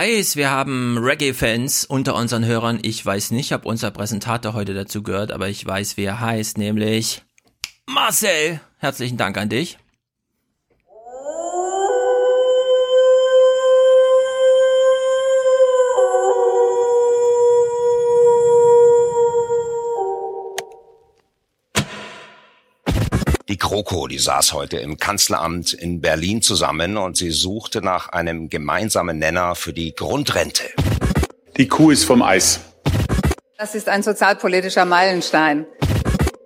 weiß, wir haben Reggae-Fans unter unseren Hörern. Ich weiß nicht, ob unser Präsentator heute dazu gehört, aber ich weiß, wie er heißt, nämlich Marcel. Herzlichen Dank an dich. GroKo, die saß heute im Kanzleramt in Berlin zusammen und sie suchte nach einem gemeinsamen Nenner für die Grundrente. Die Kuh ist vom Eis. Das ist ein sozialpolitischer Meilenstein.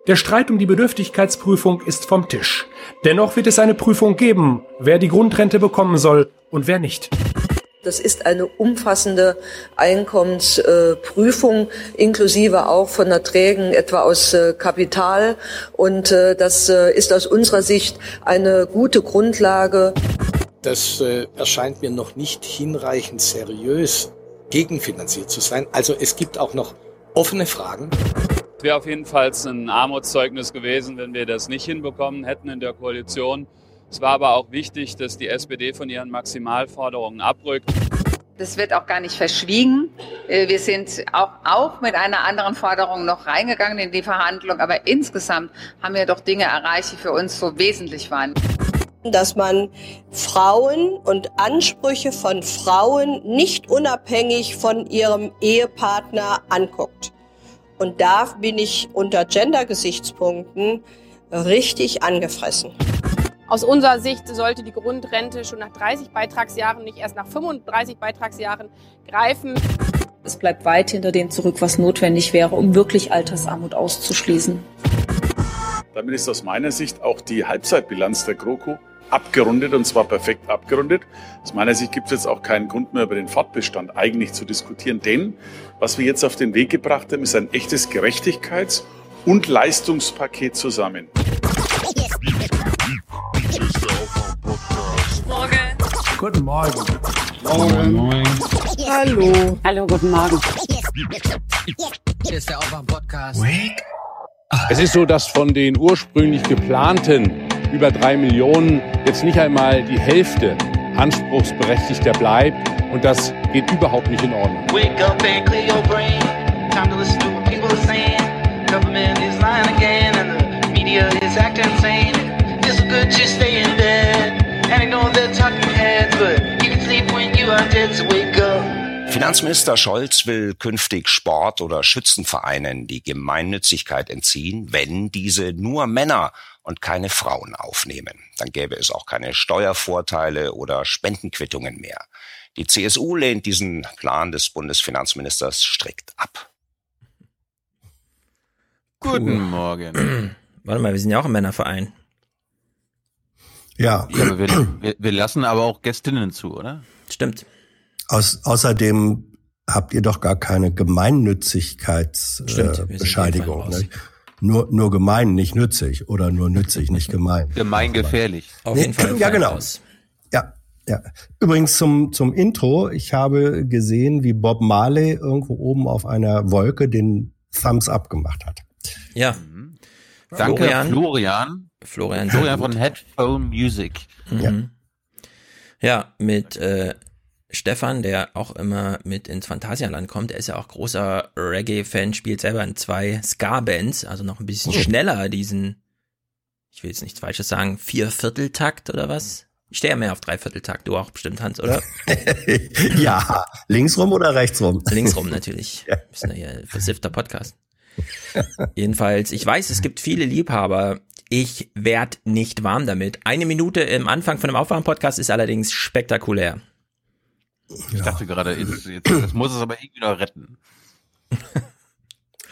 Der Streit um die Bedürftigkeitsprüfung ist vom Tisch. Dennoch wird es eine Prüfung geben, wer die Grundrente bekommen soll und wer nicht. Das ist eine umfassende Einkommensprüfung, inklusive auch von Erträgen etwa aus äh, Kapital. Und äh, das äh, ist aus unserer Sicht eine gute Grundlage. Das erscheint mir noch nicht hinreichend seriös gegenfinanziert zu sein. Also es gibt auch noch offene Fragen. Es wäre auf jeden Fall ein Armutszeugnis gewesen, wenn wir das nicht hinbekommen hätten in der Koalition. Es war aber auch wichtig, dass die SPD von ihren Maximalforderungen abrückt. Das wird auch gar nicht verschwiegen. Wir sind auch, auch mit einer anderen Forderung noch reingegangen in die Verhandlung. Aber insgesamt haben wir doch Dinge erreicht, die für uns so wesentlich waren. Dass man Frauen und Ansprüche von Frauen nicht unabhängig von ihrem Ehepartner anguckt. Und da bin ich unter Gender-Gesichtspunkten richtig angefressen. Aus unserer Sicht sollte die Grundrente schon nach 30 Beitragsjahren, nicht erst nach 35 Beitragsjahren greifen. Es bleibt weit hinter dem zurück, was notwendig wäre, um wirklich Altersarmut auszuschließen. Damit ist aus meiner Sicht auch die Halbzeitbilanz der GroKo abgerundet und zwar perfekt abgerundet. Aus meiner Sicht gibt es jetzt auch keinen Grund mehr über den Fortbestand eigentlich zu diskutieren, denn was wir jetzt auf den Weg gebracht haben, ist ein echtes Gerechtigkeits- und Leistungspaket zusammen. Guten Morgen. Morgen. Morgen. Hallo. Hallo, guten Morgen. Hier ist der Aufwärm-Podcast. Es ist so, dass von den ursprünglich geplanten über drei Millionen jetzt nicht einmal die Hälfte Anspruchsberechtigter bleibt. Und das geht überhaupt nicht in Ordnung. Wake up and clear your brain. Time to listen to what people are saying. Government is lying again and the media is acting insane. It's good to stay in bed and ignore Finanzminister Scholz will künftig Sport- oder Schützenvereinen die Gemeinnützigkeit entziehen, wenn diese nur Männer und keine Frauen aufnehmen. Dann gäbe es auch keine Steuervorteile oder Spendenquittungen mehr. Die CSU lehnt diesen Plan des Bundesfinanzministers strikt ab. Guten Morgen. Warte mal, wir sind ja auch ein Männerverein. Ja. ja wir, wir, wir lassen aber auch Gästinnen zu, oder? Stimmt. Aus, außerdem habt ihr doch gar keine Gemeinnützigkeitsbescheinigung. Äh, nur, nur gemein, nicht nützig oder nur nützig, nicht gemein. Gemeingefährlich. Auf jeden Fall. Ja, genau. Ja, ja. Übrigens zum, zum Intro. Ich habe gesehen, wie Bob Marley irgendwo oben auf einer Wolke den Thumbs up gemacht hat. Ja. Mhm. Danke, Florian. Florian. Florian, Florian von Headphone Music. Mhm. Ja. Ja, mit äh, Stefan, der auch immer mit ins Phantasialand kommt. Er ist ja auch großer Reggae-Fan, spielt selber in zwei Ska-Bands, also noch ein bisschen oh. schneller diesen, ich will jetzt nichts Falsches sagen, Viervierteltakt oder was? Ich stehe ja mehr auf Dreivierteltakt, du auch bestimmt, Hans, oder? ja, linksrum oder rechtsrum? Linksrum natürlich. Wir sind ja hier versiffter Podcast. Jedenfalls, ich weiß, es gibt viele Liebhaber. Ich werd nicht warm damit. Eine Minute im Anfang von einem Aufwärm-Podcast ist allerdings spektakulär. Ich ja. dachte gerade, jetzt, jetzt, das muss es aber irgendwie noch retten.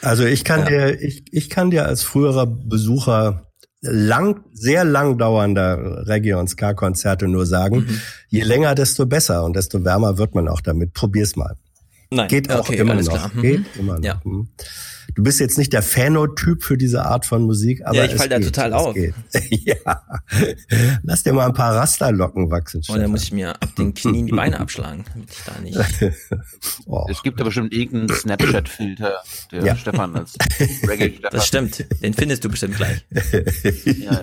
Also ich kann ja. dir, ich, ich kann dir als früherer Besucher lang, sehr lang dauernder Reggae- und Ska-Konzerte nur sagen, mhm. je länger, desto besser und desto wärmer wird man auch damit. Probier's mal. Nein. Geht auch Okay, immer alles noch. klar. Mhm. Geht immer noch. Ja. Mhm. Du bist jetzt nicht der Phänotyp für diese Art von Musik, aber Ja, ich es fall da geht, total es auf. Geht. ja. Lass dir mal ein paar Rasterlocken wachsen. Und dann muss ich mir ab den Knien die Beine abschlagen, damit ich da nicht. oh. Es gibt da bestimmt irgendeinen Snapchat-Filter, der Ja. Stefan als Reggae Stefan. Das stimmt. Den findest du bestimmt gleich. Ja.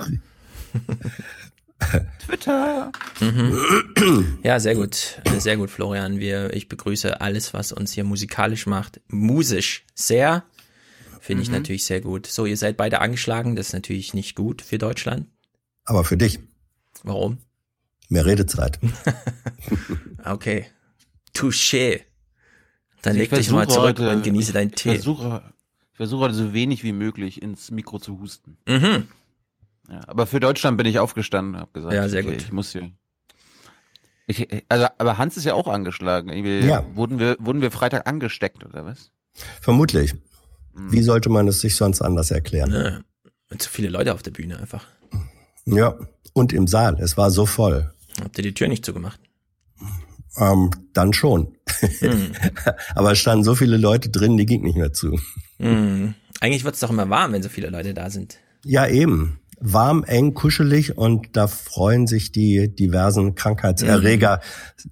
Twitter. Mhm. Ja, sehr gut. Sehr gut, Florian. Wir, ich begrüße alles, was uns hier musikalisch macht. Musisch sehr. Finde ich Mhm. natürlich sehr gut. So, ihr seid beide angeschlagen. Das ist natürlich nicht gut für Deutschland. Aber für dich, Warum? mehr Redezeit. Okay. Touché. Dann Also leg ich dich mal zurück heute- und genieße deinen Ich Tee. versuche, ich versuche heute so wenig wie möglich ins Mikro zu husten. Mhm. Ja, aber für Deutschland bin ich aufgestanden, habe gesagt, Ja, sehr okay, gut. ich muss hier. Ich, also, aber Hans ist ja auch angeschlagen. Irgendwie Ja. Wurden wir, wurden wir Freitag angesteckt oder was? Vermutlich. Mhm. Wie sollte man es sich sonst anders erklären? Ja. Zu viele Leute auf der Bühne einfach. Ja. Und im Saal. Es war so voll. Habt ihr die Tür nicht zugemacht? Ähm, dann schon. Mhm. Aber es standen so viele Leute drin, die ging nicht mehr zu. Mhm. Eigentlich wird's doch immer warm, wenn so viele Leute da sind. Ja, eben. Warm, eng, kuschelig und da freuen sich die diversen Krankheitserreger.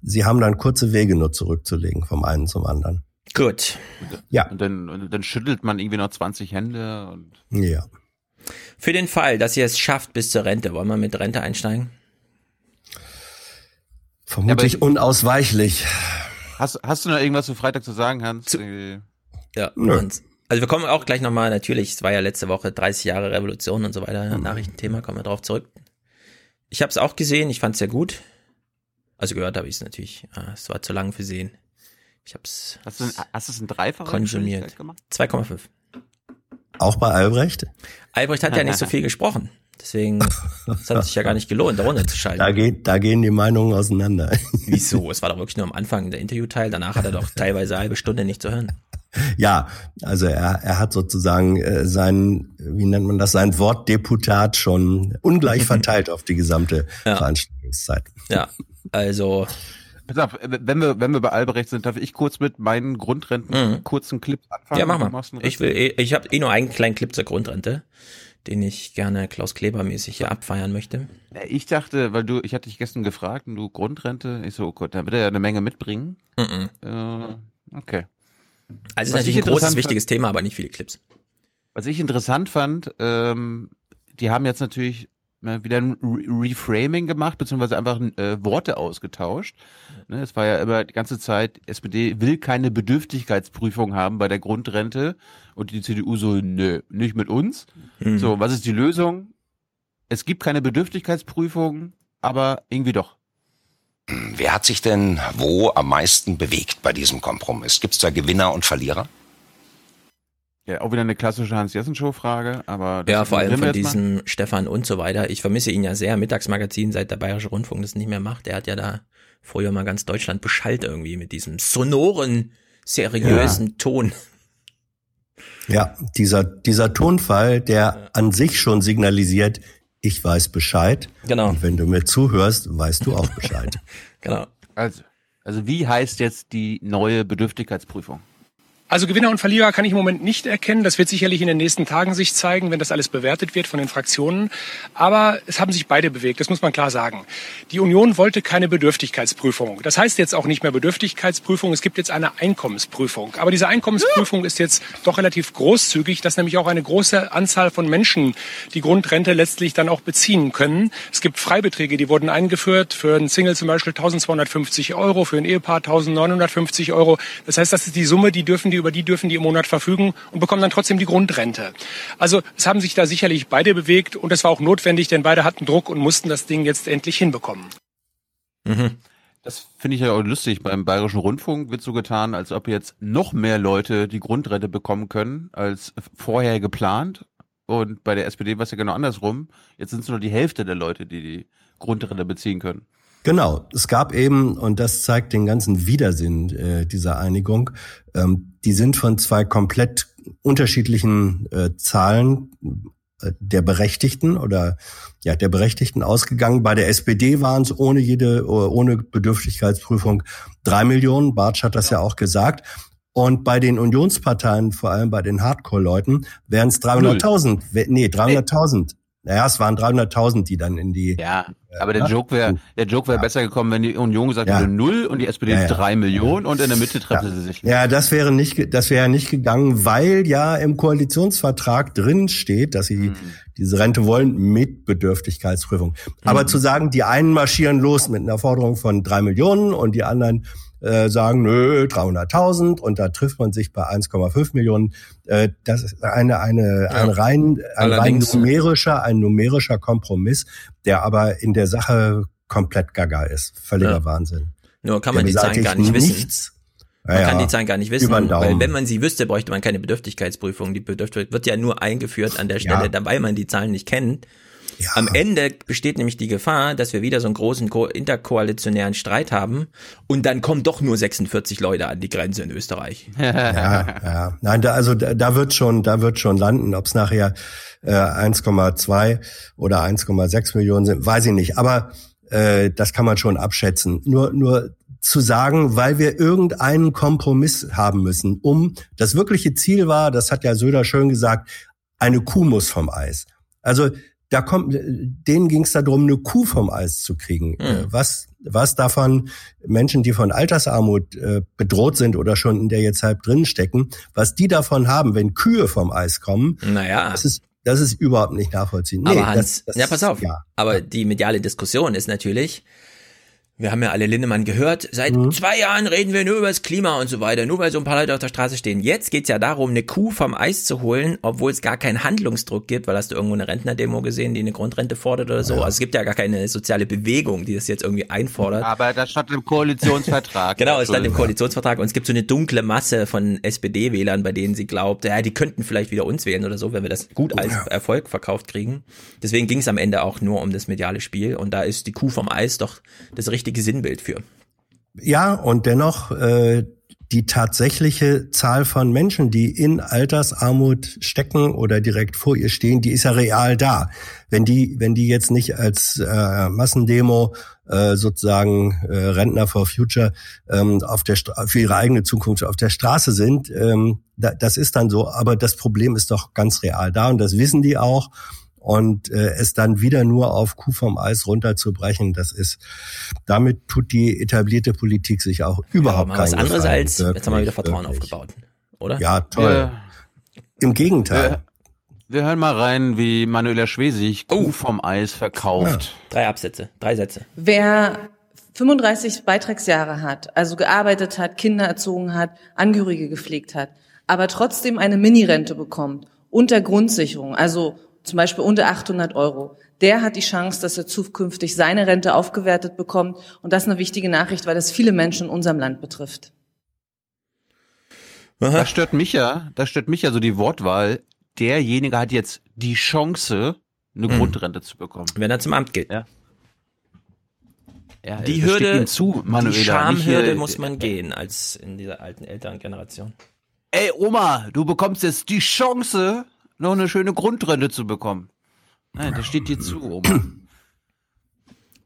Sie haben dann kurze Wege nur zurückzulegen vom einen zum anderen. Gut. Ja. Und dann, und dann schüttelt man irgendwie noch 20 Hände und Ja. Für den Fall, dass ihr es schafft bis zur Rente, wollen wir mit Rente einsteigen? Vermutlich Ja, unausweichlich. Hast, hast du noch irgendwas zu Freitag zu sagen, Hans? Irgendwie- Ja, Nö. Hans. Also wir kommen auch gleich nochmal, natürlich, es war ja letzte Woche 30 Jahre Revolution und so weiter, Mhm. Nachrichtenthema, kommen wir drauf zurück. Ich habe es auch gesehen, ich fand es sehr gut. Also gehört habe ich es natürlich, ah, es war zu lang für sehen. Ich habe es Hast du, ein- hast du es in dreifacher konsumiert. Geschwindigkeit gemacht? 2,5. Auch bei Albrecht? Albrecht hat ja nicht so viel gesprochen, deswegen es hat sich ja gar nicht gelohnt, da runterzuschalten. Da, geht, da gehen die Meinungen auseinander. Wieso? Es war doch wirklich nur am Anfang der Interviewteil, danach hat er doch teilweise eine halbe Stunde nicht zu hören. Ja, also er, er hat sozusagen äh, sein, wie nennt man das, sein Wortdeputat schon ungleich verteilt auf die gesamte Ja. Veranstaltungszeit. Ja, also Pass auf, wenn wir, wenn wir bei Albrecht sind, darf ich kurz mit meinen Grundrenten Mhm. kurzen Clips anfangen? Ja, mach Du mal. Ich will, eh- ich habe eh nur einen kleinen Clip zur Grundrente, den ich gerne Klaus Kleber mäßig hier abfeiern möchte. Ich dachte, weil du, ich hatte dich gestern gefragt und du Grundrente, ich so, oh Gott, dann wird er ja eine Menge mitbringen. Mhm. Äh, okay. Also ist Was ich natürlich ein großes, wichtiges Thema, aber nicht viele Clips. Was ich interessant fand, ähm, die haben jetzt natürlich wieder ein Re Reframing gemacht, beziehungsweise einfach äh, Worte ausgetauscht. Ne, es war ja immer die ganze Zeit, SPD will keine Bedürftigkeitsprüfung haben bei der Grundrente und die CDU so, nö, nicht mit uns. Mhm. So, was ist die Lösung? Es gibt keine Bedürftigkeitsprüfung, aber irgendwie doch. Wer hat sich denn wo am meisten bewegt bei diesem Kompromiss? Gibt es da Gewinner und Verlierer? Ja, auch wieder eine klassische Hans-Jessen-Show-Frage, aber das Ja, vor allem von jetzt mal. diesem Stefan und so weiter. Ich vermisse ihn ja sehr. Mittagsmagazin, seit der Bayerische Rundfunk das nicht mehr macht. Der hat ja da früher mal ganz Deutschland beschallt irgendwie mit diesem sonoren, seriösen Ton. Ja, dieser, dieser Tonfall, der an sich schon signalisiert, ich weiß Bescheid. Genau. Und wenn du mir zuhörst, weißt du auch Bescheid. Genau. Also, also wie heißt jetzt die neue Bedürftigkeitsprüfung? Also Gewinner und Verlierer kann ich im Moment nicht erkennen. Das wird sicherlich in den nächsten Tagen sich zeigen, wenn das alles bewertet wird von den Fraktionen. Aber es haben sich beide bewegt, das muss man klar sagen. Die Union wollte keine Bedürftigkeitsprüfung. Das heißt jetzt auch nicht mehr Bedürftigkeitsprüfung, es gibt jetzt eine Einkommensprüfung. Aber diese Einkommensprüfung ist jetzt doch relativ großzügig, dass nämlich auch eine große Anzahl von Menschen die Grundrente letztlich dann auch beziehen können. Es gibt Freibeträge, die wurden eingeführt, für einen Single zum Beispiel 1250 Euro, für ein Ehepaar 1950 Euro. Das heißt, das ist die Summe, die dürfen die über die dürfen die im Monat verfügen und bekommen dann trotzdem die Grundrente. Also es haben sich da sicherlich beide bewegt und das war auch notwendig, denn beide hatten Druck und mussten das Ding jetzt endlich hinbekommen. Mhm. Das finde ich ja auch lustig. Beim Bayerischen Rundfunk wird so getan, als ob jetzt noch mehr Leute die Grundrente bekommen können, als vorher geplant. Und bei der SPD war es ja genau andersrum. Jetzt sind es nur die Hälfte der Leute, die die Grundrente beziehen können. Genau, es gab eben, und das zeigt den ganzen Widersinn äh, dieser Einigung, ähm, die sind von zwei komplett unterschiedlichen äh, Zahlen äh, der Berechtigten oder ja der Berechtigten ausgegangen. Bei der SPD waren es ohne jede ohne Bedürftigkeitsprüfung drei Millionen. Bartsch hat das ja. ja auch gesagt. Und bei den Unionsparteien, vor allem bei den Hardcore-Leuten, wären es 300.000. We- Nee, 300.000. Naja, es waren 300.000, die dann in die... Ja, aber der Joke wäre, der Joke wäre besser gekommen, wenn die Union gesagt Ja. hätte null und die SPD Ja, ja. drei Millionen und in der Mitte treffen sie sich. Ja, das wäre nicht, das wäre nicht gegangen, weil ja im Koalitionsvertrag drin steht, dass sie diese Rente wollen mit Bedürftigkeitsprüfung. Aber zu sagen, die einen marschieren los mit einer Forderung von drei Millionen und die anderen äh, sagen, nö, 300.000 und da trifft man sich bei 1,5 Millionen. Äh, das ist eine, eine, ein rein, ein rein numerischer, ein numerischer Kompromiss, der aber in der Sache komplett gaga ist. Völliger Ja. Wahnsinn. Nur kann Der man die Zahlen gar nicht wissen. nichts. Man Ja, kann ja. die Zahlen gar nicht wissen, weil wenn man sie wüsste, bräuchte man keine Bedürftigkeitsprüfung. Die Bedürftigkeit wird ja nur eingeführt an der Stelle, Ja. dabei man die Zahlen nicht kennt. Am Ende besteht nämlich die Gefahr, dass wir wieder so einen großen ko interkoalitionären Streit haben und dann kommen doch nur 46 Leute an die Grenze in Österreich. ja, ja. Nein, da, also da, da wird schon, da wird schon landen, ob es nachher äh, 1,2 oder 1,6 Millionen sind, weiß ich nicht. Aber äh, das kann man schon abschätzen. Nur, nur zu sagen, weil wir irgendeinen Kompromiss haben müssen, um das wirkliche Ziel war, das hat ja Söder schön gesagt, eine Kuh muss vom Eis. Also da kommt, denen ging es darum, eine Kuh vom Eis zu kriegen. Äh, Was, was davon Menschen, die von Altersarmut äh, bedroht sind oder schon in der jetzt halb drin stecken, was die davon haben, wenn Kühe vom Eis kommen, Naja. das ist, das ist überhaupt nicht nachvollziehen. Aber Nee, Hans, das, das, ja, pass auf. Ja. Aber die mediale Diskussion ist natürlich, wir haben ja alle Lindemann gehört, seit Mhm. zwei Jahren reden wir nur über das Klima und so weiter, nur weil so ein paar Leute auf der Straße stehen. Jetzt geht's ja darum, eine Kuh vom Eis zu holen, obwohl es gar keinen Handlungsdruck gibt, weil hast du irgendwo eine Rentnerdemo gesehen, die eine Grundrente fordert oder so. Also es gibt ja gar keine soziale Bewegung, die das jetzt irgendwie einfordert. Aber das stand im Koalitionsvertrag. Genau, es stand im Entschuldigung. Koalitionsvertrag und es gibt so eine dunkle Masse von SPD-Wählern, bei denen sie glaubt, ja, die könnten vielleicht wieder uns wählen oder so, wenn wir das gut als Erfolg verkauft kriegen. Deswegen ging es am Ende auch nur um das mediale Spiel und da ist die Kuh vom Eis doch das richtige Sinnbild für. Ja, und dennoch äh, die tatsächliche Zahl von Menschen, die in Altersarmut stecken oder direkt vor ihr stehen, die ist ja real da. Wenn die, wenn die jetzt nicht als äh, Massendemo äh, sozusagen äh, Rentner for Future ähm, auf der für ihre eigene Zukunft auf der Straße sind, ähm, da, das ist dann so. Aber das Problem ist doch ganz real da und das wissen die auch. Und äh, es dann wieder nur auf Kuh vom Eis runterzubrechen, das ist, damit tut die etablierte Politik sich auch überhaupt mal keinen was anderes Gefallen, als, jetzt haben wir wieder wirklich, Vertrauen wirklich. aufgebaut, oder? Ja, toll. Im Gegenteil. Wir, wir hören mal rein, wie Manuela Schwesig Oh. Kuh vom Eis verkauft. Drei Absätze, drei Sätze. Wer 35 Beitragsjahre hat, also gearbeitet hat, Kinder erzogen hat, Angehörige gepflegt hat, aber trotzdem eine Minirente bekommt, unter Grundsicherung, also zum Beispiel unter 800 Euro, der hat die Chance, dass er zukünftig seine Rente aufgewertet bekommt. Und das ist eine wichtige Nachricht, weil das viele Menschen in unserem Land betrifft. Das stört mich ja, das stört mich ja so die Wortwahl. Derjenige hat jetzt die Chance, eine Hm. Grundrente zu bekommen. Wenn er zum Amt geht. Ja. Ja, Die Hürde, ihm zu, Manuela. die Schamhürde hier- muss man gehen, als in dieser alten Elterngeneration. Ey, Oma, du bekommst jetzt die Chance, noch eine schöne Grundrente zu bekommen. Nein, das steht dir zu, Oma.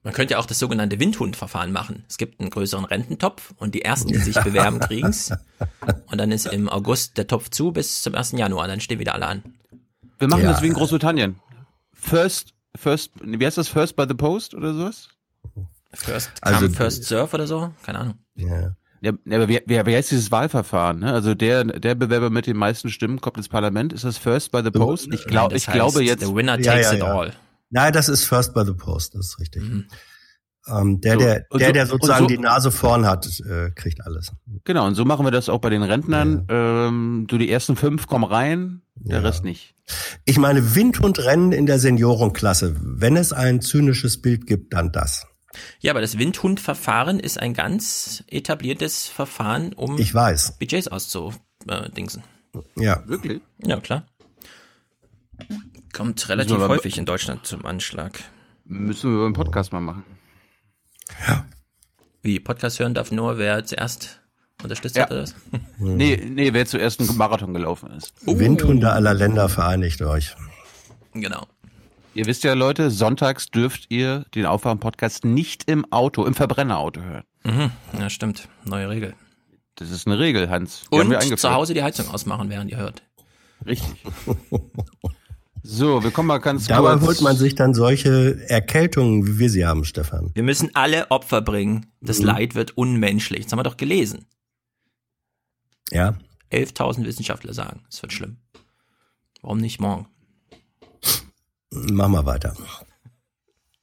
Man könnte ja auch das sogenannte Windhundverfahren machen. Es gibt einen größeren Rententopf und die ersten, die sich bewerben, kriegen's. Und dann ist im August der Topf zu bis zum 1. Januar, dann stehen wieder alle an. Wir machen Ja. das wie in Großbritannien. First, first, wie heißt das? First by the post oder sowas? First Also- come, first serve oder so? Keine Ahnung. Ja. Ja, ja, aber wie, wie, wie heißt dieses Wahlverfahren? Ne? Also der, der Bewerber mit den meisten Stimmen kommt ins Parlament. Ist das First by the Post? Ich, glaub, Nein, das ich glaube heißt, jetzt. the winner Ja, takes ja, it ja. all. Nein, das ist First by the Post, das ist richtig. Ähm, der, So, der, der, so- der sozusagen so- die Nase vorn hat, äh, kriegt alles. Genau, und so machen wir das auch bei den Rentnern. Ähm, du die ersten fünf kommen rein, der Rest nicht. Ich meine, Windhundrennen in der Seniorenklasse. Wenn es ein zynisches Bild gibt, dann das. Ja, aber das Windhundverfahren ist ein ganz etabliertes Verfahren, um Ich weiß. Budgets auszudingsen. Ja. Wirklich? Ja, klar. Kommt relativ aber- häufig in Deutschland zum Anschlag. Müssen wir beim Podcast mal machen. Wie Podcast hören darf nur, wer zuerst unterstützt Ja. hat, oder was? Nee, nee, wer zuerst einen Marathon gelaufen ist. Windhunde aller Länder vereinigt euch. Genau. Ihr wisst ja, Leute, sonntags dürft ihr den Aufwachen-Podcast nicht im Auto, im Verbrennerauto hören. Mhm. Ja, stimmt. Neue Regel. Das ist eine Regel, Hans. Die haben wir Und zu Hause die Heizung ausmachen, während ihr hört. Richtig. So, wir kommen mal ganz Dabei kurz. holt man sich dann solche Erkältungen, wie wir sie haben, Stefan. Wir müssen alle Opfer bringen. Das Mhm. Leid wird unmenschlich. Das haben wir doch gelesen. Ja. 11.000 Wissenschaftler sagen, es wird schlimm. Warum nicht morgen? Machen wir weiter.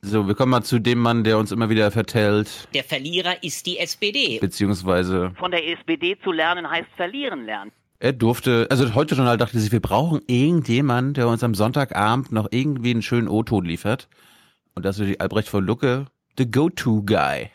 So, wir kommen mal zu dem Mann, der uns immer wieder vertellt, Der Verlierer ist die SPD. beziehungsweise Von der SPD zu lernen heißt verlieren lernen. er durfte, also heute Journal dachte sich, wir brauchen irgendjemanden, der uns am Sonntagabend noch irgendwie einen schönen O-Ton liefert. Und das ist die Albrecht von Lucke, the go-to-guy.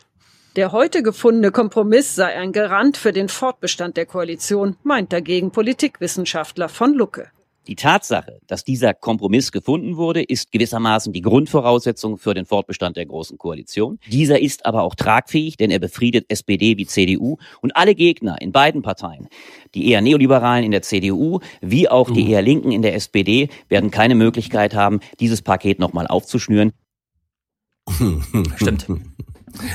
Der heute gefundene Kompromiss sei ein Garant für den Fortbestand der Koalition, meint dagegen Politikwissenschaftler von Lucke. Die Tatsache, dass dieser Kompromiss gefunden wurde, ist gewissermaßen die Grundvoraussetzung für den Fortbestand der Großen Koalition. Dieser ist aber auch tragfähig, denn er befriedet SPD wie CDU und alle Gegner in beiden Parteien, die eher Neoliberalen in der CDU wie auch die eher Linken in der SPD, werden keine Möglichkeit haben, dieses Paket nochmal aufzuschnüren. Stimmt.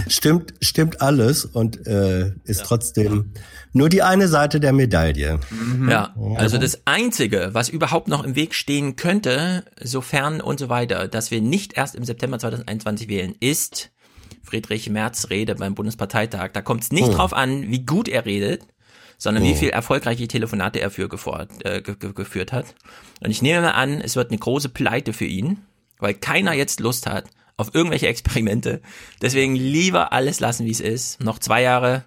Stimmt, stimmt alles und äh, ist trotzdem nur die eine Seite der Medaille. Ja, also das Einzige, was überhaupt noch im Weg stehen könnte, sofern und so weiter, dass wir nicht erst im September 2021 wählen, ist Friedrich Merz Rede beim Bundesparteitag. Da kommt es nicht Hm. drauf an, wie gut er redet, sondern wie Hm. viel erfolgreiche Telefonate er für gefordert, äh, ge ge geführt hat. Und ich nehme mal an, es wird eine große Pleite für ihn, weil keiner jetzt Lust hat auf irgendwelche Experimente. Deswegen lieber alles lassen, wie es ist. Noch zwei Jahre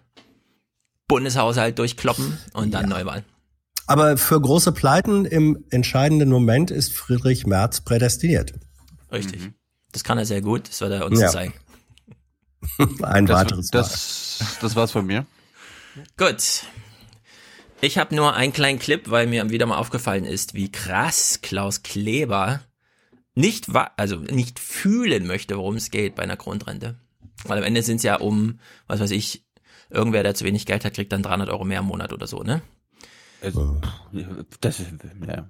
Bundeshaushalt durchkloppen und dann Neuwahl. Aber für große Pleiten im entscheidenden Moment ist Friedrich Merz prädestiniert. Richtig. Das kann er sehr gut, das wird er uns Ja. zeigen. Ein Das- weiteres Mal. das, das war's von mir. Gut. Ich habe nur einen kleinen Clip, weil mir wieder mal aufgefallen ist, wie krass Klaus Kleber nicht wa also nicht fühlen möchte, worum es geht bei einer Grundrente. Weil am Ende sind es ja um, was weiß ich, irgendwer, der zu wenig Geld hat, kriegt dann 300 Euro mehr im Monat oder so, ne? Also, das, ja.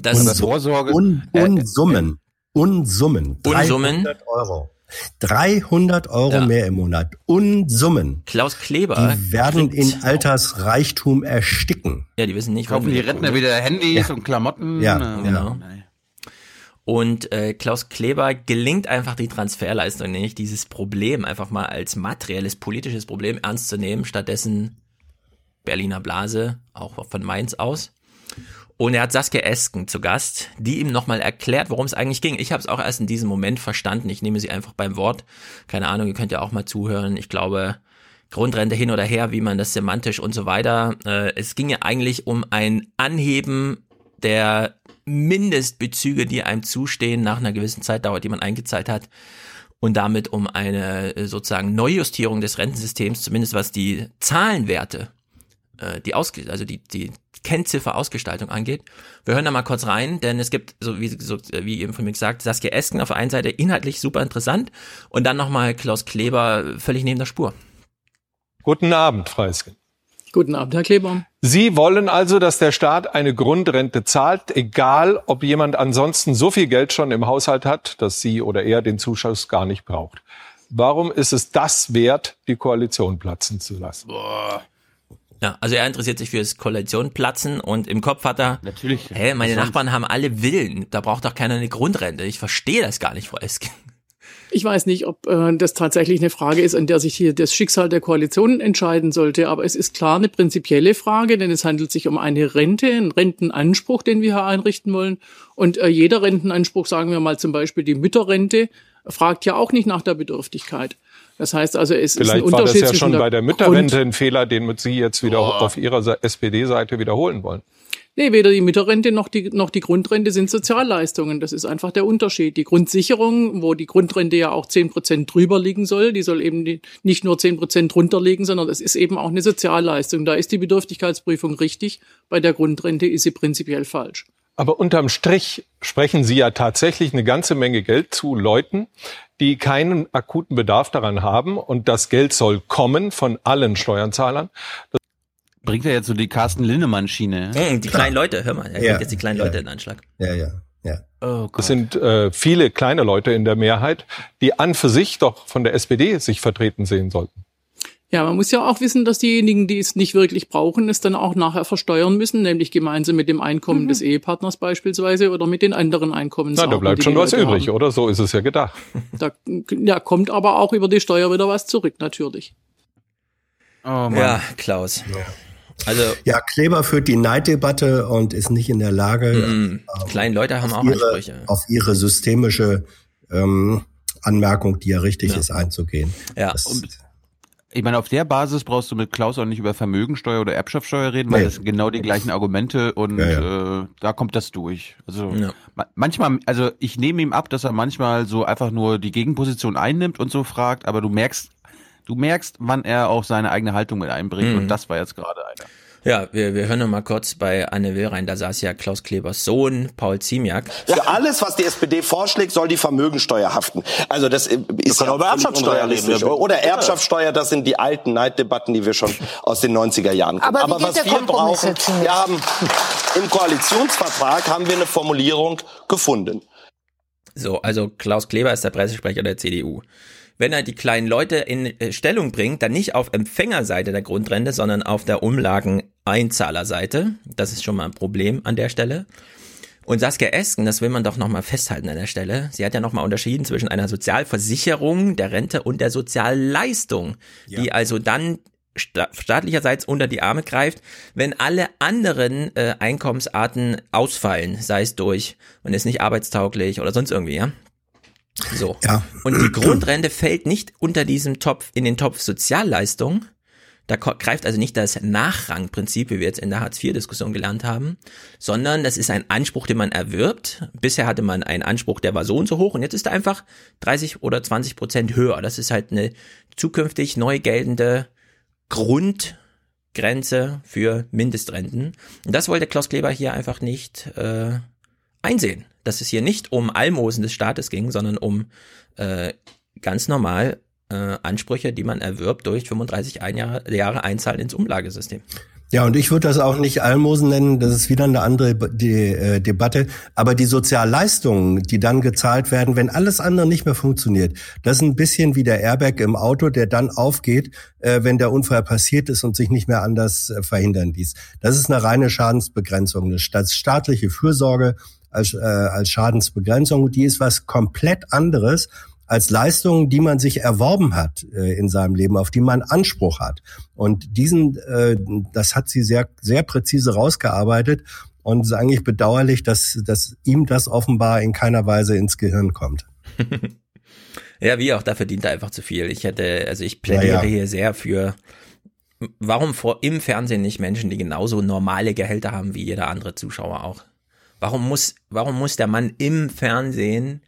Das- Und Vorsorge. Un, Unsummen. Unsummen. Unsummen. 300 Euro. 300 Euro Ja. mehr im Monat. Unsummen. Klaus Kleber. Die werden in Altersreichtum ersticken. Ja, die wissen nicht, Kaufen warum die die Rentner wieder Handys Ja. und Klamotten. Ja, äh, genau. Und äh, Klaus Kleber gelingt einfach die Transferleistung nicht, dieses Problem einfach mal als materielles, politisches Problem ernst zu nehmen, stattdessen Berliner Blase, auch von Mainz aus. Und er hat Saskia Esken zu Gast, die ihm nochmal erklärt, worum es eigentlich ging. Ich habe es auch erst in diesem Moment verstanden. Ich nehme sie einfach beim Wort. Keine Ahnung, ihr könnt ja auch mal zuhören. Ich glaube, Grundrente hin oder her, wie man das semantisch und so weiter. Äh, es ging ja eigentlich um ein Anheben der Mindestbezüge, die einem zustehen nach einer gewissen Zeitdauer, die man eingezahlt hat. Und damit um eine äh, sozusagen Neujustierung des Rentensystems, zumindest was die Zahlenwerte, äh, die Ausge also die, die Kennziffer-Ausgestaltung angeht. Wir hören da mal kurz rein, denn es gibt, so wie, so, wie eben von mir gesagt, Saskia Esken auf der einen Seite inhaltlich super interessant und dann nochmal Klaus Kleber völlig neben der Spur. Guten Abend, Freisken. Guten Abend, Herr Kleber. Sie wollen also, dass der Staat eine Grundrente zahlt, egal ob jemand ansonsten so viel Geld schon im Haushalt hat, dass sie oder er den Zuschuss gar nicht braucht. Warum ist es das wert, die Koalition platzen zu lassen? Ja, also er interessiert sich fürs Koalitionplatzen und im Kopf hat er, Natürlich. hä, meine Nachbarn haben alle Villen, da braucht doch keiner eine Grundrente. Ich verstehe das gar nicht, Frau Esken. Ich weiß nicht, ob äh, das tatsächlich eine Frage ist, an der sich hier das Schicksal der Koalition entscheiden sollte, aber es ist klar eine prinzipielle Frage, denn es handelt sich um eine Rente, einen Rentenanspruch, den wir hier einrichten wollen. Und äh, jeder Rentenanspruch, sagen wir mal zum Beispiel die Mütterrente, fragt ja auch nicht nach der Bedürftigkeit. Das heißt also, es ist ein Vielleicht war das Unterschied ja schon der bei der Mütterrente ein Fehler, den Sie jetzt wieder auf Ihrer SPD-Seite wiederholen wollen. Nee, weder die Mütterrente noch die, noch die Grundrente sind Sozialleistungen. Das ist einfach der Unterschied. Die Grundsicherung, wo die Grundrente ja auch zehn Prozent drüber liegen soll, die soll eben nicht nur zehn Prozent drunter liegen, sondern das ist eben auch eine Sozialleistung. Da ist die Bedürftigkeitsprüfung richtig. Bei der Grundrente ist sie prinzipiell falsch. Aber unterm Strich sprechen Sie ja tatsächlich eine ganze Menge Geld zu Leuten, die keinen akuten Bedarf daran haben. Und das Geld soll kommen von allen Steuerzahlern. Das Bringt er jetzt so die Carsten Linnemann-Schiene? Hey, die kleinen Leute, hör mal, er Ja, bringt jetzt die kleinen ja. Leute in Anschlag. Ja, ja, ja. Oh Das sind äh, viele kleine Leute in der Mehrheit, die an für sich doch von der SPD sich vertreten sehen sollten. Ja, man muss ja auch wissen, dass diejenigen, die es nicht wirklich brauchen, es dann auch nachher versteuern müssen, nämlich gemeinsam mit dem Einkommen Mhm. des Ehepartners beispielsweise oder mit den anderen Na, Einkommensarten. da bleibt schon was Leute übrig, haben. oder? So ist es ja gedacht. Da ja, kommt aber auch über die Steuer wieder was zurück, natürlich. Oh Ja, Klaus. Also Ja, Kleber führt die Neiddebatte und ist nicht in der Lage, Mhm. kleine Leute haben auch ihre, Ansprüche. auf ihre systemische ähm, Anmerkung, die ja richtig ist, einzugehen. Ja. Das, Und ich meine, auf der Basis brauchst du mit Klaus auch nicht über Vermögensteuer oder Erbschaftssteuer reden, weil Nee. das sind genau die gleichen Argumente und Ja, Äh, da kommt das durch. Also Ja. ma manchmal, also ich nehme ihm ab, dass er manchmal so einfach nur die Gegenposition einnimmt und so fragt, aber du merkst, du merkst, wann er auch seine eigene Haltung mit einbringt Mhm. und das war jetzt gerade einer. Ja, wir, wir hören noch mal kurz bei Anne Will rein. Da saß ja Klaus Klebers Sohn, Paul Ziemiak. Für alles, was die SPD vorschlägt, soll die Vermögensteuer haften. Also das äh, ist ja auch über Erbschaftssteuer reden. Oder. Erbschaftssteuer, das sind die alten Neiddebatten, die wir schon aus den 90er Jahren kennen. Aber geht was wir brauchen, wir haben im Koalitionsvertrag haben wir eine Formulierung gefunden. So, also Klaus Kleber ist der Pressesprecher der CDU. Wenn er die kleinen Leute in äh, Stellung bringt, dann nicht auf Empfängerseite der Grundrente, sondern auf der Umlageneinzahlerseite. Das ist schon mal ein Problem an der Stelle. Und Saskia Esken, das will man doch nochmal festhalten an der Stelle. Sie hat ja nochmal unterschieden zwischen einer Sozialversicherung der Rente und der Sozialleistung, die also dann sta staatlicherseits unter die Arme greift, wenn alle anderen äh, Einkommensarten ausfallen, sei es durch, man ist nicht arbeitstauglich oder sonst irgendwie, ja. So. Ja. Und die Grundrente fällt nicht unter diesem Topf, in den Topf Sozialleistung. Da greift also nicht das Nachrangprinzip, wie wir jetzt in der Hartz-IV-Diskussion gelernt haben, sondern das ist ein Anspruch, den man erwirbt. Bisher hatte man einen Anspruch, der war so und so hoch und jetzt ist er einfach 30 oder 20 Prozent höher. Das ist halt eine zukünftig neu geltende Grundgrenze für Mindestrenten. Und das wollte Klaus Kleber hier einfach nicht äh, einsehen, dass es hier nicht um Almosen des Staates ging, sondern um äh, ganz normal äh, Ansprüche, die man erwirbt durch 35 ein Jahre, Jahre Einzahlen ins Umlagesystem. Ja, und ich würde das auch nicht Almosen nennen, das ist wieder eine andere die, äh, Debatte. Aber die Sozialleistungen, die dann gezahlt werden, wenn alles andere nicht mehr funktioniert, das ist ein bisschen wie der Airbag im Auto, der dann aufgeht, äh, wenn der Unfall passiert ist und sich nicht mehr anders äh, verhindern ließ. Das ist eine reine Schadensbegrenzung, sta- staatliche Fürsorge als, äh, als Schadensbegrenzung. Die ist was komplett anderes als Leistungen, die man sich erworben hat äh, in seinem Leben, auf die man Anspruch hat. Und diesen, äh, das hat sie sehr, sehr präzise rausgearbeitet. Und es ist eigentlich bedauerlich, dass, dass ihm das offenbar in keiner Weise ins Gehirn kommt. Ja, wie auch, da verdient er einfach zu viel. Ich hätte, also ich plädiere Ja, ja. hier sehr für, warum vor im Fernsehen nicht Menschen, die genauso normale Gehälter haben wie jeder andere Zuschauer auch? Warum muss, warum muss der Mann im Fernsehen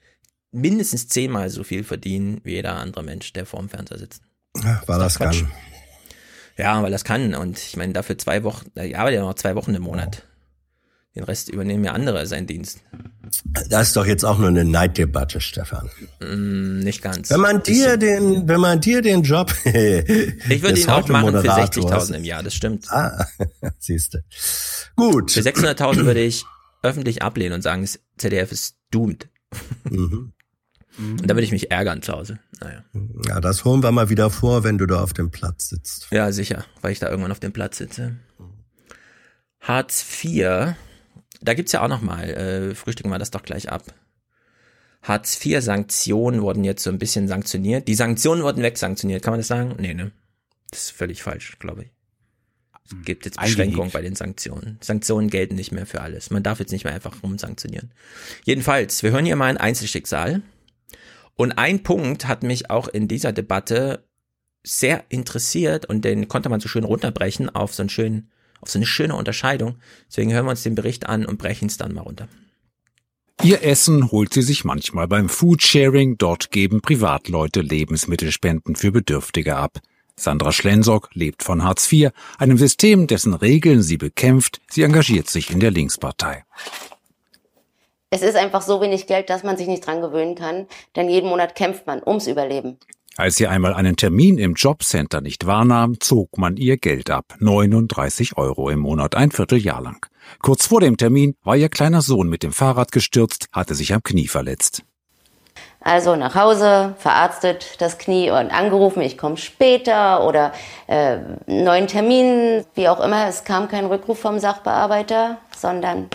mindestens zehnmal so viel verdienen wie jeder andere Mensch, der vor dem Fernseher sitzt? Ja, War das Quatsch. kann. Ja, weil das kann. Und ich meine, dafür zwei Wochen, ich arbeite ja noch zwei Wochen im Monat. Den Rest übernehmen ja andere seinen Dienst. Das ist doch jetzt auch nur eine Neiddebatte, Stefan. Mm, nicht ganz. Wenn man dir den, wenn man dir den Job, Ich würde ihn auch machen für Automoderators- 60.000 im Jahr, das stimmt. Ah, siehst du. Gut. Für 600.000 würde ich öffentlich ablehnen und sagen, das ZDF ist doomed. Mhm. Und da würde ich mich ärgern zu Hause. Naja. Ja, das holen wir mal wieder vor, wenn du da auf dem Platz sitzt. Ja, sicher, weil ich da irgendwann auf dem Platz sitze. Hartz IV, da gibt's ja auch noch mal, äh, frühstücken wir das doch gleich ab. Hartz IV Sanktionen wurden jetzt so ein bisschen sanktioniert. Die Sanktionen wurden wegsanktioniert, kann man das sagen? Nee, ne? Das ist völlig falsch, glaube ich. Es gibt jetzt Beschränkungen bei den Sanktionen. Sanktionen gelten nicht mehr für alles. Man darf jetzt nicht mehr einfach rumsanktionieren. Jedenfalls, wir hören hier mal ein Einzelschicksal. Und ein Punkt hat mich auch in dieser Debatte sehr interessiert und den konnte man so schön runterbrechen auf so einen schönen, auf so eine schöne Unterscheidung. Deswegen hören wir uns den Bericht an und brechen es dann mal runter. Ihr Essen holt sie sich manchmal beim Foodsharing. Dort geben Privatleute Lebensmittelspenden für Bedürftige ab. Sandra Schlensock lebt von Hartz IV, einem System, dessen Regeln sie bekämpft. Sie engagiert sich in der Linkspartei. Es ist einfach so wenig Geld, dass man sich nicht dran gewöhnen kann, denn jeden Monat kämpft man ums Überleben. Als sie einmal einen Termin im Jobcenter nicht wahrnahm, zog man ihr Geld ab. 39 Euro im Monat, ein Vierteljahr lang. Kurz vor dem Termin war ihr kleiner Sohn mit dem Fahrrad gestürzt, hatte sich am Knie verletzt. Also nach Hause, verarztet das Knie und angerufen, ich komme später oder äh, neuen Termin, wie auch immer. Es kam kein Rückruf vom Sachbearbeiter, sondern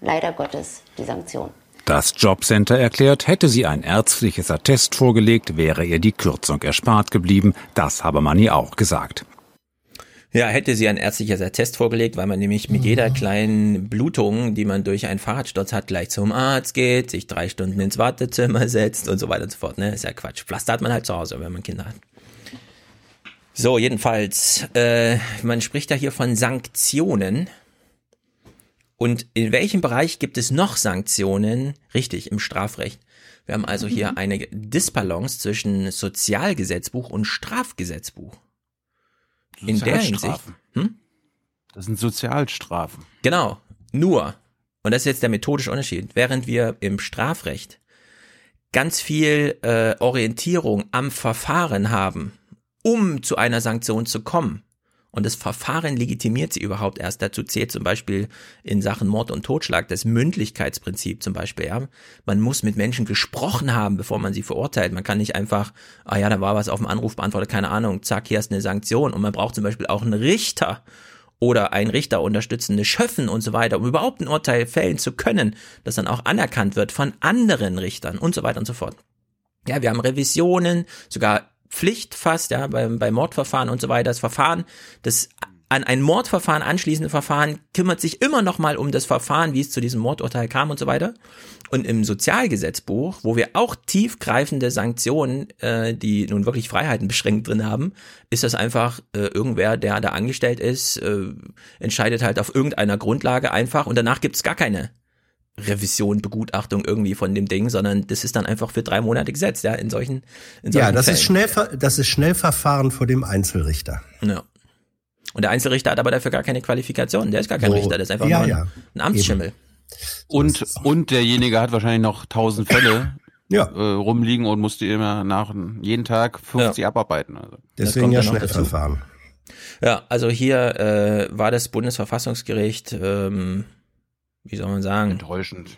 leider Gottes die Sanktion. Das Jobcenter erklärt, hätte sie ein ärztliches Attest vorgelegt, wäre ihr die Kürzung erspart geblieben. Das habe man ihr auch gesagt. Ja, hätte sie ein ärztliches Attest vorgelegt, weil man nämlich mit jeder kleinen Blutung, die man durch einen Fahrradsturz hat, gleich zum Arzt geht, sich drei Stunden ins Wartezimmer setzt und so weiter und so fort. Ne? Ist ja Quatsch. Pflaster hat man halt zu Hause, wenn man Kinder hat. So, jedenfalls, äh, man spricht ja hier von Sanktionen. Und in welchem Bereich gibt es noch Sanktionen? Richtig, im Strafrecht. Wir haben also hier eine Disbalance zwischen Sozialgesetzbuch und Strafgesetzbuch. In der Hinsicht. Hm? Das sind Sozialstrafen. Genau. Nur, und das ist jetzt der methodische Unterschied, während wir im Strafrecht ganz viel äh, Orientierung am Verfahren haben, um zu einer Sanktion zu kommen. Und das Verfahren legitimiert sie überhaupt erst. Dazu zählt zum Beispiel in Sachen Mord und Totschlag das Mündlichkeitsprinzip zum Beispiel. Ja? Man muss mit Menschen gesprochen haben, bevor man sie verurteilt. Man kann nicht einfach, ah ja, da war was auf dem Anrufbeantworter, keine Ahnung, zack, hier ist eine Sanktion. Und man braucht zum Beispiel auch einen Richter oder einen Richter unterstützende Schöffen und so weiter, um überhaupt ein Urteil fällen zu können, das dann auch anerkannt wird von anderen Richtern und so weiter und so fort. Ja, wir haben Revisionen, sogar Pflicht fast, ja, beim, bei Mordverfahren und so weiter. Das Verfahren, das an ein Mordverfahren anschließende Verfahren kümmert sich immer noch mal um das Verfahren, wie es zu diesem Mordurteil kam und so weiter. Und im Sozialgesetzbuch, wo wir auch tiefgreifende Sanktionen, äh, die nun wirklich Freiheiten beschränkt drin haben, ist das einfach äh, irgendwer, der da angestellt ist, äh, entscheidet halt auf irgendeiner Grundlage einfach und danach gibt's gar keine Revision, Begutachtung irgendwie von dem Ding, sondern das ist dann einfach für drei Monate gesetzt, ja, in solchen, in solchen Ja, das Fällen. ist, schnell, das ist Schnellverfahren vor dem Einzelrichter. Ja. Und der Einzelrichter hat aber dafür gar keine Qualifikation. Der ist gar kein So. Richter, der ist einfach Ja, nur ein, ja. ein Amtsschimmel. Und, und derjenige hat wahrscheinlich noch tausend Fälle ja. äh, rumliegen und musste immer nach jeden Tag 50 abarbeiten. Also. Deswegen ja. Schnellverfahren. Ja, also hier äh, war das Bundesverfassungsgericht, ähm, wie soll man sagen? Enttäuschend.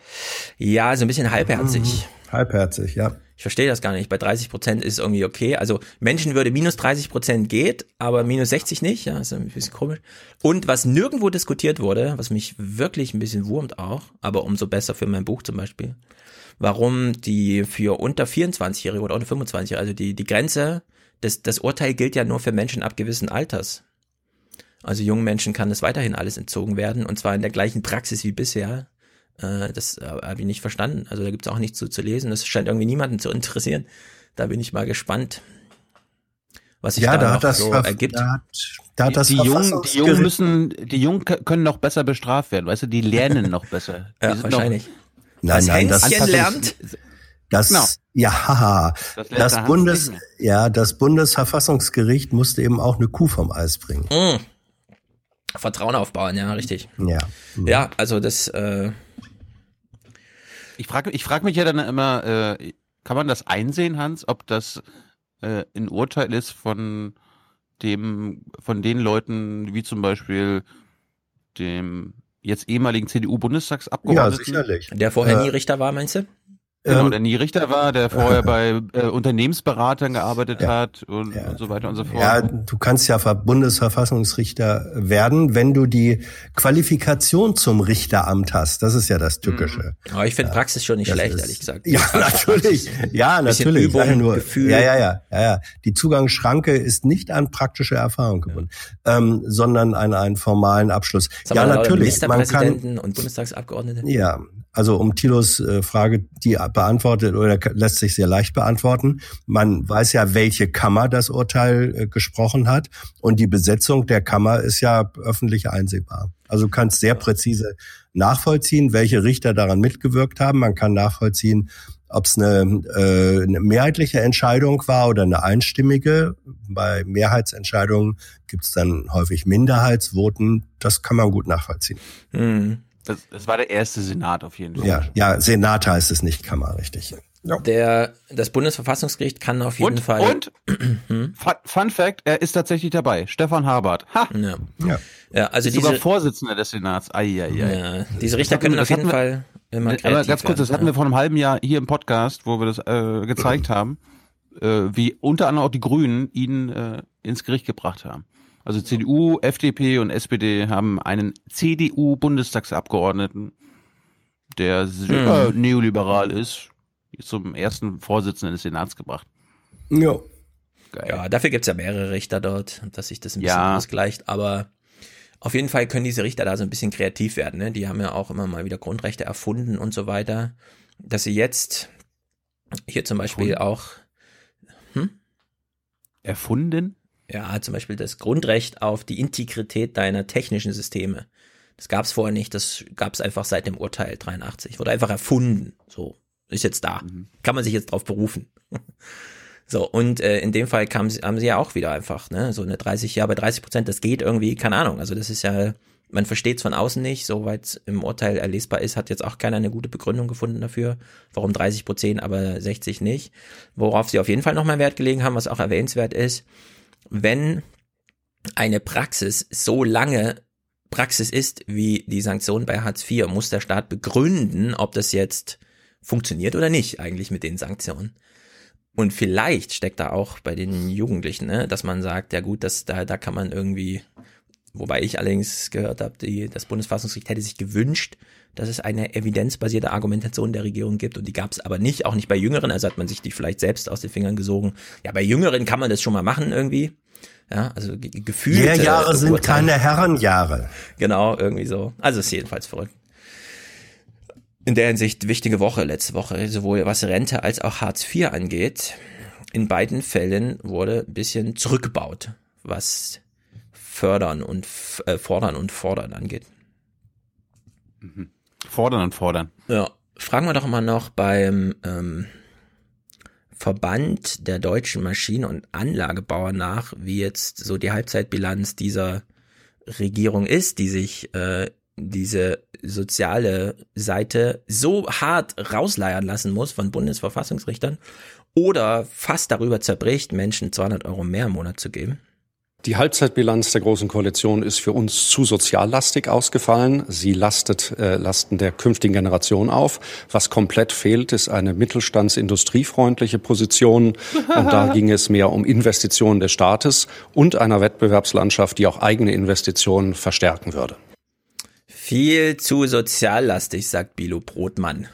Ja, so ein bisschen halbherzig. Mhm. Halbherzig, ja. Ich verstehe das gar nicht. Bei 30 Prozent ist irgendwie okay. Also Menschenwürde minus 30 Prozent geht, aber minus 60 nicht. Ja, ist ein bisschen komisch. Und was nirgendwo diskutiert wurde, was mich wirklich ein bisschen wurmt auch, aber umso besser für mein Buch zum Beispiel, warum die für unter 24-Jährige oder unter 25 also die, die Grenze, das, das Urteil gilt ja nur für Menschen ab gewissen Alters. Also jungen Menschen kann das weiterhin alles entzogen werden und zwar in der gleichen Praxis wie bisher. Äh, das äh, habe ich nicht verstanden. Also da gibt es auch nichts zu, zu lesen. Das scheint irgendwie niemanden zu interessieren. Da bin ich mal gespannt, was sich Ja, da, da noch hat das so ergibt. da hat- da hat das die, die Jungen, die Jungen müssen, die Jungen können noch besser bestraft werden, weißt du, die lernen noch besser. Die Ja, sind wahrscheinlich. Nein, Was nein, das, lernt. das, Genau. ja, haha. Das Das, Bundes, ja, das Bundesverfassungsgericht musste eben auch eine Kuh vom Eis bringen. Mm. Vertrauen aufbauen, ja, richtig. Ja. Ja, also das, äh, Ich frage ich frag mich ja dann immer, äh, kann man das einsehen, Hans, ob das äh, ein Urteil ist von dem, von den Leuten, wie zum Beispiel dem jetzt ehemaligen CDU-Bundestagsabgeordneten? Der vorher Äh, nie Richter war, meinst du? Genau, Ähm, der nie Richter war, der vorher bei äh, Unternehmensberatern gearbeitet hat und, und so weiter und so fort. Ja, du kannst ja Ver- Bundesverfassungsrichter werden, wenn du die Qualifikation zum Richteramt hast. Das ist ja das Tückische. Aber ich finde Praxis schon nicht Das schlecht, ist- ehrlich gesagt. Ja, natürlich. Ja, natürlich. Ich Übung, nur, Gefühl. Ja, ja, ja, ja, ja. Die Zugangsschranke ist nicht an praktische Erfahrung gebunden, ähm, sondern an einen formalen Abschluss. Ja, natürlich. Man kann, und Bundestagsabgeordnete. ja, also um Thilos äh, Frage, die beantwortet oder lässt sich sehr leicht beantworten. Man weiß ja, welche Kammer das Urteil äh, gesprochen hat und die Besetzung der Kammer ist ja öffentlich einsehbar. Also du kannst sehr präzise nachvollziehen, welche Richter daran mitgewirkt haben. Man kann nachvollziehen, ob es eine, äh, eine mehrheitliche Entscheidung war oder eine einstimmige. Bei Mehrheitsentscheidungen gibt es dann häufig Minderheitsvoten. Das kann man gut nachvollziehen. Hm. Das, das war der erste Senat auf jeden Fall. Ja, ja, Senat heißt es nicht, Kammer, richtig. Der, das Bundesverfassungsgericht kann auf jeden Und, Fall. und Hm? Fun, Fact, er ist tatsächlich dabei. Stefan Habart. Ha! Ja. Ja, also ist sogar diese, Vorsitzender des Senats. Ai, ai, ai. ja, diese Richter können das auf jeden wir- Fall immer kreativ Aber ganz kurz, das hatten ja. wir vor einem halben Jahr hier im Podcast, wo wir das äh, gezeigt haben, äh, wie unter anderem auch die Grünen ihn äh, ins Gericht gebracht haben. Also CDU, FDP und SPD haben einen CDU-Bundestagsabgeordneten, der sehr Hm. neoliberal ist, zum ersten Vorsitzenden des Senats gebracht. Ja. Ja, dafür gibt's ja mehrere Richter dort, dass sich das ein bisschen Ja. ausgleicht. Aber auf jeden Fall können diese Richter da so ein bisschen kreativ werden. Ne? Die haben ja auch immer mal wieder Grundrechte erfunden und so weiter. Dass sie jetzt hier zum Beispiel auch Erfunden? Ja, zum Beispiel das Grundrecht auf die Integrität deiner technischen Systeme. Das gab's vorher nicht, das gab's einfach seit dem Urteil 83. Wurde einfach erfunden. So, ist jetzt da. Kann man sich jetzt drauf berufen. So, und äh, in dem Fall kam, haben sie ja auch wieder einfach, ne, so eine 30 Jahre bei 30 Prozent, das geht irgendwie, keine Ahnung. Also das ist ja, man versteht es von außen nicht, soweit es im Urteil erlesbar ist, hat jetzt auch keiner eine gute Begründung gefunden dafür, warum 30 Prozent, aber 60 nicht. Worauf sie auf jeden Fall nochmal Wert gelegen haben, was auch erwähnenswert ist, wenn eine Praxis so lange Praxis ist wie die Sanktion bei Hartz IV, muss der Staat begründen, ob das jetzt funktioniert oder nicht eigentlich mit den Sanktionen. Und vielleicht steckt da auch bei den Jugendlichen, ne, dass man sagt, ja gut, das, da, da kann man irgendwie, wobei ich allerdings gehört habe, die, das Bundesverfassungsgericht hätte sich gewünscht, dass es eine evidenzbasierte Argumentation der Regierung gibt und die gab es aber nicht, auch nicht bei Jüngeren, also hat man sich die vielleicht selbst aus den Fingern gesogen. Ja, bei Jüngeren kann man das schon mal machen irgendwie. Ja, also ge- gefühlt. Lehrjahre sind keine Herrenjahre. Genau, irgendwie so. Also ist jedenfalls verrückt. In der Hinsicht wichtige Woche letzte Woche, sowohl was Rente als auch Hartz IV angeht. In beiden Fällen wurde ein bisschen zurückgebaut, was fördern und äh, fordern und fordern angeht. Fordern und fordern. Ja, fragen wir doch mal noch beim ähm, Verband der deutschen Maschinen- und Anlagebauer nach, wie jetzt so die Halbzeitbilanz dieser Regierung ist, die sich äh, diese soziale Seite so hart rausleiern lassen muss von Bundesverfassungsrichtern oder fast darüber zerbricht, Menschen 200 Euro mehr im Monat zu geben. Die Halbzeitbilanz der Großen Koalition ist für uns zu soziallastig ausgefallen. Sie lastet äh, Lasten der künftigen Generation auf. Was komplett fehlt, ist eine mittelstandsindustriefreundliche Position. Und da ging es mehr um Investitionen des Staates und einer Wettbewerbslandschaft, die auch eigene Investitionen verstärken würde. Viel zu soziallastig, sagt Bilo Brotmann.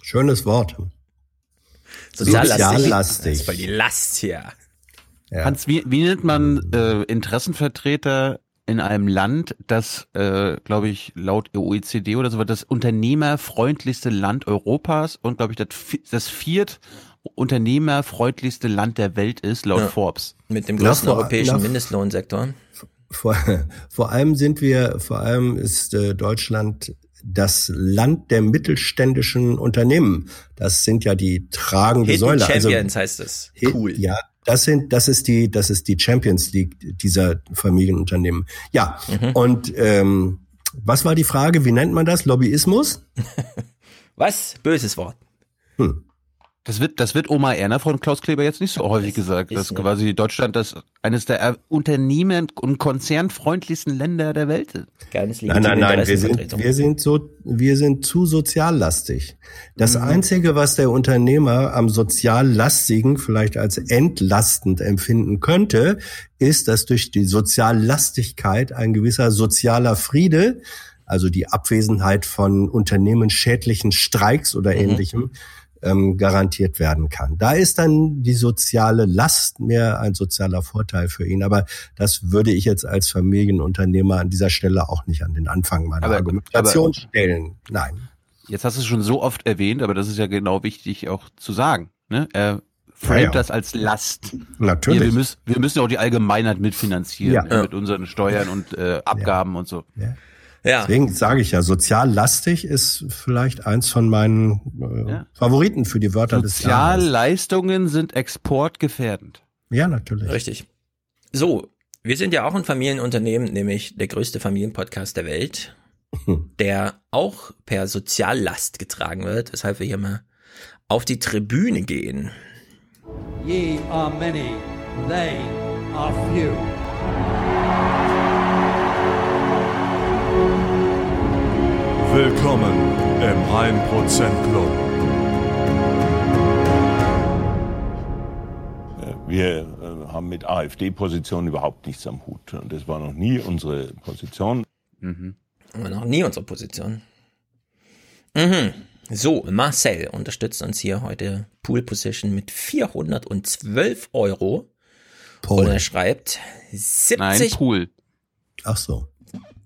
Schönes Wort. Soziallastig. Soziallastig. Das ist voll die Last hier. Ja. Hans, wie, wie nennt man äh, Interessenvertreter in einem Land, das, äh, glaube ich, laut OECD oder so, das unternehmerfreundlichste Land Europas und, glaube ich, das, das viert unternehmerfreundlichste Land der Welt ist, laut Ja. Forbes. Mit dem größten vor- europäischen na, Mindestlohnsektor. Vor, vor allem sind wir, vor allem ist äh, Deutschland das Land der mittelständischen Unternehmen. Das sind ja die tragende Hidden Säule. Also Champions heißt es. Cool. Ja, das sind, das ist die, das ist die Champions League dieser Familienunternehmen. Ja, Mhm. und ähm, was war die Frage? Wie nennt man das? Lobbyismus? Was? Böses Wort. Das wird, das wird Oma Erna von Klaus Kleber jetzt nicht so häufig gesagt, ist dass so. quasi Deutschland das eines der unternehmen- und konzernfreundlichsten Länder der Welt ist. Ganz Nein, nein, nein, wir sind, wir sind so, wir sind zu soziallastig. Das einzige, was der Unternehmer am soziallastigen vielleicht als entlastend empfinden könnte, ist, dass durch die Soziallastigkeit ein gewisser sozialer Friede, also die Abwesenheit von unternehmensschädlichen Streiks oder ähnlichem, ähm, garantiert werden kann. Da ist dann die soziale Last mehr ein sozialer Vorteil für ihn. Aber das würde ich jetzt als Familienunternehmer an dieser Stelle auch nicht an den Anfang meiner Aber- Argumentation aber- stellen. Nein. Jetzt hast du es schon so oft erwähnt, aber das ist ja genau wichtig auch zu sagen. Ne? Er framet Ja, ja. das als Last. Natürlich. Wir, wir, müssen, wir müssen auch die Allgemeinheit mitfinanzieren Ja. ne? mit unseren Steuern und äh, Abgaben und so. Ja. Ja. Deswegen sage ich ja, soziallastig ist vielleicht eins von meinen äh, Ja. Favoriten für die Wörter des Jahres. Sozialleistungen sind exportgefährdend. Ja, natürlich. Richtig. So, wir sind ja auch ein Familienunternehmen, nämlich der größte Familienpodcast der Welt, der auch per Soziallast getragen wird, weshalb wir hier mal auf die Tribüne gehen. Ye are many, they are few. Willkommen im 1% Club. Wir äh, haben mit AfD-Positionen überhaupt nichts am Hut. Das war noch nie unsere Position. Mhm. Aber noch nie unsere Position. Mhm. So, Marcel unterstützt uns hier heute Pool Position mit 412 Euro. Pool. Und er schreibt 70. Nein, Pool. Ach so.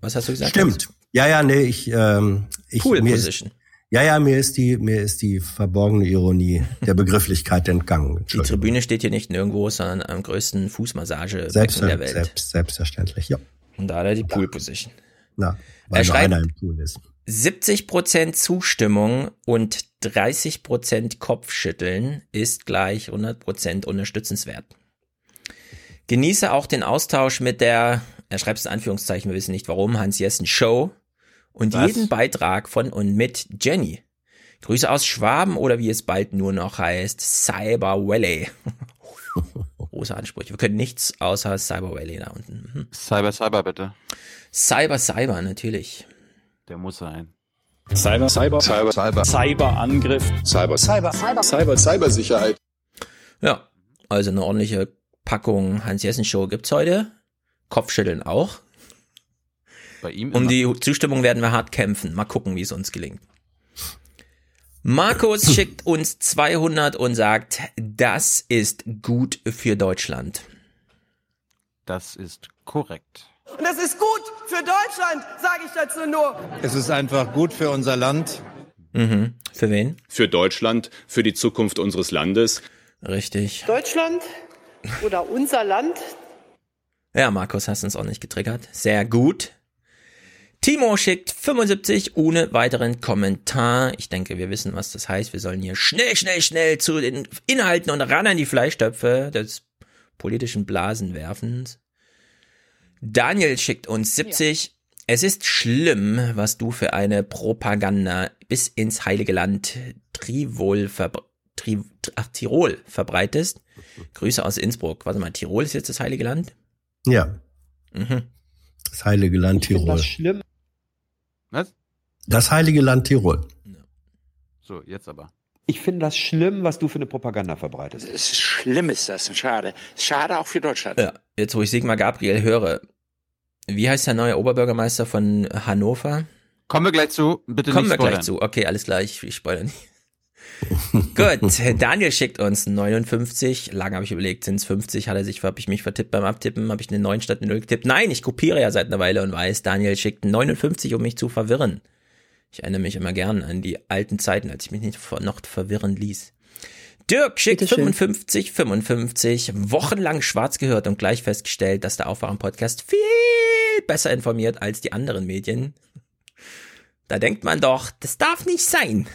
Was hast du gesagt? Stimmt. Ja, ja, nee, ich, ähm, ich Pool mir Position. Ist, ja, ja, mir ist die, mir ist die verborgene Ironie der Begrifflichkeit entgangen. Die Tribüne steht hier nicht nirgendwo, sondern am größten Fußmassage Selbst, der Welt. Selbst, selbstverständlich, ja. Und da hat er die Pool Position. Na, weil Er nur einer im Pool ist. 70% Zustimmung und 30% Kopfschütteln ist gleich 100% unterstützenswert. Genieße auch den Austausch mit der, er schreibt es in Anführungszeichen, wir wissen nicht warum, Hans Jessen Show und Was? jeden Beitrag von und mit Jenny. Grüße aus Schwaben oder wie es bald nur noch heißt, Cyber Valley. Große Ansprüche. Wir können nichts außer Cyber Valley da unten. Mhm. Cyber, Cyber bitte. Cyber, Cyber, natürlich. Der muss sein. Cyber, Cyber, Cyber, Cyber, Cyberangriff, Cyber, Cyber, Cyber, Cyber, Cybersicherheit. Ja, also eine ordentliche Packung Hans-Jessen-Show gibt's heute. Kopfschütteln auch. Bei ihm Um die Zustimmung werden wir hart kämpfen. Mal gucken, wie es uns gelingt. Markus schickt uns 200 und sagt, das ist gut für Deutschland. Das ist korrekt. Und das ist gut für Deutschland, sage ich dazu nur. Es ist einfach gut für unser Land. Mhm. Für wen? Für Deutschland, für die Zukunft unseres Landes. Richtig. Deutschland oder unser Land. Ja, Markus, hast uns auch nicht getriggert. Sehr gut. Timo schickt 75 ohne weiteren Kommentar. Ich denke, wir wissen, was das heißt. Wir sollen hier schnell, schnell, schnell zu den Inhalten und ran an die Fleischtöpfe des politischen Blasenwerfens. Daniel schickt uns 70. Es ist schlimm, was du für eine Propaganda bis ins heilige Land Trivol verbr Tri ach, Tirol verbreitest. Grüße aus Innsbruck. Warte mal, Tirol ist jetzt das heilige Land? Ja, Mhm. das heilige Land Ich Tirol. das schlimm. Was? Das heilige Land Tirol. So, jetzt aber. Ich finde das schlimm, was du für eine Propaganda verbreitest. Es ist schlimm ist das und schade. Schade auch für Deutschland. Ja, jetzt wo ich Sigmar Gabriel höre, wie heißt der neue Oberbürgermeister von Hannover? Kommen wir gleich zu. Bitte Kommen nicht wir gleich spoilern. zu. Okay, alles klar, ich, ich spoilere nicht. Gut, Daniel schickt uns 59. Lange habe ich überlegt, sind es 50? Hat er sich, habe ich mich vertippt beim Abtippen? Habe ich eine 9 statt eine 0 getippt? Nein, ich kopiere ja seit einer Weile und weiß, Daniel schickt 59, um mich zu verwirren. Ich erinnere mich immer gern an die alten Zeiten, als ich mich nicht noch verwirren ließ. Dirk schickt Bitteschön. 55, 55, wochenlang schwarz gehört und gleich festgestellt, dass der Aufwachen-Podcast viel besser informiert als die anderen Medien. Da denkt man doch, das darf nicht sein.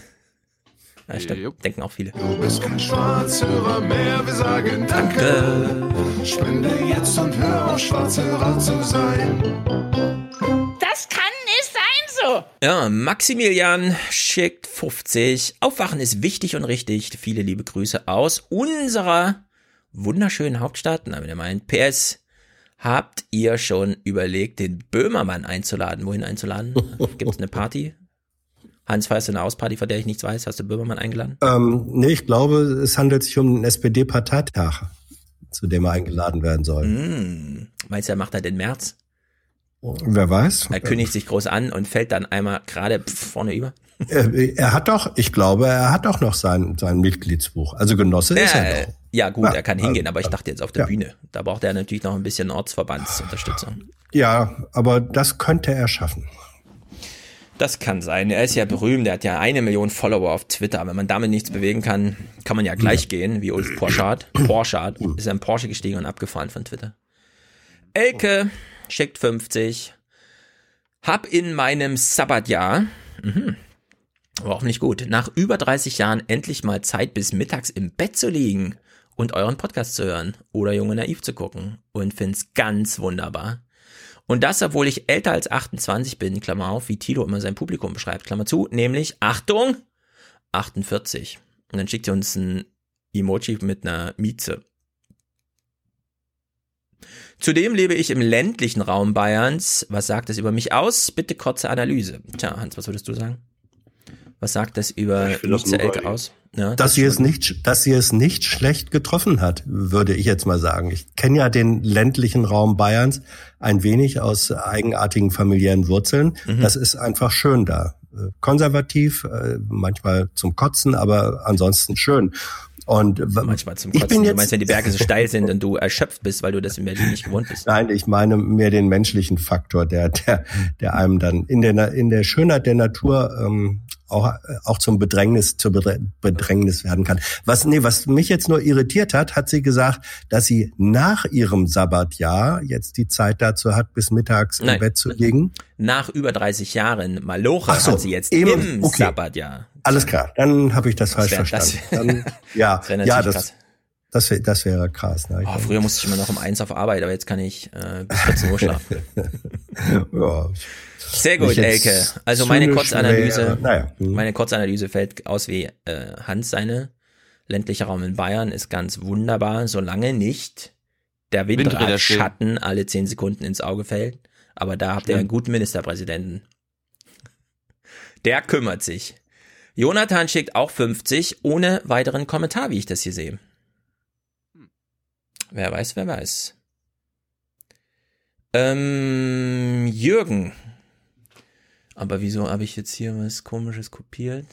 Ja, stimmt, denken auch viele. Du bist kein Schwarzhörer mehr, wir sagen Danke. Spende jetzt und hör auf, Schwarzhörer zu sein. Das kann nicht sein so. Ja, Maximilian schickt 50. Aufwachen ist wichtig und richtig. Viele liebe Grüße aus unserer wunderschönen Hauptstadt. Na, wenn ihr meint, PS, habt ihr schon überlegt, den Böhmermann einzuladen? Wohin einzuladen? Gibt es eine Party? Hans, weißt du eine Hausparty, von der ich nichts weiß? Hast du Böhmermann eingeladen? Ähm, nee, ich glaube, es handelt sich um den SPD-Parteitag, zu dem er eingeladen werden soll. Hm, meinst du, er macht er den März? Wer weiß? Er kündigt sich groß an und fällt dann einmal gerade vorne über. Er, er hat doch, ich glaube, er hat doch noch sein, sein Mitgliedsbuch. Also Genosse ist Ja, er doch. ja, gut, Ja, er kann hingehen, aber ich dachte jetzt auf der ja. Bühne. Da braucht er natürlich noch ein bisschen Ortsverbandsunterstützung. Ja, aber das könnte er schaffen. Das kann sein. Er ist ja berühmt. Er hat ja eine Million Follower auf Twitter. Wenn man damit nichts bewegen kann, kann man ja gleich gehen, wie Ulf Porschardt. Porschardt ist ein Porsche gestiegen und abgefahren von Twitter. Elke schickt 50. Hab in meinem Sabbatjahr, mhm, war hoffentlich gut, nach über 30 Jahren endlich mal Zeit, bis mittags im Bett zu liegen und euren Podcast zu hören oder Junge Naiv zu gucken und find's ganz wunderbar. Und das, obwohl ich älter als 28 bin, Klammer auf, wie Tilo immer sein Publikum beschreibt, Klammer zu, nämlich, Achtung, 48. Und dann schickt ihr uns ein Emoji mit einer Mieze. Zudem lebe ich im ländlichen Raum Bayerns. Was sagt es über mich aus? Bitte kurze Analyse. Tja, Hans, was würdest du sagen? Was sagt das über das bei- aus? Ja, dass sie es nicht, dass sie es nicht schlecht getroffen hat, würde ich jetzt mal sagen. Ich kenne ja den ländlichen Raum Bayerns ein wenig aus eigenartigen familiären Wurzeln. Mhm. Das ist einfach schön da. Konservativ, äh, manchmal zum Kotzen, aber ansonsten schön. Und Manchmal zum ich Kotzen. bin du jetzt, meinst, wenn die Berge so steil sind und du erschöpft bist, weil du das in Berlin nicht gewohnt bist. Nein, ich meine mehr den menschlichen Faktor, der, der, der einem dann in der, in der Schönheit der Natur ähm, auch, auch zum Bedrängnis, zur Bedr- Bedrängnis werden kann. Was, nee, was mich jetzt nur irritiert hat, hat sie gesagt, dass sie nach ihrem Sabbatjahr jetzt die Zeit dazu hat, bis mittags im Nein. Bett zu liegen. Nach über 30 Jahren Malocha so, hat sie jetzt eben, im okay. Sabbatjahr. Alles klar, dann habe ich das, falsch wär- das verstanden. dann, ja, Das ja, das, krass. das, wär, das wäre krass. Ne? Oh, früher musste ich immer noch um eins auf Arbeit, aber jetzt kann ich äh, bis 14 Uhr schlafen. ja, Sehr gut, Elke. Also meine Kurzanalyse, wäre, naja, hm. meine Kurzanalyse fällt aus wie äh, Hans seine. Ländlicher Raum in Bayern ist ganz wunderbar, solange nicht der. Windradschatten alle 10 Sekunden ins Auge fällt. Aber da habt ihr einen guten Ministerpräsidenten. Der kümmert sich. Jonathan schickt auch 50 ohne weiteren Kommentar, wie ich das hier sehe. Wer weiß, wer weiß. Ähm, Jürgen. Aber wieso habe ich jetzt hier was komisches kopiert?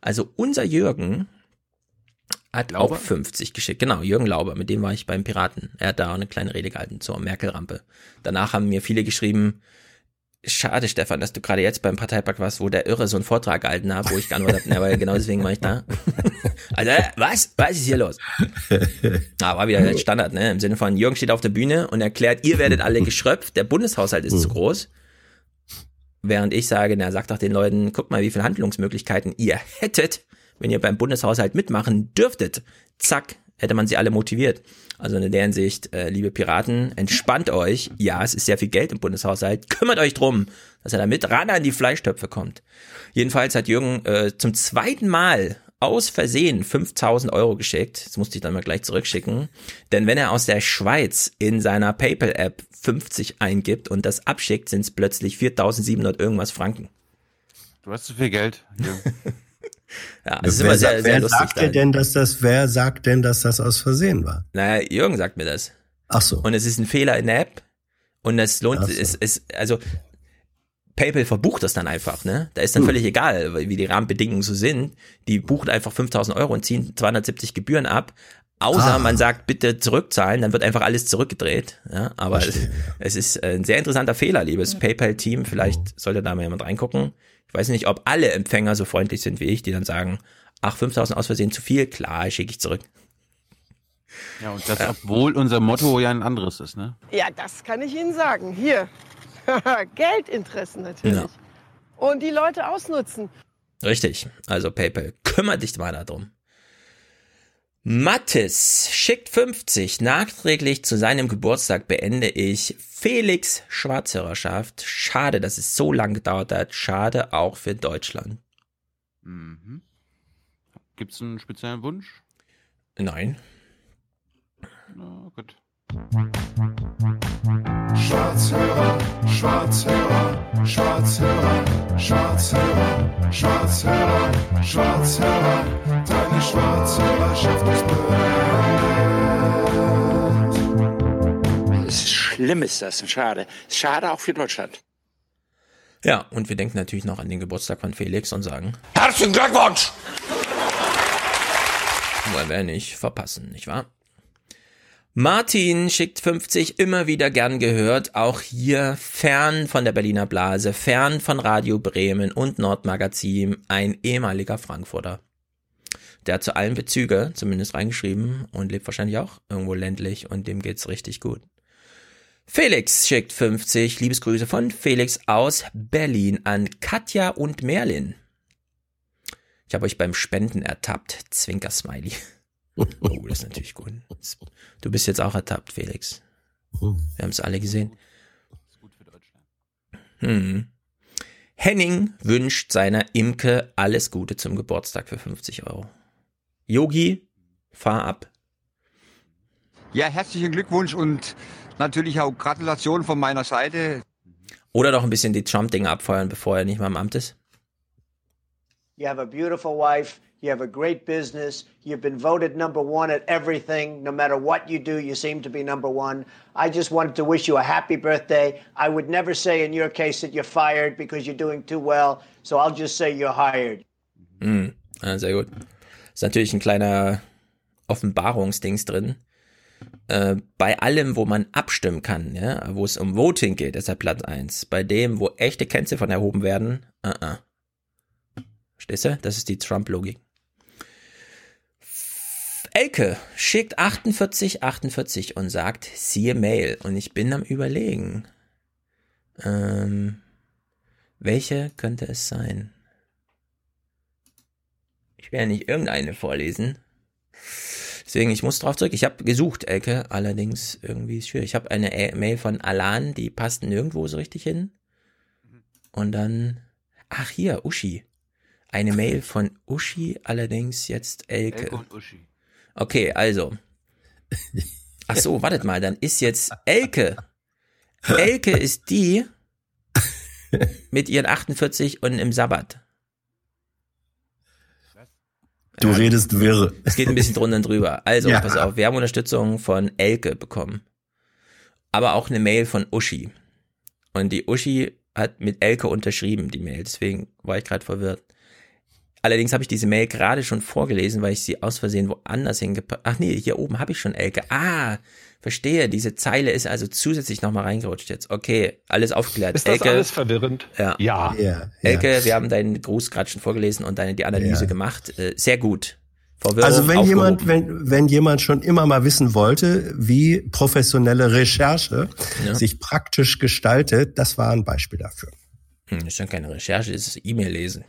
Also unser Jürgen hat Lauber? auch 50 geschickt. Genau, Jürgen Lauber, mit dem war ich beim Piraten. Er hat da auch eine kleine Rede gehalten zur Merkel-Rampe. Danach haben mir viele geschrieben, schade Stefan, dass du gerade jetzt beim Parteitag warst, wo der Irre so einen Vortrag gehalten hat, wo ich geantwortet habe, weil genau deswegen war ich da. also, äh, was? Was ist hier los? Ah, war wieder der Standard, ne? Im Sinne von, Jürgen steht auf der Bühne und erklärt, ihr werdet alle geschröpft, der Bundeshaushalt ist zu groß. Während ich sage, na, sagt doch den Leuten, guckt mal, wie viele Handlungsmöglichkeiten ihr hättet, wenn ihr beim Bundeshaushalt mitmachen dürftet. Zack, hätte man sie alle motiviert. Also in der Hinsicht, äh, liebe Piraten, entspannt euch. Ja, es ist sehr viel Geld im Bundeshaushalt. Kümmert euch drum, dass er damit ran an die Fleischtöpfe kommt. Jedenfalls hat Jürgen äh, zum zweiten Mal aus Versehen 5000 Euro geschickt. Das musste ich dann mal gleich zurückschicken. Denn wenn er aus der Schweiz in seiner PayPal-App 50 eingibt und das abschickt, sind es plötzlich 4700 irgendwas Franken. Du hast zu viel Geld. Ja, es ist wer immer sehr, sagt, sehr wer lustig. sagt denn, dann. denn, dass das, wer sagt denn, dass das aus Versehen war? Naja, Jürgen sagt mir das. Ach so. Und es ist ein Fehler in der App. Und es lohnt, Ach so. es ist, also, PayPal verbucht das dann einfach, ne? Da ist dann Hm. völlig egal, wie die Rahmenbedingungen so sind. Die bucht einfach 5000 Euro und ziehen 270 Gebühren ab. Außer Ah. man sagt, bitte zurückzahlen, dann wird einfach alles zurückgedreht. Ja, aber es, es ist äh, ein sehr interessanter Fehler, liebes PayPal-Team. Vielleicht sollte da mal jemand reingucken. Ich weiß nicht, ob alle Empfänger so freundlich sind wie ich, die dann sagen, ach, 5000 aus Versehen zu viel, klar, schicke ich zurück. Ja, und das, obwohl unser Motto ja ein anderes ist, ne? Ja, das kann ich Ihnen sagen. Hier. Geldinteressen natürlich. Ja. Und die Leute ausnutzen. Richtig. Also PayPal, kümmert dich mal darum. Mattes schickt 50. Nachträglich zu seinem Geburtstag beende ich Felix Schwarzhörerschaft. Schade, dass es so lang gedauert hat. Schade auch für Deutschland. Mhm. Gibt's einen speziellen Wunsch? Nein. Na gut. Schwarzhörer, Schwarzhörer, Schwarzhörer, Schwarzhörer, Schwarzhörer, Schwarzhörer, deine Schwarzhörerschaft ist beendet. Schlimm ist das, schade. Schade auch für Deutschland. Ja, und wir denken natürlich noch an den Geburtstag von Felix und sagen, Herzlichen Glückwunsch! wollen wir nicht verpassen, nicht wahr? Martin schickt 50 immer wieder gern gehört, auch hier fern von der Berliner Blase, fern von Radio Bremen und Nordmagazin, ein ehemaliger Frankfurter. Der hat zu allen Bezüge zumindest reingeschrieben und lebt wahrscheinlich auch irgendwo ländlich und dem geht's richtig gut. Felix schickt 50 Liebesgrüße von Felix aus Berlin an Katja und Merlin. Ich habe euch beim Spenden ertappt. Zwinker-Smiley. Oh, das ist natürlich gut. Du bist jetzt auch ertappt, Felix. Wir haben es alle gesehen. Hm. Henning wünscht seiner Imke alles Gute zum Geburtstag für 50 Euro. Yogi, fahr ab. Ja, herzlichen Glückwunsch und natürlich auch Gratulation von meiner Seite. Oder doch ein bisschen die Trump-Dinge abfeuern, bevor er nicht mal im Amt ist. You have a beautiful wife. You have a great business. You've been voted number one at everything. No matter what you do, you seem to be number one. I just wanted to wish you a happy birthday. I would never say in your case that you're fired because you're doing too well. So I'll just say you're hired. Mhm. Ja, sehr gut. Ist natürlich ein kleiner Offenbarungsdings drin. Äh, bei allem, wo man abstimmen kann, ja, wo es um Voting geht, ist er Platz 1. Bei dem, wo echte Kennziffern erhoben werden, uh -uh. Verstehst du? Das ist die Trump-Logik. Elke schickt 4848 und sagt, siehe Mail. Und ich bin am überlegen. Ähm, welche könnte es sein? Ich werde nicht irgendeine vorlesen. Deswegen, ich muss drauf zurück. Ich habe gesucht, Elke, allerdings irgendwie ist schwierig. Ich habe eine A Mail von Alan, die passt nirgendwo so richtig hin. Und dann, ach hier, Uschi. Eine Mail von Uschi, allerdings jetzt Elke. Elke und Uschi. Okay, also. Ach so, wartet mal, dann ist jetzt Elke. Elke ist die mit ihren 48 und im Sabbat. Du Ja, redest wirr. Es geht ein bisschen drunter und drüber. Also, Ja. pass auf, wir haben Unterstützung von Elke bekommen. Aber auch eine Mail von Uschi. Und die Uschi hat mit Elke unterschrieben, die Mail. Deswegen war ich gerade verwirrt. Allerdings habe ich diese Mail gerade schon vorgelesen, weil ich sie aus Versehen woanders hingepackt Ach nee, hier oben habe ich schon Elke. Ah, verstehe. Diese Zeile ist also zusätzlich nochmal reingerutscht jetzt. Okay, alles aufgeklärt. Ist das Elke, alles verwirrend? Ja. Ja. Ja, Elke, wir haben deinen Gruß gerade schon vorgelesen und deine die Analyse Ja. gemacht. Äh, sehr gut. Verwirrung Also wenn aufgehoben. jemand, wenn, wenn jemand schon immer mal wissen wollte, wie professionelle Recherche Ja. sich praktisch gestaltet, das war ein Beispiel dafür. Hm, das ist ja keine Recherche, das ist E-Mail lesen.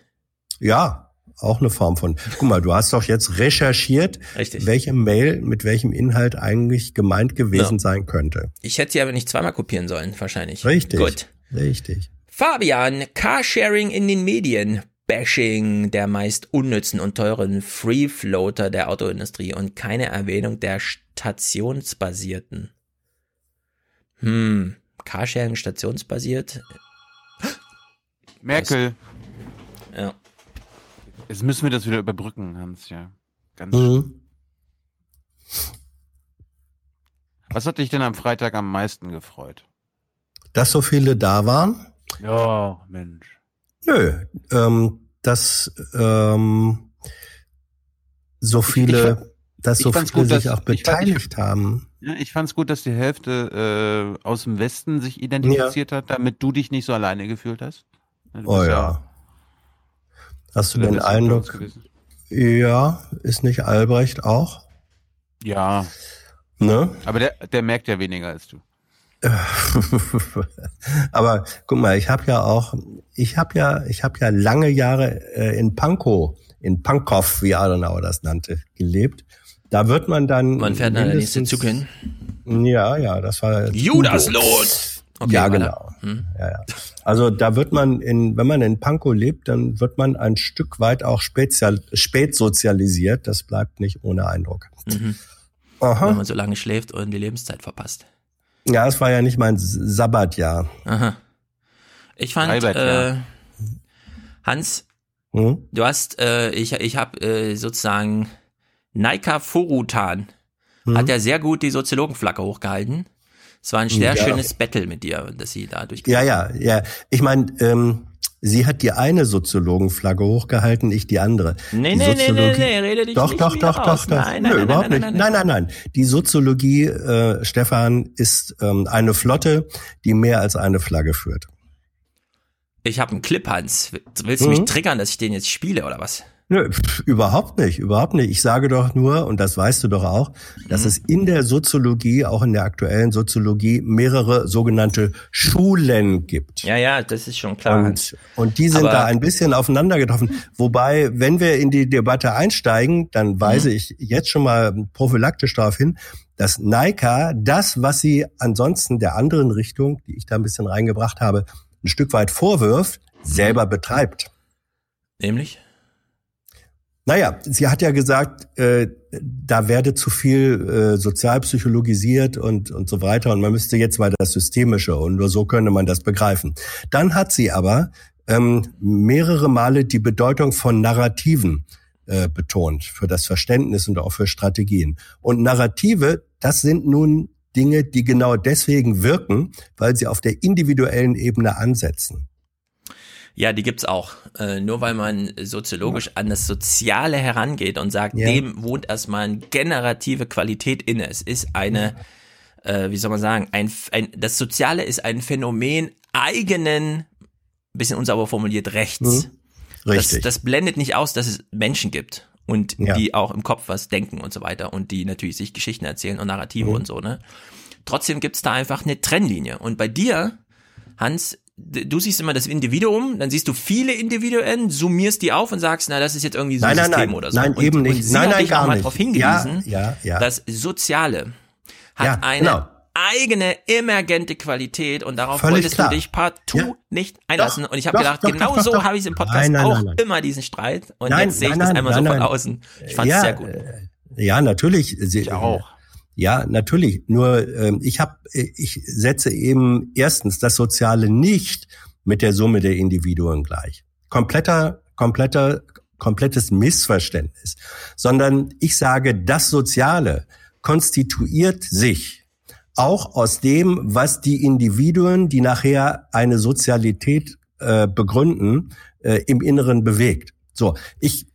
Ja, auch eine Form von. Guck mal, du hast doch jetzt recherchiert, Richtig. welche Mail mit welchem Inhalt eigentlich gemeint gewesen Ja. sein könnte. Ich hätte sie aber nicht zweimal kopieren sollen, wahrscheinlich. Richtig. Gut. Richtig. Fabian, Carsharing in den Medien. Bashing der meist unnützen und teuren Free Floater der Autoindustrie und keine Erwähnung der stationsbasierten. Hm, Carsharing stationsbasiert? Merkel. Ja. Jetzt müssen wir das wieder überbrücken, Hans, ja. Ganz Mhm. Was hat dich denn am Freitag am meisten gefreut? Dass so viele da waren? Ja, Mensch. Nö, ähm, dass ähm, so viele, dass ich so fand's viele gut, sich dass- auch ich fand- beteiligt haben. Ja, ich fand's gut, dass die Hälfte äh, aus dem Westen sich identifiziert hat, damit du dich nicht so alleine gefühlt hast. Du Oh bist ja. Hast du den Eindruck? Ja, ist nicht Albrecht auch? Ja. Ne? Aber der, der merkt ja weniger als du. Aber guck mal, ich habe ja auch, ich habe ja, ich habe ja lange Jahre äh, in Pankow, in Pankow, wie Adenauer das nannte, gelebt. Da wird man dann. Wann fährt dann der nächste Zug hin? Ja, ja, das war Judaslohn! Okay, ja, genau. Hm. Ja, ja. Also da wird man in, wenn man in Pankow lebt, dann wird man ein Stück weit auch spezial, spät sozialisiert. Das bleibt nicht ohne Eindruck. Mhm. Aha. Wenn man so lange schläft und die Lebenszeit verpasst. Ja, es war ja nicht mein Sabbatjahr. Aha. Ich fand, Albert, äh, ja. Hans, Hm? du hast, äh, ich, ich habe äh, sozusagen Naika Forutan Hm? hat ja sehr gut die Soziologenflagge hochgehalten. Es war ein sehr Ja. schönes Battle mit dir, das sie da durch. Ja, ja, ja. Ich meine, ähm, sie hat die eine Soziologenflagge hochgehalten, ich die andere. Nee, die nee, nee, nee, nee, rede dich doch, nicht doch, doch, raus. doch, doch. Nein, Nö, nein, nein, überhaupt nein, nicht. nein, Nein, nein, nein. Die Soziologie, äh, Stefan, ist ähm, eine Flotte, die mehr als eine Flagge führt. Ich habe einen Clip, Hans. Willst du Mhm. mich triggern, dass ich den jetzt spiele oder was? Nö, pf, überhaupt nicht, überhaupt nicht. Ich sage doch nur, und das weißt du doch auch, dass Mhm. es in der Soziologie, auch in der aktuellen Soziologie, mehrere sogenannte Schulen gibt. Ja, ja, das ist schon klar. Und, und die sind Aber- da ein bisschen aufeinander getroffen. Wobei, wenn wir in die Debatte einsteigen, dann weise Mhm. ich jetzt schon mal prophylaktisch darauf hin, dass Naika das, was sie ansonsten der anderen Richtung, die ich da ein bisschen reingebracht habe, ein Stück weit vorwirft, selber betreibt. Nämlich? Naja, sie hat ja gesagt, äh, da werde zu viel äh, sozialpsychologisiert und, und so weiter und man müsste jetzt mal das Systemische und nur so könne man das begreifen. Dann hat sie aber ähm, mehrere Male die Bedeutung von Narrativen äh, betont für das Verständnis und auch für Strategien. Und Narrative, das sind nun Dinge, die genau deswegen wirken, weil sie auf der individuellen Ebene ansetzen. Ja, die gibt's auch. Äh, nur weil man soziologisch an das Soziale herangeht und sagt, Ja. dem wohnt erstmal eine generative Qualität inne. Es ist eine, äh, wie soll man sagen, ein, ein, das Soziale ist ein Phänomen eigenen, bisschen unsauber formuliert, Rechts. Mhm. Richtig. Das, das blendet nicht aus, dass es Menschen gibt und Ja. die auch im Kopf was denken und so weiter und die natürlich sich Geschichten erzählen und Narrative Mhm. und so, ne? Trotzdem gibt's da einfach eine Trennlinie. Und bei dir, Hans, du siehst immer das Individuum, dann siehst du viele Individuen, summierst die auf und sagst, na, das ist jetzt irgendwie so ein nein, System nein. oder so. Nein, und, eben nicht. Nein, nein, dich auch gar mal nicht. darauf hingewiesen, Ja, ja, ja. das Soziale hat Ja, eine genau. eigene emergente Qualität und darauf Völlig wolltest klar. du dich partout Ja. nicht einlassen. Doch, und ich habe gedacht, doch, genau doch, so habe ich es im Podcast Nein, nein, auch nein, nein. immer diesen Streit. Und Nein, jetzt sehe ich nein, das einmal nein, so von nein. außen. Ich fand es ja, sehr gut. äh, Ja, natürlich. Sie, ich auch. Ja, natürlich. Nur ähm, ich habe, ich setze eben erstens das Soziale nicht mit der Summe der Individuen gleich. Kompletter, kompletter, komplettes Missverständnis. Sondern ich sage, das Soziale konstituiert sich auch aus dem, was die Individuen, die nachher eine Sozialität äh, begründen, äh, im Inneren bewegt. So, ich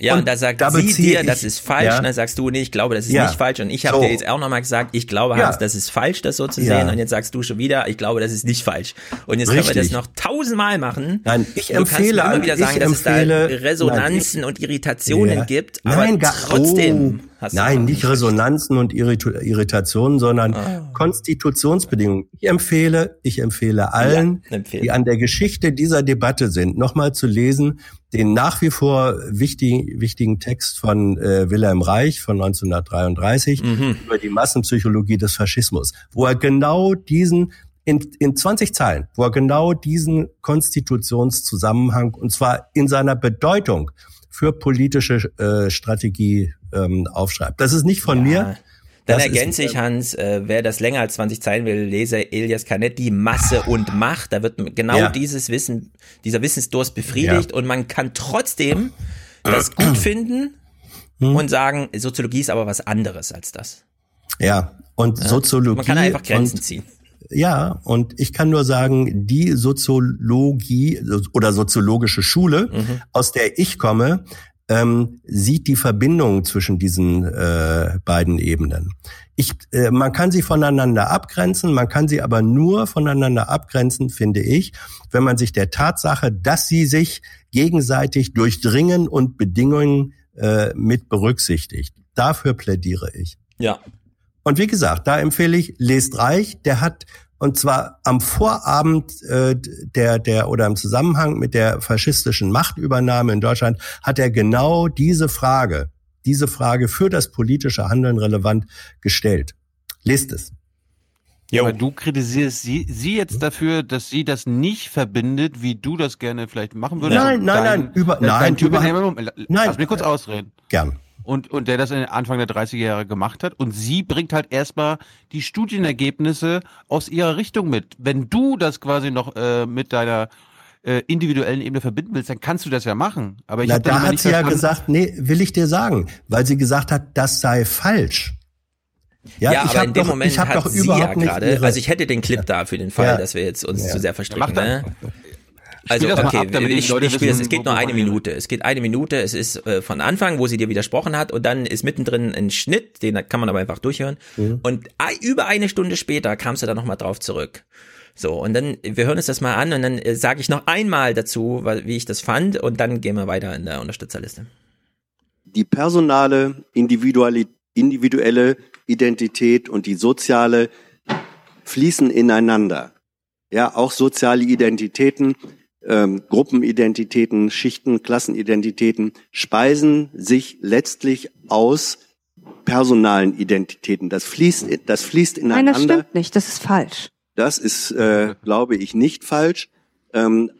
Ja, und, da sagt sie dir, das ich- ist falsch, ja. und dann sagst du, nee, ich glaube, das ist Ja. nicht falsch. Und ich habe So. dir jetzt auch nochmal gesagt, ich glaube, Ja. Hans, das ist falsch, das so zu Ja. sehen. Und jetzt sagst du schon wieder, ich glaube, das ist nicht falsch. Und jetzt können wir das Richtig. noch tausendmal machen. Nein, ich du kannst empfehle mir immer wieder sagen, ich dass es empfehle- da Resonanzen nein, und Irritationen Ja. gibt. Aber Nein, gar, trotzdem oh, hast nein, nicht Resonanzen und Irritationen, sondern Ah. Konstitutionsbedingungen. Ich empfehle, ich empfehle allen, Ja, empfehle. die an der Geschichte dieser Debatte sind, nochmal zu lesen, den nach wie vor wichtigen, wichtigen Text von äh, Wilhelm Reich von 1933 Mhm. über die Massenpsychologie des Faschismus, wo er genau diesen in, in 20 Zeilen, wo er genau diesen Konstitutionszusammenhang und zwar in seiner Bedeutung für politische äh, Strategie ähm, aufschreibt. Das ist nicht von mir. Dann Das ist, ergänze ich, Hans, äh, wer das länger als 20 Zeilen will, lese Elias Canetti, Masse und Macht. Da wird genau Ja. dieses Wissen, dieser Wissensdurst befriedigt und man kann trotzdem das gut finden Hm. und sagen, Soziologie ist aber was anderes als das. Ja, und Ja. Soziologie. Man kann einfach Grenzen und, ziehen. Ja, und ich kann nur sagen, die Soziologie oder soziologische Schule, Mhm. aus der ich komme, ähm, sieht die Verbindung zwischen diesen äh, beiden Ebenen. Ich, äh, man kann sie voneinander abgrenzen, man kann sie aber nur voneinander abgrenzen, finde ich, wenn man sich der Tatsache, dass sie sich gegenseitig durchdringen und Bedingungen äh, mit berücksichtigt. Dafür plädiere ich. Ja. Und wie gesagt, da empfehle ich, lest Reich, der hat, und zwar am Vorabend äh, der, der oder im Zusammenhang mit der faschistischen Machtübernahme in Deutschland, hat er genau diese Frage, diese Frage für das politische Handeln relevant gestellt. Lest es. Aber du kritisierst sie, sie jetzt dafür, dass sie das nicht verbindet, wie du das gerne vielleicht machen würdest. Nein, nein, nein, über- dein nein, überhaupt- nee, Moment, nein. Lass mich kurz ausreden. Gern. Und, und der das in Anfang der 30er Jahre gemacht hat. Und sie bringt halt erstmal die Studienergebnisse aus ihrer Richtung mit. Wenn du das quasi noch äh, mit deiner äh, individuellen Ebene verbinden willst, dann kannst du das ja machen. Aber ich Na, da hat nicht sie ja gesagt, nee, will ich dir sagen, weil sie gesagt hat, das sei falsch. Ja, ich aber in dem doch, Moment ich hab hat doch sie überhaupt ja gerade, also ich hätte den Clip da für den Fall, Ja. dass wir jetzt uns Ja. zu sehr Ja, verstricken. ne? Also Spiel okay, ab, damit ich, Leute ich spiele das. wissen, Es geht nur eine Minute. Es geht eine Minute. Es ist äh, von Anfang, wo sie dir widersprochen hat, und dann ist mittendrin ein Schnitt, den kann man aber einfach durchhören. Mhm. Und über eine Stunde später kamst du dann nochmal drauf zurück. So, und dann, wir hören uns das mal an und dann äh, sage ich noch einmal dazu, weil, wie ich das fand, und dann gehen wir weiter in der Unterstützerliste. die personale, individuelle, individuelle Identität und die soziale fließen ineinander. Ja, auch soziale Identitäten, ähm, Gruppenidentitäten, Schichten, Klassenidentitäten speisen sich letztlich aus personalen Identitäten. Das fließt, das fließt Nein, das ineinander. stimmt nicht. Das ist falsch. Das ist, äh, glaube ich, nicht falsch. Ähm,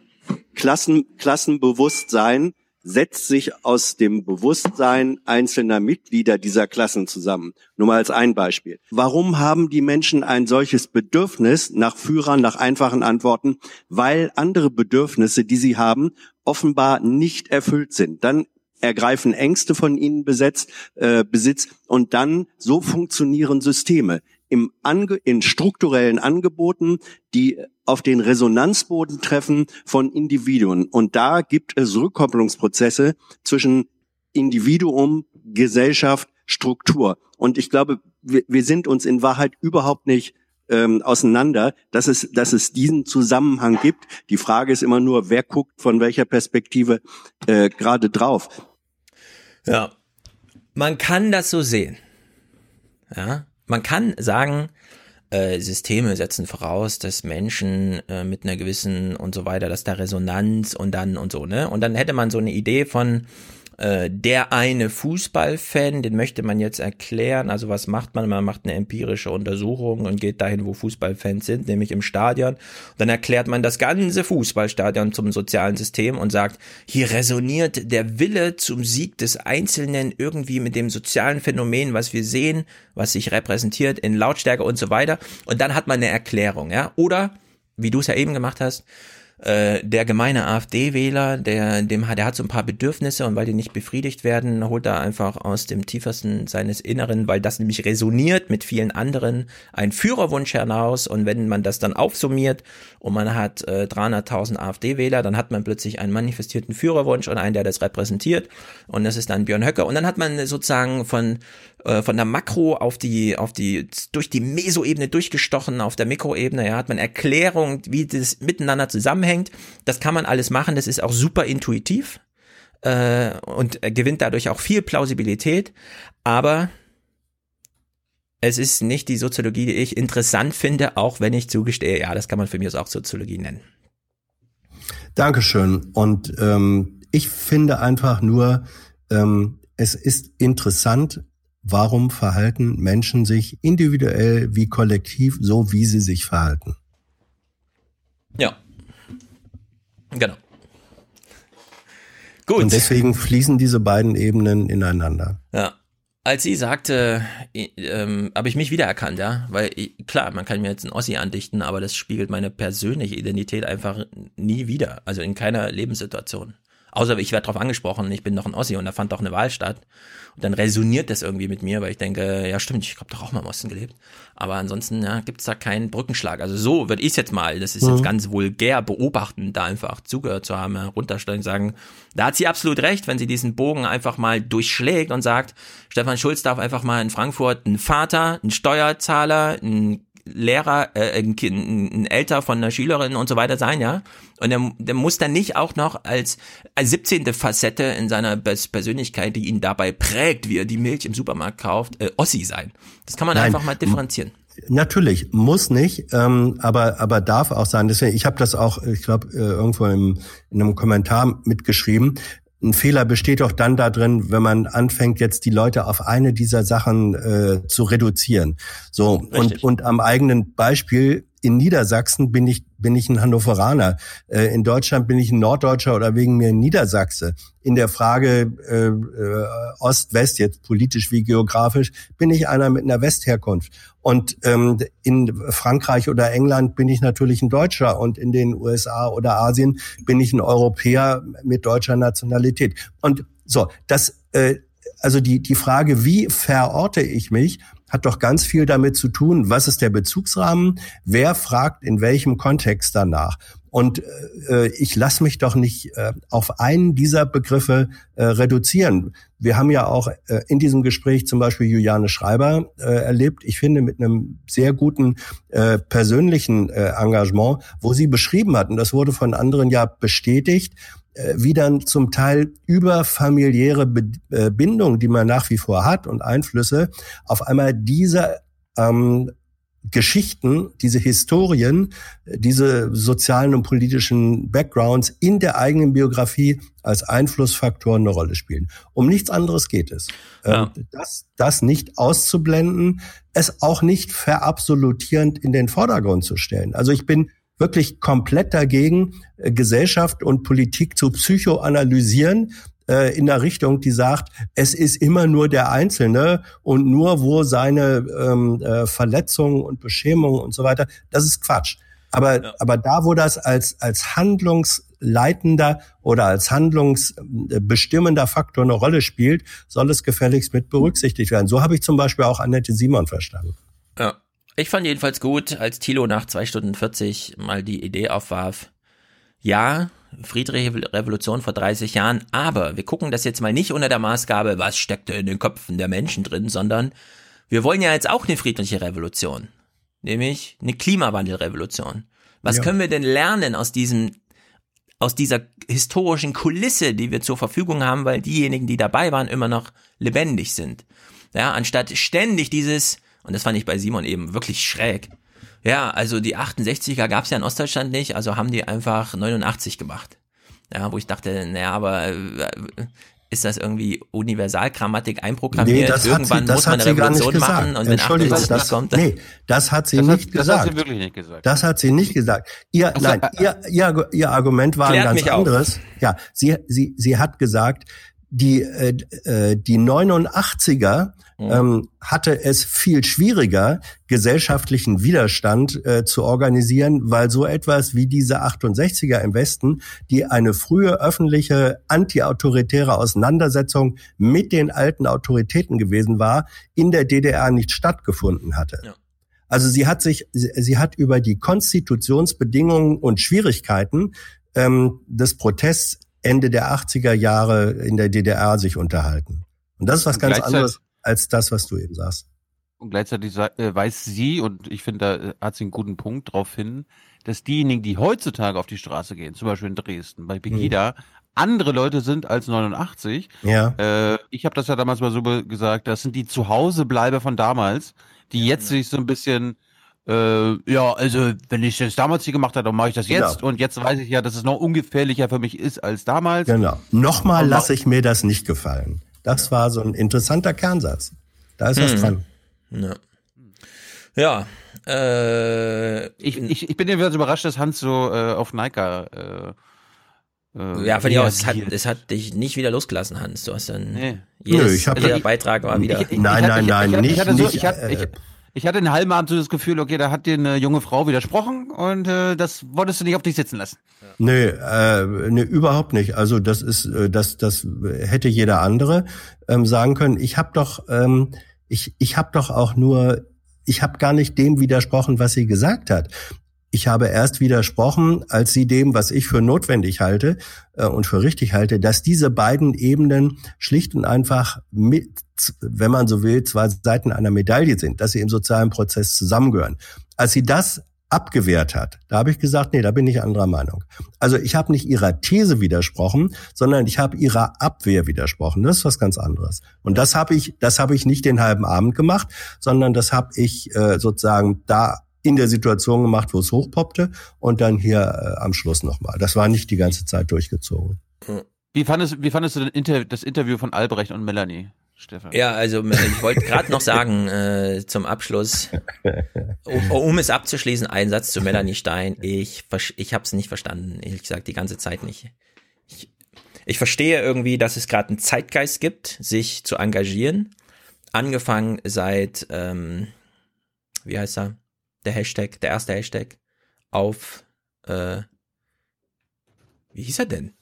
Klassen, Klassenbewusstsein setzt sich aus dem Bewusstsein einzelner Mitglieder dieser Klassen zusammen. Nur mal als ein Beispiel. Warum haben die Menschen ein solches Bedürfnis nach Führern, nach einfachen Antworten? Weil andere Bedürfnisse, die sie haben, offenbar nicht erfüllt sind. Dann ergreifen Ängste von ihnen besetzt, äh, Besitz und dann so funktionieren Systeme im Ange in strukturellen Angeboten, die auf den Resonanzboden treffen von Individuen. Und da gibt es Rückkopplungsprozesse zwischen Individuum, Gesellschaft, Struktur. Und ich glaube, wir, wir sind uns in Wahrheit überhaupt nicht ähm, auseinander, dass es, dass es diesen Zusammenhang gibt. Die Frage ist immer nur, wer guckt von welcher Perspektive äh, gerade drauf. Ja, man kann das so sehen. Ja, man kann sagen, äh, Systeme setzen voraus, dass Menschen äh, mit einer gewissen und so weiter, dass da Resonanz und dann und so, ne? Und dann hätte man so eine Idee von, äh, der eine Fußballfan, den möchte man jetzt erklären. Also was macht man? Man macht eine empirische Untersuchung und geht dahin, wo Fußballfans sind, nämlich im Stadion. Dann erklärt man das ganze Fußballstadion zum sozialen System und sagt, hier resoniert der Wille zum Sieg des Einzelnen irgendwie mit dem sozialen Phänomen, was wir sehen, was sich repräsentiert in Lautstärke und so weiter. Und dann hat man eine Erklärung, ja. Oder, wie du es ja eben gemacht hast, äh, der gemeine AfD-Wähler, der, dem, der hat so ein paar Bedürfnisse und weil die nicht befriedigt werden, holt er einfach aus dem tiefersten seines Inneren, weil das nämlich resoniert mit vielen anderen, ein Führerwunsch hinaus und wenn man das dann aufsummiert und man hat äh, 300.000 AfD-Wähler, dann hat man plötzlich einen manifestierten Führerwunsch und einen, der das repräsentiert. Und das ist dann Björn Höcke. Und dann hat man sozusagen von äh, von der Makro auf die, auf die, durch die Mesoebene durchgestochen, auf der Mikroebene, ja, hat man Erklärung, wie das miteinander zusammenhängt. Das kann man alles machen, das ist auch super intuitiv äh, und gewinnt dadurch auch viel Plausibilität, aber es ist nicht die Soziologie, die ich interessant finde, auch wenn ich zugestehe, ja, das kann man für mich auch Soziologie nennen. Dankeschön. Und ähm, ich finde einfach nur, ähm, es ist interessant, warum verhalten Menschen sich individuell wie kollektiv so, wie sie sich verhalten. Ja. Genau. Gut. Und deswegen fließen diese beiden Ebenen ineinander. Ja. Als sie sagte, ähm, habe ich mich wiedererkannt, ja, weil klar, man kann mir jetzt ein Ossi andichten, aber das spiegelt meine persönliche Identität einfach nie wieder, also in keiner Lebenssituation. Außer ich werde darauf angesprochen, ich bin doch ein Ossi und da fand doch eine Wahl statt. Und dann resoniert das irgendwie mit mir, weil ich denke, ja stimmt, ich habe doch auch mal im Osten gelebt. Aber ansonsten ja, gibt es da keinen Brückenschlag. Also so würde ich jetzt mal, das ist mhm. jetzt ganz vulgär beobachten, da einfach zugehört zu haben, runterstellen, sagen, da hat sie absolut recht, wenn sie diesen Bogen einfach mal durchschlägt und sagt, Stefan Schulz darf einfach mal in Frankfurt ein Vater, ein Steuerzahler, ein Lehrer, äh, ein, kind, ein Älter von einer Schülerin und so weiter sein, ja. Und der, der muss dann nicht auch noch als, als 17. Facette in seiner Persönlichkeit, die ihn dabei prägt, wie er die Milch im Supermarkt kauft, äh, Ossi sein. Das kann man Nein. einfach mal differenzieren. Natürlich, muss nicht, ähm, aber aber darf auch sein. Deswegen, ich habe das auch, ich glaube, äh, irgendwo im, in einem Kommentar mitgeschrieben ein Fehler besteht doch dann da drin, wenn man anfängt, jetzt die Leute auf eine dieser Sachen äh, zu reduzieren. So und und am eigenen Beispiel in Niedersachsen bin ich, bin ich ein Hannoveraner. Äh, in Deutschland bin ich ein Norddeutscher oder wegen mir ein Niedersachse. In der Frage äh, äh, Ost-West, jetzt politisch wie geografisch, bin ich einer mit einer Westherkunft. Und ähm, in Frankreich oder England bin ich natürlich ein Deutscher und in den USA oder Asien bin ich ein Europäer mit deutscher Nationalität. Und so, das, äh, also die, die Frage, wie verorte ich mich, hat doch ganz viel damit zu tun, was ist der Bezugsrahmen, wer fragt in welchem Kontext danach. Und äh, ich lasse mich doch nicht äh, auf einen dieser Begriffe äh, reduzieren. Wir haben ja auch äh, in diesem Gespräch zum Beispiel Juliane Schreiber äh, erlebt, ich finde mit einem sehr guten äh, persönlichen äh, Engagement, wo sie beschrieben hat, und das wurde von anderen ja bestätigt, äh, wie dann zum Teil über familiäre Be äh, Bindungen, die man nach wie vor hat und Einflüsse, auf einmal diese ähm, Geschichten, diese Historien, äh, diese sozialen und politischen Backgrounds in der eigenen Biografie als Einflussfaktoren eine Rolle spielen. Um nichts anderes geht es. Ja. Ähm, das, das nicht auszublenden, es auch nicht verabsolutierend in den Vordergrund zu stellen. Also ich bin wirklich komplett dagegen, äh, Gesellschaft und Politik zu psychoanalysieren äh, in der Richtung, die sagt, es ist immer nur der Einzelne und nur wo seine ähm, äh, Verletzungen und Beschämungen und so weiter, das ist Quatsch. Aber, ja. aber da, wo das als, als handlungsleitender oder als handlungsbestimmender Faktor eine Rolle spielt, soll es gefälligst mit berücksichtigt werden. So habe ich zum Beispiel auch Annette Simon verstanden. Ja. Ich fand jedenfalls gut, als Thilo nach zwei Stunden 40 mal die Idee aufwarf. Ja, friedliche Revolution vor 30 Jahren, aber wir gucken das jetzt mal nicht unter der Maßgabe, was steckte in den Köpfen der Menschen drin, sondern wir wollen ja jetzt auch eine friedliche Revolution nämlich eine Klimawandelrevolution. Was ja. können wir denn lernen aus diesem aus dieser historischen Kulisse, die wir zur Verfügung haben, weil diejenigen, die dabei waren, immer noch lebendig sind. Ja, anstatt ständig dieses, und das fand ich bei Simon eben wirklich schräg. Ja, also die 68er gab es ja in Ostdeutschland nicht, also haben die einfach 89 gemacht. Ja, wo ich dachte, naja, aber äh, ist das irgendwie Universalgrammatik einprogrammiert? Nee, das Irgendwann hat sie, das muss man eine Revolution gar nicht machen gesagt. und wenn Entschuldigung, 68 das, kommt, nee, das hat sie Das nicht hat, gesagt. das hat sie wirklich nicht gesagt. Das hat sie nicht gesagt. Ihr, Also, nein, äh, ihr, ihr, ihr Argument war ein ganz anderes. Ja, sie, sie, sie hat gesagt, die, äh, äh, die 89er Mhm. ähm, hatte es viel schwieriger, gesellschaftlichen Widerstand äh, zu organisieren, weil so etwas wie diese 68er im Westen, die eine frühe öffentliche antiautoritäre Auseinandersetzung mit den alten Autoritäten gewesen war, in der DDR nicht stattgefunden hatte. Ja. Also sie hat sich, sie, sie hat über die Konstitutionsbedingungen und Schwierigkeiten ähm, des Protests Ende der 80er Jahre in der DDR sich unterhalten. Und das ist was Und ganz anderes als das, was du eben sagst. Und gleichzeitig äh, weiß sie, und ich finde, da äh, hat sie einen guten Punkt darauf hin, dass diejenigen, die heutzutage auf die Straße gehen, zum Beispiel in Dresden, bei Pegida, andere Leute sind als 89. Ja. Äh, ich habe das ja damals mal so gesagt, das sind die Zuhausebleiber von damals, die jetzt sich so ein bisschen äh, ja, also wenn ich das damals hier gemacht habe, dann mache ich das jetzt Genau. und jetzt weiß ich ja, dass es noch ungefährlicher für mich ist als damals. Genau. Nochmal lasse ich mir das nicht gefallen. Das war so ein interessanter Kernsatz. Da ist was Hm. dran. Ja. Ja, äh, Ich, ich, ich bin ja wieder so überrascht, dass Hans so äh, auf Nike äh, äh, ja, von dir aus, es hat, es hat dich nicht wieder losgelassen, Hans. Du hast dann, Nee. jedes, Nö, ich hab- jeder ich- Beitrag war wieder. Ich- ich- Nein, ich nein, hatte- nein, ich, ich, nicht- ich hatte so, nicht, ich, hatte, ich, hatte einen halben Abend so das Gefühl, okay, da hat dir eine junge Frau widersprochen und äh, das wolltest du nicht auf dich sitzen lassen. Nee, äh, nee, überhaupt nicht. Also das ist, äh, das, das hätte jeder andere ähm, sagen können. Ich habe doch, ähm, ich, ich habe doch auch nur, ich habe gar nicht dem widersprochen, was sie gesagt hat. Ich habe erst widersprochen, als sie dem, was ich für notwendig halte äh, und für richtig halte, dass diese beiden Ebenen schlicht und einfach mit, wenn man so will, zwei Seiten einer Medaille sind, dass sie im sozialen Prozess zusammengehören. Als sie das abgewehrt hat, da habe ich gesagt, nee, da bin ich anderer Meinung. Also ich habe nicht ihrer These widersprochen, sondern ich habe ihrer Abwehr widersprochen. Das ist was ganz anderes. Und das habe ich, das habe ich nicht den halben Abend gemacht, sondern das habe ich äh, sozusagen da in der Situation gemacht, wo es hochpoppte und dann hier äh, am Schluss nochmal. Das war nicht die ganze Zeit durchgezogen. Wie fandest, wie fandest du denn Inter das Interview von Albrecht und Melanie, Stefan? Ja, also ich wollte gerade noch sagen äh, zum Abschluss, um, um es abzuschließen, ein Satz zu Melanie Stein. Ich, ich habe es nicht verstanden, ehrlich gesagt, die ganze Zeit nicht. Ich, ich verstehe irgendwie, dass es gerade einen Zeitgeist gibt, sich zu engagieren. Angefangen seit, ähm, wie heißt er, der Hashtag, der erste Hashtag auf, äh, wie hieß er denn?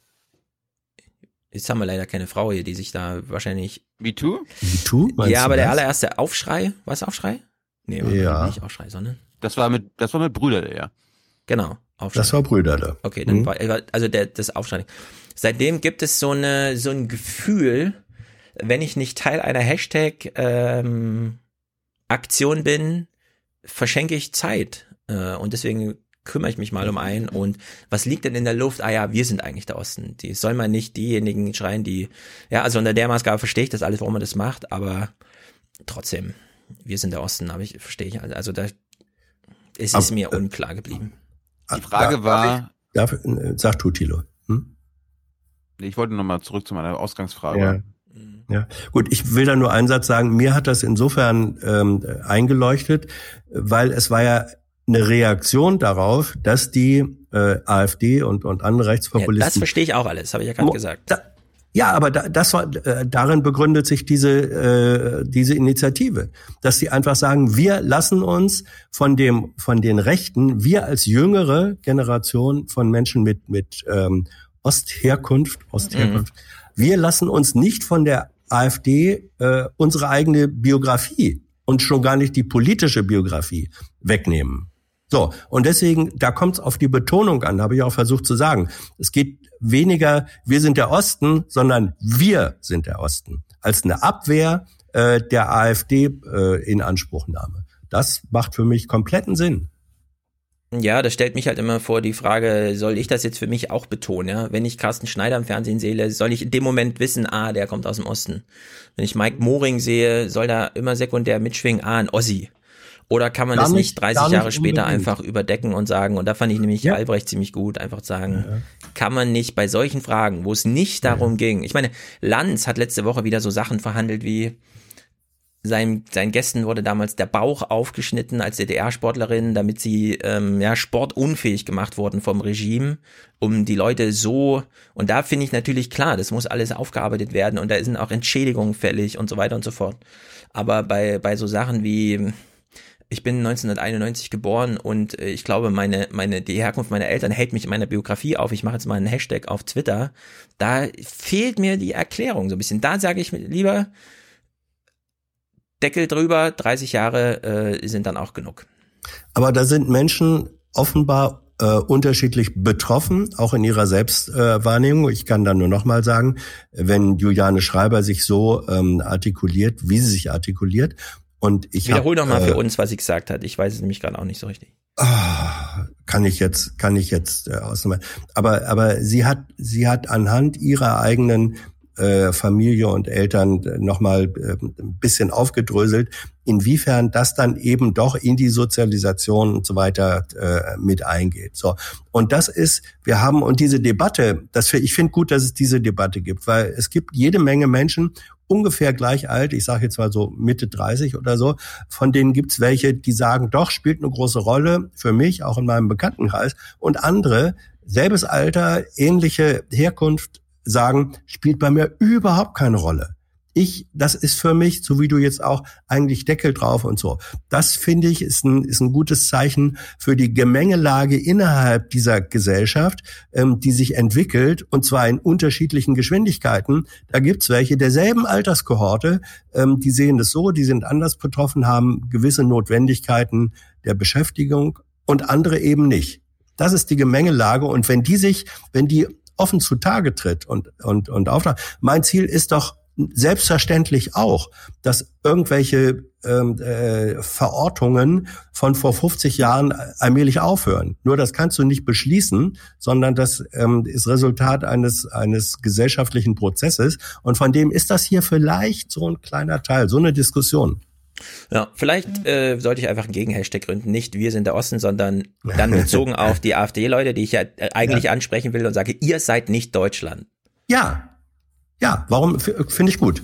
Jetzt haben wir leider keine Frau hier, die sich da wahrscheinlich Me Too? MeToo? meinst ja, du aber der allererste Aufschrei, war es Aufschrei? Nee, war Ja. nicht Aufschrei, sondern Das war mit, das war mit Brüderle, ja. genau, Aufschrei. Das war Brüderle. okay, dann Mhm. war also der das Aufschrei. Seitdem gibt es so eine so ein Gefühl, wenn ich nicht Teil einer Hashtag ähm, Aktion bin, verschenke ich Zeit äh, und deswegen kümmere ich mich mal um einen und was liegt denn in der Luft? Ah ja, wir sind eigentlich der Osten. Die soll man nicht diejenigen schreien, die ja, also unter der Maßgabe verstehe ich das alles, warum man das macht, aber trotzdem, wir sind der Osten, aber ich verstehe ich also da es ist Aber, mir unklar geblieben. Die Frage Darf war, Darf, äh, sag du, Thilo. Hm? ich wollte nochmal zurück zu meiner Ausgangsfrage. Ja. Ja, gut, ich will da nur einen Satz sagen. Mir hat das insofern ähm, eingeleuchtet, weil es war ja eine Reaktion darauf, dass die äh, AfD und, und andere Ja, Rechtspopulisten das verstehe ich auch alles, habe ich ja gerade gesagt. Da, Ja, aber da, das war, äh, darin begründet sich diese, äh, diese Initiative, dass sie einfach sagen, wir lassen uns von dem, von den Rechten, wir als jüngere Generation von Menschen mit, mit ähm, Ostherkunft, Ostherkunft, mhm. Wir lassen uns nicht von der AfD äh, unsere eigene Biografie und schon gar nicht die politische Biografie wegnehmen. So, und deswegen, da kommt es auf die Betonung an, habe ich auch versucht zu sagen. Es geht weniger, wir sind der Osten, sondern wir sind der Osten. Als eine Abwehr äh, der AfD äh, in Anspruchnahme. Das macht für mich kompletten Sinn. Ja, das stellt mich halt immer vor die Frage, soll ich das jetzt für mich auch betonen? Ja? Wenn ich Carsten Schneider im Fernsehen sehe, soll ich in dem Moment wissen, ah, der kommt aus dem Osten. Wenn ich Mike Moring sehe, soll da immer sekundär mitschwingen, ah, ein Ossi. Oder kann man gar das nicht 30 nicht Jahre später unbedingt. einfach überdecken und sagen, und da fand ich nämlich ja. Albrecht ziemlich gut, einfach sagen, ja. kann man nicht bei solchen Fragen, wo es nicht darum ja. ging, ich meine, Lanz hat letzte Woche wieder so Sachen verhandelt wie, sein, seinen Gästen wurde damals der Bauch aufgeschnitten als DDR-Sportlerin, damit sie ähm, ja sportunfähig gemacht wurden vom Regime, um die Leute so und da finde ich natürlich klar, das muss alles aufgearbeitet werden und da sind auch Entschädigungen fällig und so weiter und so fort. Aber bei bei so Sachen wie ich bin 1991 geboren und äh, ich glaube, meine, meine, die Herkunft meiner Eltern hält mich in meiner Biografie auf. Ich mache jetzt mal einen Hashtag auf Twitter. Da fehlt mir die Erklärung so ein bisschen. Da sage ich lieber, Deckel drüber, 30 Jahre äh, sind dann auch genug. Aber da sind Menschen offenbar äh, unterschiedlich betroffen, auch in ihrer Selbstwahrnehmung. Äh, ich kann da nur noch mal sagen, wenn Juliane Schreiber sich so ähm, artikuliert, wie sie sich artikuliert, und ich wiederhol noch mal äh, für uns, was sie gesagt hat. Ich weiß es nämlich gerade auch nicht so richtig. Ah, kann ich jetzt, kann ich jetzt äh, ausnehmen. Aber, aber sie hat, sie hat anhand ihrer eigenen äh, Familie und Eltern nochmal äh, ein bisschen aufgedröselt, inwiefern das dann eben doch in die Sozialisation und so weiter äh, mit eingeht. So und das ist, wir haben und diese Debatte, das ich finde gut, dass es diese Debatte gibt, weil es gibt jede Menge Menschen ungefähr gleich alt, ich sage jetzt mal so Mitte 30 oder so, von denen gibt's welche, die sagen, doch, spielt eine große Rolle für mich, auch in meinem Bekanntenkreis, und andere, selbes Alter, ähnliche Herkunft, sagen, spielt bei mir überhaupt keine Rolle. Ich, das ist für mich, so wie du jetzt auch, eigentlich Deckel drauf und so. Das finde ich ist ein, ist ein gutes Zeichen für die Gemengelage innerhalb dieser Gesellschaft, ähm, die sich entwickelt und zwar in unterschiedlichen Geschwindigkeiten. Da gibt's welche derselben Alterskohorte, ähm, die sehen das so, die sind anders betroffen, haben gewisse Notwendigkeiten der Beschäftigung und andere eben nicht. Das ist die Gemengelage und wenn die sich, wenn die offen zutage tritt und, und, und auftrag. Mein Ziel ist doch selbstverständlich auch, dass irgendwelche ähm, äh, Verortungen von vor 50 Jahren allmählich aufhören. Nur das kannst du nicht beschließen, sondern das ähm, ist Resultat eines eines gesellschaftlichen Prozesses und von dem ist das hier vielleicht so ein kleiner Teil, so eine Diskussion. Ja, vielleicht äh, sollte ich einfach einen Gegenhashtag gründen. Nicht wir sind der Osten, sondern dann bezogen auf die AfD-Leute, die ich ja äh, eigentlich ja. ansprechen will und sage, ihr seid nicht Deutschland. Ja, ja, warum finde ich gut.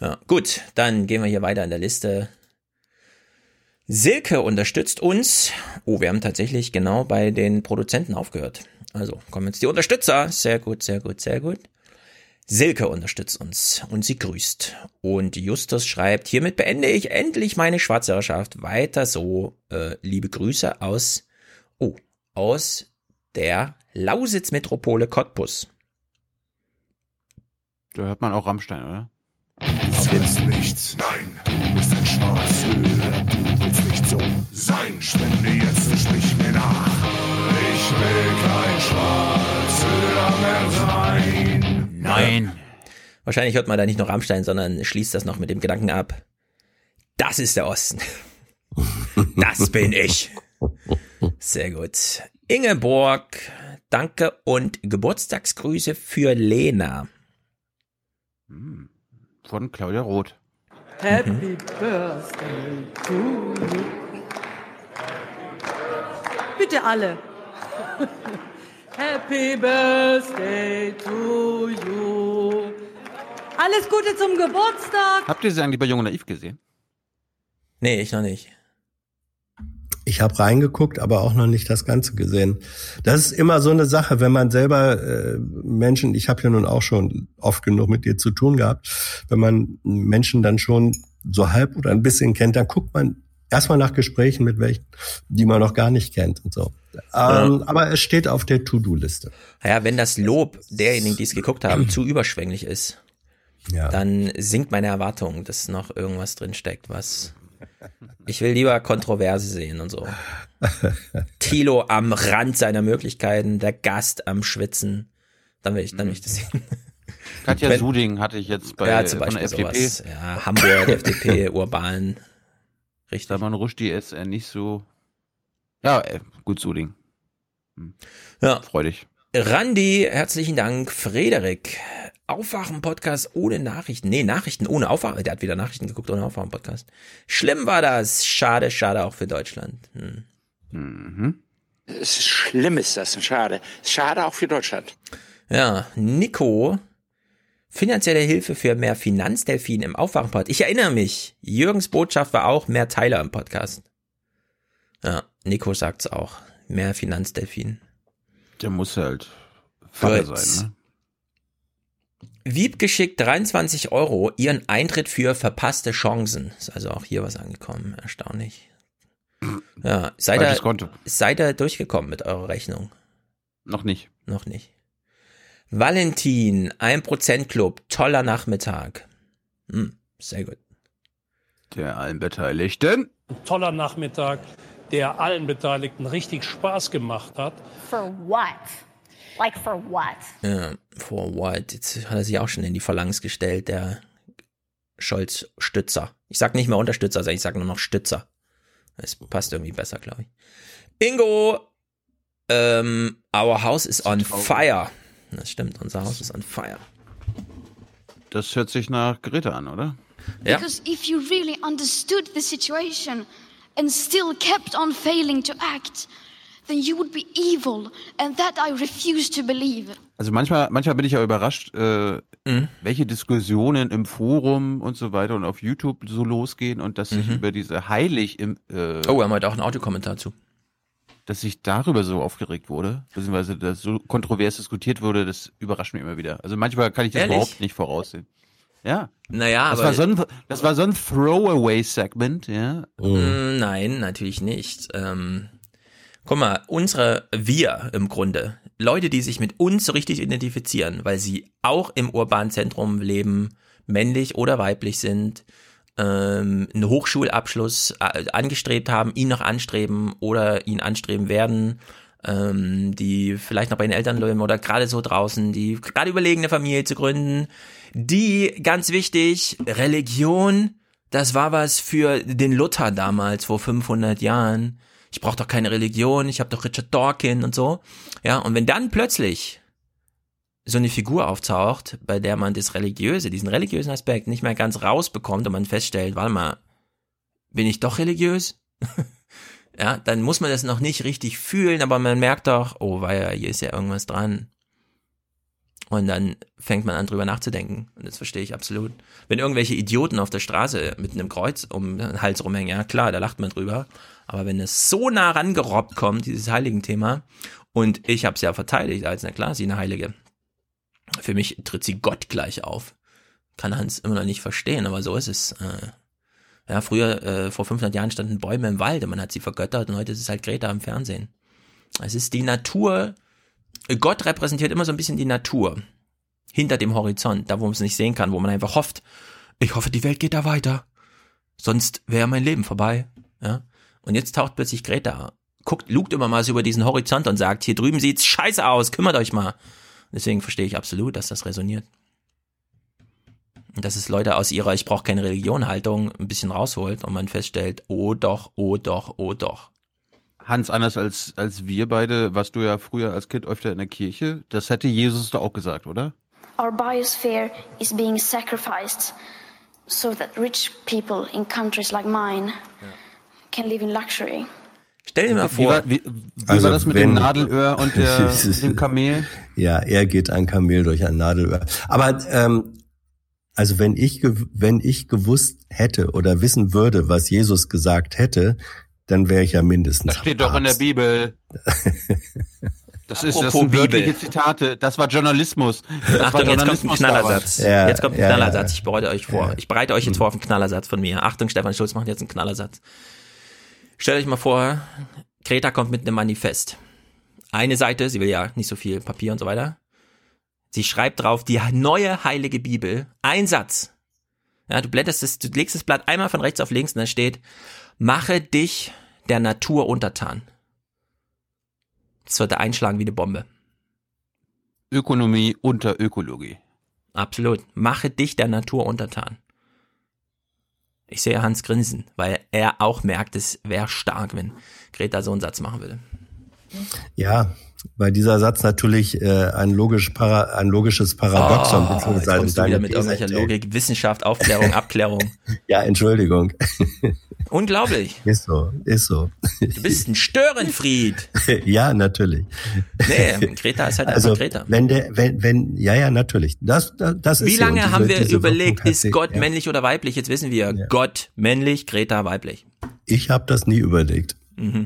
Ja, gut, dann gehen wir hier weiter in der Liste. Silke unterstützt uns. Oh, wir haben tatsächlich genau bei den Produzenten aufgehört. Also kommen jetzt die Unterstützer. Sehr gut, sehr gut, sehr gut. Silke unterstützt uns und sie grüßt. Und Justus schreibt, hiermit beende ich endlich meine Schwarzhörerschaft. Weiter so, äh, liebe Grüße aus, oh, aus der Lausitz-Metropole Cottbus. Da hört man auch Rammstein, oder? Du willst nichts, nein, du bist ein Schwarzhörer, du willst nicht so sein. Spende jetzt und sprich mir nach. Ich will kein Schwarzhörer mehr sein. Nein. Wahrscheinlich hört man da nicht noch Rammstein, sondern schließt das noch mit dem Gedanken ab. Das ist der Osten. Das bin ich. Sehr gut. Ingeborg, danke und Geburtstagsgrüße für Lena. Hm. Von Claudia Roth. Happy mhm. Birthday to you. Bitte alle. Happy Birthday to you. Alles Gute zum Geburtstag. Habt ihr sie eigentlich bei Jung und Naiv gesehen? Nee, ich noch nicht. Ich habe reingeguckt, aber auch noch nicht das Ganze gesehen. Das ist immer so eine Sache, wenn man selber äh, Menschen, ich habe ja nun auch schon oft genug mit dir zu tun gehabt, wenn man Menschen dann schon so halb oder ein bisschen kennt, dann guckt man erstmal nach Gesprächen mit welchen, die man noch gar nicht kennt und so. Ähm, aber es steht auf der To-Do-Liste. Ja, wenn das Lob derjenigen, die es geguckt haben, zu überschwänglich ist, ja. dann sinkt meine Erwartung, dass noch irgendwas drin steckt, was ich will lieber Kontroverse sehen und so. Tilo am Rand seiner Möglichkeiten, der Gast am Schwitzen. Dann will ich, dann will ich das sehen. Katja Wenn- Suding hatte ich jetzt bei ja, zum von Beispiel der FDP. sowas. Ja, Hamburg, FDP, Urban. Richtig. Salman Rushdie ist er nicht so. Ja, äh, gut Suding. Ja. Freu dich. Randi, herzlichen Dank. Frederik, Aufwachen-Podcast ohne Nachrichten. Nee, Nachrichten ohne Aufwachen. Der hat wieder Nachrichten geguckt ohne Aufwachen-Podcast. Schlimm war das. Schade, schade auch für Deutschland. Hm. Mhm. Es ist schlimm ist das, schade. Schade auch für Deutschland. Ja, Nico, finanzielle Hilfe für mehr Finanzdelfin im Aufwachen-Pod. Ich erinnere mich, Jürgens Botschaft war auch mehr Teiler im Podcast. Ja, Nico sagt's auch. Mehr Finanzdelfin. Der muss halt Vater sein, ne? Wieb geschickt 23 Euro, ihren Eintritt für verpasste Chancen. Ist also auch hier was angekommen. Erstaunlich. Ja, seid ihr, seid ihr durchgekommen mit eurer Rechnung? Noch nicht. Noch nicht. Valentin, 1% Club, toller Nachmittag. Hm, sehr gut. Der allen Beteiligten. Ein toller Nachmittag, der allen Beteiligten richtig Spaß gemacht hat. For what? Like for what? Ja, for what? Jetzt hat er sich auch schon in die Phalanx gestellt, der Scholz-Stützer. Ich sag nicht mehr Unterstützer, sondern ich sag nur noch Stützer. Das passt irgendwie besser, glaube ich. Ingo, ähm, our house is on fire. Das stimmt, unser Haus ist on fire. Das hört sich nach Greta an, oder? Ja. Because if you really understood the situation and still kept on failing to act, then you would be evil, and that I refuse to believe. Also manchmal, manchmal bin ich ja überrascht, äh, Mhm. welche Diskussionen im Forum und so weiter und auf YouTube so losgehen und dass sich Mhm. über diese heilig im äh, Oh, wir haben heute auch einen Audiokommentar zu. Dass sich darüber so aufgeregt wurde, beziehungsweise dass so kontrovers diskutiert wurde, das überrascht mich immer wieder. Also manchmal kann ich das Ehrlich? überhaupt nicht voraussehen. Ja. Naja, das aber- war so ein, das war so ein Throwaway-Segment, ja. Mm, Nein, natürlich nicht. Ähm, guck mal, unsere, wir im Grunde, Leute, die sich mit uns so richtig identifizieren, weil sie auch im urbanen Zentrum leben, männlich oder weiblich sind, ähm, einen Hochschulabschluss äh, angestrebt haben, ihn noch anstreben oder ihn anstreben werden, ähm, die vielleicht noch bei den Eltern leben oder gerade so draußen, die gerade überlegen, eine Familie zu gründen, die, ganz wichtig, Religion, das war was für den Luther damals, vor 500 Jahren. Ich brauche doch keine Religion, ich habe doch Richard Dawkins und so. Ja, und wenn dann plötzlich so eine Figur auftaucht, bei der man das Religiöse, diesen religiösen Aspekt nicht mehr ganz rausbekommt und man feststellt, warte mal, bin ich doch religiös? ja, dann muss man das noch nicht richtig fühlen, aber man merkt doch, oh, weil hier ist ja irgendwas dran. Und dann fängt man an drüber nachzudenken. Und das verstehe ich absolut. Wenn irgendwelche Idioten auf der Straße mit einem Kreuz um den Hals rumhängen, ja klar, da lacht man drüber. Aber wenn es so nah rangerobbt kommt, dieses heiligen Thema, und ich habe es ja verteidigt als, na klar, sie eine Heilige. Für mich tritt sie Gott gleich auf. Kann Hans immer noch nicht verstehen, aber so ist es. Äh, ja, früher, äh, vor 500 Jahren standen Bäume im Wald und man hat sie vergöttert und heute ist es halt Greta im Fernsehen. Es ist die Natur, Gott repräsentiert immer so ein bisschen die Natur. Hinter dem Horizont, da wo man es nicht sehen kann, wo man einfach hofft, ich hoffe, die Welt geht da weiter. Sonst wäre mein Leben vorbei. Ja? Und jetzt taucht plötzlich Greta, guckt, lugt immer mal so über diesen Horizont und sagt, hier drüben sieht's scheiße aus, kümmert euch mal. Deswegen verstehe ich absolut, dass das resoniert. Und dass es Leute aus ihrer Ich brauche keine Religion Haltung ein bisschen rausholt und man feststellt, oh doch, oh doch, oh doch. Hans, anders als, als wir beide, warst du ja früher als Kind öfter in der Kirche. Das hätte Jesus doch auch gesagt, oder? Our biosphere is being sacrificed so that rich people in countries like mine can live in luxury. Stell dir mal Wie vor, war, wie, wie Also war das mit wenn- dem Nadelöhr und der, dem Kamel? Ja, er geht ein Kamel durch ein Nadelöhr. Aber ähm, also wenn ich wenn ich gewusst hätte oder wissen würde, was Jesus gesagt hätte, dann wäre ich ja mindestens. Das steht doch in der Bibel. Das ist das Apropos sind wörtliche Bibel. Zitate. Das war Journalismus. Das Achtung, war jetzt kommt ein Knallersatz. Ja, jetzt kommt ein ja, Knallersatz. ja. Ich bereite euch vor. Ich bereite euch jetzt vor auf einen Knallersatz von mir. Achtung, Stefan Schulz macht jetzt einen Knallersatz. Stellt euch mal vor, Greta kommt mit einem Manifest. Eine Seite, sie will ja nicht so viel Papier und so weiter. Sie schreibt drauf die neue heilige Bibel. Ein Satz. Ja, du blätterst es, du legst das Blatt einmal von rechts auf links und da steht, mache dich der Natur untertan. Das wird einschlagen wie eine Bombe. Ökonomie unter Ökologie. Absolut. Mache dich der Natur untertan. Ich sehe Hans grinsen, weil er auch merkt, es wäre stark, wenn Greta so einen Satz machen würde. Ja, weil dieser Satz natürlich äh, ein, logisch para, ein logisches Paradoxon Oh, jetzt beziehungsweise du deine wieder mit irgendwelcher. Logik, Wissenschaft, Aufklärung, Abklärung. Ja, Entschuldigung. Unglaublich. Ist so, ist so. Du bist ein Störenfried. ja, natürlich. Nee, Greta ist halt Also, einfach Greta. wenn der, wenn, wenn, ja, ja, natürlich. Das, das, das Wie ist so. lange diese- haben wir diese überlegt, ist Gott ja. männlich oder weiblich? Jetzt wissen wir, Gott männlich, Greta weiblich. Ich habe das nie überlegt.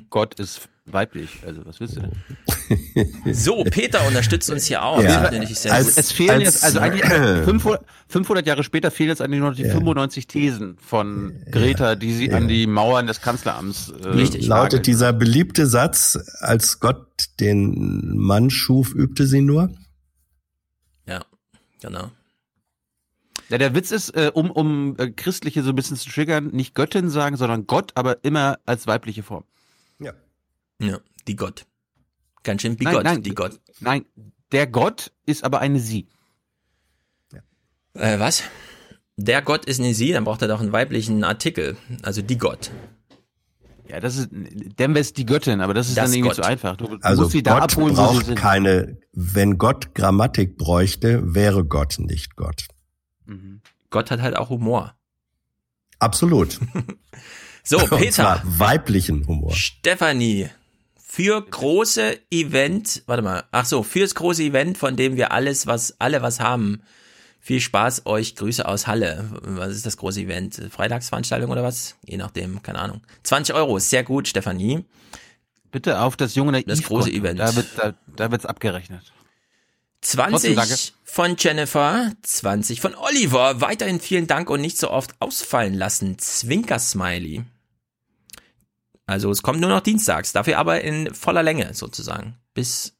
Gott ist weiblich. Also was willst du denn? So, Peter unterstützt uns hier auch. Ja. Das finde ich sehr Als- gut. Es fehlen als- jetzt, also eigentlich 500, 500 Jahre später fehlen jetzt eigentlich nur noch die 95 Thesen von Greta, die sie an die Mauern des Kanzleramts äh, Richtig. Lautet nageln. dieser beliebte Satz, als Gott den Mann schuf, übte sie nur? Ja, genau. Ja, der Witz ist, äh, um, um äh, Christliche so ein bisschen zu triggern, nicht Göttin sagen, sondern Gott, aber immer als weibliche Form. Ja, die Gott. Ganz schön Nein, bigott, nein, die Gott. Nein, der Gott ist aber eine Sie. Äh, was? Der Gott ist eine Sie, dann braucht er doch einen weiblichen Artikel. Also die Gott. Ja, das ist, dann wäre es die Göttin, aber das ist Das dann irgendwie Gott. zu einfach. Du, du Also musst sie da Gott abholen, braucht keine, wenn Gott Grammatik bräuchte, wäre Gott nicht Gott. Gott hat halt auch Humor. Absolut. So, Und Peter. zwar weiblichen Humor. Stefanie. Für große Event, warte mal, ach so, fürs große Event, von dem wir alles, was, alle was haben. Viel Spaß euch, Grüße aus Halle. Was ist das große Event? Freitagsveranstaltung oder was? Je nachdem, keine Ahnung. 20 Euro, sehr gut, Stefanie. Bitte auf das junge Das große Event. Da wird da, da wird's abgerechnet. 20 Trotzdem von Jennifer, 20 von Oliver. Weiterhin vielen Dank und nicht so oft ausfallen lassen. Zwinker-Smiley. Also es kommt nur noch dienstags, dafür aber in voller Länge sozusagen. Bis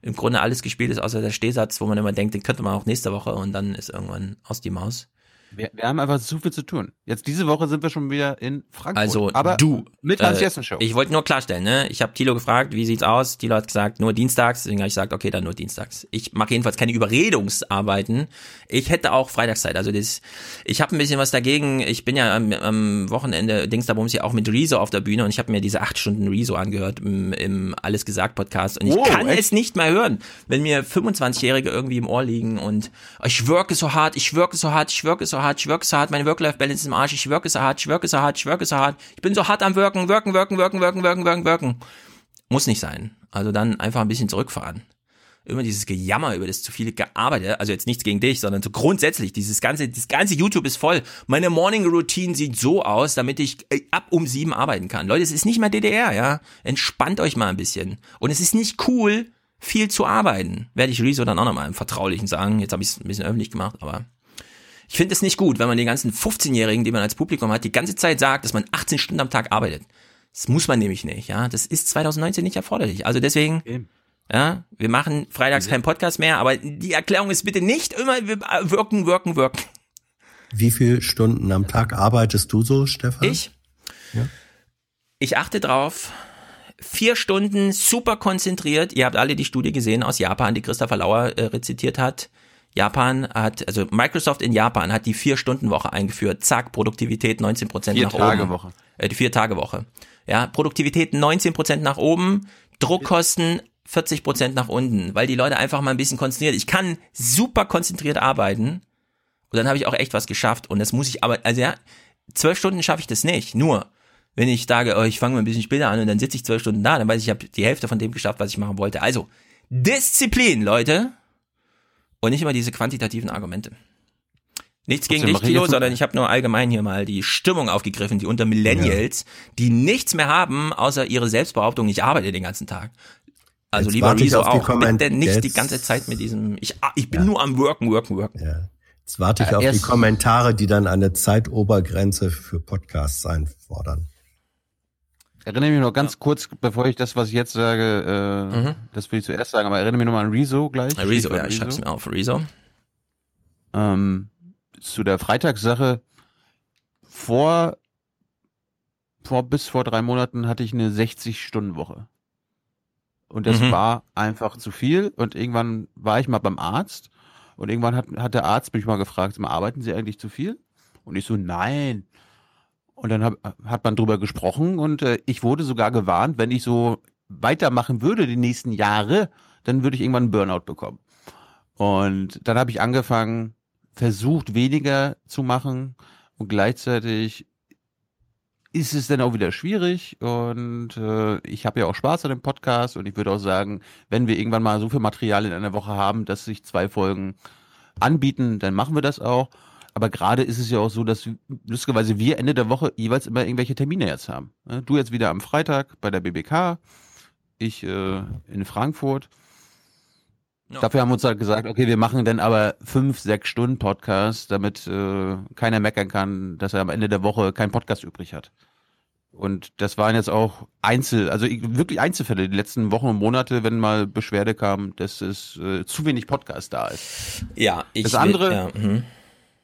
im Grunde alles gespielt ist, außer der Stehsatz, wo man immer denkt, den könnte man auch nächste Woche und dann ist irgendwann aus die Maus. Wir, wir haben einfach zu viel zu tun. Jetzt diese Woche sind wir schon wieder in Frankfurt. Also aber du. mit Hans äh, Jessen Show. Ich wollte nur klarstellen, ne? Ich habe Thilo gefragt, wie sieht's aus? Thilo hat gesagt, nur dienstags. Deswegen habe ich gesagt, okay, dann nur dienstags. Ich mache jedenfalls keine Überredungsarbeiten. Ich hätte auch Freitagszeit. Also das, ich habe ein bisschen was dagegen. Ich bin ja am, am Wochenende Dings da ja auch mit Rezo auf der Bühne und ich habe mir diese acht Stunden Rezo angehört im, im Alles gesagt Podcast und ich Oh, kann echt? es nicht mehr hören, wenn mir 25-Jährige irgendwie im Ohr liegen und ich worke so hart, ich worke so hart, ich worke so hart, ich worke so hart, meine Work-Life-Balance ist im Arsch, ich worke so hart, ich worke so hart, ich worke so hart, ich bin so hart am Wirken, wirken, wirken, wirken, wirken, wirken, wirken, wirken. Muss nicht sein. Also dann einfach ein bisschen zurückfahren. Immer dieses Gejammer über das zu viele gearbeitet, also jetzt nichts gegen dich, sondern so grundsätzlich, dieses ganze, das ganze YouTube ist voll. Meine Morning Routine sieht so aus, damit ich äh, ab um sieben arbeiten kann. Leute, es ist nicht mal DDR, ja. Entspannt euch mal ein bisschen. Und es ist nicht cool, viel zu arbeiten. Werde ich Rezo dann auch nochmal im Vertraulichen sagen. Jetzt habe ich es ein bisschen öffentlich gemacht, aber ich finde es nicht gut, wenn man den ganzen 15-Jährigen, die man als Publikum hat, die ganze Zeit sagt, dass man 18 Stunden am Tag arbeitet. Das muss man nämlich nicht, ja. Das ist 2019 nicht erforderlich. Also deswegen, ja, wir machen freitags keinen Podcast mehr, aber die Erklärung ist bitte nicht immer wir- wirken, wirken, wirken. Wie viele Stunden am Tag arbeitest du so, Stefan? Ich? Ich achte drauf. Vier Stunden super konzentriert. Ihr habt alle die Studie gesehen aus Japan, die Christopher Lauer äh, rezitiert hat. Japan hat, also Microsoft in Japan hat die Vier-Stunden-Woche eingeführt. Zack, Produktivität 19 Prozent nach Tage oben. Woche. Äh, die Vier-Tage-Woche. Ja, Produktivität 19 Prozent nach oben, Druckkosten 40 Prozent nach unten, weil die Leute einfach mal ein bisschen konzentriert. Ich kann super konzentriert arbeiten und dann habe ich auch echt was geschafft und das muss ich aber, also ja, zwölf Stunden schaffe ich das nicht. Nur, wenn ich sage, oh, ich fange mal ein bisschen später an und dann sitze ich zwölf Stunden da, dann weiß ich, ich habe die Hälfte von dem geschafft, was ich machen wollte. Also, Disziplin, Leute. Und nicht immer diese quantitativen Argumente. Nichts gegen dich, Kilo, sondern ich habe nur allgemein hier mal die Stimmung aufgegriffen, die unter Millennials, die nichts mehr haben, außer ihre Selbstbehauptung, ich arbeite den ganzen Tag. Also Jetzt lieber die auch, Komment- bitte nicht die jetzt- ganze Zeit mit diesem, ich, ah, ich bin nur am Worken, Worken, Worken. Jetzt warte ich Äh, auf die Kommentare, die dann eine Zeitobergrenze für Podcasts einfordern. Erinnere mich noch ganz kurz, bevor ich das, was ich jetzt sage, äh, Mhm. das will ich zuerst sagen, aber erinnere mich noch mal an Rezo gleich. Rezo, Stichwort ja, ich schreib's mir auf, Rezo. Ähm, zu der Freitagssache. Vor, vor bis vor drei Monaten hatte ich eine 60-Stunden-Woche. Und das Mhm. war einfach zu viel. Und irgendwann war ich mal beim Arzt. Und irgendwann hat, hat der Arzt mich mal gefragt, "Sag mal, arbeiten Sie eigentlich zu viel? Und ich so, nein. Und dann hab, hat man drüber gesprochen und äh, ich wurde sogar gewarnt, wenn ich so weitermachen würde die nächsten Jahre, dann würde ich irgendwann einen Burnout bekommen. Und dann habe ich angefangen, versucht weniger zu machen und gleichzeitig ist es dann auch wieder schwierig und äh, ich habe ja auch Spaß an dem Podcast und ich würde auch sagen, wenn wir irgendwann mal so viel Material in einer Woche haben, dass sich zwei Folgen anbieten, dann machen wir das auch. Aber gerade ist es ja auch so, dass lustigerweise wir Ende der Woche jeweils immer irgendwelche Termine jetzt haben. Ne? Du jetzt wieder am Freitag bei der BBK, ich äh, in Frankfurt. Dafür haben wir uns halt gesagt, okay, wir machen dann aber fünf, sechs Stunden Podcast, damit äh, keiner meckern kann, dass er am Ende der Woche keinen Podcast übrig hat. Und das waren jetzt auch Einzel, also ich- wirklich Einzelfälle die letzten Wochen und Monate, wenn mal Beschwerde kam, dass es äh, zu wenig Podcast da ist. Ja, ich das will- andere, ja, mhm.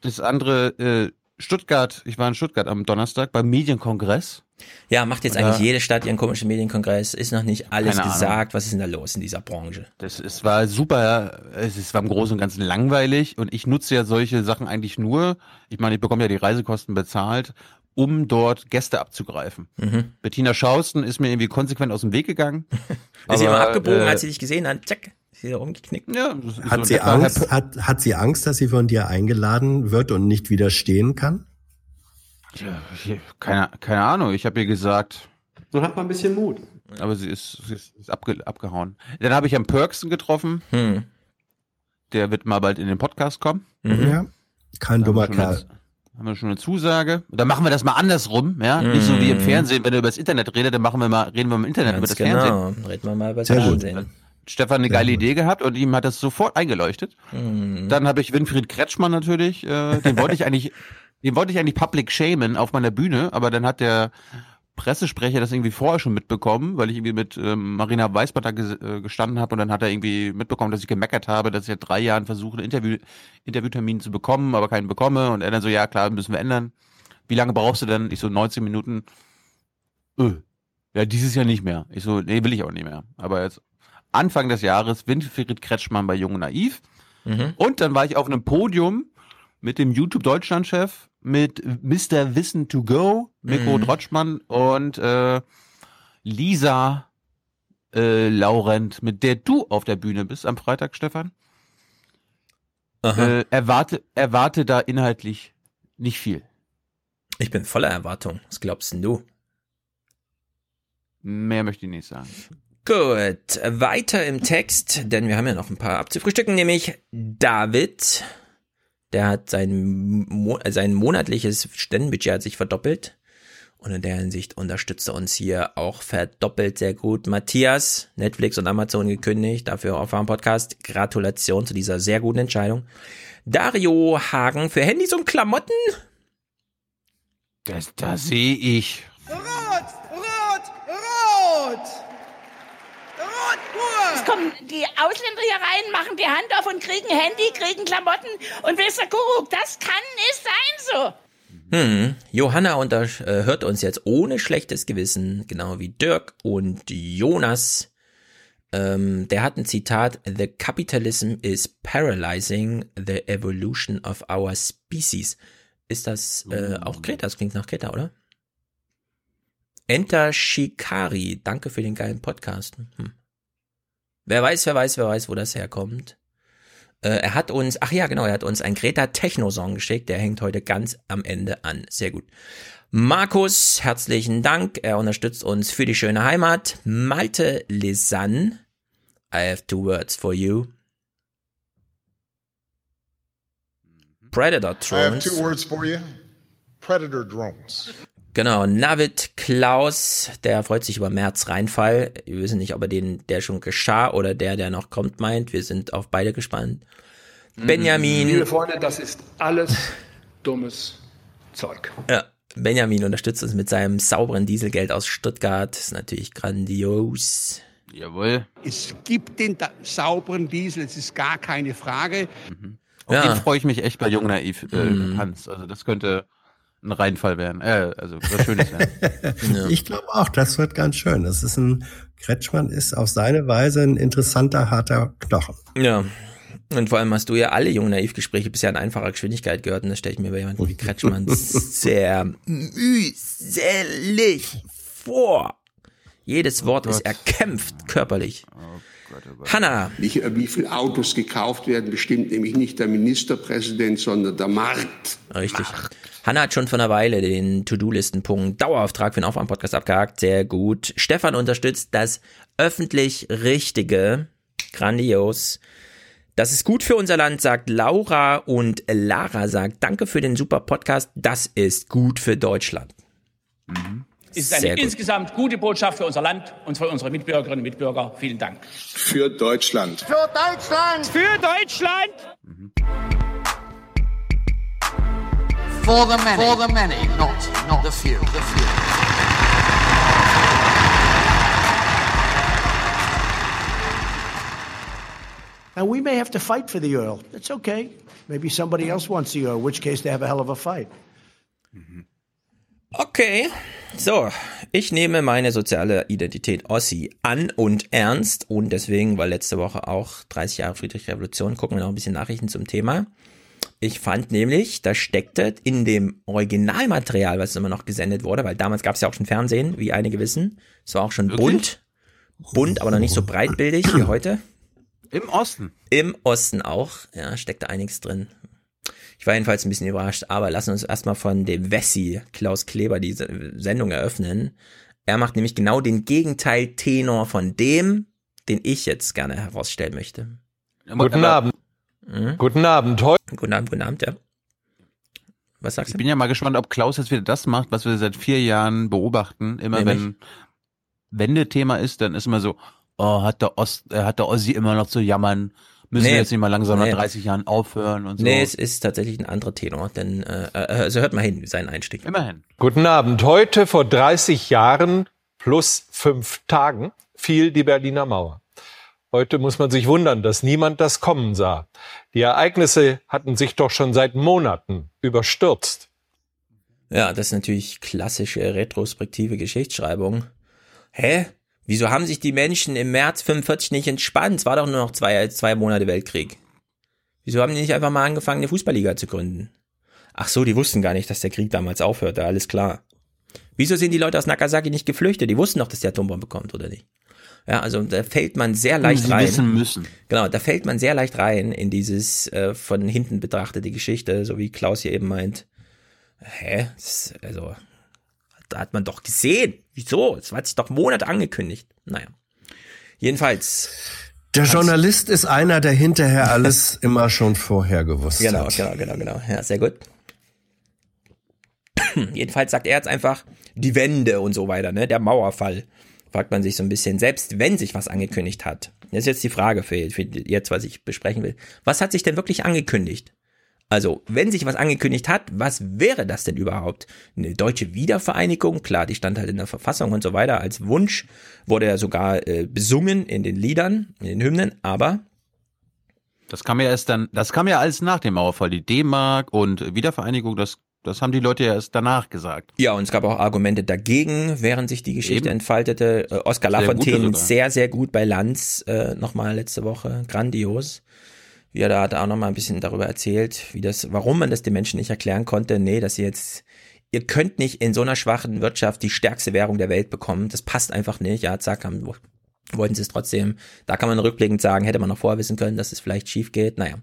Das andere, äh, Stuttgart, ich war in Stuttgart am Donnerstag beim Medienkongress. Ja, macht jetzt Ja. eigentlich jede Stadt ihren komischen Medienkongress. Ist noch nicht alles Keine gesagt. Ahnung. Was ist denn da los in dieser Branche? Das es war super, es ist- war im Großen und Ganzen langweilig und ich nutze ja solche Sachen eigentlich nur, ich meine, ich bekomme ja die Reisekosten bezahlt, um dort Gäste abzugreifen. Mhm. Bettina Schausten ist mir irgendwie konsequent aus dem Weg gegangen. Ist sie immer abgebogen, äh, als sie dich gesehen hat? Zack, ist sie da umgeknickt. Ja, so Hat in sie, Angst, hat, hat sie Angst, dass sie von dir eingeladen wird und nicht widerstehen kann? Ja, keine, keine Ahnung, ich habe ihr gesagt. So hat man ein bisschen Mut. Aber sie ist, sie ist, abge, abgehauen. Dann habe ich am Perksen getroffen. Hm. Der wird mal bald in den Podcast kommen. Ja. Kein dummer Haben wir schon Kerl. eine- Haben wir schon eine Zusage. Dann machen wir das mal andersrum, ja? Nicht so wie im Mhm. Fernsehen, wenn er über das Internet redet, dann machen wir mal, reden wir im Internet über Ganz das genau. Fernsehen. Reden wir mal über das Sehr gut. Stefan eine geile Idee gehabt und ihm hat das sofort eingeleuchtet. Mhm. Dann habe ich Winfried Kretschmann natürlich, äh, den wollte ich eigentlich, den wollte ich eigentlich public shamen auf meiner Bühne, aber dann hat der Pressesprecher das irgendwie vorher schon mitbekommen, weil ich irgendwie mit ähm, Marina Weißbart da ges äh, gestanden habe und dann hat er irgendwie mitbekommen, dass ich gemeckert habe, dass ich seit drei Jahren versuche, einen Interview Interviewtermin zu bekommen, aber keinen bekomme und er dann so, ja klar, müssen wir ändern. Wie lange brauchst du denn? Ich so, 19 Minuten. Öh. Ja, dieses Jahr nicht mehr. Ich so, nee, will ich auch nicht mehr. Aber jetzt Anfang des Jahres Winfried Kretschmann bei Jung und Naiv. Mhm. Und dann war ich auf einem Podium mit dem YouTube Deutschland-Chef, mit Mr. Wissen to Go, Mikko Mhm. Drotschmann und äh, Lisa äh, Laurent, mit der du auf der Bühne bist am Freitag, Stefan. Aha. Äh, erwarte, erwarte da inhaltlich nicht viel. Ich bin voller Erwartung. Was glaubst denn du? Mehr möchte ich nicht sagen. Gut, weiter im Text, denn wir haben ja noch ein paar abzufrühstücken, nämlich David, der hat sein, Mo äh, sein monatliches Spendenbudget hat sich verdoppelt und in der Hinsicht unterstützt er uns hier auch verdoppelt sehr gut. Matthias, Netflix und Amazon gekündigt, dafür auf einem Podcast. Gratulation zu dieser sehr guten Entscheidung. Dario Hagen für Handys und Klamotten. Das, da sehe ich. Rot, Es kommen die Ausländer hier rein, machen die Hand auf und kriegen Handy, kriegen Klamotten. Und der Kuckuck? Das kann nicht sein so. Hm, Johanna unter, äh, hört uns jetzt ohne schlechtes Gewissen, genau wie Dirk und Jonas. Ähm, der hat ein Zitat, The capitalism is paralyzing the evolution of our species. Ist das äh, auch Greta? Das klingt nach Greta, oder? Enter Shikari, danke für den geilen Podcast. Hm. Wer weiß, wer weiß, wer weiß, wo das herkommt. Äh, er hat uns, ach ja, genau, er hat uns ein Greta Techno-Song geschickt, der hängt heute ganz am Ende an. Sehr gut. Markus, herzlichen Dank. Er unterstützt uns für die schöne Heimat. Malte Lisanne, I have two words for you. Predator I have two Drones. words for you. Predator drones. Genau, Navid Klaus, der freut sich über März Reinfall. Wir wissen nicht, ob er den, der schon geschah oder der, der noch kommt, meint. Wir sind auf beide gespannt. Benjamin. Liebe Freunde, das ist alles dummes Zeug. Ja, Benjamin unterstützt uns mit seinem sauberen Dieselgeld aus Stuttgart. Das ist natürlich grandios. Jawohl. Es gibt den da sauberen Diesel, es ist gar keine Frage. Auf Ja. den freue ich mich echt bei Jung Naiv, äh, Mhm. Hans. Also das könnte ein Reinfall werden. Äh, also was Schönes werden. Ich glaube auch, das wird ganz schön. Das ist ein, Kretschmann ist auf seine Weise ein interessanter, harter Knochen. Ja. Und vor allem hast du ja alle jungen Naivgespräche bisher in einfacher Geschwindigkeit gehört und das stelle ich mir bei jemandem wie Kretschmann sehr mühselig vor. Jedes Wort ist erkämpft körperlich. Hanna. Nicht, wie viele Autos gekauft werden, bestimmt nämlich nicht der Ministerpräsident, sondern der Markt. Richtig. Hanna hat schon vor einer Weile den To-Do-Listen-Punkt Dauerauftrag für den Aufwärm-Podcast abgehakt. Sehr gut. Stefan unterstützt das öffentlich Richtige. Grandios. Das ist gut für unser Land, sagt Laura und Lara sagt, danke für den super Podcast. Das ist gut für Deutschland. ist Sehr eine gut. insgesamt gute Botschaft für unser Land und für unsere Mitbürgerinnen und Mitbürger. Vielen Dank. Für Deutschland. Für Deutschland! Für Deutschland! For the many. For the many, not, not the few. The few. Now, we may have to fight for the oil. That's okay. Maybe somebody else wants the oil, in which case they have a hell of a fight. Okay. So, ich nehme meine soziale Identität Ossi an und ernst und deswegen, weil letzte Woche auch 30 Jahre Friedrich Revolution, gucken wir noch ein bisschen Nachrichten zum Thema. Ich fand nämlich, da steckte in dem Originalmaterial, was immer noch gesendet wurde, weil damals gab es ja auch schon Fernsehen, wie einige wissen. Es war auch schon bunt. Bunt, aber noch nicht so breitbildig wie heute. Im Osten. Im Osten auch, ja, steckte einiges drin. Ich war jedenfalls ein bisschen überrascht, aber lassen uns erstmal von dem Wessi, Klaus Kleber, diese Sendung eröffnen. Er macht nämlich genau den Gegenteil-Tenor von dem, den ich jetzt gerne herausstellen möchte. Guten Abend. Guten Abend. Heu Guten Abend, guten Abend, ja. Was sagst Ich bin ja mal gespannt, ob Klaus jetzt wieder das macht, was wir seit vier Jahren beobachten. Immer Nämlich? wenn Wendethema ist, dann ist immer so, oh, hat der Ost, äh, hat der Ossi immer noch zu jammern. Müssen Nee. wir jetzt nicht mal langsam Nee. nach 30 Jahren aufhören und so. Nee, es ist tatsächlich ein anderer Tenor, denn, äh, äh, also hört mal hin, seinen Einstieg. Immerhin. Guten Abend. Heute vor 30 Jahren plus fünf Tagen fiel die Berliner Mauer. Heute muss man sich wundern, dass niemand das kommen sah. Die Ereignisse hatten sich doch schon seit Monaten überstürzt. Ja, das ist natürlich klassische retrospektive Geschichtsschreibung. Hä? Wieso haben sich die Menschen im März 45 nicht entspannt? Es war doch nur noch zwei, zwei Monate Weltkrieg. Wieso haben die nicht einfach mal angefangen, eine Fußballliga zu gründen? Ach so, die wussten gar nicht, dass der Krieg damals aufhörte, alles klar. Wieso sind die Leute aus Nagasaki nicht geflüchtet? Die wussten doch, dass die Atombombe kommt, oder nicht? Ja, also da fällt man sehr leicht Sie rein. wissen müssen. Genau, da fällt man sehr leicht rein in dieses äh, von hinten betrachtete Geschichte, so wie Klaus hier eben meint. Hä? Das, also, da hat man doch gesehen. Wieso? Es hat sich doch Monate angekündigt. Naja. Jedenfalls. Der Journalist ist einer, der hinterher alles immer schon vorher gewusst Genau, hat. genau, genau, genau. Ja, sehr gut. Jedenfalls sagt er jetzt einfach die Wende und so weiter, ne? Der Mauerfall. Fragt man sich so ein bisschen, selbst wenn sich was angekündigt hat. Das ist jetzt die Frage für, für jetzt, was ich besprechen will. Was hat sich denn wirklich angekündigt? Also, wenn sich was angekündigt hat, was wäre das denn überhaupt? Eine deutsche Wiedervereinigung? Klar, die stand halt in der Verfassung und so weiter. Als Wunsch wurde ja sogar äh, besungen in den Liedern, in den Hymnen, aber Das kam ja erst dann, das kam ja alles nach dem Mauerfall. Die D-Mark und Wiedervereinigung, das, das haben die Leute ja erst danach gesagt. Ja, und es gab auch Argumente dagegen, während sich die Geschichte Eben. entfaltete. Äh, Oskar Sehr Lafontaine sehr, sehr gut bei Lanz, äh, nochmal letzte Woche, grandios. Wie er da hat auch nochmal ein bisschen darüber erzählt, wie das, warum man das den Menschen nicht erklären konnte. Nee, dass sie jetzt, ihr könnt nicht in so einer schwachen Wirtschaft die stärkste Währung der Welt bekommen. Das passt einfach nicht. Ja, zack, haben, wollten sie es trotzdem. Da kann man rückblickend sagen, hätte man noch vorher wissen können, dass es vielleicht schief geht. Naja.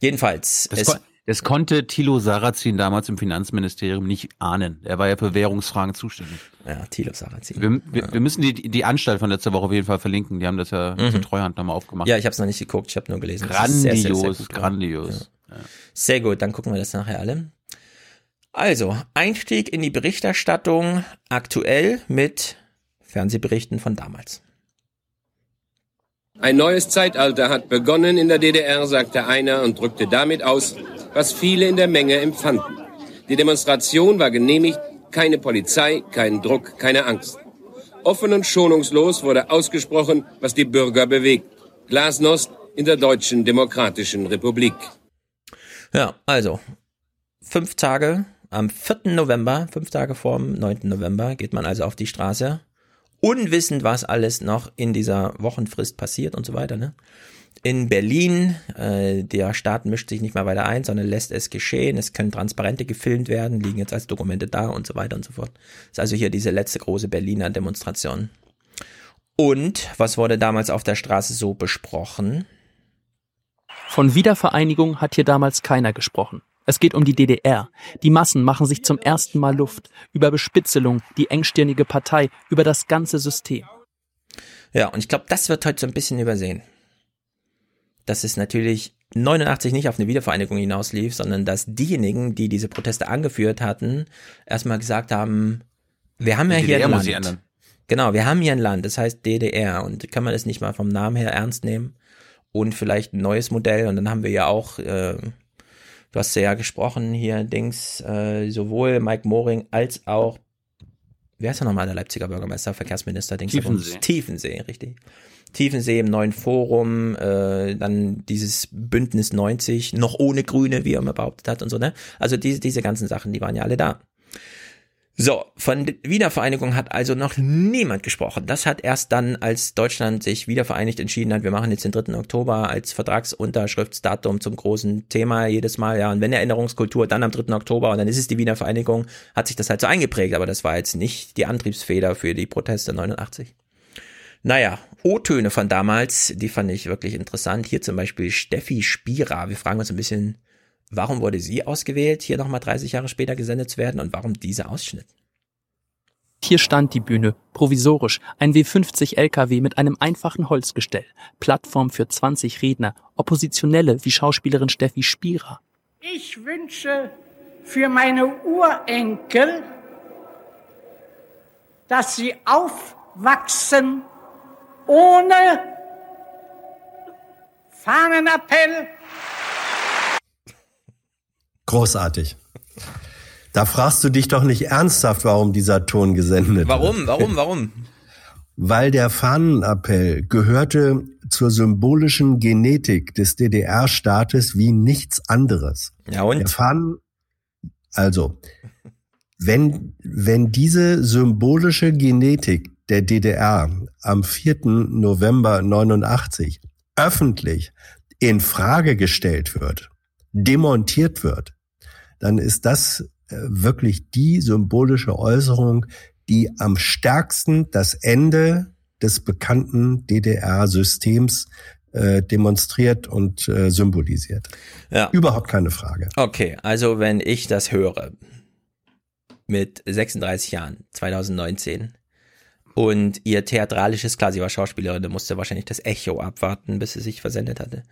Jedenfalls. Das, es, das konnte Thilo Sarrazin damals im Finanzministerium nicht ahnen. Er war ja für Währungsfragen zuständig. Ja, Thilo Sarrazin. Wir, wir, wir müssen die, die Anstalt von letzter Woche auf jeden Fall verlinken. Die haben das ja Mhm. zur Treuhand nochmal aufgemacht. ja, ich habe es noch nicht geguckt, ich habe nur gelesen. Grandios, sehr, sehr, sehr gut. grandios. Sehr gut, dann gucken wir das nachher alle. Also, Einstieg in die Berichterstattung aktuell mit Fernsehberichten von damals. Ein neues Zeitalter hat begonnen in der DDR, sagte einer und drückte damit aus, was viele in der Menge empfanden. Die Demonstration war genehmigt, keine Polizei, kein Druck, keine Angst. Offen und schonungslos wurde ausgesprochen, was die Bürger bewegt. Glasnost in der Deutschen Demokratischen Republik. Ja, also, fünf Tage, am 4. November, fünf Tage vorm 9. November, geht man also auf die Straße unwissend, was alles noch in dieser Wochenfrist passiert und so weiter. Ne? In Berlin, äh, der Staat mischt sich nicht mehr weiter ein, sondern lässt es geschehen. Es können Transparente gefilmt werden, liegen jetzt als Dokumente da und so weiter und so fort. Das ist also hier diese letzte große Berliner Demonstration. Und was wurde damals auf der Straße so besprochen? Von Wiedervereinigung hat hier damals keiner gesprochen. Es geht um die DDR. Die Massen machen sich zum ersten Mal Luft. Über Bespitzelung, die engstirnige Partei, über das ganze System. Ja, und ich glaube, das wird heute so ein bisschen übersehen. Dass es natürlich 89 nicht auf eine Wiedervereinigung hinauslief, sondern dass diejenigen, die diese Proteste angeführt hatten, erstmal gesagt haben, wir haben ja Die hier DDR ein Land. Genau, wir haben hier ein Land, das heißt DDR und kann man das nicht mal vom Namen her ernst nehmen und vielleicht ein neues Modell und dann haben wir ja auch, äh, du hast ja gesprochen hier, Dings, äh, sowohl Mike Moring als auch, wer ist ja nochmal der Leipziger Bürgermeister, Verkehrsminister, Dings, Tiefensee. Tiefensee, richtig. Tiefensee im neuen Forum, äh, dann dieses Bündnis 90, noch ohne Grüne, wie er immer behauptet hat und so, ne? Also diese, diese ganzen Sachen, die waren ja alle da. So, von Wiedervereinigung hat also noch niemand gesprochen. Das hat erst dann, als Deutschland sich wiedervereinigt entschieden hat, wir machen jetzt den 3. Oktober als Vertragsunterschriftsdatum zum großen Thema jedes Mal, ja, und wenn Erinnerungskultur, dann am 3. Oktober und dann ist es die Wiener Vereinigung, hat sich das halt so eingeprägt, aber das war jetzt nicht die Antriebsfeder für die Proteste 89. Naja, O-Töne von damals, die fand ich wirklich interessant. Hier zum Beispiel Steffi Spira. Wir fragen uns ein bisschen, warum wurde sie ausgewählt, hier nochmal 30 Jahre später gesendet zu werden und warum dieser Ausschnitt? Hier stand die Bühne, provisorisch, ein W50 LKW mit einem einfachen Holzgestell, Plattform für 20 Redner, Oppositionelle wie Schauspielerin Steffi Spira. Ich wünsche für meine Urenkel, dass sie aufwachsen ohne Fahnenappell, Großartig. Da fragst du dich doch nicht ernsthaft, warum dieser Ton gesendet wird. Warum, warum, warum? Weil der Fahnenappell gehörte zur symbolischen Genetik des DDR-Staates wie nichts anderes. Ja und? Der Fahnen, also, wenn, wenn diese symbolische Genetik der DDR am 4. November 89 öffentlich in Frage gestellt wird, demontiert wird, dann ist das äh, wirklich die symbolische Äußerung, die am stärksten das Ende des bekannten DDR-Systems äh, demonstriert und äh, symbolisiert. Ja. Überhaupt keine Frage. Okay, also wenn ich das höre mit 36 Jahren, 2019 und ihr theatralisches, klar, sie war Schauspielerin, da musste wahrscheinlich das Echo abwarten, bis sie sich versendet hatte.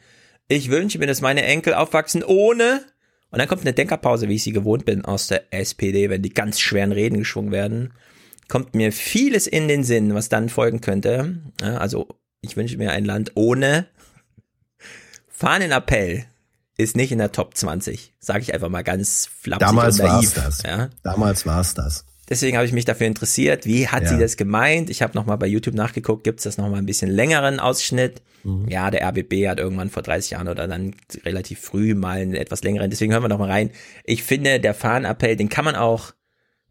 Ich wünsche mir, dass meine Enkel aufwachsen ohne und dann kommt eine Denkerpause, wie ich sie gewohnt bin aus der SPD, wenn die ganz schweren Reden geschwungen werden. Kommt mir vieles in den Sinn, was dann folgen könnte. Ja, also ich wünsche mir ein Land ohne Fahnenappell ist nicht in der Top 20. Sage ich einfach mal ganz flapsig Damals und war naiv. es das. Ja? Damals war es das. Deswegen habe ich mich dafür interessiert, wie hat Ja. sie das gemeint? Ich habe nochmal bei YouTube nachgeguckt, gibt es das nochmal ein bisschen längeren Ausschnitt? Mhm. Ja, der RBB hat irgendwann vor 30 Jahren oder dann relativ früh mal einen etwas längeren. Deswegen hören wir noch mal rein. Ich finde, der Fahnenappell, den kann man auch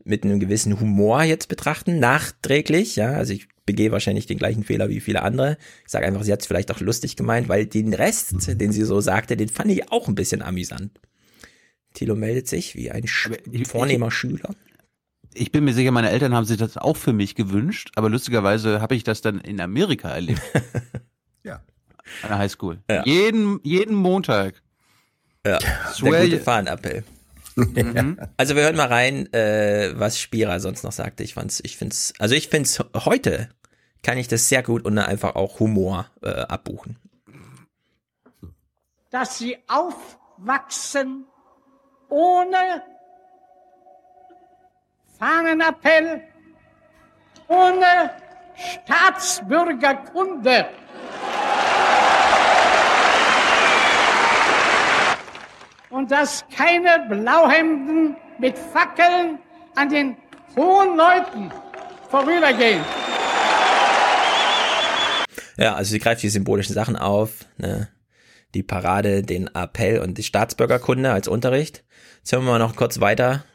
mit einem gewissen Humor jetzt betrachten, nachträglich. Ja, also ich begehe wahrscheinlich den gleichen Fehler wie viele andere. Ich sage einfach, sie hat es vielleicht auch lustig gemeint, weil den Rest, Mhm. den sie so sagte, den fand ich auch ein bisschen amüsant. Thilo meldet sich wie ein Sch vornehmer Schüler. Ich bin mir sicher, meine Eltern haben sich das auch für mich gewünscht, aber lustigerweise habe ich das dann in Amerika erlebt. ja. An der Highschool. Ja. Jeden, jeden Montag. Ja, Swear der gute Fahnenappell. Mhm. Also wir hören mal rein, äh, was Spira sonst noch sagte. Ich fand's, ich find's, also ich find's heute kann ich das sehr gut und einfach auch Humor äh, abbuchen. dass sie aufwachsen wachsen ohne Fahnenappell, ohne Staatsbürgerkunde. Und dass keine Blauhemden mit Fackeln an den hohen Leuten vorübergehen. Ja, also sie greift die symbolischen Sachen auf, ne? die Parade, den Appell und die Staatsbürgerkunde als Unterricht. Jetzt hören wir mal noch kurz weiter.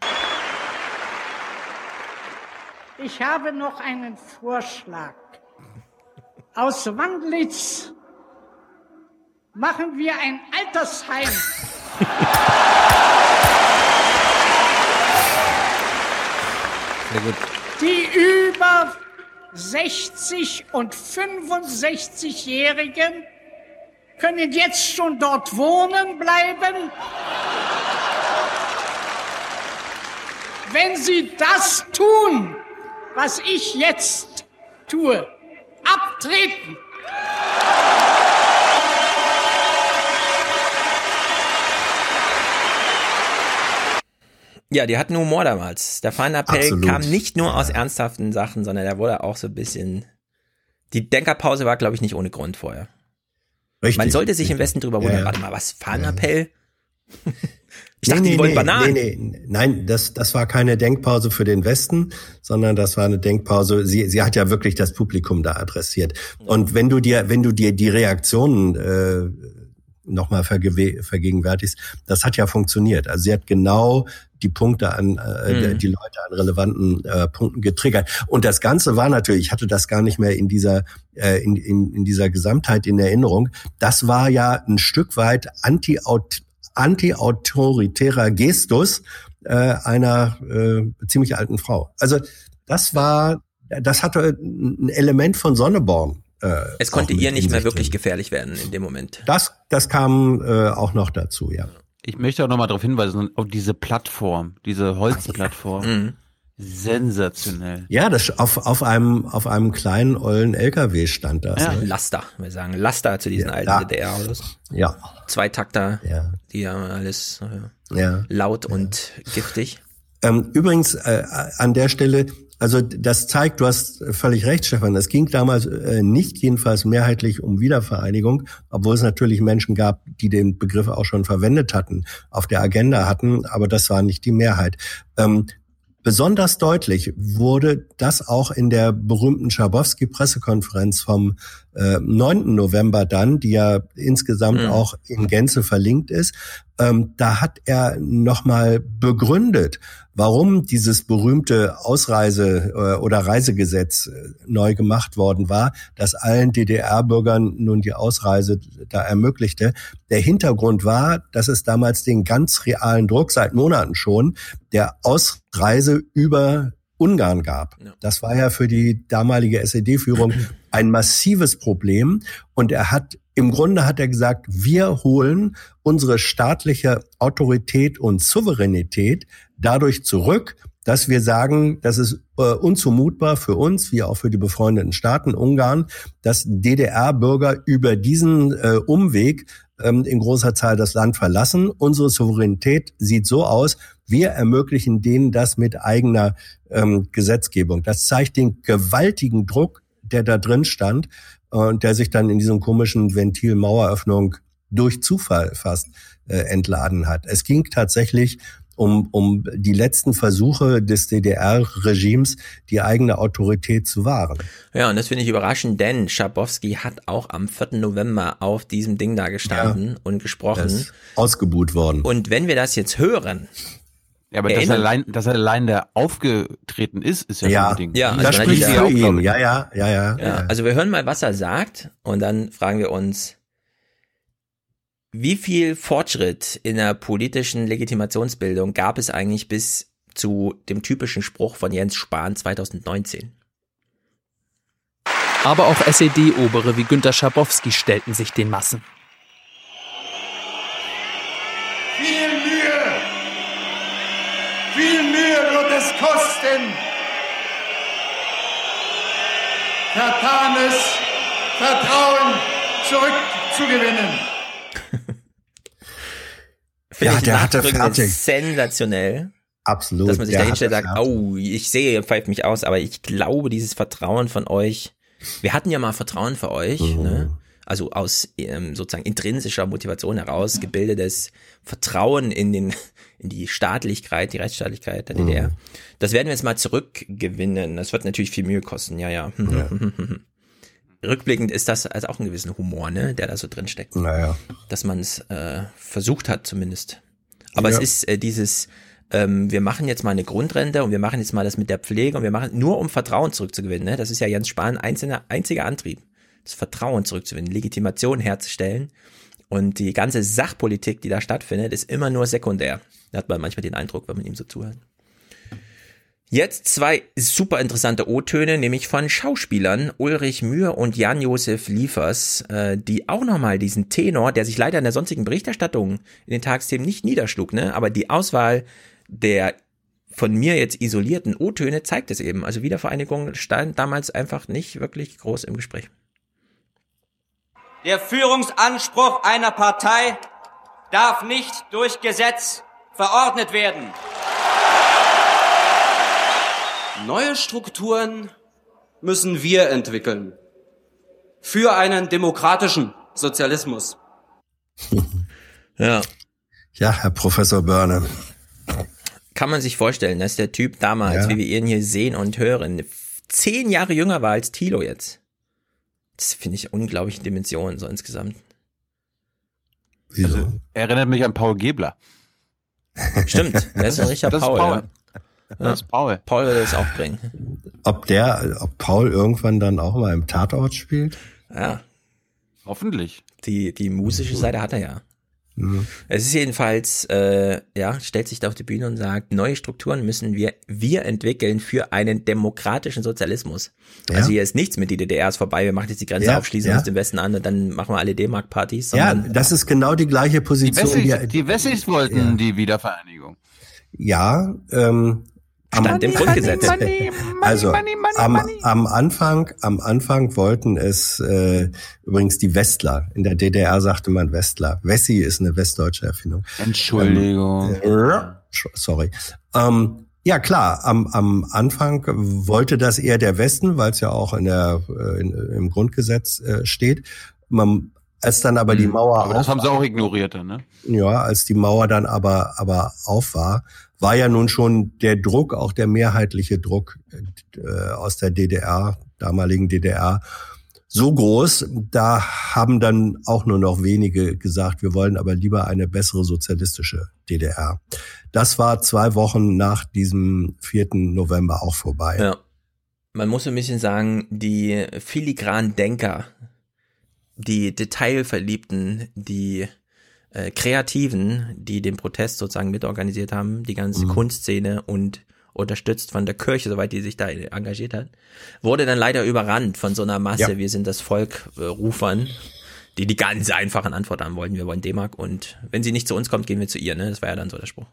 Ich habe noch einen Vorschlag. Aus Wandlitz machen wir ein Altersheim. Sehr gut. Die über 60 und 65-Jährigen können jetzt schon dort wohnen bleiben. Wenn sie das tun, was ich jetzt tue, abtreten. Ja, die hatten Humor damals. Der Fahnenappell Absolut. kam nicht nur aus ernsthaften Sachen, sondern der wurde auch so ein bisschen. Die Denkerpause war, glaube ich, nicht ohne Grund vorher. Richtig, Man sollte sich im. Westen drüber wundern. Ja, ja. Warte mal, was? Fahnenappell? Ich dachte, die wollen Bananen. Nee, nee, nein, das, das war keine Denkpause für den Westen, sondern das war eine Denkpause. Sie, sie hat ja wirklich das Publikum da adressiert. Und wenn du dir, wenn du dir die Reaktionen äh, nochmal vergewe- vergegenwärtigst, das hat ja funktioniert. Also sie hat genau die Punkte an, äh, Mhm. die Leute an relevanten äh, Punkten getriggert. Und das Ganze war natürlich, ich hatte das gar nicht mehr in dieser, äh, in, in, in dieser Gesamtheit in Erinnerung. Das war ja ein Stück weit anti anti-autoritärer Gestus äh, einer äh, ziemlich alten Frau. Also das war, das hatte ein Element von Sonneborn. Äh, Es konnte ihr nicht mehr wirklich drin. gefährlich werden in dem Moment. Das, das kam äh, auch noch dazu, ja. Ich möchte auch nochmal darauf hinweisen, auf diese Plattform, diese Holzplattform. Sensationell. Ja, das auf, auf einem auf einem kleinen ollen LKW stand das. Ja, ne? Laster, wir sagen Laster zu diesen Ja, alten ja. DDR-Autos. Ja. Zweitakter, Ja. die haben alles äh, Ja. laut und giftig. Ähm, übrigens äh, an der Stelle, also das zeigt, du hast völlig recht, Stefan. Es ging damals äh, nicht jedenfalls mehrheitlich um Wiedervereinigung, obwohl es natürlich Menschen gab, die den Begriff auch schon verwendet hatten, auf der Agenda hatten, aber das war nicht die Mehrheit. Ähm, Besonders deutlich wurde das auch in der berühmten Schabowski-Pressekonferenz vom äh, 9. November dann, die ja insgesamt Mhm. auch in Gänze verlinkt ist. Ähm, da hat er nochmal begründet, warum dieses berühmte Ausreise- äh, oder Reisegesetz äh, neu gemacht worden war, das allen DDR-Bürgern nun die Ausreise da ermöglichte. Der Hintergrund war, dass es damals den ganz realen Druck seit Monaten schon der Ausreise über Ungarn gab. Das war ja für die damalige SED-Führung ein massives Problem. Und er hat, im Grunde hat er gesagt, wir holen unsere staatliche Autorität und Souveränität dadurch zurück, dass wir sagen, das ist äh, unzumutbar für uns, wie auch für die befreundeten Staaten Ungarn, dass DDR-Bürger über diesen äh, Umweg ähm, in großer Zahl das Land verlassen. Unsere Souveränität sieht so aus, wir ermöglichen denen das mit eigener ähm, Gesetzgebung. Das zeigt den gewaltigen Druck, der da drin stand äh, und der sich dann in diesem komischen Ventil Maueröffnung durch Zufall fast äh, entladen hat. Es ging tatsächlich um, um die letzten Versuche des DDR-Regimes, die eigene Autorität zu wahren. Ja, und das finde ich überraschend, denn Schabowski hat auch am 4. November auf diesem Ding da gestanden Ja. und gesprochen. ausgebuht worden. Und wenn wir das jetzt hören, Ja, aber dass er, allein, dass er allein da aufgetreten ist, ist ja, Ja, schon ein Ding. Ja, also das spricht für ja auch, ihn. Ja, ja, ja, ja. Ja, also wir hören mal, was er sagt und dann fragen wir uns, wie viel Fortschritt in der politischen Legitimationsbildung gab es eigentlich bis zu dem typischen Spruch von Jens Spahn 2019? Aber auch SED-Obere wie Günter Schabowski stellten sich den Massen. Viel Mühe, viel Mühe wird es kosten, vertanes Vertrauen zurückzugewinnen. Finde Ja, ich der hatte fertig. sensationell. Absolut. Dass man sich da hinstellt und sagt, oh, ich sehe, ihr pfeift mich aus, aber ich glaube, dieses Vertrauen von euch, wir hatten ja mal Vertrauen für euch, Mhm. ne? also aus ähm, sozusagen intrinsischer Motivation heraus gebildetes Vertrauen in den in die Staatlichkeit, die Rechtsstaatlichkeit der DDR. Mhm. Das werden wir jetzt mal zurückgewinnen. Das wird natürlich viel Mühe kosten, ja, ja. Rückblickend ist das also auch ein gewissen Humor, ne, der da so drin steckt. Naja. Dass man es äh, versucht hat zumindest. Aber Ja. es ist äh, dieses, ähm, wir machen jetzt mal eine Grundrente und wir machen jetzt mal das mit der Pflege und wir machen nur um Vertrauen zurückzugewinnen. Ne? Das ist ja Jens Spahn einzelner, einziger Antrieb, das Vertrauen zurückzugewinnen, Legitimation herzustellen. Und die ganze Sachpolitik, die da stattfindet, ist immer nur sekundär. Da hat man manchmal den Eindruck, wenn man ihm so zuhört. Jetzt zwei super interessante O-Töne, nämlich von Schauspielern Ulrich Mühr und Jan-Josef Liefers, äh, die auch nochmal diesen Tenor, der sich leider in der sonstigen Berichterstattung in den Tagesthemen nicht niederschlug, ne? aber die Auswahl der von mir jetzt isolierten O-Töne zeigt es eben. Also Wiedervereinigung stand damals einfach nicht wirklich groß im Gespräch. Der Führungsanspruch einer Partei darf nicht durch Gesetz verordnet werden. Neue Strukturen müssen wir entwickeln. Für einen demokratischen Sozialismus. Ja. Ja, Herr Professor Börne. Kann man sich vorstellen, dass der Typ damals, Ja. wie wir ihn hier sehen und hören, zehn Jahre jünger war als Thilo jetzt. Das finde ich unglaubliche Dimensionen so insgesamt. Wieso? Erinnert mich an Paul Gebler. Stimmt, der ist ein richtiger Das ist Paul. Paul. Ja. Das ist Paul. Paul würde es auch bringen. Ob der, ob Paul irgendwann dann auch mal im Tatort spielt? Ja. Hoffentlich. Die, die musische Seite hat er ja. Mhm. Es ist jedenfalls, äh, ja, stellt sich da auf die Bühne und sagt, neue Strukturen müssen wir, wir entwickeln für einen demokratischen Sozialismus. Ja. Also hier ist nichts mit die DDR ist vorbei, wir machen jetzt die Grenze Ja, auf, schließen ja. uns den Westen an und dann machen wir alle D-Mark-Partys. Ja, das ist genau die gleiche Die Position. Wessis, die Wessis wollten die Wiedervereinigung. Ja, ähm, Stand im Grundgesetz. also am, am Anfang, am Anfang wollten es äh, übrigens die Westler. In der DDR sagte man Westler. Wessi ist eine westdeutsche Erfindung. Entschuldigung. Ähm, sorry. Ähm, ja klar, am, am Anfang wollte das eher der Westen, weil es ja auch in der äh, in, im Grundgesetz äh, steht. Man, als dann aber die Mauer Mhm. Aber das haben sie auch ignoriert, dann, ne? ja, als die Mauer dann aber, aber auf war, war ja nun schon der Druck, auch der mehrheitliche Druck äh, aus der DDR, damaligen DDR, so groß, da haben dann auch nur noch wenige gesagt, wir wollen aber lieber eine bessere sozialistische DDR. Das war zwei Wochen nach diesem 4. November auch vorbei. Ja. Man muss ein bisschen sagen, die filigranen Denker, die Detailverliebten, die äh, Kreativen, die den Protest sozusagen mitorganisiert haben, die ganze Mhm. Kunstszene und unterstützt von der Kirche, soweit die sich da engagiert hat, wurde dann leider überrannt von so einer Masse, Ja. wir sind das Volk äh, Rufern, die die ganz einfachen Antwort haben wollten, wir wollen D-Mark und wenn sie nicht zu uns kommt, gehen wir zu ihr, ne? Das war ja dann so der Spruch.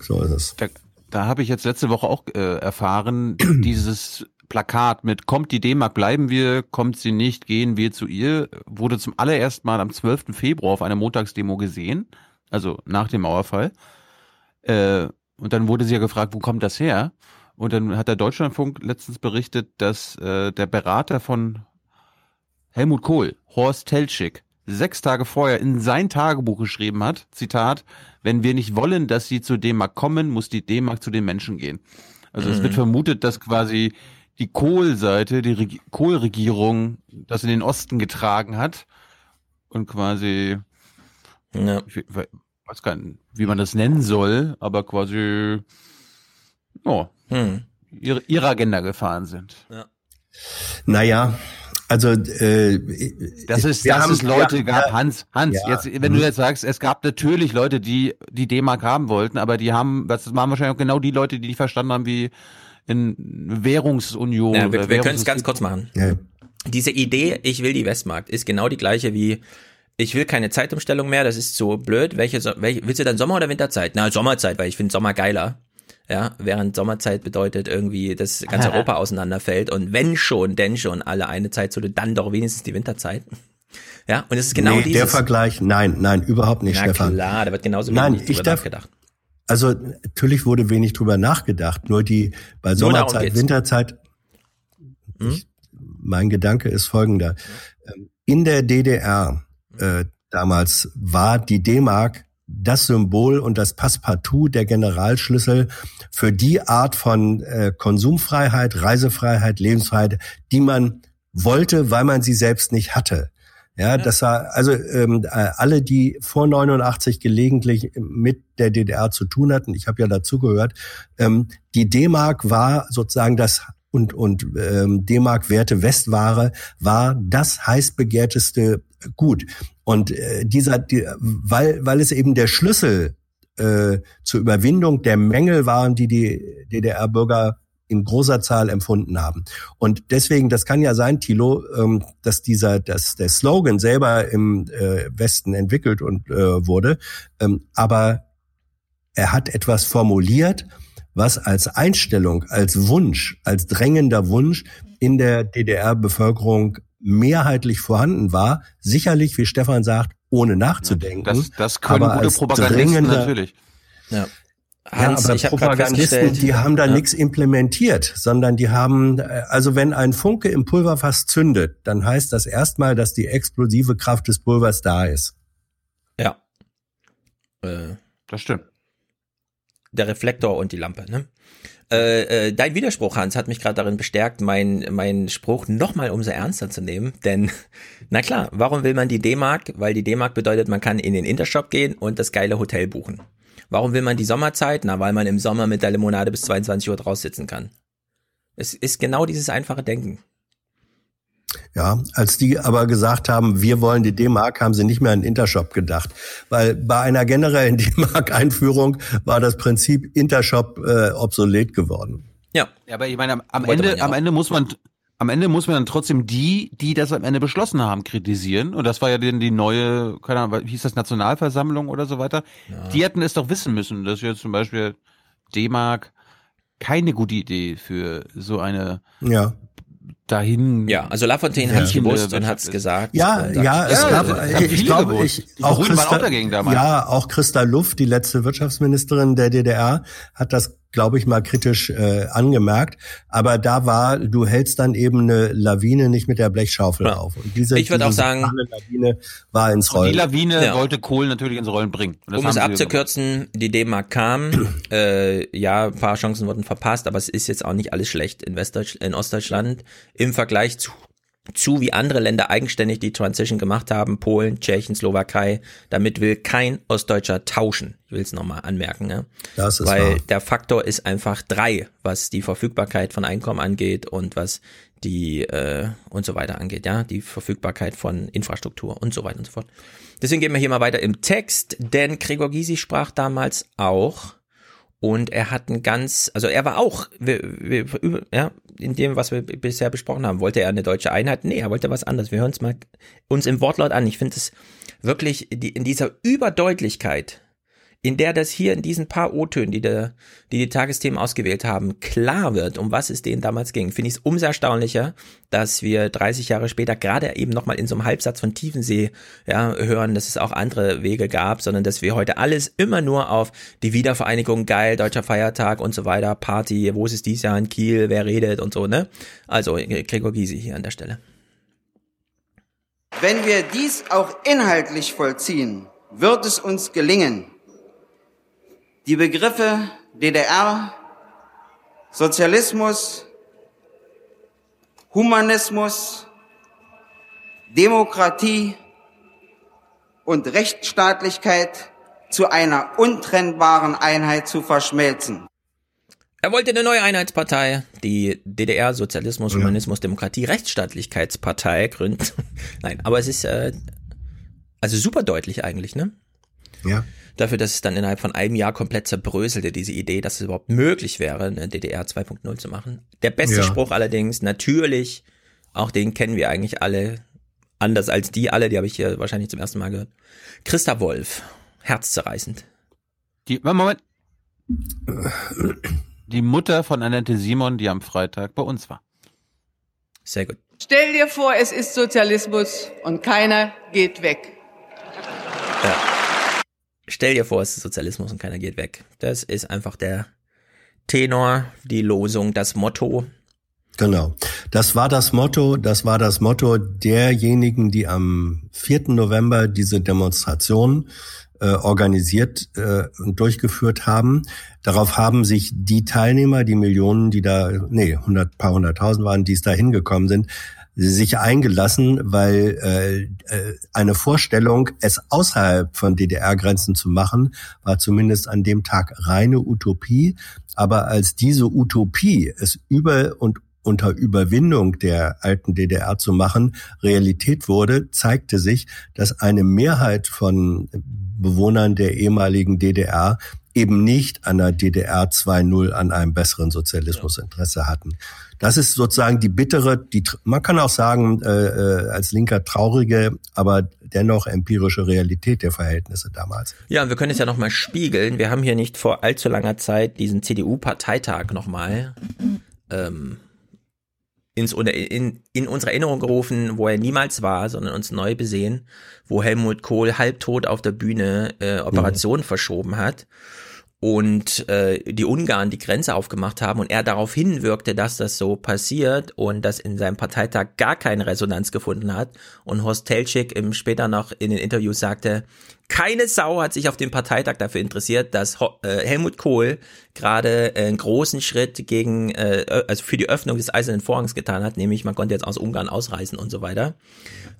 So ist es. Da, da habe ich jetzt letzte Woche auch äh, erfahren, dieses Plakat mit kommt die D-Mark, bleiben wir, kommt sie nicht, gehen wir zu ihr, wurde zum allerersten Mal am 12. Februar auf einer Montagsdemo gesehen, also nach dem Mauerfall. Äh, und dann wurde sie ja gefragt, wo kommt das her? Und dann hat der Deutschlandfunk letztens berichtet, dass äh, der Berater von Helmut Kohl, Horst Teltschik, sechs Tage vorher in sein Tagebuch geschrieben hat, Zitat, wenn wir nicht wollen, dass sie zur D-Mark kommen, muss die D-Mark zu den Menschen gehen. Also es Mhm. wird vermutet, dass quasi die Kohl-Seite, die Reg Kohl-Regierung das in den Osten getragen hat und quasi, Ja. ich we- weiß gar nicht, wie man das nennen soll, aber quasi, ja, Hm. ihre, ihre Agenda gefahren sind. Naja, also äh, Das ist, dass haben- es Leute ja, gab, ja, Hans, Hans, ja, jetzt, wenn du mhm. jetzt sagst, es gab natürlich Leute, die die D-Mark haben wollten, aber die haben, das waren wahrscheinlich auch genau die Leute, die nicht verstanden haben, wie in Währungsunion. Ja, wir, wir können es ganz kurz machen. Ja. Diese Idee, ich will die Westmarkt, ist genau die gleiche wie ich will keine Zeitumstellung mehr, das ist so blöd. Welche, So- welche willst du dann Sommer oder Winterzeit? Na, Sommerzeit, weil ich finde Sommer geiler. Ja, während Sommerzeit bedeutet irgendwie, dass ganz Europa auseinanderfällt und wenn schon, denn schon alle eine Zeitzone, dann doch wenigstens die Winterzeit. Ja, und es ist genau nee, dieses. der Vergleich, nein, nein, überhaupt nicht, Na Stefan. klar, da wird genauso Nein, ich drüber darf- nachgedacht. Also natürlich wurde wenig drüber nachgedacht, nur die bei Nur Sommerzeit, geht's. Hm? Winterzeit. Ich, mein Gedanke ist folgender: Ähm, In der DDR äh, damals war die D-Mark das Symbol und das Passepartout der Generalschlüssel für die Art von äh, Konsumfreiheit, Reisefreiheit, Lebensfreiheit, die man wollte, weil man sie selbst nicht hatte. Ja, das war also ähm, äh, alle, die vor 89 gelegentlich mit der DDR zu tun hatten. Ich habe ja dazugehört. Ähm, die D-Mark war sozusagen das und und ähm, D-Mark Werte Westware war das heiß begehrteste Gut. Und äh, dieser, die, weil weil es eben der Schlüssel äh, zur Überwindung der Mängel waren, die die DDR-Bürger in großer Zahl empfunden haben. Und deswegen, das kann ja sein, Thilo, ähm, dass dieser, dass der Slogan selber im äh, Westen entwickelt und äh, wurde, ähm, aber er hat etwas formuliert, was als Einstellung, als Wunsch, als drängender Wunsch in der DDR-Bevölkerung mehrheitlich vorhanden war. Sicherlich, wie Stefan sagt, ohne nachzudenken. Das, das können aber gute als Propagandisten natürlich. Ja. Ja, Hans, aber ich gerade Propagandisten, die haben da ja. nichts implementiert, sondern die haben, äh, also wenn ein Funke im Pulverfass zündet, dann heißt das erstmal, dass die explosive Kraft des Pulvers da ist. Ja. Äh, Das stimmt. der Reflektor und die Lampe, ne? Äh, äh, dein Widerspruch, Hans, hat mich gerade darin bestärkt, mein, mein Spruch nochmal umso ernster zu nehmen. Denn, na klar, warum will man die D-Mark? Weil die D-Mark bedeutet, man kann in den Intershop gehen und das geile Hotel buchen. Warum will man die Sommerzeit? Na, weil man im Sommer mit der Limonade bis 22 Uhr draus sitzen kann. Es ist genau dieses einfache Denken. Ja, als die aber gesagt haben, wir wollen die D-Mark, haben sie nicht mehr an Intershop gedacht. Weil bei einer generellen D-Mark-Einführung war das Prinzip Intershop äh, obsolet geworden. Ja. Ja, aber ich meine, am, am Ende, ja am. Ende muss man, am Ende muss man dann trotzdem die, die das am Ende beschlossen haben, kritisieren. Und das war ja dann die neue, keine Ahnung, wie hieß das, Nationalversammlung oder so weiter. Die hätten es doch wissen müssen, dass jetzt zum Beispiel D-Mark keine gute Idee für so eine Ja. Dahin. Ja, also Lafontaine hat's riechende gewusst und hat's ist. gesagt. Ja, ja, es Ja, gab, das haben ich, ich glaube, ich, Die auch Christa, auch dagegen damals. ja, auch Christa Luft, die letzte Wirtschaftsministerin der DDR, hat das, glaube ich, mal kritisch äh, angemerkt. Aber da war, du hältst dann eben eine Lawine nicht mit der Blechschaufel Ja. auf. Und diese, Ich würd diese auch sagen- Lawine war ins die Rollen. Lawine Ja. wollte Kohl natürlich ins Rollen bringen. Und das Um es abzukürzen, die D-Mark kam, äh, ja, ein paar Chancen wurden verpasst, aber es ist jetzt auch nicht alles schlecht in, Westdeutsch in Ostdeutschland im Vergleich zu, zu wie andere Länder eigenständig die Transition gemacht haben, Polen, Tschechien, Slowakei. Damit will kein Ostdeutscher tauschen. Ich will es nochmal anmerken, ne? Das ist Weil wahr. der Faktor ist einfach drei, was die Verfügbarkeit von Einkommen angeht und was die äh, und so weiter angeht, ja, die Verfügbarkeit von Infrastruktur und so weiter und so fort. Deswegen gehen wir hier mal weiter im Text, denn Gregor Gysi sprach damals auch und er hat ein ganz, also er war auch, ja, in dem, was wir bisher besprochen haben, wollte er eine deutsche Einheit? Nee, er wollte was anderes. Wir hören es mal uns im Wortlaut an. Ich finde es wirklich in dieser Überdeutlichkeit, in der das hier in diesen paar O-Tönen, die, die die Tagesthemen ausgewählt haben, klar wird, um was es denen damals ging, finde ich es umso erstaunlicher, dass wir 30 Jahre später gerade eben nochmal in so einem Halbsatz von Tiefensee ja, hören, dass es auch andere Wege gab, sondern dass wir heute alles immer nur auf die Wiedervereinigung, geil, deutscher Feiertag und so weiter, Party, wo ist es dieses Jahr in Kiel, wer redet und so, ne? Also Gregor Gysi hier an der Stelle. Wenn wir dies auch inhaltlich vollziehen, wird es uns gelingen, die Begriffe DDR, Sozialismus, Humanismus, Demokratie und Rechtsstaatlichkeit zu einer untrennbaren Einheit zu verschmelzen. Er wollte eine neue Einheitspartei, die DDR Sozialismus, Humanismus, Demokratie, Rechtsstaatlichkeitspartei gründen. Nein, aber es ist äh, also super deutlich eigentlich, ne? Ja. Dafür, dass es dann innerhalb von einem Jahr komplett zerbröselte, diese Idee, dass es überhaupt möglich wäre, eine DDR 2.0 zu machen. Der beste Ja. Spruch allerdings, natürlich, auch den kennen wir eigentlich alle, anders als die alle, die habe ich hier wahrscheinlich zum ersten Mal gehört. Christa Wolf, herzzerreißend. Die, Moment. Die Mutter von Annette Simon, die am Freitag bei uns war. Sehr gut. Stell dir vor, es ist Sozialismus und keiner geht weg. Stell dir vor, es ist Sozialismus und keiner geht weg. Das ist einfach der Tenor, die Losung, das Motto. Genau. Das war das Motto, das war das Motto derjenigen, die am 4. November diese Demonstration äh, organisiert äh, und durchgeführt haben. Darauf haben sich die Teilnehmer, die Millionen, die da, nee, hundert, paar hunderttausend waren, die es da hingekommen sind, sich eingelassen, weil äh, äh, eine Vorstellung, es außerhalb von DDR-Grenzen zu machen, war zumindest an dem Tag reine Utopie. Aber als diese Utopie, es über und unter Überwindung der alten DDR zu machen, Realität wurde, zeigte sich, dass eine Mehrheit von Bewohnern der ehemaligen DDR eben nicht an der DDR 2.0 an einem besseren Sozialismus Interesse hatten. Das ist sozusagen die bittere, die man kann auch sagen äh, äh, als Linker traurige, aber dennoch empirische Realität der Verhältnisse damals. Ja, und wir können es ja nochmal spiegeln. Wir haben hier nicht vor allzu langer Zeit diesen CDU-Parteitag nochmal ähm, ins, in, in unsere Erinnerung gerufen, wo er niemals war, sondern uns neu besehen, wo Helmut Kohl halbtot auf der Bühne äh, Operationen mhm. verschoben hat und äh, die Ungarn die Grenze aufgemacht haben und er darauf hinwirkte, dass das so passiert und das in seinem Parteitag gar keine Resonanz gefunden hat und Horst Telschik im später noch in den Interviews sagte, keine Sau hat sich auf dem Parteitag dafür interessiert, dass äh, Helmut Kohl gerade einen großen Schritt gegen, äh, also für die Öffnung des Eisernen Vorhangs getan hat, nämlich man konnte jetzt aus Ungarn ausreisen und so weiter.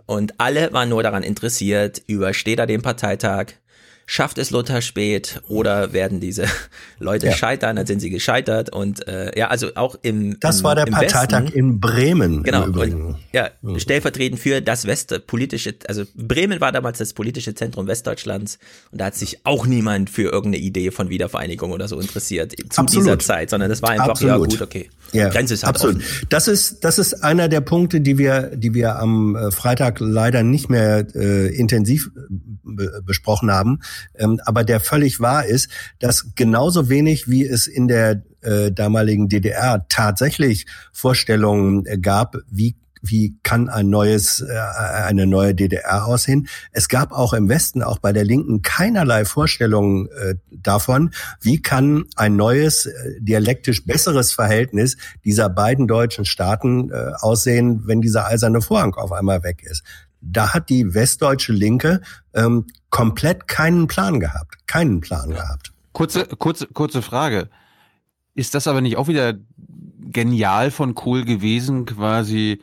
Und alle waren nur daran interessiert, übersteht er den Parteitag, schafft es Lothar spät oder werden diese Leute ja. scheitern, dann sind sie gescheitert und äh, ja, also auch im Das im, war der Parteitag Westen, in Bremen. Genau, und, ja, mhm. stellvertretend für das West politische, also Bremen war damals das politische Zentrum Westdeutschlands und da hat sich auch niemand für irgendeine Idee von Wiedervereinigung oder so interessiert zu Absolut. dieser Zeit, sondern das war einfach Absolut. ja gut, okay. Ja, Grenze ist halt absolut. offen. Das ist das ist einer der Punkte, die wir die wir am äh, Freitag leider nicht mehr äh, intensiv be besprochen haben, ähm, aber der völlig wahr ist, dass genauso wenig wie es in der äh, damaligen DDR tatsächlich Vorstellungen äh, gab, wie wie kann ein neues, äh, eine neue DDR aussehen. Es gab auch im Westen, auch bei der Linken, keinerlei Vorstellungen äh, davon, wie kann ein neues, äh, dialektisch besseres Verhältnis dieser beiden deutschen Staaten aussehen, wenn dieser eiserne Vorhang auf einmal weg ist. Da hat die westdeutsche Linke ähm, komplett keinen Plan gehabt, keinen Plan gehabt. Kurze, kurze, kurze Frage. Ist das aber nicht auch wieder genial von Kohl gewesen, quasi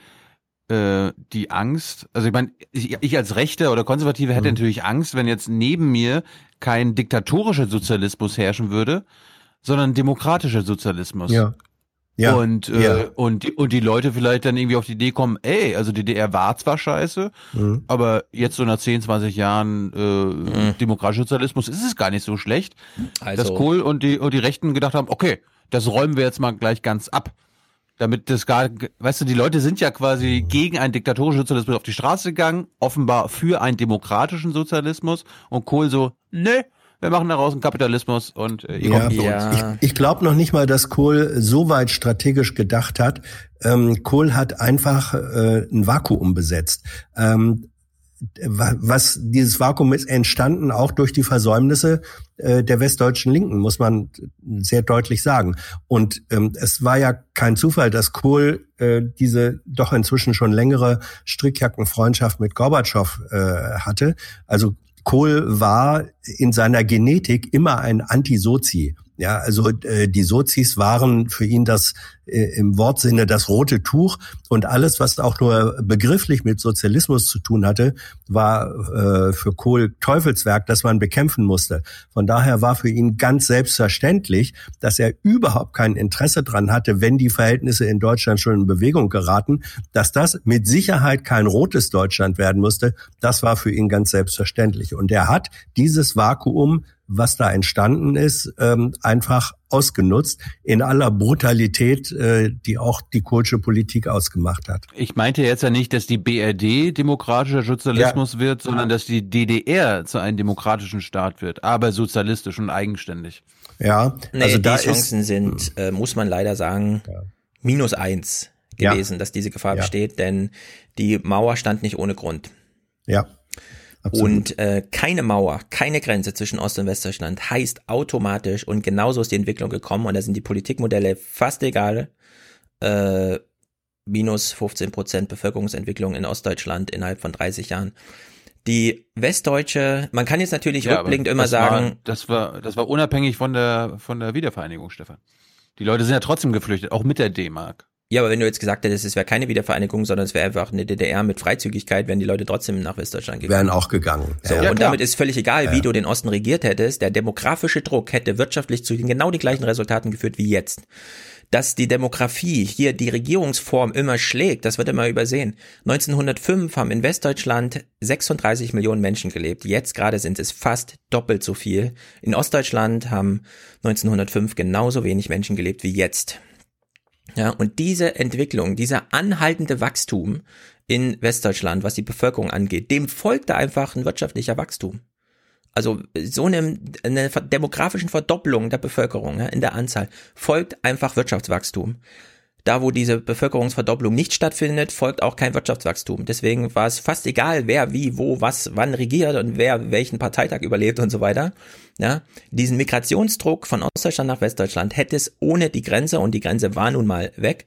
äh, die Angst, also ich meine, ich, ich als Rechter oder Konservative hätte mhm. natürlich Angst, wenn jetzt neben mir kein diktatorischer Sozialismus herrschen würde, sondern demokratischer Sozialismus. Ja. Ja, und, äh, ja. und, die, und die Leute vielleicht dann irgendwie auf die Idee kommen, ey, also DDR war zwar scheiße, Mhm. aber jetzt so nach 10, 20 Jahren äh, demokratischer Sozialismus ist es gar nicht so schlecht, Also- dass Kohl und die, und die Rechten gedacht haben, okay, das räumen wir jetzt mal gleich ganz ab. Damit das gar, weißt du, die Leute sind ja quasi gegen einen diktatorischen Sozialismus auf die Straße gegangen, offenbar für einen demokratischen Sozialismus und Kohl so, nö, wir machen daraus einen Kapitalismus und äh, ihr Ja, kommt zu uns. ich, ich glaube noch nicht mal, dass Kohl so weit strategisch gedacht hat. Ähm, Kohl hat einfach äh, ein Vakuum besetzt. Ähm, was dieses Vakuum ist entstanden auch durch die Versäumnisse äh, der westdeutschen Linken, muss man sehr deutlich sagen. Und ähm, es war ja kein Zufall, dass Kohl äh, diese doch inzwischen schon längere Strickjackenfreundschaft mit Gorbatschow äh, hatte. Also Kohl war in seiner Genetik immer ein Antisozi. Ja, also äh, die Sozis waren für ihn das äh, im Wortsinne das rote Tuch und alles, was auch nur begrifflich mit Sozialismus zu tun hatte, war äh, für Kohl Teufelswerk, das man bekämpfen musste. Von daher war für ihn ganz selbstverständlich, dass er überhaupt kein Interesse dran hatte, wenn die Verhältnisse in Deutschland schon in Bewegung geraten, dass das mit Sicherheit kein rotes Deutschland werden musste. Das war für ihn ganz selbstverständlich. Und er hat dieses Vakuum was da entstanden ist, ähm, einfach ausgenutzt in aller Brutalität, äh, die auch die Kohlsche Politik ausgemacht hat. Ich meinte jetzt ja nicht, dass die BRD demokratischer Sozialismus wird, sondern dass die DDR zu einem demokratischen Staat wird, aber sozialistisch und eigenständig. Ja, Nee, also die da Chancen ist, sind, äh, muss man leider sagen, minus eins Ja. gewesen, dass diese Gefahr Ja. besteht, denn die Mauer stand nicht ohne Grund. Ja. Absolut. Und äh, keine Mauer, keine Grenze zwischen Ost- und Westdeutschland heißt automatisch und genauso ist die Entwicklung gekommen und da sind die Politikmodelle fast egal. Äh, minus 15 Prozent Bevölkerungsentwicklung in Ostdeutschland innerhalb von 30 Jahren. Die westdeutsche, man kann jetzt natürlich Ja, rückblickend immer das sagen, war, das war, das war unabhängig von der, von der Wiedervereinigung, Stefan. Die Leute sind ja trotzdem geflüchtet, auch mit der D-Mark. Ja, aber wenn du jetzt gesagt hättest, es wäre keine Wiedervereinigung, sondern es wäre einfach eine DDR mit Freizügigkeit, wären die Leute trotzdem nach Westdeutschland gegangen. Wären auch gegangen. So, Ja, und klar. damit ist völlig egal, wie du den Osten regiert hättest. Der demografische Druck hätte wirtschaftlich zu den genau die gleichen Resultaten geführt wie jetzt. Dass die Demografie hier die Regierungsform immer schlägt, das wird immer übersehen. 1905 haben in Westdeutschland 36 Millionen Menschen gelebt. Jetzt gerade sind es fast doppelt so viel. In Ostdeutschland haben 1905 genauso wenig Menschen gelebt wie jetzt. Ja, und diese Entwicklung, dieser anhaltende Wachstum in Westdeutschland, was die Bevölkerung angeht, dem folgte einfach ein wirtschaftlicher Wachstum. Also so eine, eine demografischen Verdoppelung der Bevölkerung ja, in der Anzahl folgt einfach Wirtschaftswachstum. Da, wo diese Bevölkerungsverdopplung nicht stattfindet, folgt auch kein Wirtschaftswachstum. Deswegen war es fast egal, wer wie, wo, was, wann regiert und wer welchen Parteitag überlebt und so weiter. Ja, diesen Migrationsdruck von Ostdeutschland nach Westdeutschland hätte es ohne die Grenze, und die Grenze war nun mal weg,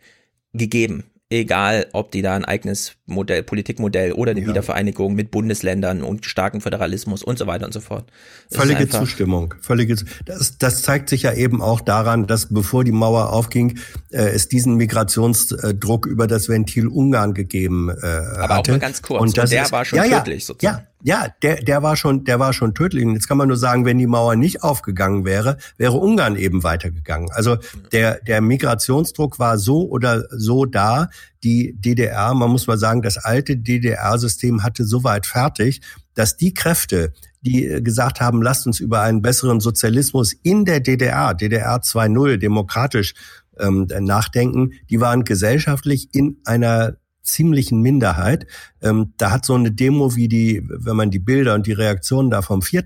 gegeben. Egal, ob die da ein eigenes Modell, Politikmodell oder eine Wiedervereinigung mit Bundesländern und starken Föderalismus und so weiter und so fort. Es ist Völlige Zustimmung. Völlige, das, das zeigt sich ja eben auch daran, dass bevor die Mauer aufging, äh, es diesen Migrationsdruck über das Ventil Ungarn gegeben äh, Aber auch hatte. nur ganz kurz. Und das der war schon ja, ja, tödlich sozusagen. Ja, ja, der, der war schon, der war schon tödlich. Und jetzt kann man nur sagen, wenn die Mauer nicht aufgegangen wäre, wäre Ungarn eben weitergegangen. Also der, der Migrationsdruck war so oder so da. Die DDR, man muss mal sagen, das alte DDR-System hatte so weit fertig, dass die Kräfte, die gesagt haben, lasst uns über einen besseren Sozialismus in der DDR, DDR 2.0, demokratisch ähm, nachdenken, die waren gesellschaftlich in einer ziemlichen Minderheit. Ähm, da hat so eine Demo wie die, wenn man die Bilder und die Reaktionen da vom 4.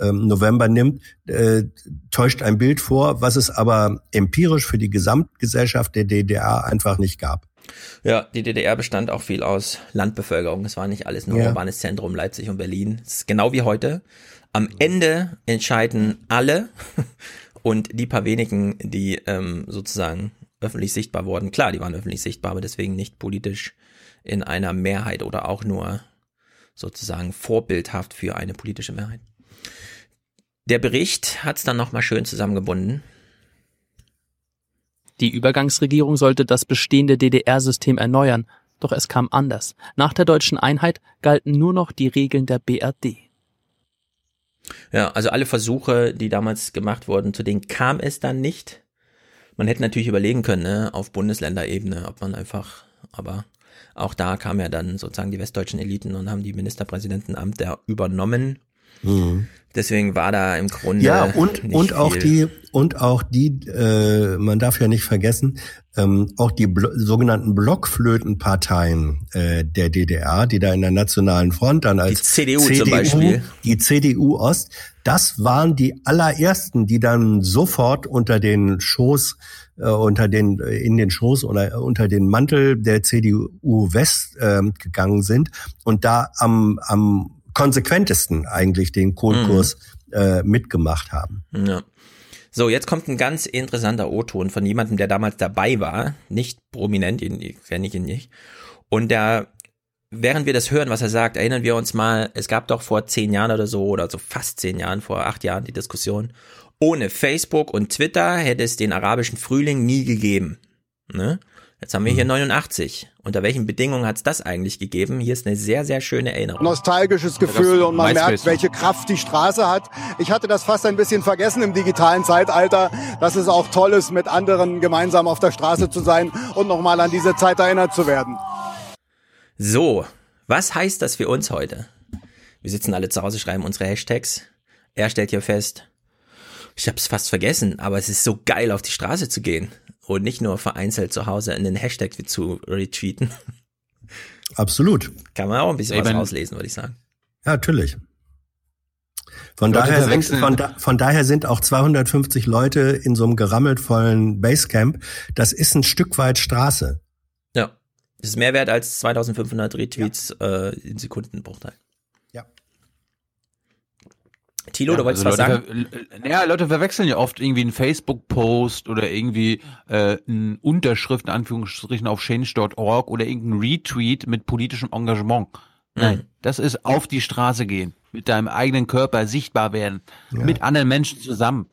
ähm, November nimmt, äh, täuscht ein Bild vor, was es aber empirisch für die Gesamtgesellschaft der DDR einfach nicht gab. Ja, die DDR bestand auch viel aus Landbevölkerung. Es war nicht alles nur Ja. urbanes Zentrum, Leipzig und Berlin. Es ist genau wie heute. Am Ende entscheiden alle und die paar wenigen, die ähm, sozusagen öffentlich sichtbar wurden. Klar, die waren öffentlich sichtbar, aber deswegen nicht politisch in einer Mehrheit oder auch nur sozusagen vorbildhaft für eine politische Mehrheit. Der Bericht hat es dann nochmal schön zusammengebunden. Die Übergangsregierung sollte das bestehende DDR-System erneuern, doch es kam anders. Nach der deutschen Einheit galten nur noch die Regeln der BRD. Ja, also alle Versuche, die damals gemacht wurden, zu denen kam es dann nicht. Man hätte natürlich überlegen können, ne, auf Bundesländerebene, ob man einfach, aber auch da kamen ja dann sozusagen die westdeutschen Eliten und haben die Ministerpräsidentenamt da übernommen. Deswegen war da im Grunde Ja, und, nicht und auch viel. die, und auch die, äh, man darf ja nicht vergessen, ähm, auch die Blo sogenannten Blockflötenparteien äh, der DDR, die da in der Nationalen Front dann als Die CDU zum Beispiel. die CDU Ost, das waren die allerersten, die dann sofort unter den Schoß äh, unter den äh, in den Schoß oder unter den Mantel der CDU West äh, gegangen sind und da am am konsequentesten eigentlich den Kohlkurs äh, mitgemacht haben. Ja. So, jetzt kommt ein ganz interessanter O-Ton von jemandem, der damals dabei war, nicht prominent, ihn kenne ich ihn nicht. Und der, während wir das hören, was er sagt, erinnern wir uns mal, es gab doch vor zehn Jahren oder so, oder so fast zehn Jahren, vor acht Jahren die Diskussion, ohne Facebook und Twitter hätte es den arabischen Frühling nie gegeben. Ne? Jetzt haben wir hier 89. Unter welchen Bedingungen hat es das eigentlich gegeben? Hier ist eine sehr, sehr schöne Erinnerung. nostalgisches Gefühl und man merkt, welche Kraft die Straße hat. Ich hatte das fast ein bisschen vergessen im digitalen Zeitalter, dass es auch toll ist, mit anderen gemeinsam auf der Straße zu sein und nochmal an diese Zeit erinnert zu werden. So, was heißt das für uns heute? Wir sitzen alle zu Hause, schreiben unsere Hashtags. Er stellt hier fest, ich habe es fast vergessen, aber es ist so geil, auf die Straße zu gehen und nicht nur vereinzelt zu Hause in den Hashtag zu retweeten. Absolut. Kann man auch ein bisschen Ich was rauslesen, würde ich sagen. Ja, natürlich. Von daher, sind, von, da, von daher sind auch 250 Leute in so einem gerammelt vollen Basecamp. Das ist ein Stück weit Straße. Das ist mehr wert als 2500 Retweets ja. äh, in Sekundenbruchteil. Ja. Tilo, ja, du wolltest also was Leute, sagen? Naja, Leute verwechseln ja oft irgendwie einen Facebook-Post oder irgendwie äh, eine Unterschrift in Anführungsstrichen auf change.org oder irgendein Retweet mit politischem Engagement. Nein, mhm. das ist auf die Straße gehen, mit deinem eigenen Körper sichtbar werden, ja. mit anderen Menschen zusammen.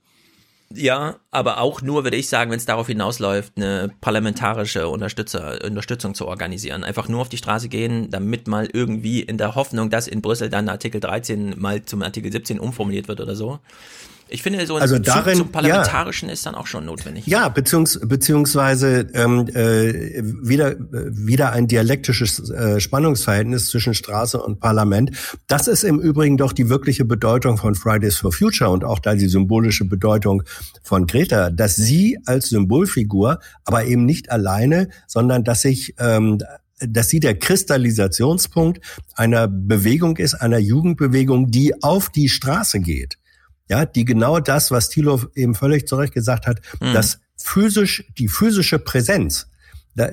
Ja, aber auch nur, würde ich sagen, wenn es darauf hinausläuft, eine parlamentarische Unterstützer, Unterstützung zu organisieren. Einfach nur auf die Straße gehen, damit mal irgendwie in der Hoffnung, dass in Brüssel dann Artikel 13 mal zum Artikel 17 umformuliert wird oder so, ich finde, so ein also darin, zum Parlamentarischen ja. ist dann auch schon notwendig. Ja, beziehungs beziehungsweise ähm, äh, wieder, wieder ein dialektisches äh, Spannungsverhältnis zwischen Straße und Parlament. Das ist im Übrigen doch die wirkliche Bedeutung von Fridays for Future und auch da die symbolische Bedeutung von Greta, dass sie als Symbolfigur, aber eben nicht alleine, sondern dass sich ähm, dass sie der Kristallisationspunkt einer Bewegung ist, einer Jugendbewegung, die auf die Straße geht ja, die genau das, was Thilo eben völlig zu Recht gesagt hat, mhm. dass physisch, die physische Präsenz,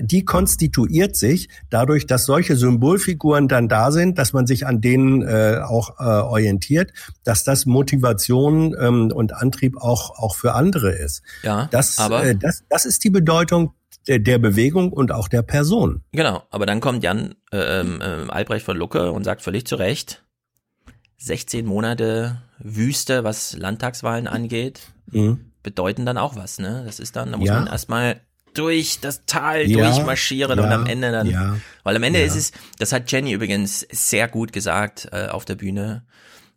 die konstituiert sich dadurch, dass solche Symbolfiguren dann da sind, dass man sich an denen äh, auch äh, orientiert, dass das Motivation ähm, und Antrieb auch auch für andere ist. Ja, das, aber äh, das, das ist die Bedeutung der, der Bewegung und auch der Person. Genau, aber dann kommt Jan äh, äh, Albrecht von Lucke und sagt völlig zu Recht, 16 Monate Wüste, was Landtagswahlen angeht, mhm. bedeuten dann auch was, ne? Das ist dann, da muss ja. man erstmal durch das Tal ja, durchmarschieren ja, und am Ende dann, weil am Ende ist es, das hat Jenny übrigens sehr gut gesagt äh, auf der Bühne,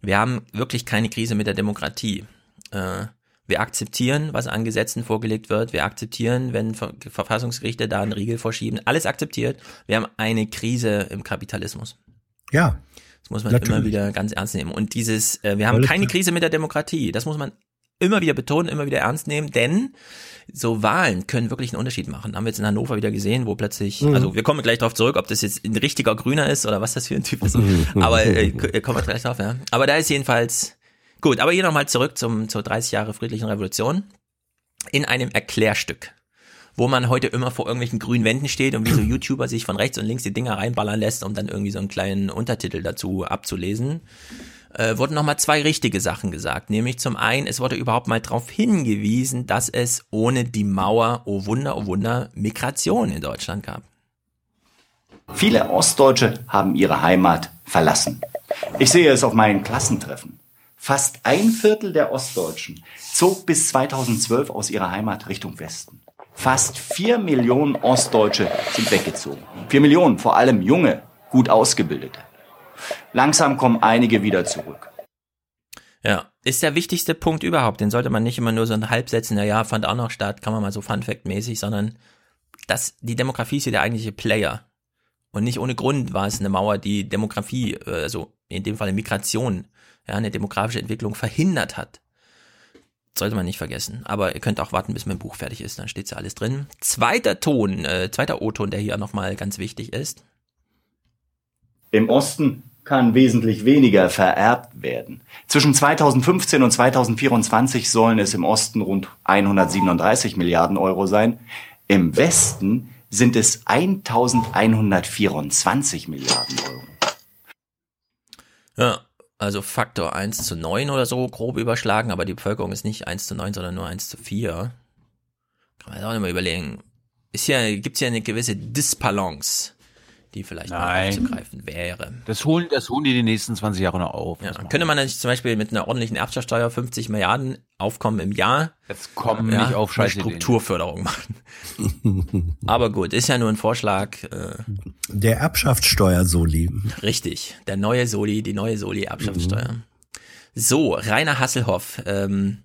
wir haben wirklich keine Krise mit der Demokratie. Äh, wir akzeptieren, was an Gesetzen vorgelegt wird. Wir akzeptieren, wenn Verfassungsgerichte da einen Riegel vorschieben. Alles akzeptiert. Wir haben eine Krise im Kapitalismus. Ja. Das muss man Natürlich. immer wieder ganz ernst nehmen. Und dieses, äh, wir haben Alles keine Krise mit der Demokratie. Das muss man immer wieder betonen, immer wieder ernst nehmen, denn so Wahlen können wirklich einen Unterschied machen. Haben wir jetzt in Hannover wieder gesehen, wo plötzlich, mhm. also wir kommen gleich darauf zurück, ob das jetzt ein richtiger Grüner ist oder was das für ein Typ ist. Mhm. Aber äh, kommen wir gleich drauf, ja. Aber da ist jedenfalls gut. Aber hier nochmal zurück zum zur 30 Jahre friedlichen Revolution in einem Erklärstück wo man heute immer vor irgendwelchen grünen Wänden steht und wie so YouTuber sich von rechts und links die Dinger reinballern lässt, um dann irgendwie so einen kleinen Untertitel dazu abzulesen, äh, wurden nochmal zwei richtige Sachen gesagt. Nämlich zum einen, es wurde überhaupt mal darauf hingewiesen, dass es ohne die Mauer, oh Wunder, oh Wunder, Migration in Deutschland gab. Viele Ostdeutsche haben ihre Heimat verlassen. Ich sehe es auf meinen Klassentreffen. Fast ein Viertel der Ostdeutschen zog bis 2012 aus ihrer Heimat Richtung Westen. Fast vier Millionen Ostdeutsche sind weggezogen. Vier Millionen, vor allem junge, gut ausgebildete. Langsam kommen einige wieder zurück. Ja, ist der wichtigste Punkt überhaupt. Den sollte man nicht immer nur so ein Halbsätzen, na ja, fand auch noch statt, kann man mal so Fun Fact mäßig, sondern das, die Demografie ist ja der eigentliche Player. Und nicht ohne Grund war es eine Mauer, die Demografie, äh, also in dem Fall Migration, ja, eine demografische Entwicklung verhindert hat. Sollte man nicht vergessen. Aber ihr könnt auch warten, bis mein Buch fertig ist, dann steht ja alles drin. Zweiter Ton, äh, zweiter O-Ton, der hier nochmal ganz wichtig ist. Im Osten kann wesentlich weniger vererbt werden. Zwischen 2015 und 2024 sollen es im Osten rund 137 Milliarden Euro sein. Im Westen sind es 1124 Milliarden Euro. Ja, also Faktor 1 zu 9 oder so grob überschlagen, aber die Bevölkerung ist nicht 1 zu 9, sondern nur 1 zu 4. Kann man jetzt auch nicht mal überlegen. Ist ja, gibt's ja eine gewisse Disbalance die vielleicht Nein. aufzugreifen wäre. Das holen, das holen die die nächsten 20 Jahre noch auf. Ja. Könnte man nicht zum Beispiel mit einer ordentlichen Erbschaftssteuer 50 Milliarden Aufkommen im Jahr Jetzt kommen ja, nicht auf Scheiße Strukturförderung machen. Aber gut, ist ja nur ein Vorschlag. Äh, der Erbschaftssteuer-Soli. Richtig, der neue Soli, die neue Soli-Erbschaftssteuer. Mhm. So, Rainer Hasselhoff. Ähm,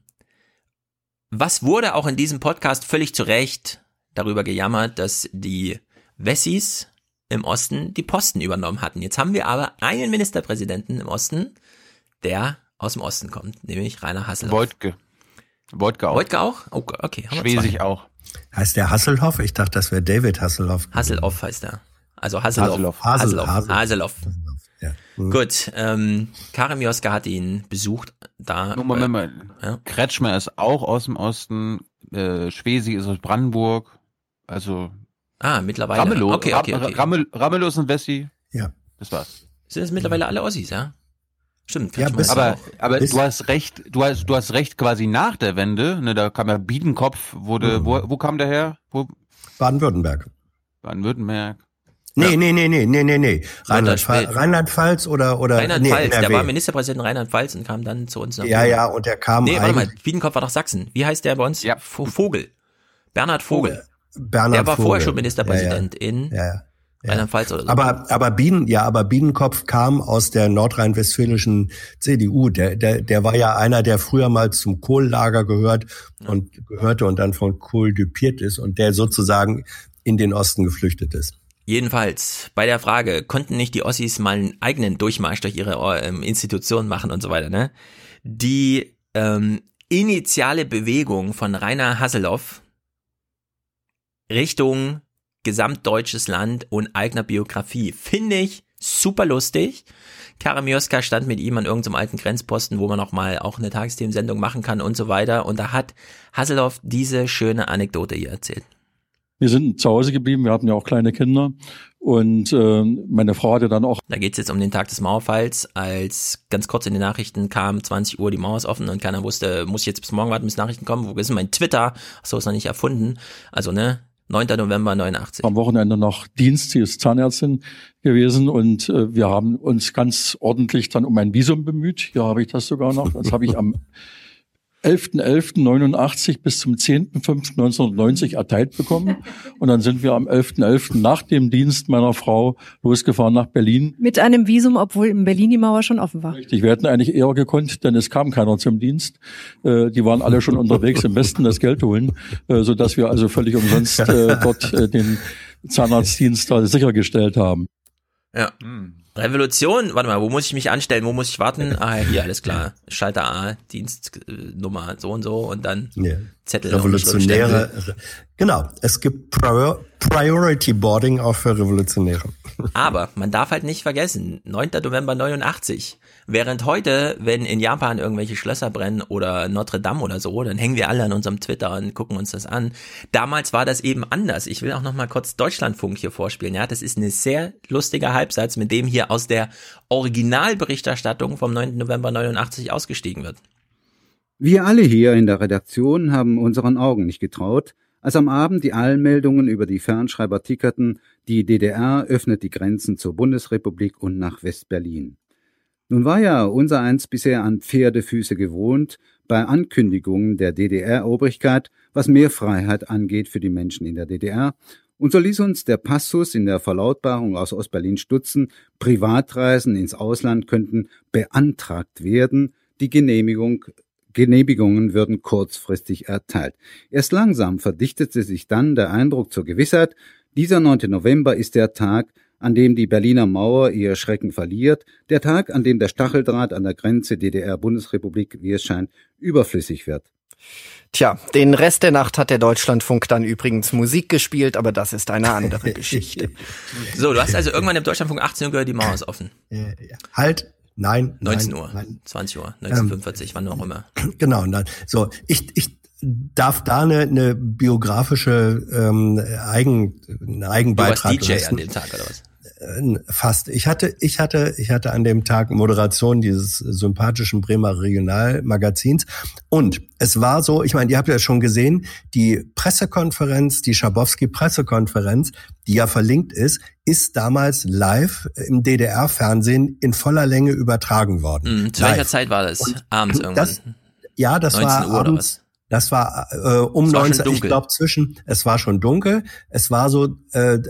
was wurde auch in diesem Podcast völlig zu Recht darüber gejammert, dass die Wessis im Osten die Posten übernommen hatten. Jetzt haben wir aber einen Ministerpräsidenten im Osten, der aus dem Osten kommt, nämlich Rainer Hasselhoff. Wojtke. Wojtke auch. Wojtke auch? Oh, okay. Haben Schwesig auch. Heißt der Hasselhoff? Ich dachte, das wäre David Hasselhoff. Hasselhoff heißt er. Also Hasselhoff. Hasselhoff. Hasselhoff. Hasselhoff. Hasselhoff. Ja. Mhm. Gut, ähm, Karim Joska hat ihn besucht da. Moment, Moment. Ja? Kretschmer ist auch aus dem Osten, äh, Schwesig ist aus Brandenburg, also Ah, mittlerweile. Ramelow, okay, okay, okay. Rammel, Ramelos und Wessi. Ja. Das war's. Sind es mittlerweile alle Ossis, ja? Stimmt. Ja, bis- ist Aber, aber Bis- du hast recht, du hast, du hast recht quasi nach der Wende, ne, da kam ja Biedenkopf, wurde, Mhm. wo, wo kam der her? Baden-Württemberg. Baden-Württemberg. Nee, nee, nee, nee, nee, nee, nee. spät. Rheinland-Pfalz Rheinland-Pfalz oder, oder, Rheinland-Pfalz, nee, der war Ministerpräsident in Rheinland-Pfalz und kam dann zu uns nach Ja, ja, und der kam Nee, warte mal, Biedenkopf war doch Sachsen. Wie heißt der bei uns? Ja. Vogel. Bernhard Vogel. Bernhard der war Vogel. vorher schon Ministerpräsident Ja, in ja. Ja, ja. Rheinland-Pfalz oder so. Aber, aber Bienen, ja, aber Biedenkopf kam aus der nordrhein-westfälischen CDU. Der, der, der war ja einer, der früher mal zum Kohllager gehört und gehörte und dann von Kohl düpiert ist und der sozusagen in den Osten geflüchtet ist. Jedenfalls, bei der Frage, konnten nicht die Ossis mal einen eigenen Durchmarsch durch ihre ähm, Institutionen machen und so weiter, ne? Die ähm, initiale Bewegung von Rainer Hasselhoff Richtung gesamtdeutsches Land und eigener Biografie finde ich super lustig. Karamioska stand mit ihm an irgendeinem alten Grenzposten, wo man noch mal auch eine Tagesthemensendung machen kann und so weiter. Und da hat Hasselhoff diese schöne Anekdote hier erzählt. Wir sind zu Hause geblieben, wir hatten ja auch kleine Kinder und äh, meine Frau hatte dann auch Da geht es jetzt um den Tag des Mauerfalls, als ganz kurz in den Nachrichten kam, 20 Uhr, die Mauer ist offen und keiner wusste, muss ich jetzt bis morgen warten, bis Nachrichten kommen, wo ist mein Twitter? Achso, ist noch nicht erfunden. Also, ne, 9. November 89. am Wochenende noch Dienst, sie ist Zahnärztin gewesen und äh, wir haben uns ganz ordentlich dann um ein Visum bemüht. Hier habe ich das sogar noch. Das habe ich am 11.11.89 bis zum 10.05.1990 erteilt bekommen. Und dann sind wir am 11.11. nach dem Dienst meiner Frau losgefahren nach Berlin. Mit einem Visum, obwohl in Berlin die Mauer schon offen war. Ich, wir hätten eigentlich eher gekonnt, denn es kam keiner zum Dienst. Äh, die waren alle schon unterwegs im Westen das Geld holen, äh, so dass wir also völlig umsonst äh, dort äh, den Zahnarztdienst sichergestellt haben. Ja. Revolution, warte mal, wo muss ich mich anstellen? Wo muss ich warten? Ah, hier, alles klar. Schalter A, Dienstnummer so und so und dann Ja. Zettel. Revolutionäre. Genau. Es gibt Prior Priority Boarding auch für Revolutionäre. Aber man darf halt nicht vergessen, 9. November 89. Während heute, wenn in Japan irgendwelche Schlösser brennen oder Notre Dame oder so, dann hängen wir alle an unserem Twitter und gucken uns das an. Damals war das eben anders. Ich will auch noch mal kurz Deutschlandfunk hier vorspielen. Ja, das ist ein sehr lustiger Halbsatz, mit dem hier aus der Originalberichterstattung vom 9. November 89 ausgestiegen wird. Wir alle hier in der Redaktion haben unseren Augen nicht getraut, als am Abend die Eilmeldungen über die Fernschreiber tickerten, die DDR öffnet die Grenzen zur Bundesrepublik und nach Westberlin. Nun war ja unser eins bisher an Pferdefüße gewohnt, bei Ankündigungen der DDR-Obrigkeit, was mehr Freiheit angeht für die Menschen in der DDR, und so ließ uns der Passus in der Verlautbarung aus Ostberlin stutzen, Privatreisen ins Ausland könnten beantragt werden, die Genehmigung Genehmigungen würden kurzfristig erteilt. Erst langsam verdichtete sich dann der Eindruck zur Gewissheit, dieser 9. November ist der Tag, an dem die Berliner Mauer ihr Schrecken verliert, der Tag, an dem der Stacheldraht an der Grenze DDR-Bundesrepublik, wie es scheint, überflüssig wird. Tja, den Rest der Nacht hat der Deutschlandfunk dann übrigens Musik gespielt, aber das ist eine andere Geschichte. So, du hast also irgendwann im Deutschlandfunk 18 Uhr gehört, die Mauer ist offen. Halt, nein. 19 nein, Uhr, Nein. 20 Uhr, 1945, wann auch immer. Genau, und dann, so, ich, ich darf da eine, eine biografische ähm, Eigen, einen Du Eigenbeitrag warst DJ leisten. an dem Tag, oder was? Äh, Fast. Ich hatte, ich hatte, ich hatte an dem Tag Moderation dieses sympathischen Bremer Regionalmagazins. Und es war so, ich meine, ihr habt ja schon gesehen, die Pressekonferenz, die Schabowski-Pressekonferenz, die ja verlinkt ist, ist damals live im DDR-Fernsehen in voller Länge übertragen worden. Mhm, zu Live. welcher Zeit war das? Abends irgendwann. Das, ja, das 19 war Uhr oder abends. Das war äh, um war schon 19, ich glaube zwischen, es war schon dunkel, es war so äh,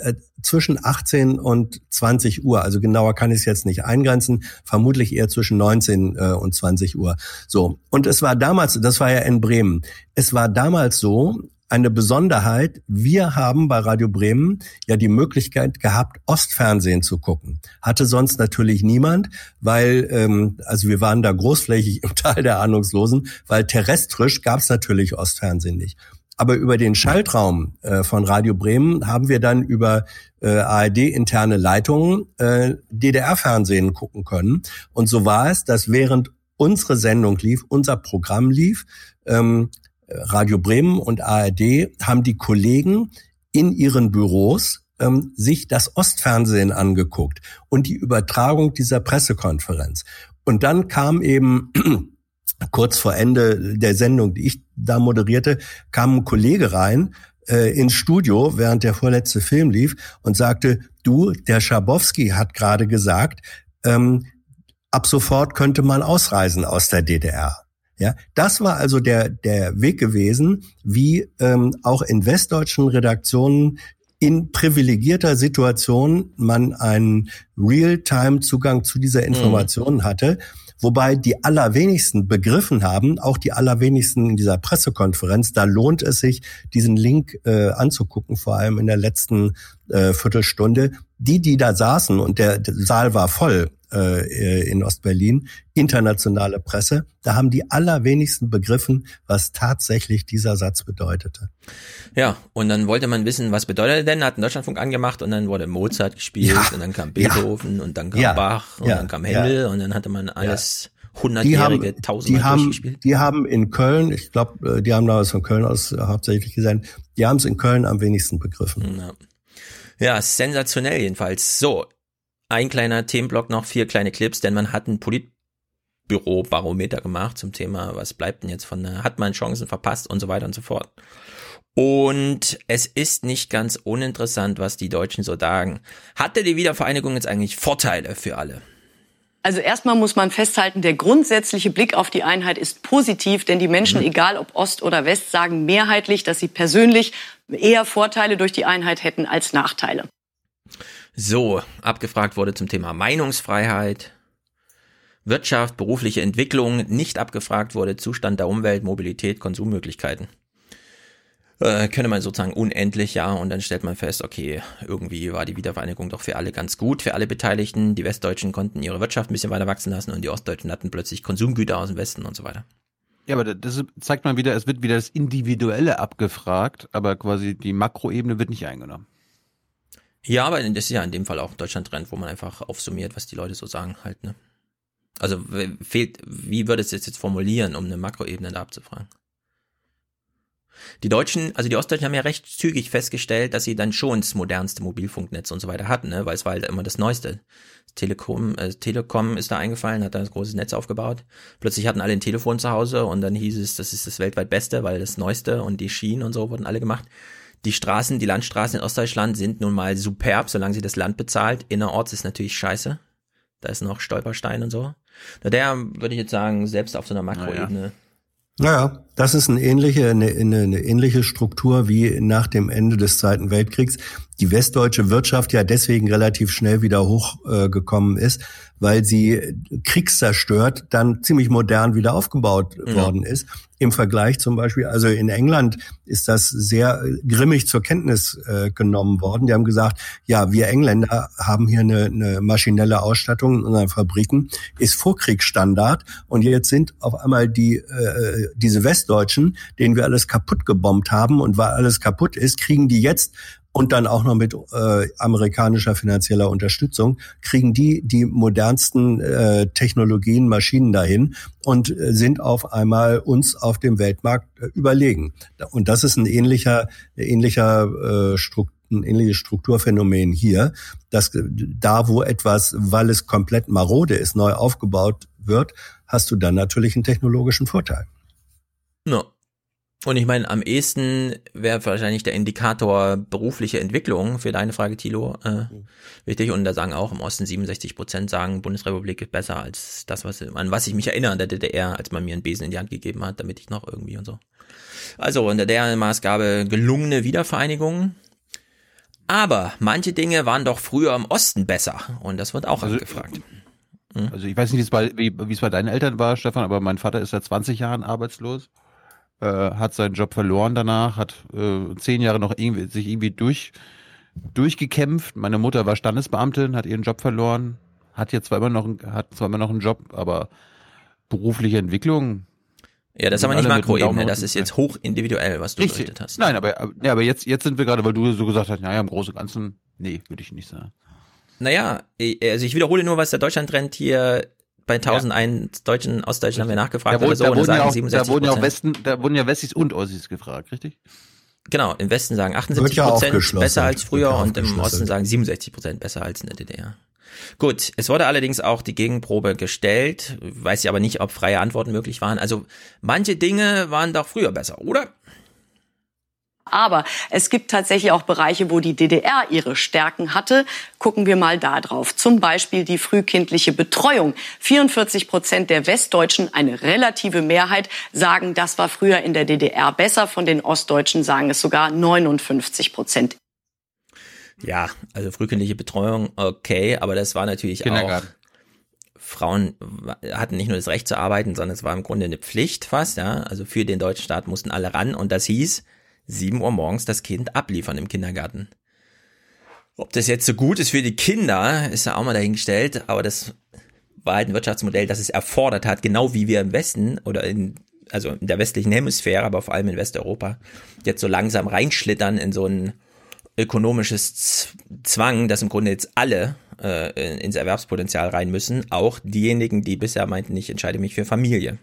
zwischen 18 und 20 Uhr, also genauer kann ich es jetzt nicht eingrenzen, vermutlich eher zwischen 19 äh, und 20 Uhr. So, und es war damals, das war ja in Bremen, es war damals so, eine Besonderheit, wir haben bei Radio Bremen ja die Möglichkeit gehabt, Ostfernsehen zu gucken. Hatte sonst natürlich niemand, weil, ähm, also wir waren da großflächig im Teil der Ahnungslosen, weil terrestrisch gab es natürlich Ostfernsehen nicht. Aber über den Schaltraum äh, von Radio Bremen haben wir dann über äh, ARD-interne Leitungen äh, DDR-Fernsehen gucken können. Und so war es, dass während unsere Sendung lief, unser Programm lief, ähm, Radio Bremen und ARD haben die Kollegen in ihren Büros ähm, sich das Ostfernsehen angeguckt und die Übertragung dieser Pressekonferenz. Und dann kam eben kurz vor Ende der Sendung, die ich da moderierte, kam ein Kollege rein äh, ins Studio, während der vorletzte Film lief und sagte, du, der Schabowski hat gerade gesagt, ähm, ab sofort könnte man ausreisen aus der DDR. Ja, das war also der der Weg gewesen, wie ähm, auch in westdeutschen Redaktionen in privilegierter Situation man einen Real-Time-Zugang zu dieser mhm. Information mhm. hatte wobei die allerwenigsten begriffen haben, auch die allerwenigsten in dieser Pressekonferenz, da lohnt es sich, diesen Link äh, anzugucken, vor allem in der letzten äh, Viertelstunde. Die, die da saßen und der, der Saal war voll äh, in Ostberlin, internationale Presse, da haben die allerwenigsten begriffen, was tatsächlich dieser Satz bedeutete. Ja, und dann wollte man wissen, was bedeutet denn, hat Deutschlandfunk angemacht und dann wurde Mozart gespielt ja, und dann kam Beethoven ja, und dann kam ja, Bach und dann kam Händel und dann hatte man alles hundertjährige, tausendmal die haben, die haben in Köln, ich glaube, äh, die haben da was von Köln aus hauptsächlich gesehen, die haben es in Köln am wenigsten begriffen. Ja. ja, sensationell jedenfalls. So, ein kleiner Themenblock noch, vier kleine Clips, denn man hat ein Politbüro-Barometer gemacht zum Thema, was bleibt denn jetzt von, hat man Chancen verpasst und so weiter und so fort. Und es ist nicht ganz uninteressant, was die Deutschen so sagen. Hatte die Wiedervereinigung jetzt eigentlich Vorteile für alle? Also erstmal muss man festhalten, der grundsätzliche Blick auf die Einheit ist positiv, denn die Menschen, mhm. egal ob Ost oder West, sagen mehrheitlich, dass sie persönlich eher Vorteile durch die Einheit hätten als Nachteile. So, abgefragt wurde zum Thema Meinungsfreiheit, Wirtschaft, berufliche Entwicklung, nicht abgefragt wurde Zustand der Umwelt, Mobilität, Konsummöglichkeiten. Äh, könnte man sozusagen unendlich, ja, und dann stellt man fest, okay, irgendwie war die Wiedervereinigung doch für alle ganz gut, für alle Beteiligten. Die Westdeutschen konnten ihre Wirtschaft ein bisschen weiter wachsen lassen und die Ostdeutschen hatten plötzlich Konsumgüter aus dem Westen und so weiter. Ja, aber das zeigt mal wieder, es wird wieder das Individuelle abgefragt, aber quasi die Makroebene wird nicht eingenommen. Ja, aber das ist ja in dem Fall auch Deutschland-Trend, wo man einfach aufsummiert, was die Leute so sagen halt, ne? Also fehlt, wie würde es jetzt formulieren, um eine Makroebene da abzufragen? Die Deutschen, also die Ostdeutschen haben ja recht zügig festgestellt, dass sie dann schon das modernste Mobilfunknetz und so weiter hatten, ne? weil es war halt immer das Neueste. Telekom, äh, Telekom ist da eingefallen, hat da ein großes Netz aufgebaut. Plötzlich hatten alle ein Telefon zu Hause und dann hieß es, das ist das weltweit Beste, weil das Neueste und die Schienen und so wurden alle gemacht. Die Straßen, die Landstraßen in Ostdeutschland sind nun mal superb, solange sie das Land bezahlt. Innerorts ist natürlich scheiße. Da ist noch Stolperstein und so. Der würde ich jetzt sagen, selbst auf so einer Makroebene. Naja, das ist eine ähnliche, eine, eine, eine ähnliche Struktur wie nach dem Ende des Zweiten Weltkriegs. Die westdeutsche Wirtschaft ja deswegen relativ schnell wieder hochgekommen äh, ist, weil sie kriegszerstört dann ziemlich modern wieder aufgebaut ja. worden ist. Im Vergleich zum Beispiel, also in England ist das sehr grimmig zur Kenntnis äh, genommen worden. Die haben gesagt, ja, wir Engländer haben hier eine, eine maschinelle Ausstattung in unseren Fabriken, ist Vorkriegsstandard und jetzt sind auf einmal die äh, diese Westdeutschen, denen wir alles kaputt gebombt haben und weil alles kaputt ist, kriegen die jetzt und dann auch noch mit äh, amerikanischer finanzieller Unterstützung, kriegen die die modernsten äh, Technologien, Maschinen dahin und äh, sind auf einmal uns auf dem Weltmarkt äh, überlegen. Und das ist ein ähnlicher, ähnlicher äh, Struktur ein ähnliches Strukturphänomen hier, dass äh, da, wo etwas, weil es komplett marode ist, neu aufgebaut wird, hast du dann natürlich einen technologischen Vorteil. No. Und ich meine, am ehesten wäre wahrscheinlich der Indikator berufliche Entwicklung für deine Frage, Tilo, äh, mhm. wichtig. Und da sagen auch im Osten 67 Prozent sagen, Bundesrepublik ist besser als das, was, an was ich mich erinnere an der DDR, als man mir einen Besen in die Hand gegeben hat, damit ich noch irgendwie und so. Also unter der Maßgabe gelungene Wiedervereinigung. Aber manche Dinge waren doch früher im Osten besser. Und das wird auch also, abgefragt. Hm? Also ich weiß nicht, wie es bei deinen Eltern war, Stefan, aber mein Vater ist seit 20 Jahren arbeitslos äh, hat seinen Job verloren danach, hat äh, zehn Jahre noch irgendwie, sich irgendwie durch, durchgekämpft. Meine Mutter war Standesbeamtin, hat ihren Job verloren, hat jetzt zwar immer noch, hat zwar immer noch einen Job, aber berufliche Entwicklung. Ja, das ist aber nicht Makroebene, das ist jetzt hoch individuell, was du Richtig. berichtet hast. Nein, aber, ja, aber jetzt, jetzt sind wir gerade, weil du so gesagt hast, naja, im Großen und Ganzen, nee, würde ich nicht sagen. Naja, also ich wiederhole nur, was der Deutschland-Trend hier bei 1001 ja. Deutschen, Ostdeutschen haben wir nachgefragt da, wurde, so, da, wurden ja auch, da wurden ja auch Westen, da wurden ja Wessis und Ossis gefragt, richtig? Genau, im Westen sagen 78 ja Prozent besser als früher und im. Osten sagen 67 Prozent besser als in der DDR. Gut, es wurde allerdings auch die Gegenprobe gestellt, weiß ich aber nicht, ob freie Antworten möglich waren. Also manche Dinge waren doch früher besser, oder? Aber es gibt tatsächlich auch Bereiche, wo die DDR ihre Stärken hatte. Gucken wir mal da drauf. Zum Beispiel die frühkindliche Betreuung. 44 Prozent der Westdeutschen, eine relative Mehrheit, sagen, das war früher in der DDR besser. Von den Ostdeutschen sagen es sogar 59 Prozent. Ja, also frühkindliche Betreuung, okay, aber das war natürlich auch. Frauen hatten nicht nur das Recht zu arbeiten, sondern es war im Grunde eine Pflicht fast, ja. Also für den deutschen Staat mussten alle ran und das hieß, 7 Uhr morgens das Kind abliefern im Kindergarten. Ob das jetzt so gut ist für die Kinder, ist ja auch mal dahingestellt, aber das war halt ein Wirtschaftsmodell, das es erfordert hat, genau wie wir im Westen oder in, also in der westlichen Hemisphäre, aber vor allem in Westeuropa, jetzt so langsam reinschlittern in so ein ökonomisches Zwang, dass im Grunde jetzt alle äh, ins Erwerbspotenzial rein müssen, auch diejenigen, die bisher meinten, ich entscheide mich für Familie.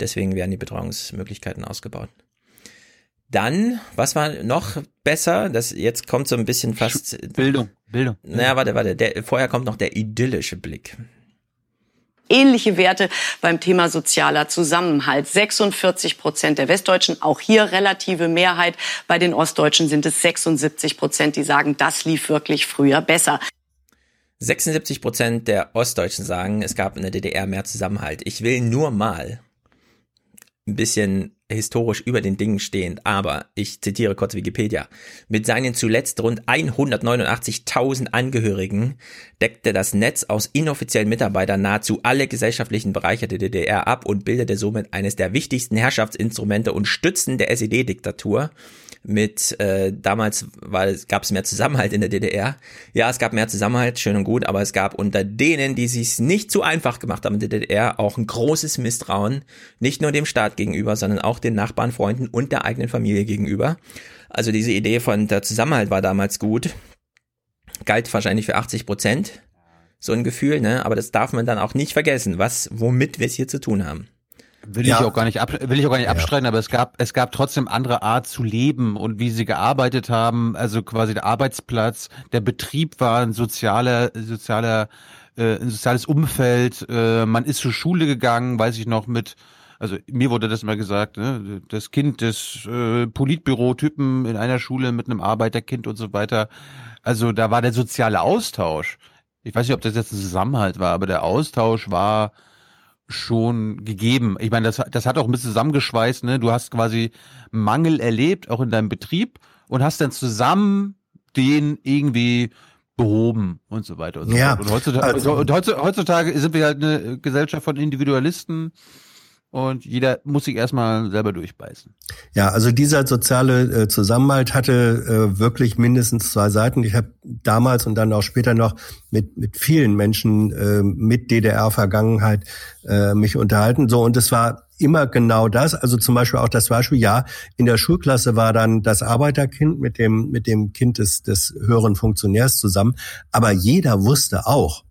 Deswegen werden die Betreuungsmöglichkeiten ausgebaut. Dann, was war noch besser? Das jetzt kommt so ein bisschen fast Bildung, Bildung. Naja, warte, warte. Der, vorher kommt noch der idyllische Blick. Ähnliche Werte beim Thema sozialer Zusammenhalt. 46 Prozent der Westdeutschen, auch hier relative Mehrheit. Bei den Ostdeutschen sind es 76 Prozent, die sagen, das lief wirklich früher besser. 76 Prozent der Ostdeutschen sagen, es gab in der DDR mehr Zusammenhalt. Ich will nur mal ein bisschen historisch über den Dingen stehend, aber ich zitiere kurz Wikipedia. Mit seinen zuletzt rund 189.000 Angehörigen deckte das Netz aus inoffiziellen Mitarbeitern nahezu alle gesellschaftlichen Bereiche der DDR ab und bildete somit eines der wichtigsten Herrschaftsinstrumente und Stützen der SED-Diktatur. Mit äh, damals gab es mehr Zusammenhalt in der DDR. Ja, es gab mehr Zusammenhalt, schön und gut, aber es gab unter denen, die sich nicht zu einfach gemacht haben in der DDR, auch ein großes Misstrauen, nicht nur dem Staat gegenüber, sondern auch den Nachbarn, Freunden und der eigenen Familie gegenüber. Also diese Idee von der Zusammenhalt war damals gut, galt wahrscheinlich für 80 Prozent, so ein Gefühl, ne? Aber das darf man dann auch nicht vergessen, was, womit wir es hier zu tun haben. Will ich auch gar nicht ab, will ich auch gar nicht abstreiten, aber es gab es gab trotzdem andere Art zu leben und wie sie gearbeitet haben, also quasi der Arbeitsplatz, der Betrieb war ein sozialer sozialer äh, ein soziales Umfeld, äh, man ist zur Schule gegangen, weiß ich noch mit also mir wurde das mal gesagt, ne, das Kind des äh, Politbürotypen in einer Schule mit einem Arbeiterkind und so weiter. Also da war der soziale Austausch. Ich weiß nicht, ob das jetzt ein Zusammenhalt war, aber der Austausch war schon gegeben. Ich meine, das, das hat auch ein bisschen zusammengeschweißt, ne? Du hast quasi Mangel erlebt, auch in deinem Betrieb, und hast dann zusammen den irgendwie behoben und so weiter und so Ja, fort. Und heutzutage, also- heutzutage sind wir halt eine Gesellschaft von Individualisten und jeder muss sich erstmal selber durchbeißen. Ja, also dieser soziale äh, Zusammenhalt hatte äh, wirklich mindestens zwei Seiten. Ich habe damals und dann auch später noch mit mit vielen Menschen äh, mit DDR-Vergangenheit äh, mich unterhalten. So und es war immer genau das. Also zum Beispiel auch das Beispiel, ja, in der Schulklasse war dann das Arbeiterkind mit dem mit dem Kind des des höheren Funktionärs zusammen. Aber jeder wusste auch,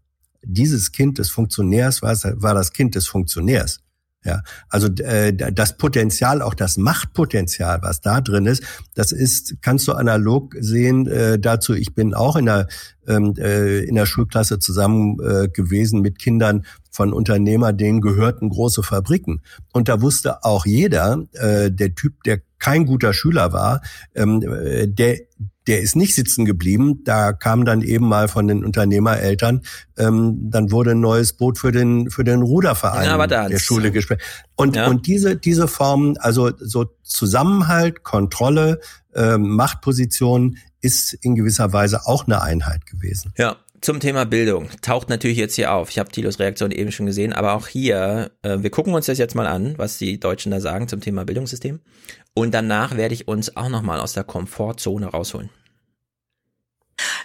dieses Kind des Funktionärs war, war das Kind des Funktionärs. Ja, also äh, das Potenzial, auch das Machtpotenzial, was da drin ist, das ist, kannst du analog sehen äh, dazu. Ich bin auch in der ähm, äh, in der Schulklasse zusammen äh, gewesen mit Kindern von Unternehmer, denen gehörten große Fabriken. Und da wusste auch jeder, äh, der Typ, der kein guter Schüler war, ähm, äh, der der ist nicht sitzen geblieben. Da kam dann eben mal von den Unternehmereltern, ähm, dann wurde ein neues Boot für den für den Ruderverein Ja, der Schule gespielt. Und Ja. und diese diese Formen, also so Zusammenhalt, Kontrolle, ähm, Machtposition ist in gewisser Weise auch eine Einheit gewesen. Ja, zum Thema Bildung. Taucht natürlich jetzt hier auf. Ich habe Thilos Reaktion eben schon gesehen, aber auch hier, äh, wir gucken uns das jetzt mal an, was die Deutschen da sagen zum Thema Bildungssystem. Und danach werde ich uns auch nochmal aus der Komfortzone rausholen.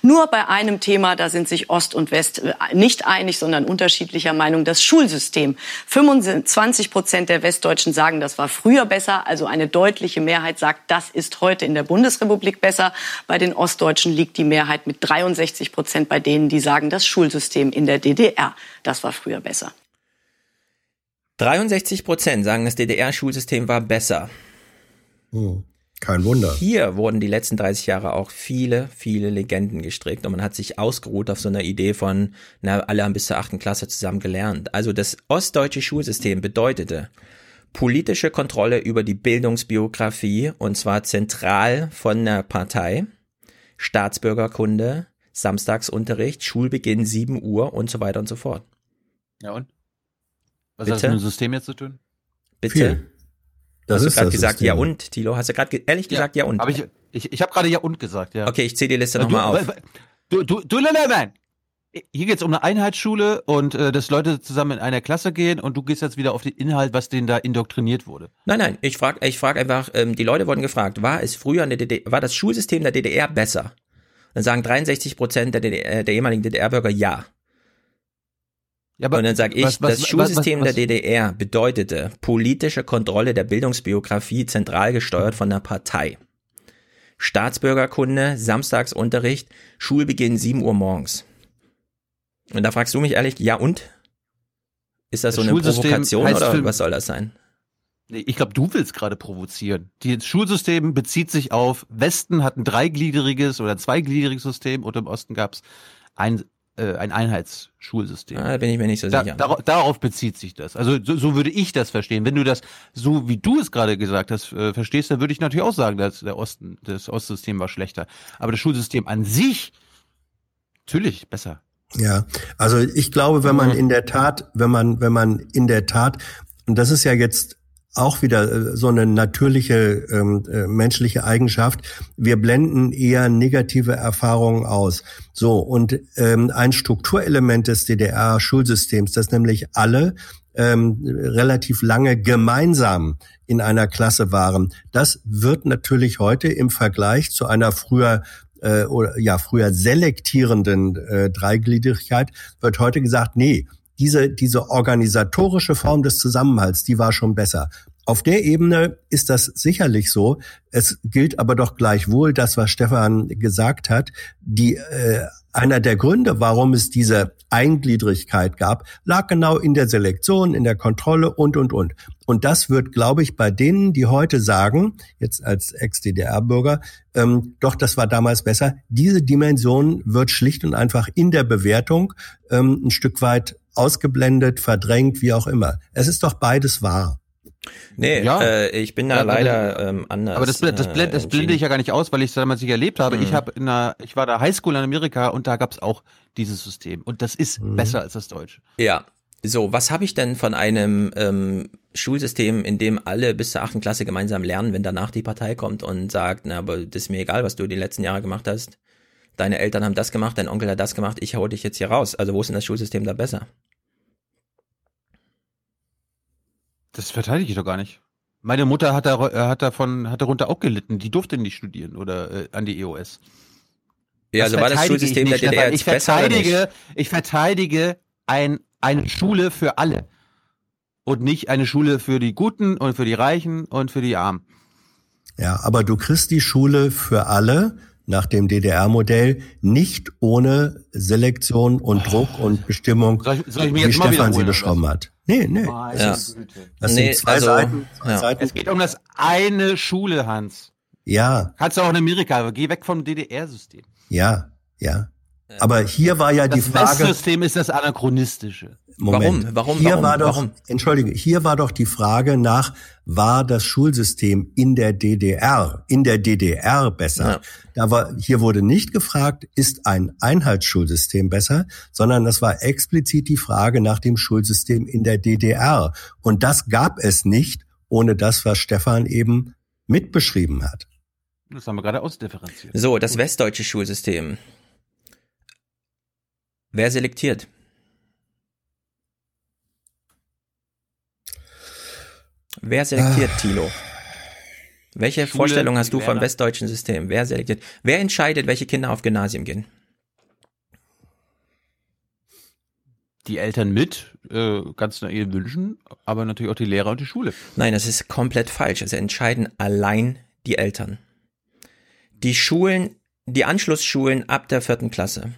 Nur bei einem Thema, da sind sich Ost und West äh, nicht einig, sondern unterschiedlicher Meinung, das Schulsystem. 25 Prozent der Westdeutschen sagen, das war früher besser. Also eine deutliche Mehrheit sagt, das ist heute in der Bundesrepublik besser. Bei den Ostdeutschen liegt die Mehrheit mit 63 Prozent bei denen, die sagen, das Schulsystem in der DDR, das war früher besser. 63 Prozent sagen, das DDR-Schulsystem war besser. Hm. Kein Wunder. Hier wurden die letzten 30 Jahre auch viele, viele Legenden gestrickt und man hat sich ausgeruht auf so einer Idee von, na, alle haben bis zur achten Klasse zusammen gelernt. Also das ostdeutsche Schulsystem bedeutete politische Kontrolle über die Bildungsbiografie und zwar zentral von der Partei, Staatsbürgerkunde, Samstagsunterricht, Schulbeginn 7 Uhr und so weiter und so fort. Ja und? Was Bitte? hat das mit dem System jetzt zu tun? Bitte? Viel. Das Hast du gerade gesagt, System. ja und, Tilo? Hast du gerade ge ehrlich gesagt, ja, und? Hab ich ich, ich habe gerade ja und gesagt, ja. Okay, ich zähle die Liste Du- nochmal auf. Du, du, du, nein. Hier geht's um eine Einheitsschule und äh, dass Leute zusammen in einer Klasse gehen und du gehst jetzt wieder auf den Inhalt, was denen da indoktriniert wurde. Nein, nein, ich frage ich frag einfach, ähm, die Leute wurden gefragt, war es früher in der DDR, war das Schulsystem der DDR besser? Dann sagen 63 Prozent der, DDR, der ehemaligen DDR-Bürger ja. Ja, Und dann sage ich, was- was- das was- Schulsystem was- der DDR bedeutete politische Kontrolle der Bildungsbiografie zentral gesteuert von der Partei. Staatsbürgerkunde, Samstagsunterricht, Schulbeginn 7 Uhr morgens. Und da fragst du mich ehrlich, ja und? Ist das so Das eine Schulsystem Provokation oder für- was soll das sein? Nee, Ich glaube, du willst gerade provozieren. Das Schulsystem bezieht sich auf, Westen hat ein dreigliedriges oder zweigliedriges System und im Osten gab's ein, äh, ein Einheitsschulsystem. Ah, da bin ich mir nicht so Da, sicher. darauf, darauf bezieht sich das. Also so, so würde ich das verstehen. Wenn du das so wie du es gerade gesagt hast äh, verstehst, dann würde ich natürlich auch sagen, dass der Osten, das Ostsystem war schlechter. Aber das Schulsystem an sich natürlich besser. Ja, also ich glaube, wenn man in der Tat, wenn man, wenn man in der Tat, und das ist ja jetzt auch wieder äh, so eine natürliche ähm, äh, menschliche Eigenschaft, wir blenden eher negative Erfahrungen aus. So, und ähm, ein Strukturelement des DDR-Schulsystems, das nämlich alle ähm, relativ lange gemeinsam in einer Klasse waren, das wird natürlich heute im Vergleich zu einer früher äh, oder ja früher selektierenden äh, Dreigliedrigkeit wird heute gesagt, nee, diese diese organisatorische Form des Zusammenhalts, die war schon besser. Auf der Ebene ist das sicherlich so. Es gilt aber doch gleichwohl das, was Stefan gesagt hat. Die äh, einer der Gründe, warum es diese Eingliedrigkeit gab, lag genau in der Selektion, in der Kontrolle und, und, und. Und das wird, glaube ich, bei denen, die heute sagen, jetzt als Ex-DDR-Bürger, ähm, doch, das war damals besser, diese Dimension wird schlicht und einfach in der Bewertung ähm, ein Stück weit ausgeblendet, verdrängt, wie auch immer. Es ist doch beides wahr. Nee, Ja. äh, ich bin da Ja, leider das- ähm, anders. Aber das, das, blend, das äh, blende ich ja gar nicht aus, weil ich es damals nicht erlebt habe. Ich Mhm. habe in einer, ich war da Highschool in Amerika und da gab's auch dieses System. Und das ist Mhm. besser als das Deutsche. Ja. So, was habe ich denn von einem ähm, Schulsystem, in dem alle bis zur achten Klasse gemeinsam lernen, wenn danach die Partei kommt und sagt, na, aber das ist mir egal, was du die letzten Jahre gemacht hast. Deine Eltern haben das gemacht, dein Onkel hat das gemacht, ich hau dich jetzt hier raus. Also wo ist denn das Schulsystem da besser? Das verteidige ich doch gar nicht. Meine Mutter hat, da, äh, hat davon, hat darunter auch gelitten. Die durfte nicht studieren oder äh, an die EOS. Ja, also war das Schulsystem der DDR jetzt ich verteidige, ich verteidige ein, eine Schule für alle. Und nicht eine Schule für die Guten und für die Reichen und für die Armen. Ja, aber du kriegst die Schule für alle nach dem DDR-Modell nicht ohne Selektion und Druck und Bestimmung, Soll ich, soll ich wie Stefan sie beschrieben hat. Nee, nee. Meine Das, ist, Güte. das Nee, sind zwei also, Seiten. Zwei ja. Seiten. Es geht um das eine Schule, Hans. Ja, Kannst du auch in Amerika, aber geh weg vom DDR-System. ja, ja. Aber hier war ja die Das Frage. Westsystem ist das anachronistische. Moment. Warum? Warum? Hier Warum? war doch, Warum? entschuldige, hier war doch die Frage nach, war das Schulsystem in der DDR, in der DDR besser? Ja. Da war, hier wurde nicht gefragt, ist ein Einheitsschulsystem besser, sondern das war explizit die Frage nach dem Schulsystem in der DDR. Und das gab es nicht, ohne das, was Stefan eben mitbeschrieben hat. Das haben wir gerade ausdifferenziert. So, das westdeutsche Schulsystem. Wer selektiert? Wer selektiert, Ah. Thilo? Welche Schule, Vorstellung hast du vom westdeutschen System? Wer selektiert? Wer entscheidet, welche Kinder auf Gymnasium gehen? Die Eltern mit, äh, ganz nach ihren Wünschen, aber natürlich auch die Lehrer und die Schule. Nein, das ist komplett falsch. Es entscheiden allein die Eltern. Die Schulen, die Anschlussschulen ab der vierten Klasse,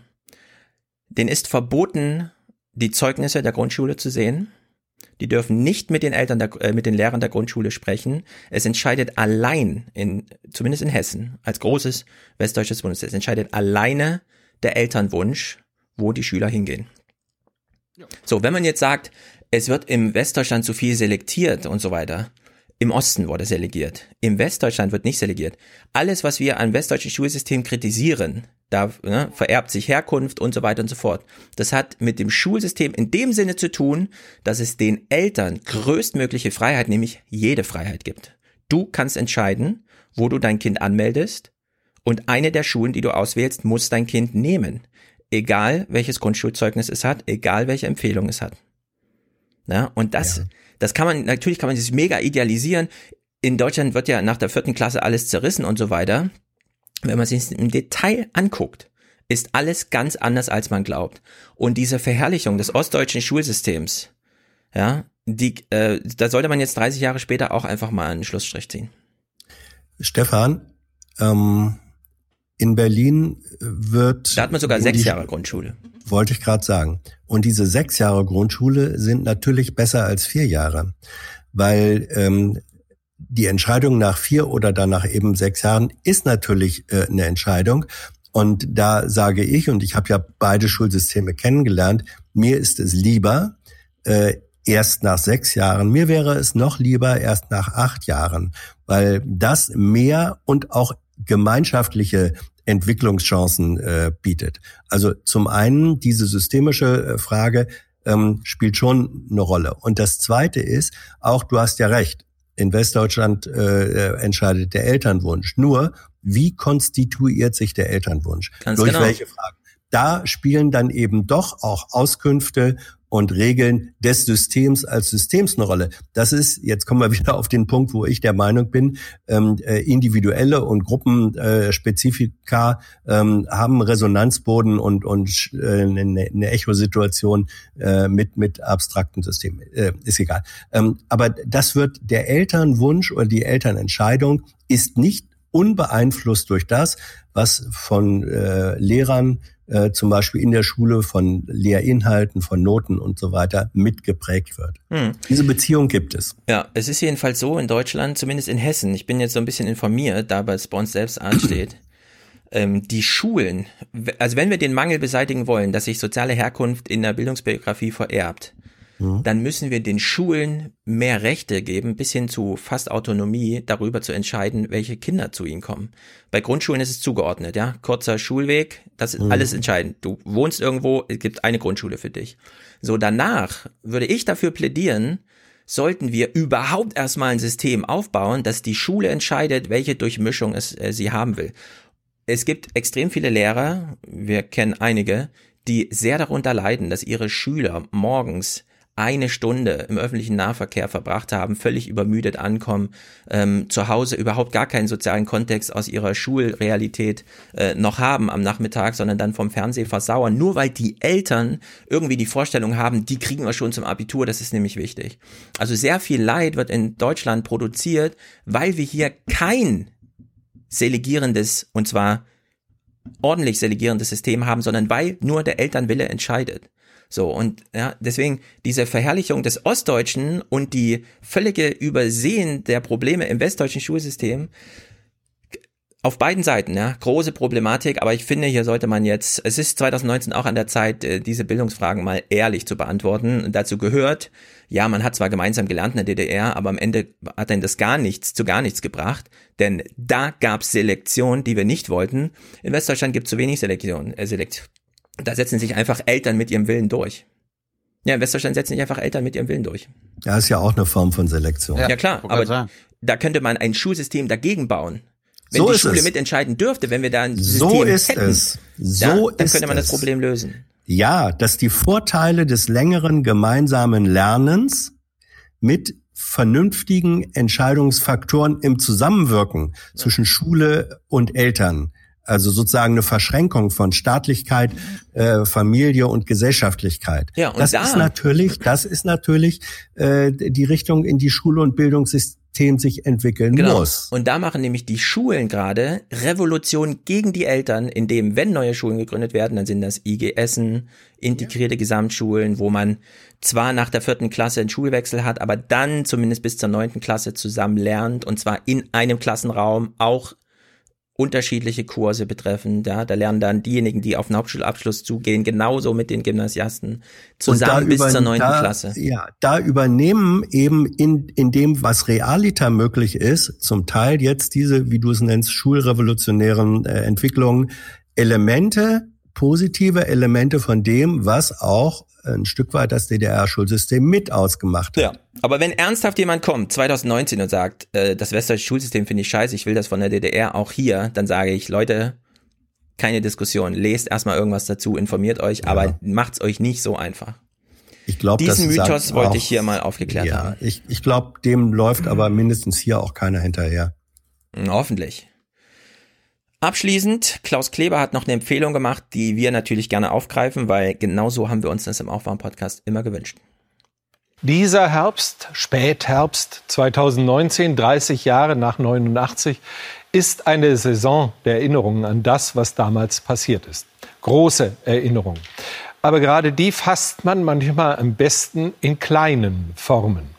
denen ist verboten, die Zeugnisse der Grundschule zu sehen. Die dürfen nicht mit den Eltern, der, äh, mit den Lehrern der Grundschule sprechen. Es entscheidet allein in, zumindest in Hessen, als großes westdeutsches Bundesland, es entscheidet alleine der Elternwunsch, wo die Schüler hingehen. So, wenn man jetzt sagt, es wird im Westdeutschland zu viel selektiert und so weiter, im Osten wurde selektiert. Im Westdeutschland wird nicht selektiert. Alles, was wir am westdeutschen Schulsystem kritisieren, da ne, vererbt sich Herkunft und so weiter und so fort. Das hat mit dem Schulsystem in dem Sinne zu tun, dass es den Eltern größtmögliche Freiheit, nämlich jede Freiheit gibt. Du kannst entscheiden, wo du dein Kind anmeldest und eine der Schulen, die du auswählst, muss dein Kind nehmen. Egal welches Grundschulzeugnis es hat, egal welche Empfehlung es hat. Na, und das, ja. Das kann man, natürlich kann man sich mega idealisieren. In Deutschland wird ja nach der vierten Klasse alles zerrissen und so weiter. Wenn man sich im Detail anguckt, ist alles ganz anders, als man glaubt. Und diese Verherrlichung des ostdeutschen Schulsystems, ja, die, äh, da sollte man jetzt 30 Jahre später auch einfach mal einen Schlussstrich ziehen. Stefan, ähm, in Berlin wird. Da hat man sogar sechs Jahre Grundschule. Wollte ich gerade sagen. Und diese sechs Jahre Grundschule sind natürlich besser als vier Jahre, weil ähm, die Entscheidung nach vier oder dann nach eben sechs Jahren ist natürlich äh, eine Entscheidung. Und da sage ich, und ich habe ja beide Schulsysteme kennengelernt, mir ist es lieber, äh, erst nach sechs Jahren. Mir wäre es noch lieber erst nach acht Jahren, weil das mehr und auch gemeinschaftliche Entwicklungschancen äh, bietet. Also zum einen diese systemische äh, Frage ähm, spielt schon eine Rolle. Und das Zweite ist, auch du hast ja recht, in Westdeutschland äh, äh entscheidet der Elternwunsch. Nur, wie konstituiert sich der Elternwunsch? Ganz Durch genau. welche Fragen? Da spielen dann eben doch auch Auskünfte und Regeln des Systems als Systems eine Rolle. Das ist, jetzt kommen wir wieder auf den Punkt, wo ich der Meinung bin, ähm, äh, individuelle und Gruppenspezifika äh, haben Resonanzboden und, und äh, eine, eine Echosituation äh, mit, mit abstrakten Systemen. Äh, ist egal. Ähm, aber das wird der Elternwunsch oder die Elternentscheidung ist nicht unbeeinflusst durch das, was von äh, Lehrern äh, zum Beispiel in der Schule von Lehrinhalten, von Noten und so weiter mitgeprägt wird. Hm. Diese Beziehung gibt es. Ja, es ist jedenfalls so in Deutschland, zumindest in Hessen, ich bin jetzt so ein bisschen informiert, da bei uns selbst ansteht, ähm, die Schulen, also wenn wir den Mangel beseitigen wollen, dass sich soziale Herkunft in der Bildungsbiografie vererbt, Mhm. dann müssen wir den Schulen mehr Rechte geben, bis hin zu fast Autonomie, darüber zu entscheiden, welche Kinder zu ihnen kommen. Bei Grundschulen ist es zugeordnet, ja. Kurzer Schulweg, das ist mhm. alles entscheidend. Du wohnst irgendwo, es gibt eine Grundschule für dich. So, danach würde ich dafür plädieren, sollten wir überhaupt erstmal ein System aufbauen, dass die Schule entscheidet, welche Durchmischung es äh, sie haben will. Es gibt extrem viele Lehrer, wir kennen einige, die sehr darunter leiden, dass ihre Schüler morgens eine Stunde im öffentlichen Nahverkehr verbracht haben, völlig übermüdet ankommen, ähm, zu Hause überhaupt gar keinen sozialen Kontext aus ihrer Schulrealität äh, noch haben am Nachmittag, sondern dann vom Fernsehen versauern, nur weil die Eltern irgendwie die Vorstellung haben, die kriegen wir schon zum Abitur, das ist nämlich wichtig. Also sehr viel Leid wird in Deutschland produziert, weil wir hier kein selegierendes, und zwar ordentlich selegierendes System haben, sondern weil nur der Elternwille entscheidet. So, und ja, deswegen diese Verherrlichung des Ostdeutschen und die völlige Übersehen der Probleme im westdeutschen Schulsystem, auf beiden Seiten, ja, große Problematik, aber ich finde, hier sollte man jetzt, es ist 2019 auch an der Zeit, äh, diese Bildungsfragen mal ehrlich zu beantworten. Und dazu gehört, ja, man hat zwar gemeinsam gelernt in der DDR, aber am Ende hat dann das gar nichts zu gar nichts gebracht, denn da gab es Selektion, die wir nicht wollten. In Westdeutschland gibt es zu wenig Selektion, äh, Selektion da setzen sich einfach Eltern mit ihrem Willen durch. Ja, in Westdeutschland setzen sich einfach Eltern mit ihrem Willen durch. Ja, ist ja auch eine Form von Selektion. Ja, ja klar, aber da könnte man ein Schulsystem dagegen bauen. Wenn so die Schule es. mitentscheiden dürfte, wenn wir da ein System so ist hätten, es. So ja, dann ist könnte man es. das Problem lösen. Ja, dass die Vorteile des längeren gemeinsamen Lernens mit vernünftigen Entscheidungsfaktoren im Zusammenwirken zwischen Schule und Eltern also sozusagen eine Verschränkung von Staatlichkeit, äh, Familie und Gesellschaftlichkeit. Ja, und das da- ist natürlich, das ist natürlich äh, die Richtung, in die Schule und Bildungssystem System sich entwickeln Genau. muss. Und da machen nämlich die Schulen gerade Revolution gegen die Eltern, indem, wenn neue Schulen gegründet werden, dann sind das IG Essen, integrierte Gesamtschulen, wo man zwar nach der vierten Klasse einen Schulwechsel hat, aber dann zumindest bis zur neunten Klasse zusammen lernt und zwar in einem Klassenraum auch unterschiedliche Kurse betreffend. Ja, da lernen dann diejenigen, die auf den Hauptschulabschluss zugehen, genauso mit den Gymnasiasten zusammen bis über- zur neunten Klasse. Ja, da übernehmen eben in, in dem, was realiter möglich ist, zum Teil jetzt diese, wie du es nennst, schulrevolutionären äh, Entwicklungen, Elemente, positive Elemente von dem, was auch ein Stück weit das DDR-Schulsystem mit ausgemacht hat. Ja, aber wenn ernsthaft jemand kommt, 2019 und sagt, äh, das westdeutsche Schulsystem finde ich scheiße, ich will das von der DDR auch hier, dann sage ich, Leute, keine Diskussion, lest erstmal irgendwas dazu, informiert euch, aber macht's euch nicht so einfach. Ich glaube, Diesen Mythos wollte auch- ich hier mal aufgeklärt ja, haben. Ich, ich glaube, dem läuft aber mindestens hier auch keiner hinterher. Hoffentlich. Abschließend, Klaus Kleber hat noch eine Empfehlung gemacht, die wir natürlich gerne aufgreifen, weil genauso haben wir uns das im Aufwärm-Podcast immer gewünscht. Dieser Herbst, Spätherbst 2019, 30 Jahre nach 89, ist eine Saison der Erinnerungen an das, was damals passiert ist. Große Erinnerungen. Aber gerade die fasst man manchmal am besten in kleinen Formen.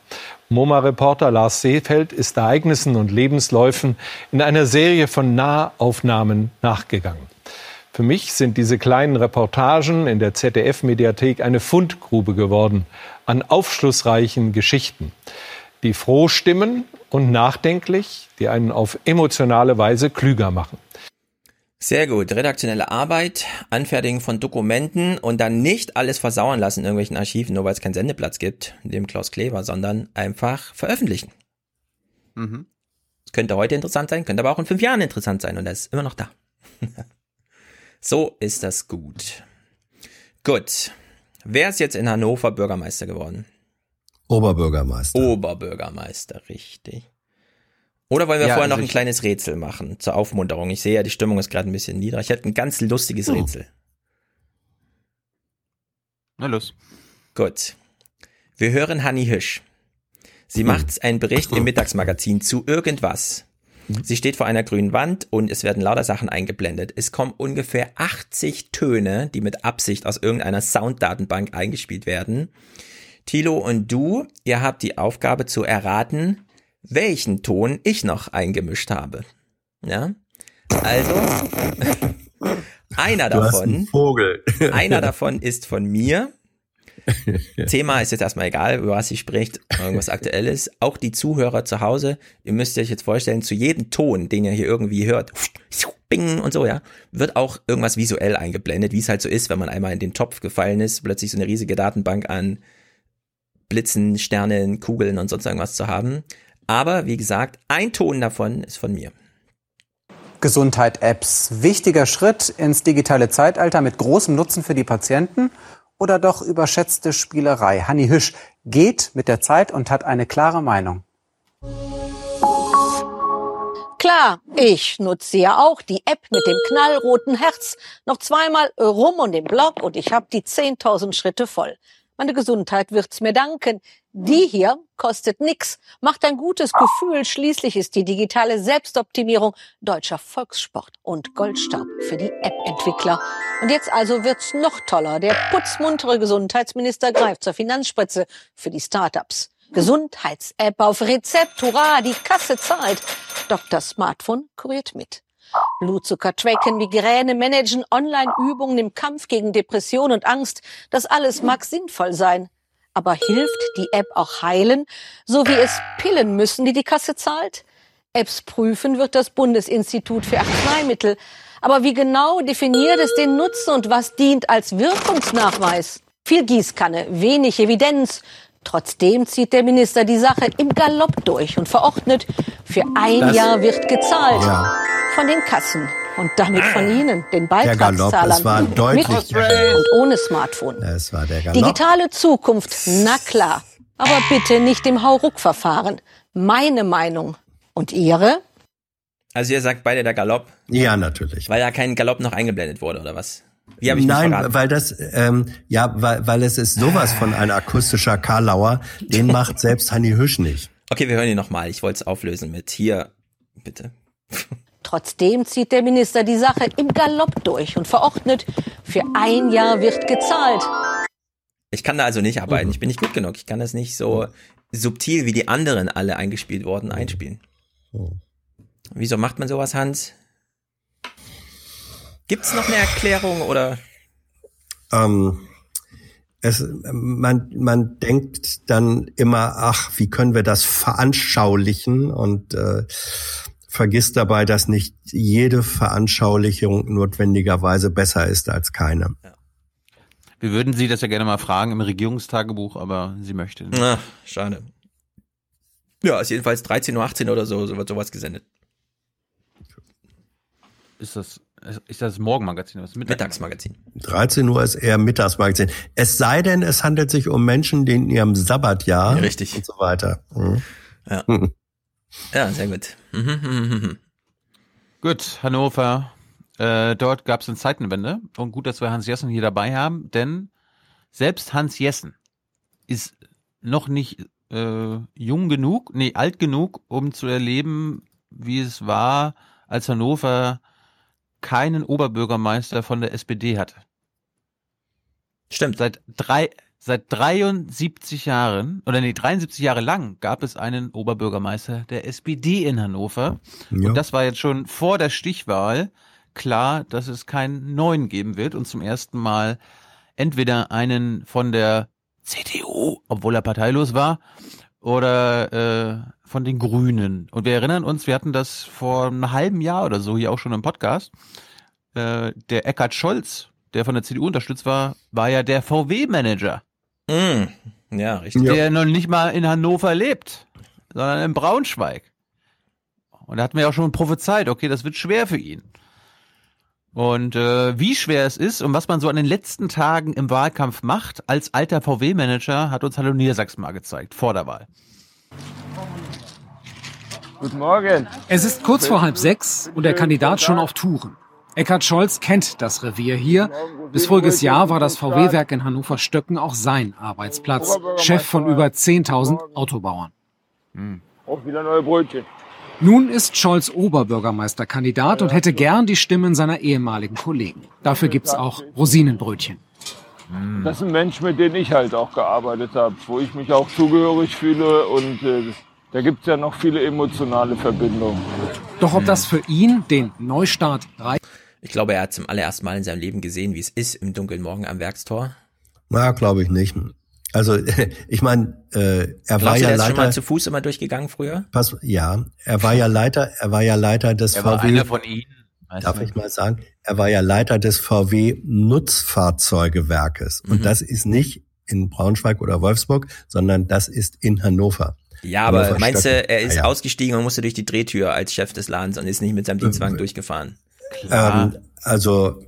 MoMA-Reporter Lars Seefeld ist Ereignissen und Lebensläufen in einer Serie von Nahaufnahmen nachgegangen. Für mich sind diese kleinen Reportagen in der ZDF-Mediathek eine Fundgrube geworden an aufschlussreichen Geschichten, die froh stimmen und nachdenklich, die einen auf emotionale Weise klüger machen. Sehr gut. Redaktionelle Arbeit, Anfertigen von Dokumenten und dann nicht alles versauern lassen in irgendwelchen Archiven, nur weil es keinen Sendeplatz gibt, dem Klaus Kleber, sondern einfach veröffentlichen. Mhm. Es könnte heute interessant sein, könnte aber auch in fünf Jahren interessant sein und er ist immer noch da. so ist das gut. Gut. Wer ist jetzt in Hannover Bürgermeister geworden? Oberbürgermeister. Oberbürgermeister, richtig. Oder wollen wir Ja, vorher also noch ein kleines Rätsel machen zur Aufmunterung? Ich sehe ja, die Stimmung ist gerade ein bisschen niedrig. Ich hätte ein ganz lustiges Oh. Rätsel. Na los. Gut. Wir hören Hanni Hisch. Sie macht einen Bericht im Mittagsmagazin zu irgendwas. Sie steht vor einer grünen Wand und es werden lauter Sachen eingeblendet. Es kommen ungefähr 80 Töne, die mit Absicht aus irgendeiner Sounddatenbank eingespielt werden. Tilo und du, ihr habt die Aufgabe zu erraten, welchen Ton ich noch eingemischt habe. Ja? Also, einer einen davon, Vogel. einer davon ist von mir. Thema ist jetzt erstmal egal, über was sie spricht, irgendwas Aktuelles. Auch die Zuhörer zu Hause, ihr müsst euch jetzt vorstellen, zu jedem Ton, den ihr hier irgendwie hört, bing und so, ja, wird auch irgendwas visuell eingeblendet, wie es halt so ist, wenn man einmal in den Topf gefallen ist, plötzlich so eine riesige Datenbank an Blitzen, Sternen, Kugeln und sonst irgendwas zu haben. Aber wie gesagt, ein Ton davon ist von mir. Gesundheit-Apps. Wichtiger Schritt ins digitale Zeitalter mit großem Nutzen für die Patienten oder doch überschätzte Spielerei? Hanni Hüsch geht mit der Zeit und hat eine klare Meinung. Klar, ich nutze ja auch die App mit dem knallroten Herz. Noch zweimal rum und den Blog und ich habe die 10.000 Schritte voll. Meine Gesundheit wird's mir danken. Die hier kostet nix, macht ein gutes Gefühl. Schließlich ist die digitale Selbstoptimierung deutscher Volkssport und Goldstaub für die App-Entwickler. Und jetzt also wird's noch toller. Der putzmuntere Gesundheitsminister greift zur Finanzspritze für die Startups. Gesundheits-App auf Rezept, hurra, die Kasse zahlt. Dr. Smartphone kuriert mit. Blutzucker tracken, Migräne managen, Online-Übungen im Kampf gegen Depression und Angst. Das alles mag sinnvoll sein. Aber hilft die App auch heilen, so wie es Pillen müssen, die die Kasse zahlt? Apps prüfen wird das Bundesinstitut für Arzneimittel. Aber wie genau definiert es den Nutzen und was dient als Wirkungsnachweis? Viel Gießkanne, wenig Evidenz. Trotzdem zieht der Minister die Sache im Galopp durch und verordnet, für ein Das- Jahr wird gezahlt. Ja. Von den Kassen und damit von Ihnen, den Der Galopp, Beitragszahlern. es war deutlich. Mit und ohne Smartphone. Es war der Galopp. Digitale Zukunft, na klar. Aber bitte nicht im Hauruck-Verfahren. Meine Meinung. Und Ihre? Also ihr sagt beide der Galopp, Ja, natürlich. weil da kein Galopp noch eingeblendet wurde, oder was? Wie habe ich Nein, verraten? weil das, ähm, ja, weil, weil es ist sowas von ein akustischer Karlauer, den macht selbst Hanni Hüsch nicht. Okay, wir hören ihn nochmal. Ich wollte es auflösen mit hier, bitte. Trotzdem zieht der Minister die Sache im Galopp durch und verordnet, für ein Jahr wird gezahlt. Ich kann da also nicht arbeiten. Ich bin nicht gut genug. Ich kann das nicht so subtil wie die anderen alle eingespielt worden einspielen. Wieso macht man sowas, Hans? Gibt's noch eine Erklärung oder? Ähm, es, man, man denkt dann immer, ach, wie können wir das veranschaulichen und äh, vergisst dabei, dass nicht jede Veranschaulichung notwendigerweise besser ist als keine. Ja. Wir würden Sie das ja gerne mal fragen im Regierungstagebuch, aber sie möchte nicht. Ach, schade. Ja, ist jedenfalls 13.18 Uhr oder so, so wird sowas gesendet. Ist das, ist das Morgenmagazin? Was Mittagsmagazin. 13 Uhr ist eher Mittagsmagazin. Es sei denn, es handelt sich um Menschen, die in ihrem Sabbatjahr ja, richtig. und so weiter. Mhm. Ja. ja, sehr gut. gut, Hannover. Äh, dort gab es eine Zeitenwende. Und gut, dass wir Hans Jessen hier dabei haben, denn selbst Hans Jessen ist noch nicht äh, jung genug, nee, alt genug, um zu erleben, wie es war, als Hannover keinen Oberbürgermeister von der SPD hatte. Stimmt. Seit drei, seit 73 Jahren, oder nee, 73 Jahre lang gab es einen Oberbürgermeister der SPD in Hannover. Ja. Und das war jetzt schon vor der Stichwahl klar, dass es keinen neuen geben wird und zum ersten Mal entweder einen von der CDU, obwohl er parteilos war, oder äh, von den Grünen. Und wir erinnern uns, wir hatten das vor einem halben Jahr oder so hier auch schon im Podcast. Äh, der Eckhard Scholz, der von der CDU unterstützt war, war ja der VW-Manager. Mm, ja, richtig. Der ja. noch nicht mal in Hannover lebt, sondern in Braunschweig. Und da hatten wir ja auch schon prophezeit, okay, das wird schwer für ihn. Und äh, wie schwer es ist und was man so an den letzten Tagen im Wahlkampf macht, als alter VW-Manager, hat uns Hallo Niedersachsen mal gezeigt, vor der Wahl. Guten Morgen. Es ist kurz vor halb sechs und der Kandidat schon auf Touren. Eckhard Scholz kennt das Revier hier. Bis voriges Jahr war das VW-Werk in Hannover-Stöcken auch sein Arbeitsplatz. Chef von über 10.000 Autobauern. Hm. Auch wieder neue Brötchen. Nun ist Scholz Oberbürgermeisterkandidat und hätte gern die Stimmen seiner ehemaligen Kollegen. Dafür gibt's auch Rosinenbrötchen. Hm. Das ist ein Mensch, mit dem ich halt auch gearbeitet habe, wo ich mich auch zugehörig fühle und äh, da gibt's ja noch viele emotionale Verbindungen. Doch ob das für ihn, den Neustart, reicht? Ich glaube, er hat zum allerersten Mal in seinem Leben gesehen, wie es ist im dunklen Morgen am Werkstor. Na, glaube ich nicht. Also ich meine, äh, er Glaubst war du, ja der ist Leiter. schon mal zu Fuß immer durchgegangen früher? Pass, ja, er war ja Leiter. Er war ja Leiter des Er VW. war einer von ihnen. Darf du? ich mal sagen? Er war ja Leiter des VW Nutzfahrzeugewerkes und Mhm. das ist nicht in Braunschweig oder Wolfsburg, sondern das ist in Hannover. Ja, aber Hannover meinst du, Stöcken. er ist Ah, ja. ausgestiegen und musste durch die Drehtür als Chef des Ladens und ist nicht mit seinem Dienstwagen durchgefahren? Ähm, also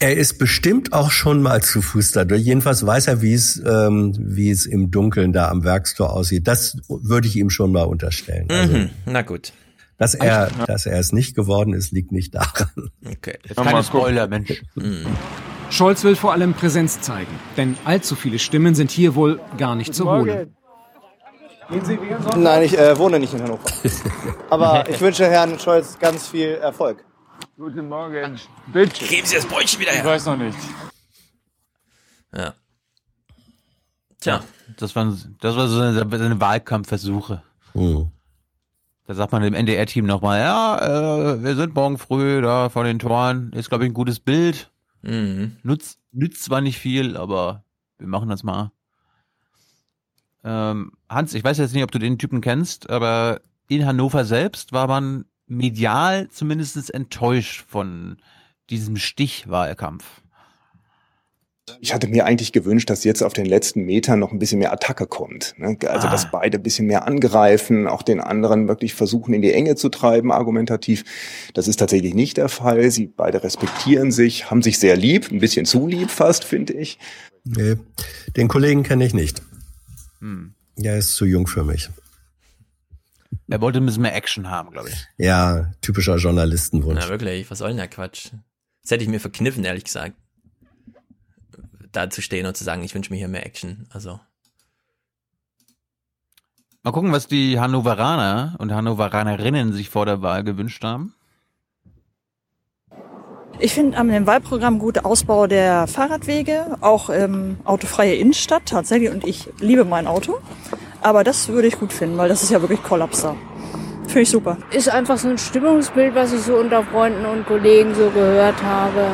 er ist bestimmt auch schon mal zu Fuß dadurch. Jedenfalls weiß er, wie es, ähm, wie es im Dunkeln da am Werkstor aussieht. Das würde ich ihm schon mal unterstellen. Also, Mhm. Na gut. dass er, dass er es nicht geworden ist, liegt nicht daran. Okay. Jetzt keine Spoiler, Mensch. Scholz will vor allem Präsenz zeigen, denn allzu viele Stimmen sind hier wohl gar nicht zu holen. Nein, ich äh, wohne nicht in Hannover. Aber ich wünsche Herrn Scholz ganz viel Erfolg. Guten Morgen. Bitte. Geben Sie das Brötchen wieder Ich her. weiß noch nicht. Ja. Tja. Das waren, das war so seine, seine Wahlkampfversuche. Hm. Da sagt man dem NDR-Team nochmal, ja, äh, wir sind morgen früh da vor den Toren. Ist, glaube ich, ein gutes Bild. Mhm. Nutzt, nützt zwar nicht viel, aber wir machen das mal. Ähm, Hans, ich weiß jetzt nicht, ob du den Typen kennst, aber in Hannover selbst war man medial zumindest enttäuscht von diesem Stichwahlkampf. Ich hatte mir eigentlich gewünscht, dass jetzt auf den letzten Metern noch ein bisschen mehr Attacke kommt. ne? Also, Ah. dass beide ein bisschen mehr angreifen, auch den anderen wirklich versuchen, in die Enge zu treiben, argumentativ. Das ist tatsächlich nicht der Fall. Sie beide respektieren sich, haben sich sehr lieb, ein bisschen zu lieb fast, finde ich. Nee, den Kollegen kenne ich nicht. Hm. Er ist zu jung für mich. Er wollte ein bisschen mehr Action haben, glaube ich. Ja, typischer Journalistenwunsch. Na wirklich, was soll denn der Quatsch? Das hätte ich mir verkniffen, ehrlich gesagt. Da zu stehen und zu sagen, ich wünsche mir hier mehr Action. Also. Mal gucken, was die Hannoveraner und Hannoveranerinnen sich vor der Wahl gewünscht haben. Ich finde am dem Wahlprogramm gut Ausbau der Fahrradwege, auch ähm, autofreie Innenstadt tatsächlich. Und ich liebe mein Auto. Aber das würde ich gut finden, weil das ist ja wirklich Kollaps da. Finde ich super. Ist einfach so ein Stimmungsbild, was ich so unter Freunden und Kollegen so gehört habe,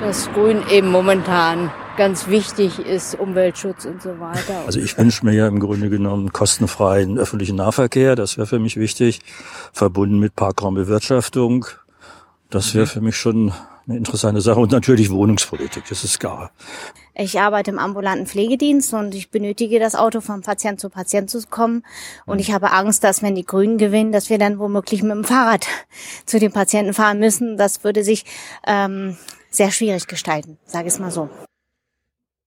dass Grün eben momentan ganz wichtig ist, Umweltschutz und so weiter. Also ich wünsche mir ja im Grunde genommen kostenfreien öffentlichen Nahverkehr, das wäre für mich wichtig, verbunden mit Parkraumbewirtschaftung. Das wäre für mich schon eine interessante Sache und natürlich Wohnungspolitik, das ist klar. Ich arbeite im ambulanten Pflegedienst und ich benötige das Auto vom Patient zu Patient zu kommen. Und ich habe Angst, dass wenn die Grünen gewinnen, dass wir dann womöglich mit dem Fahrrad zu den Patienten fahren müssen. Das würde sich ähm, sehr schwierig gestalten, sage ich es mal so.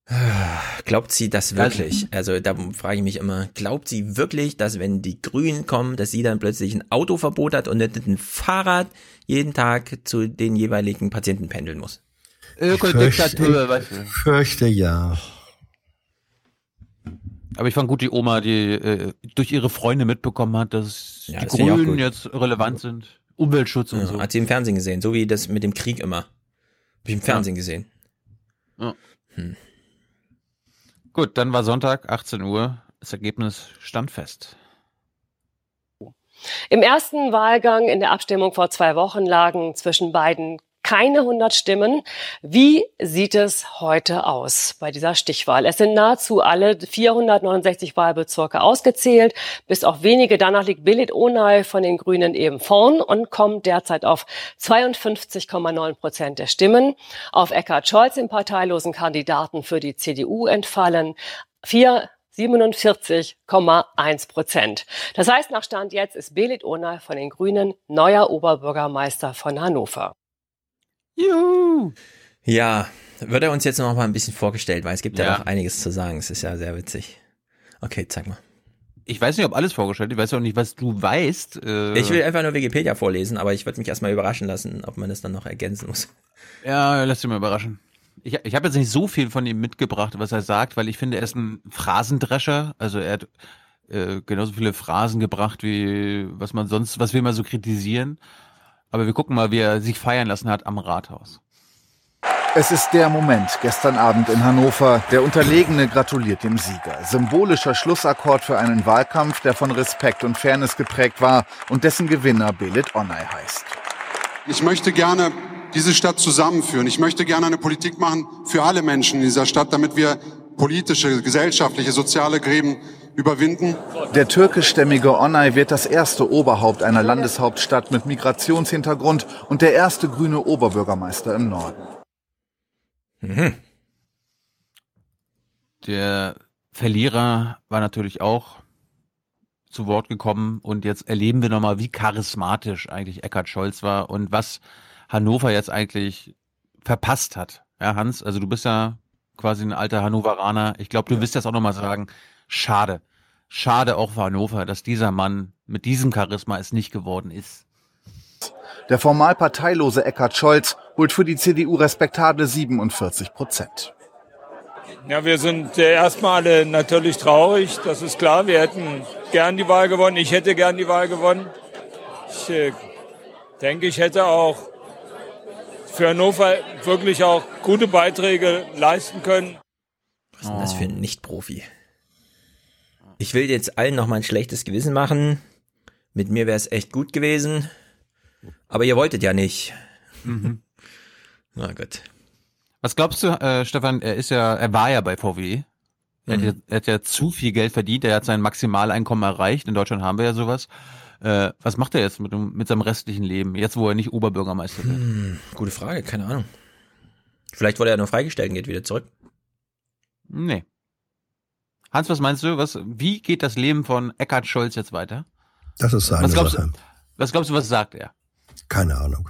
Glaubt sie das wirklich? Also da frage ich mich immer, glaubt sie wirklich, dass wenn die Grünen kommen, dass sie dann plötzlich ein Autoverbot hat und nicht ein Fahrrad jeden Tag zu den jeweiligen Patienten pendeln muss? Ökodiktatur, weißt du. Fürchte ja. Aber ich fand gut, die Oma, die äh, durch ihre Freunde mitbekommen hat, dass Ja, die das Grünen jetzt relevant sind. Umweltschutz und Ja, so. Hat sie im Fernsehen gesehen, so wie das mit dem Krieg immer. Hab ich im Fernsehen gesehen. Ja. Hm. Gut, dann war Sonntag, 18 Uhr. Das Ergebnis stand fest. Im ersten Wahlgang in der Abstimmung vor zwei Wochen lagen zwischen beiden keine 100 Stimmen. Wie sieht es heute aus bei dieser Stichwahl? Es sind nahezu alle 469 Wahlbezirke ausgezählt. Bis auf wenige danach liegt Billit Onay von den Grünen eben vorn und kommt derzeit auf 52,9 Prozent der Stimmen. Auf Eckhard Scholz, den parteilosen Kandidaten für die CDU, entfallen vier 47,1 Prozent. Das heißt, nach Stand jetzt ist Belit Onay von den Grünen neuer Oberbürgermeister von Hannover. Juhu! Ja, wird er uns jetzt noch mal ein bisschen vorgestellt, weil es gibt ja, Ja. noch einiges zu sagen. Es ist ja sehr witzig. Okay, zeig mal. Ich weiß nicht, ob alles vorgestellt ist. Ich weiß auch nicht, was du weißt. Äh, Ich will einfach nur Wikipedia vorlesen, aber ich würde mich erstmal überraschen lassen, ob man das dann noch ergänzen muss. Ja, lass dich mal überraschen. Ich, ich habe jetzt nicht so viel von ihm mitgebracht, was er sagt, weil ich finde, er ist ein Phrasendrescher. Also er hat äh, genauso viele Phrasen gebracht, wie was man sonst, was wir immer so kritisieren. Aber wir gucken mal, wie er sich feiern lassen hat am Rathaus. Es ist der Moment gestern Abend in Hannover. Der Unterlegene gratuliert dem Sieger. Symbolischer Schlussakkord für einen Wahlkampf, der von Respekt und Fairness geprägt war und dessen Gewinner Belit Onay heißt. Ich möchte gerne diese Stadt zusammenführen. Ich möchte gerne eine Politik machen für alle Menschen in dieser Stadt, damit wir politische, gesellschaftliche, soziale Gräben überwinden. Der türkischstämmige Onay wird das erste Oberhaupt einer Landeshauptstadt mit Migrationshintergrund und der erste grüne Oberbürgermeister im Norden. Mhm. Der Verlierer war natürlich auch zu Wort gekommen und jetzt erleben wir nochmal, wie charismatisch eigentlich Eckhard Scholz war und was Hannover jetzt eigentlich verpasst hat. Ja, Hans, also du bist ja quasi ein alter Hannoveraner. Ich glaube, du wirst das auch nochmal sagen. Schade. Schade auch für Hannover, dass dieser Mann mit diesem Charisma es nicht geworden ist. Der formal parteilose Eckhard Scholz holt für die CDU respektable 47 Prozent. Ja, wir sind äh, erstmal alle natürlich traurig, das ist klar. Wir hätten gern die Wahl gewonnen. Ich hätte gern die Wahl gewonnen. Ich äh, denke, ich hätte auch für Hannover wirklich auch gute Beiträge leisten können. Was ist denn das für ein Nicht-Profi? Ich will jetzt allen noch mal ein schlechtes Gewissen machen. Mit mir wäre es echt gut gewesen. Aber ihr wolltet ja nicht. Mhm. Na gut. Was glaubst du, äh, Stefan, er ist ja, er war ja bei VW. Er, hat Mhm. ja, er hat ja zu viel Geld verdient, er hat sein Maximaleinkommen erreicht. In Deutschland haben wir ja sowas. Äh, was macht er jetzt mit, mit seinem restlichen Leben, jetzt wo er nicht Oberbürgermeister wird? Hm, gute Frage, keine Ahnung. Vielleicht wurde er nur freigestellt und geht wieder zurück. Nee. Hans, was meinst du? Was, wie geht das Leben von Eckhard Scholz jetzt weiter? Das ist seine Was glaubst, Sache. du, was glaubst du, was sagt er? Keine Ahnung.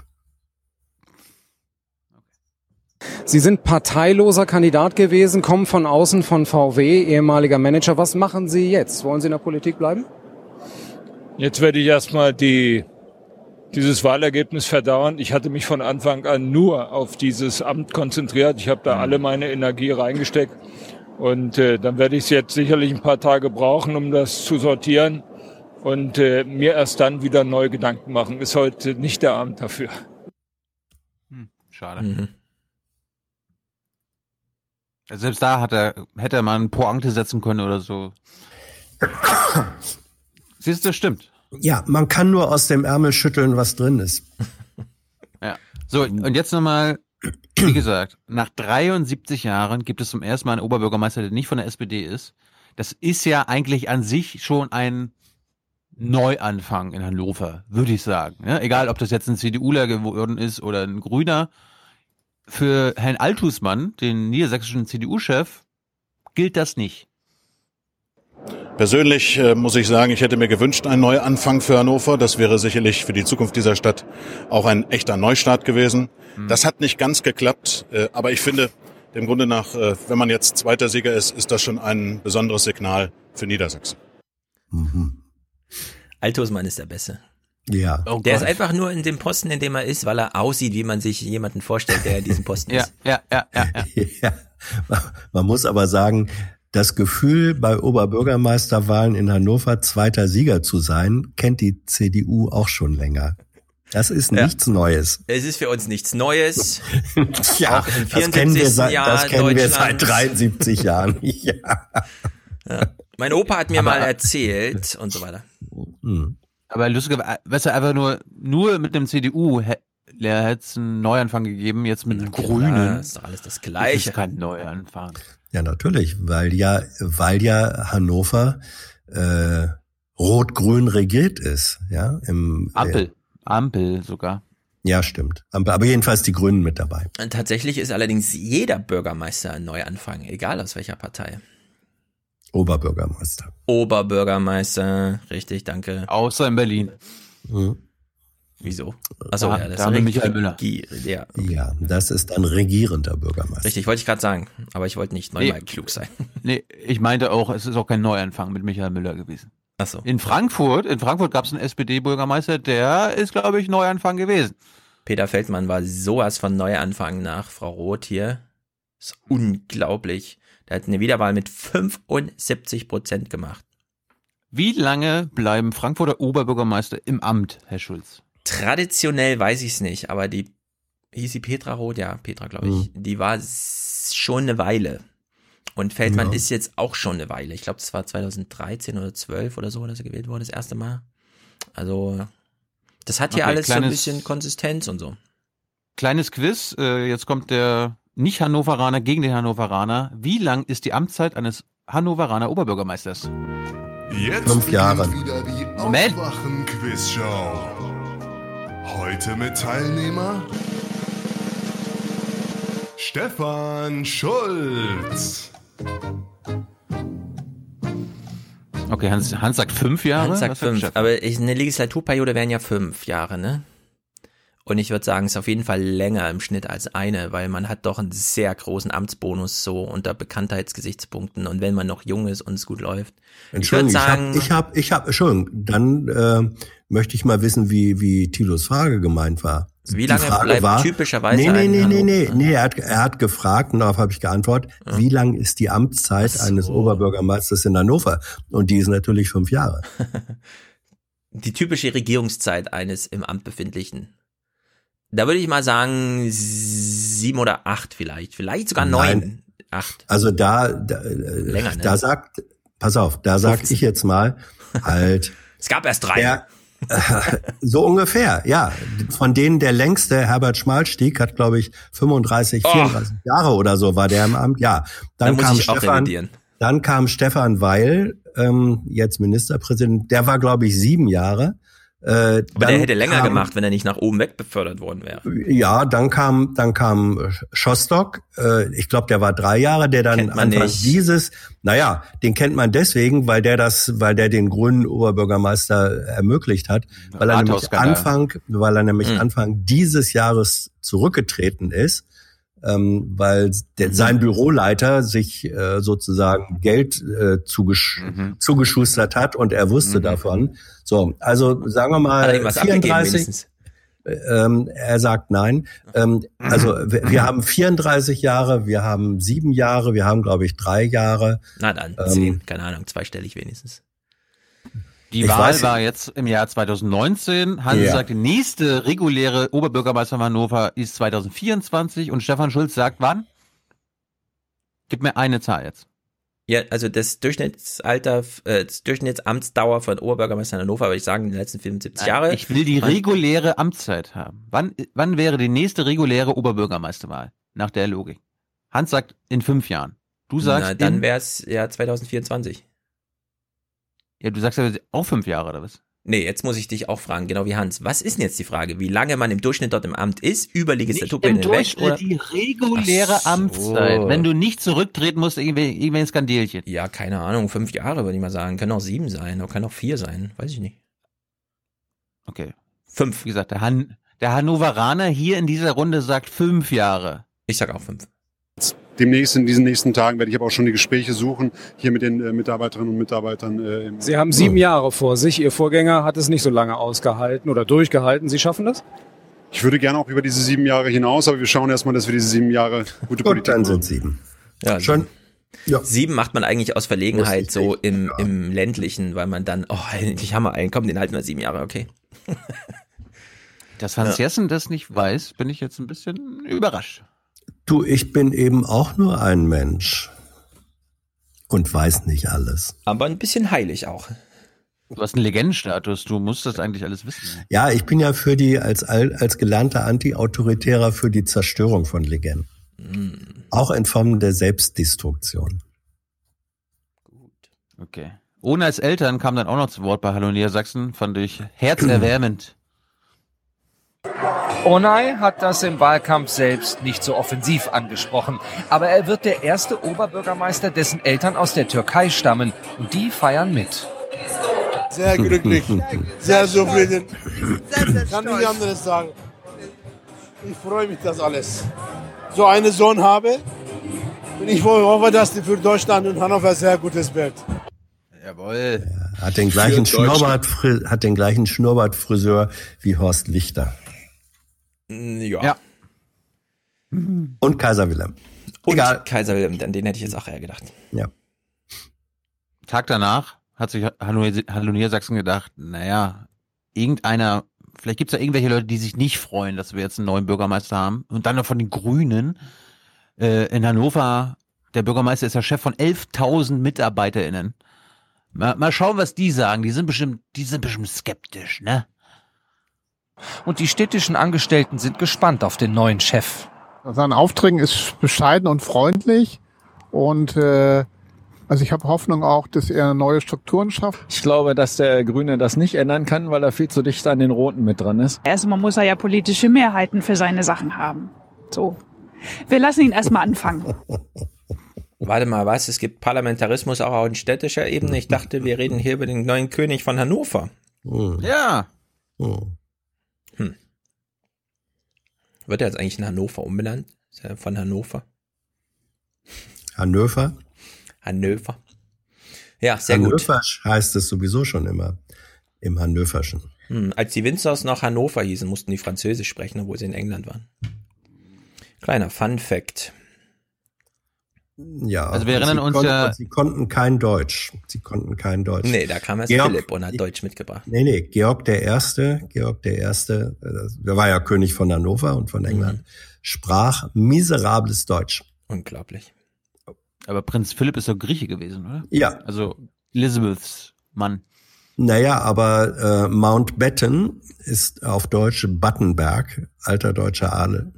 Sie sind parteiloser Kandidat gewesen, kommen von außen von VW, ehemaliger Manager. Was machen Sie jetzt? Wollen Sie in der Politik bleiben? Jetzt werde ich erstmal die, dieses Wahlergebnis verdauern. Ich hatte mich von Anfang an nur auf dieses Amt konzentriert. Ich habe da alle meine Energie reingesteckt. Und äh, dann werde ich jetzt sicherlich ein paar Tage brauchen, um das zu sortieren und äh, mir erst dann wieder neue Gedanken machen. Ist heute nicht der Abend dafür. Hm, schade. Mhm. Also selbst da hat er, hätte er mal ein Pointe setzen können oder so. Siehst du, das stimmt. Ja, man kann nur aus dem Ärmel schütteln, was drin ist. Ja. So, und jetzt nochmal, wie gesagt, nach 73 Jahren gibt es zum ersten Mal einen Oberbürgermeister, der nicht von der SPD ist. Das ist ja eigentlich an sich schon ein Neuanfang in Hannover, würde ich sagen. Ja, egal, ob das jetzt ein CDUler geworden ist oder ein Grüner. Für Herrn Altusmann, den niedersächsischen CDU-Chef, gilt das nicht. Persönlich äh, muss ich sagen, ich hätte mir gewünscht einen Neuanfang für Hannover. Das wäre sicherlich für die Zukunft dieser Stadt auch ein echter Neustart gewesen. Mhm. Das hat nicht ganz geklappt, äh, aber ich finde, dem Grunde nach, äh, wenn man jetzt zweiter Sieger ist, ist das schon ein besonderes Signal für Niedersachsen. Mhm. Altusmann ist der Beste. Ja. Oh der ist einfach nur in dem Posten, in dem er ist, weil er aussieht, wie man sich jemanden vorstellt, der in diesem Posten ja, ist. Ja, ja, ja, ja. ja. Man muss aber sagen, das Gefühl, bei Oberbürgermeisterwahlen in Hannover zweiter Sieger zu sein, kennt die CDU auch schon länger. Das ist ja. nichts Neues. Es ist für uns nichts Neues. ja, auch in 74 das kennen wir seit, Jahr das kennen wir seit 73 Jahren. ja. ja. Mein Opa hat mir aber, mal erzählt und so weiter. Hm. Aber lustigerweise, weißt du, einfach nur, nur mit dem CDU hätte es einen Neuanfang gegeben, jetzt mit einem Grünen. Das ist doch alles das Gleiche. Das ist kein Neuanfang. Ja, natürlich, weil ja, weil ja Hannover äh, rot-grün regiert ist, ja. Im, Ampel, äh, Ampel sogar. Ja, stimmt. Aber jedenfalls die Grünen mit dabei. Und tatsächlich ist allerdings jeder Bürgermeister ein Neuanfang, egal aus welcher Partei. Oberbürgermeister. Oberbürgermeister, richtig, danke. Außer in Berlin. Mhm. Wieso? Achso, ah, ja, das da ist Michael Müller. Ja, okay. ja, das ist ein regierender Bürgermeister. Richtig, wollte ich gerade sagen, aber ich wollte nicht neunmal nee, klug sein. Nee, ich meinte auch, es ist auch kein Neuanfang mit Michael Müller gewesen. Achso. In Frankfurt, in Frankfurt gab es einen SPD-Bürgermeister, der ist, glaube ich, Neuanfang gewesen. Peter Feldmann war sowas von Neuanfang nach Frau Roth hier. Das ist unglaublich. Der hat eine Wiederwahl mit 75 Prozent gemacht. Wie lange bleiben Frankfurter Oberbürgermeister im Amt, Herr Schulz? Traditionell weiß ich es nicht, aber die hieß sie Petra Roth, ja, Petra, glaube ich. Mhm. Die war schon eine Weile. Und Feldmann ja. ist jetzt auch schon eine Weile. Ich glaube, das war 2013 oder 12 oder so, dass er gewählt wurde, das erste Mal. Also, das hat hier okay, alles kleines, so ein bisschen Konsistenz und so. Kleines Quiz. Äh, jetzt kommt der nicht-Hannoveraner gegen den Hannoveraner. Wie lang ist die Amtszeit eines Hannoveraner Oberbürgermeisters? Jetzt Fünf Jahre. wieder die Aufwachen-Quizshow. Heute mit Teilnehmer Stefan Schulz. Okay, Hans, Hans sagt fünf Jahre. Hans sagt fünf, aber ich, eine Legislaturperiode wären ja fünf Jahre, ne? Und ich würde sagen, es ist auf jeden Fall länger im Schnitt als eine, weil man hat doch einen sehr großen Amtsbonus so unter Bekanntheitsgesichtspunkten und wenn man noch jung ist und es gut läuft. Entschuldigung, ich, sagen, ich habe, ich habe, hab, Entschuldigung, dann äh, möchte ich mal wissen, wie wie Tilos Frage gemeint war. Wie lange bleibt war, typischerweise Nee, nee, nee, nee, nee, nee, er hat, er hat gefragt und darauf habe ich geantwortet, ja. wie lang ist die Amtszeit so. eines Oberbürgermeisters in Hannover? Und die ist natürlich fünf Jahre. die typische Regierungszeit eines im Amt befindlichen. Da würde ich mal sagen sieben oder acht vielleicht, vielleicht sogar neun. Nein. Acht. Also da, da, Länger, ne? da sagt, pass auf, da sag ich jetzt mal, halt. es gab erst drei. Der, so ungefähr, ja. Von denen der längste, Herbert Schmalstieg, hat, glaube ich, 35, 34 oh. Jahre oder so war der im Amt. Ja, dann, dann kam Stefan, dann kam Stefan Weil, ähm, jetzt Ministerpräsident, der war, glaube ich, sieben Jahre. Äh, Aber der hätte länger kam, gemacht, wenn er nicht nach oben weg befördert worden wäre. Ja, dann kam dann kam Schostock. Äh, ich glaube, der war drei Jahre, der dann Anfang nicht. dieses. Naja, den kennt man deswegen, weil der das, weil der den grünen Oberbürgermeister ermöglicht hat, weil er nämlich Anfang, weil er nämlich mhm. Anfang dieses Jahres zurückgetreten ist ähm, weil der, sein Büroleiter sich äh, sozusagen Geld äh, zugesch mhm. zugeschustert hat und er wusste mhm. davon. So, also sagen wir mal 34, Ähm, er sagt nein. Ähm, also wir, wir haben 34 Jahre, wir haben sieben Jahre, wir haben, glaube ich, drei Jahre. Na dann, Ähm, zehn, keine Ahnung, zweistellig wenigstens. Die Ich Wahl war jetzt im Jahr 2019. Hansi Ja. sagt, die nächste reguläre Oberbürgermeister von Hannover ist 2024 und Stefan Schulz sagt wann? Gib mir eine Zahl jetzt. Ja, also das Durchschnittsalter, äh, das Durchschnittsamtsdauer von Oberbürgermeister Hannover, würde ich sagen, in den letzten 75 Jahre. Ich will die reguläre Amtszeit haben. Wann, wann wäre die nächste reguläre Oberbürgermeisterwahl? Nach der Logik. Hans sagt in fünf Jahren. Du sagst Na, dann wäre es ja 2024. ja, du sagst ja auch fünf Jahre oder was? Nee, jetzt muss ich dich auch fragen, genau wie Hans. Was ist denn jetzt die Frage? Wie lange man im Durchschnitt dort im Amt ist? Über Im Legislaturperiode hinweg? Durchschnitt Oder? die reguläre so. Amtszeit. Wenn du nicht zurücktreten musst, irgendwie, irgendwie ein Skandelchen. Ja, keine Ahnung, fünf Jahre würde ich mal sagen. Können auch sieben sein, oder kann auch vier sein, weiß ich nicht. Okay. Fünf. Wie gesagt, der, Han der Hannoveraner hier in dieser Runde sagt fünf Jahre. Ich sag auch fünf. Demnächst in diesen nächsten Tagen werde ich aber auch schon die Gespräche suchen, hier mit den äh, Mitarbeiterinnen und Mitarbeitern. Äh, im Sie haben sieben Jahre vor sich. Ihr Vorgänger hat es nicht so lange ausgehalten oder durchgehalten. Sie schaffen das? Ich würde gerne auch über diese sieben Jahre hinaus, aber wir schauen erstmal, dass wir diese sieben Jahre gute Politik dann machen. sind sieben. Ja, Schon. Ja. Sieben macht man eigentlich aus Verlegenheit so im, im ländlichen, weil man dann, oh, endlich haben wir einen, komm, den halten wir sieben Jahre, okay. Dass Hans Ja. Jessen das nicht weiß, bin ich jetzt ein bisschen überrascht. Du, ich bin eben auch nur ein Mensch und weiß nicht alles. Aber ein bisschen heilig auch. Du hast einen Legendenstatus, du musst das eigentlich alles wissen. Ja, ich bin ja für die als al- als gelernter Anti-Autoritärer für die Zerstörung von Legenden. Auch in Form der Selbstdestruktion. Okay. Ohne als Eltern kam dann auch noch zu Wort bei Hallo Niedersachsen, fand ich herzerwärmend. Onay hat das im Wahlkampf selbst nicht so offensiv angesprochen. Aber er wird der erste Oberbürgermeister, dessen Eltern aus der Türkei stammen. Und die feiern mit. Sehr glücklich, sehr zufrieden. Kann nicht anderes sagen. Ich freue mich, das alles. So einen Sohn habe. Und ich hoffe, dass die für Deutschland und Hannover sehr gutes wird. Jawohl. Hat den gleichen. Schnurrbart, hat den gleichen Schnurrbartfriseur wie Horst Lichter. Ja. Ja. Und Kaiser Wilhelm. Und Egal. Kaiser Wilhelm, an den hätte ich jetzt auch eher gedacht. Ja. Tag danach hat sich Hallo, Niedersachsen gedacht, naja, irgendeiner, vielleicht gibt's ja irgendwelche Leute, die sich nicht freuen, dass wir jetzt einen neuen Bürgermeister haben. Und dann noch von den Grünen. Äh, in Hannover, der Bürgermeister ist ja Chef von 11.000 MitarbeiterInnen. Mal, mal schauen, was die sagen. Die sind bestimmt, die sind bestimmt skeptisch, ne? Und die städtischen Angestellten sind gespannt auf den neuen Chef. Sein Auftreten ist bescheiden und freundlich und äh, also ich habe Hoffnung auch, dass er neue Strukturen schafft. Ich glaube, dass der Grüne das nicht ändern kann, weil er viel zu dicht an den Roten mit dran ist. Erstmal muss er ja politische Mehrheiten für seine Sachen haben. So. Wir lassen ihn erstmal anfangen. Warte mal, was? Es gibt Parlamentarismus auch auf städtischer Ebene. Ich dachte, wir reden hier über den neuen König von Hannover. Ja. Hm. Wird er jetzt eigentlich in Hannover umbenannt? Ist er von Hannover? Hannover. Hannover. Ja, sehr gut. Hannoversch heißt es sowieso schon immer. Im Hannoverschen. Hm, als die Windsors noch Hannover hießen, mussten die Französisch sprechen, obwohl sie in England waren. Kleiner Fun Fact. Ja. Also wir erinnern sie uns konnten, ja- Sie konnten kein Deutsch. Sie konnten kein Deutsch. Nee, da kam erst Georg- Philipp und hat Deutsch mitgebracht. Nee, nee, Georg der Erste, Georg der Erste, äh, der war ja König von Hannover und von England, sprach miserables Deutsch. Unglaublich. Aber Prinz Philipp ist doch Grieche gewesen, oder? Ja. Also Elizabeths Mann. Naja, aber äh, Mountbatten ist auf Deutsch Battenberg, alter deutscher Adel.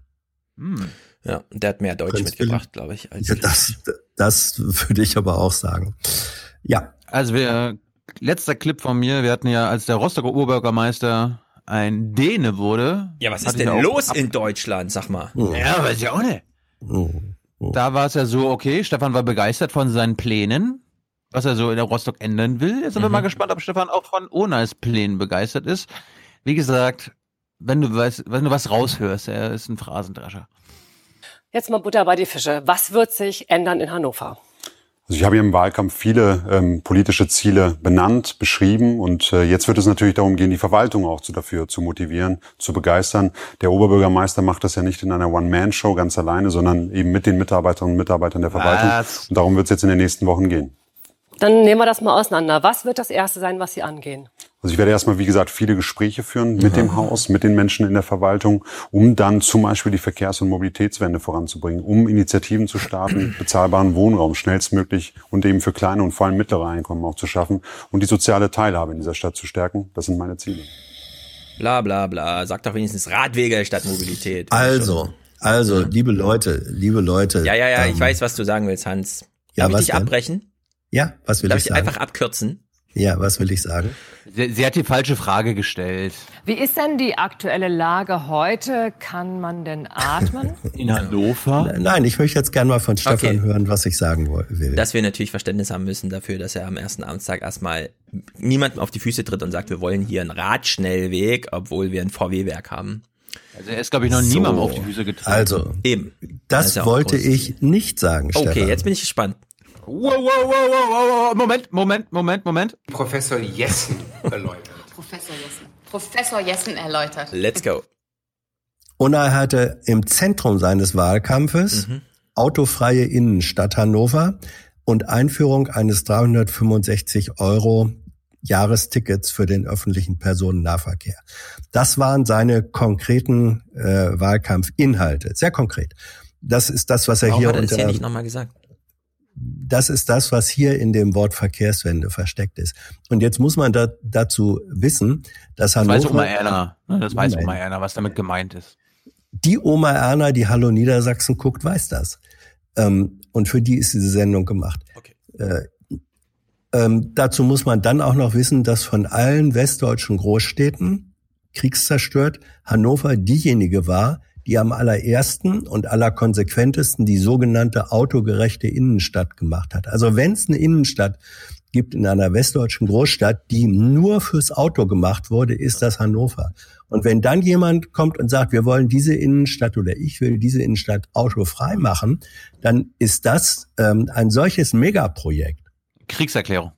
Hm. Ja, und der hat mehr Deutsch Prinz mitgebracht, glaube ich. Als Ja, das, das würde ich aber auch sagen. Ja. Also wir, letzter Clip von mir, wir hatten ja, als der Rostocker Oberbürgermeister ein Däne wurde. ja, was ist denn los in Deutschland, sag mal? Ja, weiß ich auch nicht. Da war es ja so, okay, Stefan war begeistert von seinen Plänen, was er so in der Rostock ändern will. Jetzt sind wir Mhm. mal gespannt, ob Stefan auch von Onas Plänen begeistert ist. Wie gesagt, wenn du weißt, wenn du was raushörst, er ist ein Phrasendrescher. Jetzt mal Butter bei die Fische. Was wird sich ändern in Hannover? Also ich habe hier im Wahlkampf viele ähm, politische Ziele benannt, beschrieben und äh, jetzt wird es natürlich darum gehen, die Verwaltung auch zu, dafür zu motivieren, zu begeistern. Der Oberbürgermeister macht das ja nicht in einer One-Man-Show ganz alleine, sondern eben mit den Mitarbeiterinnen und Mitarbeitern der Verwaltung. Was? Und darum wird es jetzt in den nächsten Wochen gehen. Dann nehmen wir das mal auseinander. Was wird das Erste sein, was Sie angehen? Also ich werde erstmal, wie gesagt, viele Gespräche führen mit dem Haus, mit den Menschen in der Verwaltung, um dann zum Beispiel die Verkehrs- und Mobilitätswende voranzubringen, um Initiativen zu starten, bezahlbaren Wohnraum schnellstmöglich und eben für kleine und vor allem mittlere Einkommen auch zu schaffen und die soziale Teilhabe in dieser Stadt zu stärken. Das sind meine Ziele. Bla bla bla. Sag doch wenigstens Radwege statt Mobilität. Also, also, liebe Leute, liebe Leute. Ja, ja, ja, ich ähm, weiß, was du sagen willst, Hans. Ja, Darf ich was dich denn? abbrechen? Ja, was will Darf ich ich sagen? einfach abkürzen? Ja, was will ich sagen? Sie, sie hat die falsche Frage gestellt. Wie ist denn die aktuelle Lage heute? Kann man denn atmen? In Hannover? Nein, ich möchte jetzt gerne mal von Stefan Okay. hören, was ich sagen will. Dass wir natürlich Verständnis haben müssen dafür, dass er am ersten Amtstag erstmal niemandem auf die Füße tritt und sagt, wir wollen hier einen Radschnellweg, obwohl wir ein VW-Werk haben. Also er ist, glaube ich, noch niemandem auf die Füße getreten. Also, Eben. das ja auch wollte ich nicht sagen, Okay, Stefan. jetzt bin ich gespannt. Wow, wow, wow, wow, wow, wow. Moment, Moment, Moment, Moment. Professor Jessen erläutert. Professor Jessen. Professor Jessen erläutert. Let's go. Unai hatte im Zentrum seines Wahlkampfes Mhm. autofreie Innenstadt Hannover und Einführung eines 365 Euro Jahrestickets für den öffentlichen Personennahverkehr. Das waren seine konkreten äh, Wahlkampfinhalte, sehr konkret. Das ist das, was er Warum hier hat er das hier unter nicht nochmal gesagt? Das ist das, was hier in dem Wort Verkehrswende versteckt ist. Und jetzt muss man da, dazu wissen, dass Das Hannover... weiß Oma Erna. ne? Das weiß. Oma Erna, was damit gemeint ist. Die Oma Erna, die Hallo Niedersachsen guckt, weiß das. Ähm, und für die ist diese Sendung gemacht. Äh, ähm, dazu muss man dann auch noch wissen, dass von allen westdeutschen Großstädten, kriegszerstört, Hannover diejenige war, die am allerersten und allerkonsequentesten die sogenannte autogerechte Innenstadt gemacht hat. Also wenn es eine Innenstadt gibt in einer westdeutschen Großstadt, die nur fürs Auto gemacht wurde, ist das Hannover. Und wenn dann jemand kommt und sagt, wir wollen diese Innenstadt oder ich will diese Innenstadt autofrei machen, dann ist das ähm, ein solches Megaprojekt. Kriegserklärung.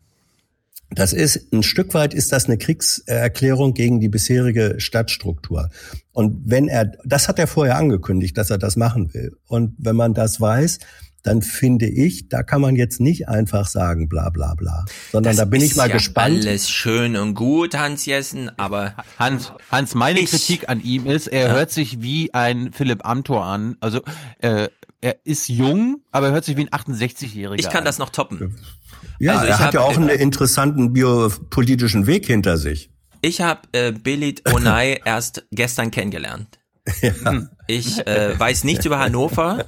Das ist ein Stück weit ist das eine Kriegserklärung gegen die bisherige Stadtstruktur. Und wenn er, das hat er vorher angekündigt, dass er das machen will. Und wenn man das weiß, dann finde ich, da kann man jetzt nicht einfach sagen, bla bla bla, sondern Das da bin ist ich mal ja gespannt. Alles schön und gut, Hans Jessen, aber Hans, Hans, meine Ich- Kritik an ihm ist, er Ja. hört sich wie ein Philipp Amthor an. Also äh, er ist jung, aber er hört sich wie ein 68-Jähriger ich kann an. das noch toppen. Ja, Also ich er hat ja auch einen interessanten biopolitischen Weg hinter sich. Ich habe äh, Belit Onay erst gestern kennengelernt. Ja. Ich äh, weiß nichts über Hannover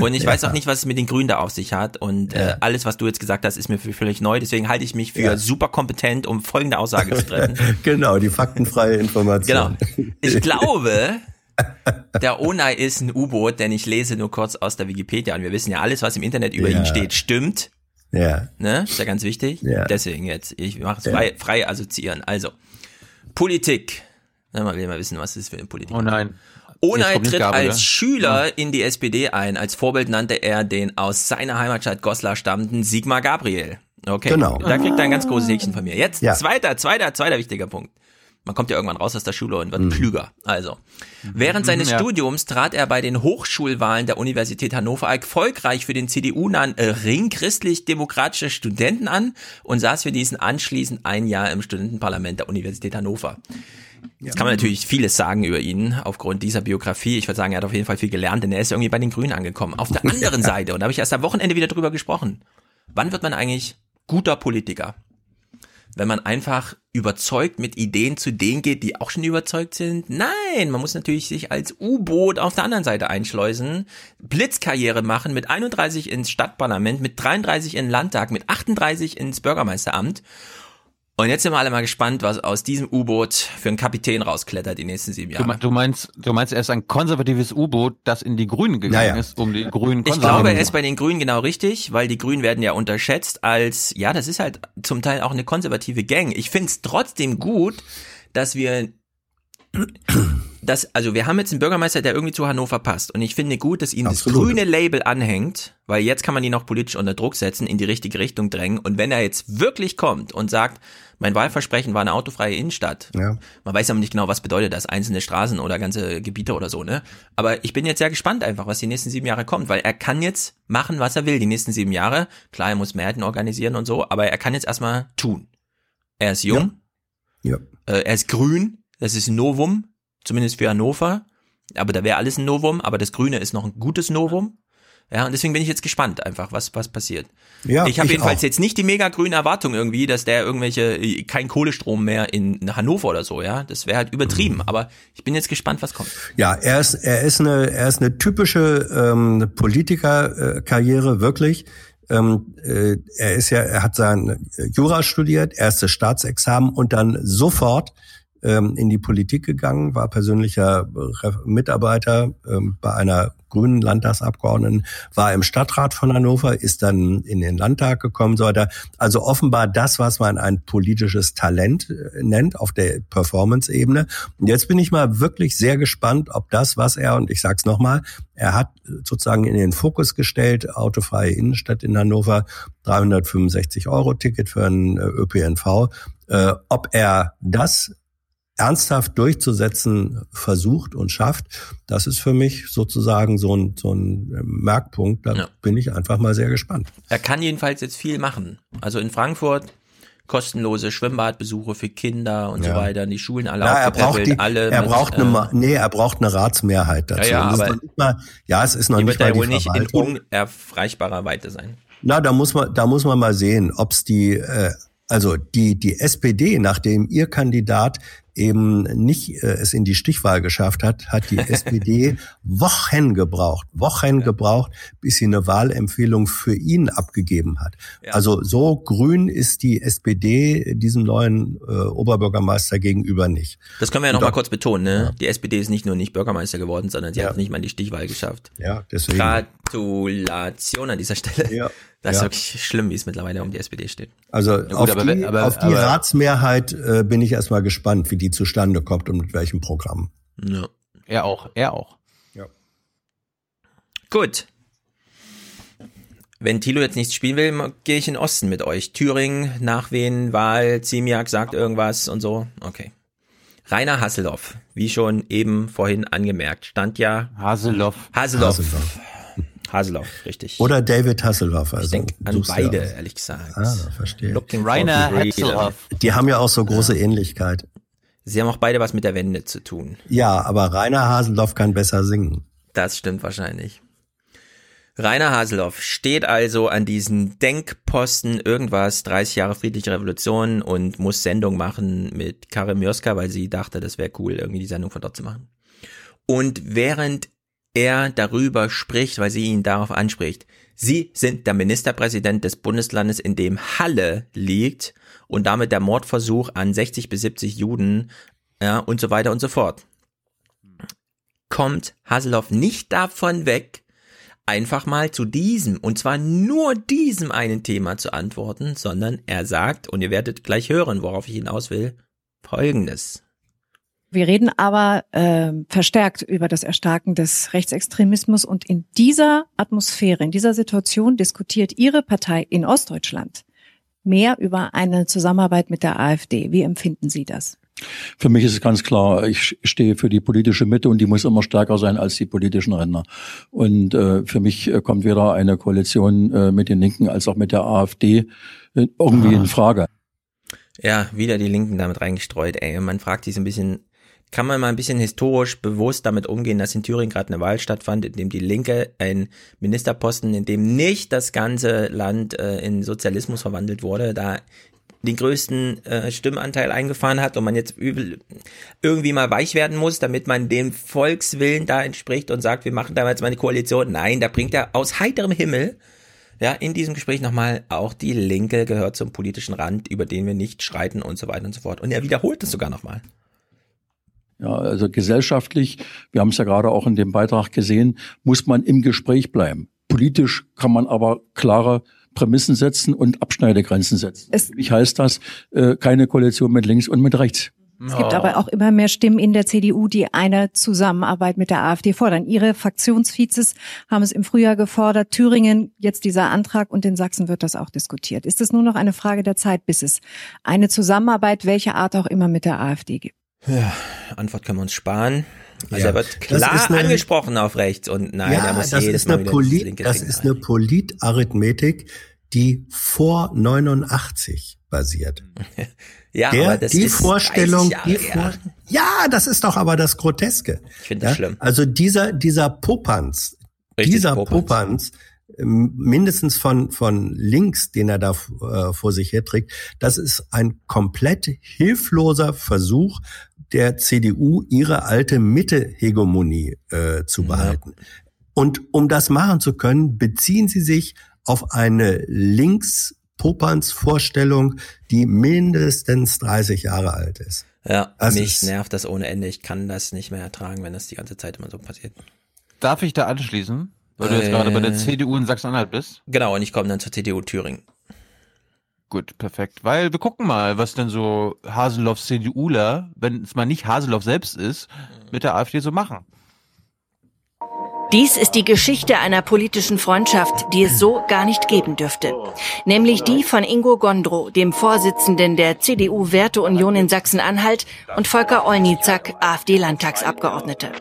und ich weiß auch nicht, was es mit den Grünen da auf sich hat. Und äh, alles, was du jetzt gesagt hast, ist mir völlig neu. Deswegen halte ich mich für Ja. super kompetent, um folgende Aussage zu treffen. genau, die faktenfreie Information. Genau. Ich glaube, der Onay ist ein U-Boot, denn ich lese nur kurz aus der Wikipedia und wir wissen ja, alles, was im Internet über Ja. ihn steht, stimmt. Ja. Ne? Ist ja ganz wichtig. Ja. Deswegen jetzt, ich mache es Ja. frei, frei assoziieren. Also, Politik. Na, man will mal wissen, was ist für eine Politik. Oh nein. Kommt tritt als ja? Schüler in die SPD ein. Als Vorbild nannte er den aus seiner Heimatstadt Goslar stammenden Sigmar Gabriel. Okay, Genau. da kriegt er ein ganz großes Häkchen von mir. Jetzt Ja. zweiter, zweiter, zweiter wichtiger Punkt. Man kommt ja irgendwann raus aus der Schule und wird klüger. Also, während seines Mhm, ja. Studiums trat er bei den Hochschulwahlen der Universität Hannover erfolgreich für den CDU-nahen äh, Ring christlich-demokratischer Studenten an und saß für diesen anschließend ein Jahr im Studentenparlament der Universität Hannover. Jetzt kann man natürlich vieles sagen über ihn aufgrund dieser Biografie. Ich würde sagen, er hat auf jeden Fall viel gelernt, denn er ist irgendwie bei den Grünen angekommen. Auf der anderen Seite, und da habe ich erst am Wochenende wieder drüber gesprochen, wann wird man eigentlich guter Politiker? Wenn man einfach überzeugt mit Ideen zu denen geht, die auch schon überzeugt sind? Nein, man muss natürlich sich als U-Boot auf der anderen Seite einschleusen, Blitzkarriere machen, mit 31 ins Stadtparlament, mit 33 in den Landtag, mit 38 ins Bürgermeisteramt. Und jetzt sind wir alle mal gespannt, was aus diesem U-Boot für ein Kapitän rausklettert die nächsten sieben Jahre. du meinst, du meinst, er ist ein konservatives U-Boot, das in die Grünen gegangen Naja. ist, um die Grünen Ich glaube, er ist bei den Grünen genau richtig, weil die Grünen werden ja unterschätzt als, ja, das ist halt zum Teil auch eine konservative Gang. Ich finde es trotzdem gut, dass wir das, also wir haben jetzt einen Bürgermeister, der irgendwie zu Hannover passt. Und ich finde gut, dass ihm Absolut. das grüne Label anhängt, weil jetzt kann man ihn auch politisch unter Druck setzen, in die richtige Richtung drängen. Und wenn er jetzt wirklich kommt und sagt, mein Wahlversprechen war eine autofreie Innenstadt. Ja. Man weiß aber nicht genau, was bedeutet das, einzelne Straßen oder ganze Gebiete oder so, ne? Aber ich bin jetzt sehr gespannt einfach, was die nächsten sieben Jahre kommt, weil er kann jetzt machen, was er will, die nächsten sieben Jahre. Klar, er muss Mehrheiten organisieren und so, aber er kann jetzt erstmal tun. Er ist jung, Ja. äh, er ist grün, das ist ein Novum, zumindest für Hannover. Aber da wäre alles ein Novum, aber das Grüne ist noch ein gutes Novum. Ja, und deswegen bin ich jetzt gespannt einfach, was, was passiert. Ja, ich habe jedenfalls auch. jetzt nicht die mega grüne Erwartung irgendwie, dass der irgendwelche, äh, kein Kohlestrom mehr in Hannover oder so, ja. Das wäre halt übertrieben. Mhm. Aber ich bin jetzt gespannt, was kommt. Ja, er ist, er ist eine, er ist eine typische ähm, Politikerkarriere, wirklich. Ähm, äh, er ist ja, er hat sein Jura studiert, erstes Staatsexamen und dann sofort ähm, in die Politik gegangen, war persönlicher Re- Mitarbeiter ähm, bei einer grünen Landtagsabgeordneten, war im Stadtrat von Hannover, ist dann in den Landtag gekommen, so weiter. Also offenbar das, was man ein politisches Talent äh, nennt auf der Performance-Ebene. Und jetzt bin ich mal wirklich sehr gespannt, ob das, was er, und ich sag's nochmal, er hat sozusagen in den Fokus gestellt, autofreie Innenstadt in Hannover, 365 Euro Ticket für einen äh, ÖPNV, äh, ob er das ernsthaft durchzusetzen versucht und schafft, das ist für mich sozusagen so ein, so ein Merkpunkt. Da Ja. bin ich einfach mal sehr gespannt. Er kann jedenfalls jetzt viel machen. Also in Frankfurt kostenlose Schwimmbadbesuche für Kinder und so Ja. weiter, die Schulen alle Ja, er braucht, die, alle er mit, braucht eine, äh, nee, er braucht eine Ratsmehrheit dazu. Ja, ja, aber- mal, ja, es ist noch die nicht mal er wohl die nicht in unerreichbarer Weite sein. Na, da muss man, da muss man mal sehen, ob's die, äh, also die die SPD, nachdem ihr Kandidat eben nicht äh, es in die Stichwahl geschafft hat, hat die SPD Wochen gebraucht, Wochen gebraucht, bis sie eine Wahlempfehlung für ihn abgegeben hat. Also so grün ist die SPD diesem neuen äh, Oberbürgermeister gegenüber nicht. Das können wir ja noch Und mal da- kurz betonen, ne? Die SPD ist nicht nur nicht Bürgermeister geworden, sondern sie hat nicht mal die Stichwahl geschafft. Ja, deswegen. Gratulation an dieser Stelle. Ja. Das ist Ja. wirklich schlimm, wie es mittlerweile um die SPD steht. Also gut, auf, aber die, aber- auf die aber- Ratsmehrheit äh, bin ich erstmal gespannt, wie die zustande kommt und mit welchem Programm. Ja. Er auch, er auch. Gut. Wenn Thilo jetzt nichts spielen will, gehe ich in den Osten mit euch. Thüringen, Nachwehen, Wahl, Ziemiak sagt irgendwas und so. Okay. Rainer Hasselhoff, wie schon eben vorhin angemerkt, stand ja Haseloff. Haseloff. Hasselhoff. Haseloff, richtig. Oder David Hasselhoff. Also ich denke an beide, ehrlich gesagt. Ah, verstehe. Looking Rainer. Hasselhoff. Die haben ja auch so große Ähnlichkeit. Sie haben auch beide was mit der Wende zu tun. Ja, aber Rainer Haselhoff kann besser singen. Das stimmt wahrscheinlich. Rainer Haseloff steht also an diesen Denkposten irgendwas, 30 Jahre friedliche Revolution und muss Sendung machen mit Karin Mioska, weil sie dachte, das wäre cool, irgendwie die Sendung von dort zu machen. Und während er darüber spricht, weil sie ihn darauf anspricht, Sie sind der Ministerpräsident des Bundeslandes, in dem Halle liegt und damit der Mordversuch an 60 bis 70 Juden ja, und so weiter und so fort. Kommt Haseloff nicht davon weg, einfach mal zu diesem, und zwar nur diesem einen Thema zu antworten, sondern er sagt, und ihr werdet gleich hören, worauf ich hinaus will, folgendes. Wir reden aber äh, verstärkt über das Erstarken des Rechtsextremismus und in dieser Atmosphäre, in dieser Situation diskutiert Ihre Partei in Ostdeutschland mehr über eine Zusammenarbeit mit der AfD. Wie empfinden Sie das? Für mich ist es ganz klar, ich stehe für die politische Mitte und die muss immer stärker sein als die politischen Ränder. Und äh, für mich äh, kommt weder eine Koalition äh, mit den Linken als auch mit der AfD äh, irgendwie in Frage. Ja, wieder die Linken damit reingestreut, ey. Und man fragt sich so ein bisschen, kann man mal ein bisschen historisch bewusst damit umgehen, dass in Thüringen gerade eine Wahl stattfand, in dem die Linke ein Ministerposten, in dem nicht das ganze Land äh, in Sozialismus verwandelt wurde, da den größten äh, Stimmanteil eingefahren hat und man jetzt übel, irgendwie mal weich werden muss, damit man dem Volkswillen da entspricht und sagt, wir machen da jetzt mal eine Koalition. Nein, da bringt er aus heiterem Himmel ja, in diesem Gespräch nochmal, auch die Linke gehört zum politischen Rand, über den wir nicht schreiten und so weiter und so fort. Und er wiederholt es sogar nochmal. Ja, also gesellschaftlich, wir haben es ja gerade auch in dem Beitrag gesehen, muss man im Gespräch bleiben. Politisch kann man aber klare Prämissen setzen und Abschneidegrenzen setzen. Es Für mich heißt das äh, keine Koalition mit links und mit rechts. Es gibt aber auch immer mehr Stimmen in der CDU, die eine Zusammenarbeit mit der AfD fordern. Ihre Fraktionsvizes haben es im Frühjahr gefordert, Thüringen jetzt dieser Antrag und in Sachsen wird das auch diskutiert. Ist es nur noch eine Frage der Zeit, bis es eine Zusammenarbeit welcher Art auch immer mit der AfD gibt? Ja, Antwort können wir uns sparen. Also Ja, er wird klar eine- angesprochen auf rechts und nein, er ja, muss das jedes ist Mal eine, Polit, das das ist eine Politarithmetik, die vor 89 basiert. Ja, Der, aber das die ist Vorstellung, 30 die. Vor ja, das ist doch aber das Groteske. Ich finde das ja? schlimm. Also dieser, dieser Popanz, Richtig, dieser Popanz. Popanz, ähm, mindestens von, von links, den er da äh, vor sich herträgt, das ist ein komplett hilfloser Versuch der CDU, ihre alte Mitte-Hegemonie äh, zu behalten. Und um das machen zu können, beziehen sie sich auf eine Links-Popanz-Vorstellung, die mindestens 30 Jahre alt ist. Ja, Das mich ist- nervt das ohne Ende. Ich kann das nicht mehr ertragen, wenn das die ganze Zeit immer so passiert. Darf ich da anschließen? Weil du jetzt Äh, gerade bei der CDU in Sachsen-Anhalt bist? Genau, und ich komme dann zur CDU Thüringen. Gut, perfekt. Weil wir gucken mal, was denn so Haseloffs CDUler, wenn es mal nicht Haseloff selbst ist, mit der AfD so machen. Dies ist die Geschichte einer politischen Freundschaft, die es so gar nicht geben dürfte. Nämlich die von Ingo Gondrow, dem Vorsitzenden der CDU-Werteunion in Sachsen-Anhalt und Volker Olnizak, AfD-Landtagsabgeordnete.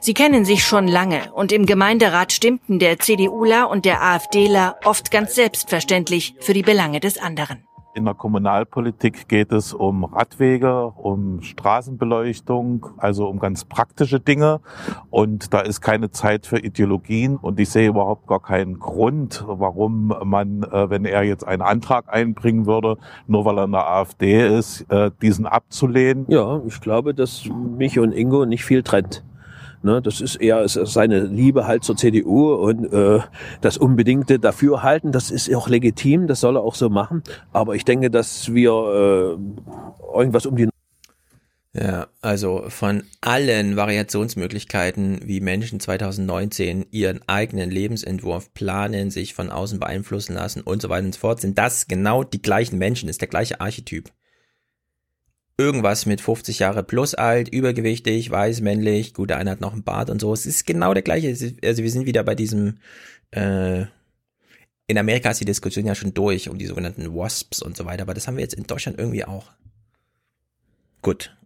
Sie kennen sich schon lange und im Gemeinderat stimmten der CDUler und der AfDler oft ganz selbstverständlich für die Belange des anderen. In der Kommunalpolitik geht es um Radwege, um Straßenbeleuchtung, also um ganz praktische Dinge. Und da ist keine Zeit für Ideologien. Und ich sehe überhaupt gar keinen Grund, warum man, äh, wenn er jetzt einen Antrag einbringen würde, nur weil er in der AfD ist, äh, diesen abzulehnen. Ja, ich glaube, dass mich und Ingo nicht viel trennt. Ne, das ist eher seine Liebe halt zur CDU und äh, das unbedingte Dafürhalten, das ist auch legitim, das soll er auch so machen. Aber ich denke, dass wir äh, irgendwas um die Ja, also von allen Variationsmöglichkeiten, wie Menschen 2019 ihren eigenen Lebensentwurf planen, sich von außen beeinflussen lassen und so weiter und so fort, sind das genau die gleichen Menschen, ist der gleiche Archetyp. Irgendwas mit 50 Jahre plus alt, übergewichtig, weiß, männlich, gut, der eine hat noch einen Bart und so. Es ist genau der gleiche. Also wir sind wieder bei diesem, äh, in Amerika ist die Diskussion ja schon durch um die sogenannten Wasps und so weiter, aber das haben wir jetzt in Deutschland irgendwie auch. Gut,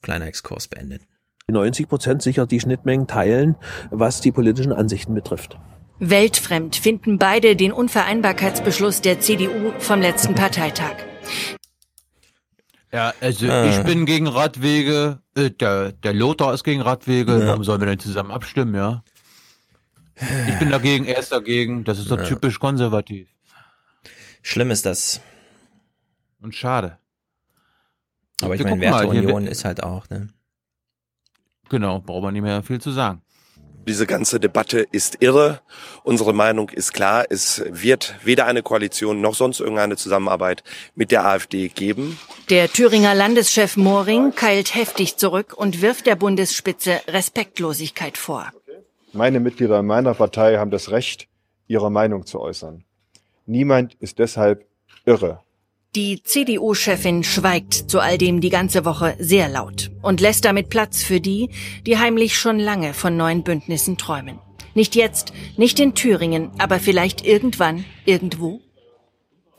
kleiner Exkurs beendet. 90 Prozent sicher die Schnittmengen teilen, was die politischen Ansichten betrifft. Weltfremd finden beide den Unvereinbarkeitsbeschluss der CDU vom letzten Parteitag. Ja, also Ah. ich bin gegen Radwege, äh, der, der Lothar ist gegen Radwege, Ja. warum sollen wir denn zusammen abstimmen, ja? Ich bin dagegen, er ist dagegen, das ist doch Ja. typisch konservativ. Schlimm ist das. Und schade. Aber ich meine, Werteunion ist halt auch, ne? Genau, braucht man nicht mehr viel zu sagen. Diese ganze Debatte ist irre. Unsere Meinung ist klar. Es wird weder eine Koalition noch sonst irgendeine Zusammenarbeit mit der AfD geben. Der Thüringer Landeschef Moring keilt heftig zurück und wirft der Bundesspitze Respektlosigkeit vor. Meine Mitglieder meiner Partei haben das Recht, ihre Meinung zu äußern. Niemand ist deshalb irre. Die CDU-Chefin schweigt zu all dem die ganze Woche sehr laut und lässt damit Platz für die, die heimlich schon lange von neuen Bündnissen träumen. Nicht jetzt, nicht in Thüringen, aber vielleicht irgendwann, irgendwo.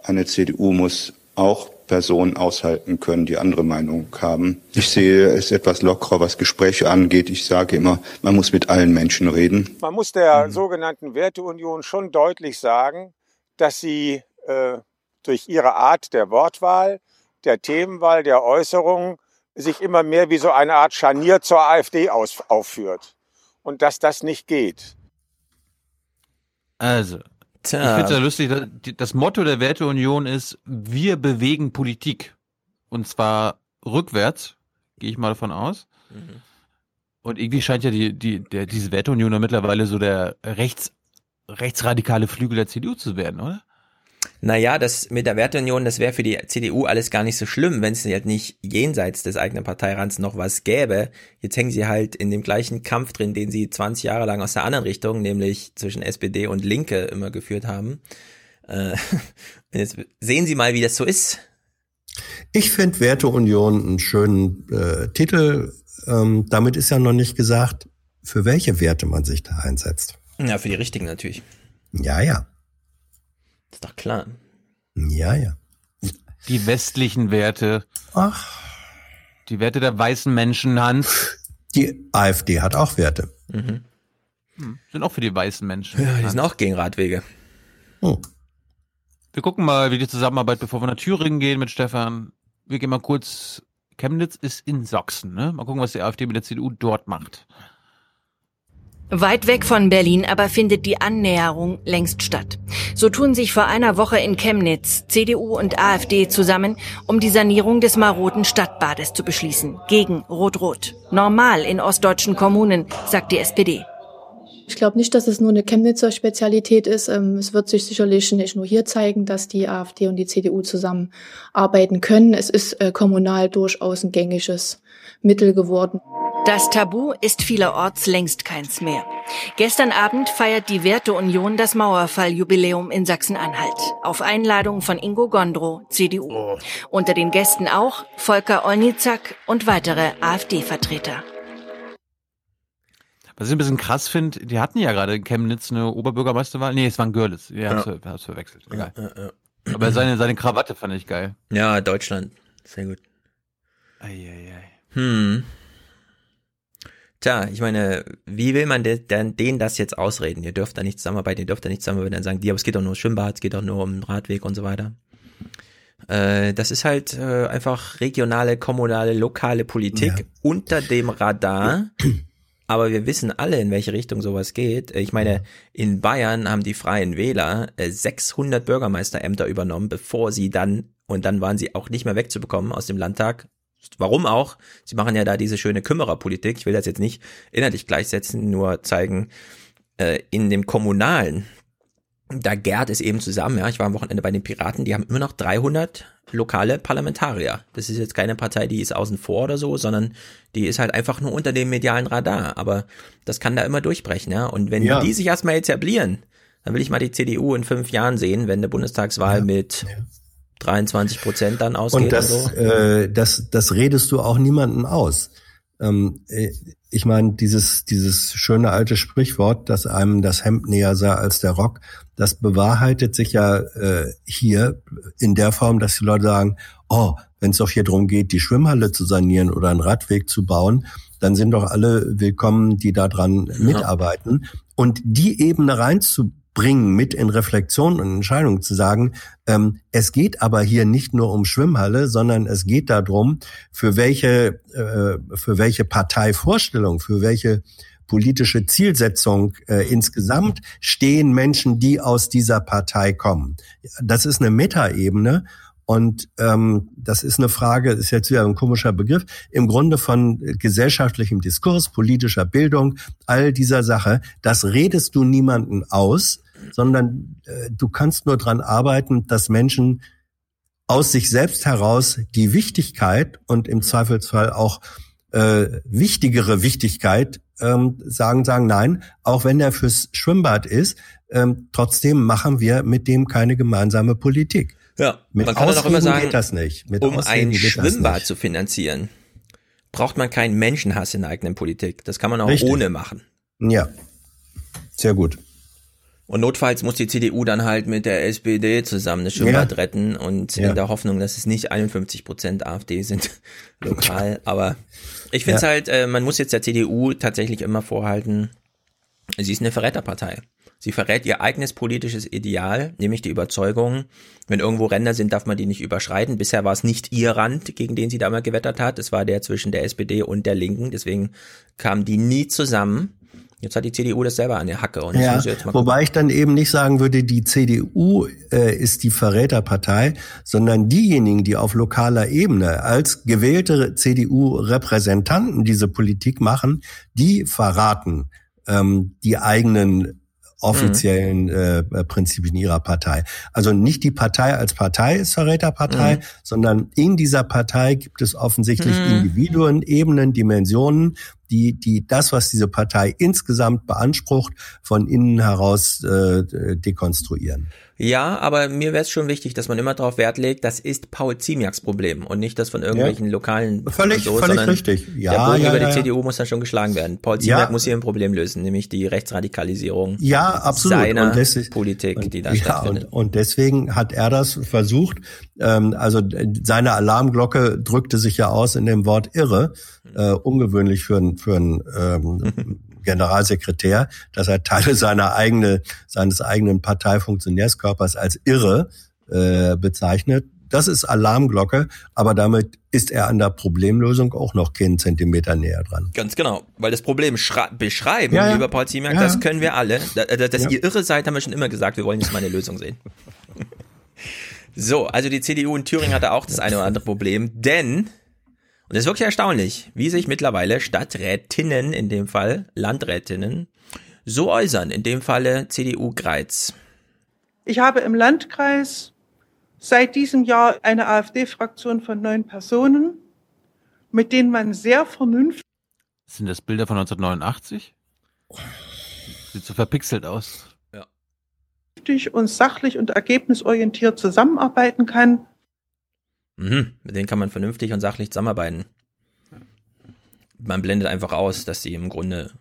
Eine CDU muss auch Personen aushalten können, die andere Meinung haben. Ich sehe es etwas lockerer, was Gespräche angeht. Ich sage immer, man muss mit allen Menschen reden. Man muss der sogenannten Werteunion schon deutlich sagen, dass sie äh, durch ihre Art der Wortwahl, der Themenwahl, der Äußerungen sich immer mehr wie so eine Art Scharnier zur AfD aus, aufführt. Und dass das nicht geht. Also, Tja. ich finde es ja lustig, das Motto der Werteunion ist, wir bewegen Politik. Und zwar rückwärts, gehe ich mal davon aus. Und irgendwie scheint ja die, die, der, diese Werteunion ja mittlerweile so der rechts, rechtsradikale Flügel der CDU zu werden, oder? Naja, das mit der Werteunion, das wäre für die CDU alles gar nicht so schlimm, wenn es halt nicht jenseits des eigenen Parteirands noch was gäbe. Jetzt hängen sie halt in dem gleichen Kampf drin, den sie 20 Jahre lang aus der anderen Richtung, nämlich zwischen SPD und Linke immer geführt haben. Äh, jetzt sehen Sie mal, wie das so ist. Ich finde Werteunion einen schönen äh, Titel. Ähm, damit ist ja noch nicht gesagt, für welche Werte man sich da einsetzt. Ja, für die richtigen natürlich. Ja, ja. Ist doch klar. Ja, ja. Die westlichen Werte. Ach. Die Werte der weißen Menschen, Hans. Die AfD hat auch Werte. Mhm. Hm, sind auch für die weißen Menschen. Ja, die sind auch gegen Radwege. Oh. Wir gucken mal, wie die Zusammenarbeit, bevor wir nach Thüringen gehen mit Stefan. Wir gehen mal kurz. Chemnitz ist in Sachsen, ne? Mal gucken, was die AfD mit der CDU dort macht. Weit weg von Berlin aber findet die Annäherung längst statt. So tun sich vor einer Woche in Chemnitz CDU und AfD zusammen, um die Sanierung des maroden Stadtbades zu beschließen. Gegen Rot-Rot. Normal in ostdeutschen Kommunen, sagt die SPD. Ich glaube nicht, dass es nur eine Chemnitzer Spezialität ist. Ähm, es wird sich sicherlich nicht nur hier zeigen, dass die AfD und die CDU zusammenarbeiten können. Es ist äh, kommunal durchaus ein gängiges Mittel geworden. Das Tabu ist vielerorts längst keins mehr. Gestern Abend feiert die Werteunion das Mauerfalljubiläum in Sachsen-Anhalt. Auf Einladung von Ingo Gondrow, CDU. Unter den Gästen auch Volker Olnizak und weitere AfD-Vertreter. Was ich ein bisschen krass finde, die hatten ja gerade in Chemnitz eine Oberbürgermeisterwahl. Nee, es war ein Görlitz. Ja, Ja. ja. hat's verwechselt. Egal. Ja, ja, ja. Aber seine, seine Krawatte fand ich geil. Ja, Deutschland. Sehr gut. Eieiei. Hm. Tja, ich meine, wie will man de- denn denen das jetzt ausreden? Ihr dürft da nicht zusammenarbeiten, ihr dürft da nicht zusammenarbeiten, dann sagen die, aber es geht doch nur um Schwimmbad, es geht doch nur um den Radweg und so weiter. Äh, das ist halt äh, einfach regionale, kommunale, lokale Politik Ja. unter dem Radar. Aber wir wissen alle, in welche Richtung sowas geht. Ich meine, in Bayern haben die Freien Wähler äh, 600 Bürgermeisterämter übernommen, bevor sie dann, und dann waren sie auch nicht mehr wegzubekommen aus dem Landtag. Warum auch? Sie machen ja da diese schöne Kümmererpolitik. Ich will das jetzt nicht inhaltlich gleichsetzen, nur zeigen, äh, in dem Kommunalen, da gärt es eben zusammen. Ja, ich war am Wochenende bei den Piraten, die haben immer noch 300 lokale Parlamentarier. Das ist jetzt keine Partei, die ist außen vor oder so, sondern die ist halt einfach nur unter dem medialen Radar. Aber das kann da immer durchbrechen, ja. Und wenn Ja. die sich erstmal etablieren, dann will ich mal die CDU in fünf Jahren sehen, wenn eine Bundestagswahl mit 23 Prozent dann ausgeht. Und das, so. äh, das, das redest du auch niemanden aus. Ähm, äh, ich meine, dieses, dieses schöne alte Sprichwort, dass einem das Hemd näher sei als der Rock, das bewahrheitet sich ja äh, hier in der Form, dass die Leute sagen, oh, wenn es doch hier drum geht, die Schwimmhalle zu sanieren oder einen Radweg zu bauen, dann sind doch alle willkommen, die daran mitarbeiten. Und die Ebene reinzubringen, mit in Reflexion und Entscheidungen zu sagen, ähm, es geht aber hier nicht nur um Schwimmhalle, sondern es geht darum, für welche, äh, für welche Parteivorstellung, für welche politische Zielsetzung äh, insgesamt stehen Menschen, die aus dieser Partei kommen. Das ist eine Metaebene und ähm, das ist eine Frage, ist jetzt wieder ein komischer Begriff, im Grunde von gesellschaftlichem Diskurs, politischer Bildung, all dieser Sache. Das redest du niemanden aus, sondern äh, du kannst nur dran arbeiten, dass Menschen aus sich selbst heraus die Wichtigkeit und im Zweifelsfall auch äh, wichtigere Wichtigkeit ähm, sagen, sagen, nein, auch wenn er fürs Schwimmbad ist, ähm, trotzdem machen wir mit dem keine gemeinsame Politik. Ja, Mit man kann auch immer sagen, geht das nicht. Mit um Ausreden ein Schwimmbad zu finanzieren, braucht man keinen Menschenhass in der eigenen Politik. Das kann man auch Richtig. ohne machen. Ja, sehr gut. Und notfalls muss die CDU dann halt mit der SPD zusammen das Schwimmbad Ja. retten und Ja. in der Hoffnung, dass es nicht 51 Prozent AfD sind lokal. Aber ich finde es Ja. halt, äh, man muss jetzt der CDU tatsächlich immer vorhalten, sie ist eine Verräterpartei. Sie verrät ihr eigenes politisches Ideal, nämlich die Überzeugung, wenn irgendwo Ränder sind, darf man die nicht überschreiten. Bisher war es nicht ihr Rand, gegen den sie da mal gewettert hat. Es war der zwischen der SPD und der Linken. Deswegen kamen die nie zusammen. Jetzt hat die CDU das selber an der Hacke. Und Ja, wobei ich dann eben nicht sagen würde, die CDU äh, ist die Verräterpartei, sondern diejenigen, die auf lokaler Ebene als gewählte CDU-Repräsentanten diese Politik machen, die verraten ähm, die eigenen offiziellen äh, Prinzipien ihrer Partei. Also nicht die Partei als Partei ist Verräterpartei, Mhm. sondern in dieser Partei gibt es offensichtlich Mhm. Individuen, Ebenen, Dimensionen, die, die das, was diese Partei insgesamt beansprucht, von innen heraus äh, dekonstruieren. Ja, aber mir wäre es schon wichtig, dass man immer darauf Wert legt, das ist Paul Ziemiaks Problem und nicht das von irgendwelchen Ja. lokalen Völlig- so, völlig richtig. Ja, der Bogen ja, über ja, die. CDU muss da schon geschlagen werden. Paul Ziemiak muss hier ein Problem lösen, nämlich die Rechtsradikalisierung Ja, absolut. seiner ist- Politik, die da stattfindet. und, und deswegen hat er das versucht. Ähm, also äh, seine Alarmglocke drückte sich ja aus in dem Wort irre, äh, ungewöhnlich für einen für einen ähm, Generalsekretär, dass er Teile seiner eigene, seines eigenen Parteifunktionärskörpers als irre äh, bezeichnet. Das ist Alarmglocke, aber damit ist er an der Problemlösung auch noch keinen Zentimeter näher dran. Ganz genau, weil das Problem beschreiben, Ja, ja. lieber Paul Ziemiak, Ja, das können wir alle. Da- da- Dass Ja. ihr irre seid, haben wir schon immer gesagt, wir wollen jetzt mal eine Lösung sehen. So, also die CDU in Thüringen hatte auch das eine oder andere Problem, denn, und das ist wirklich erstaunlich, wie sich mittlerweile Stadträtinnen, in dem Fall Landrätinnen, so äußern, in dem Falle CDU Greiz. Ich habe im Landkreis seit diesem Jahr eine AfD-Fraktion von neun Personen, mit denen man sehr vernünftig Sind das Bilder von 1989? Sieht so verpixelt aus. und sachlich und ergebnisorientiert zusammenarbeiten kann. Mhm, mit denen kann man vernünftig und sachlich zusammenarbeiten. Man blendet einfach aus, dass sie im Grunde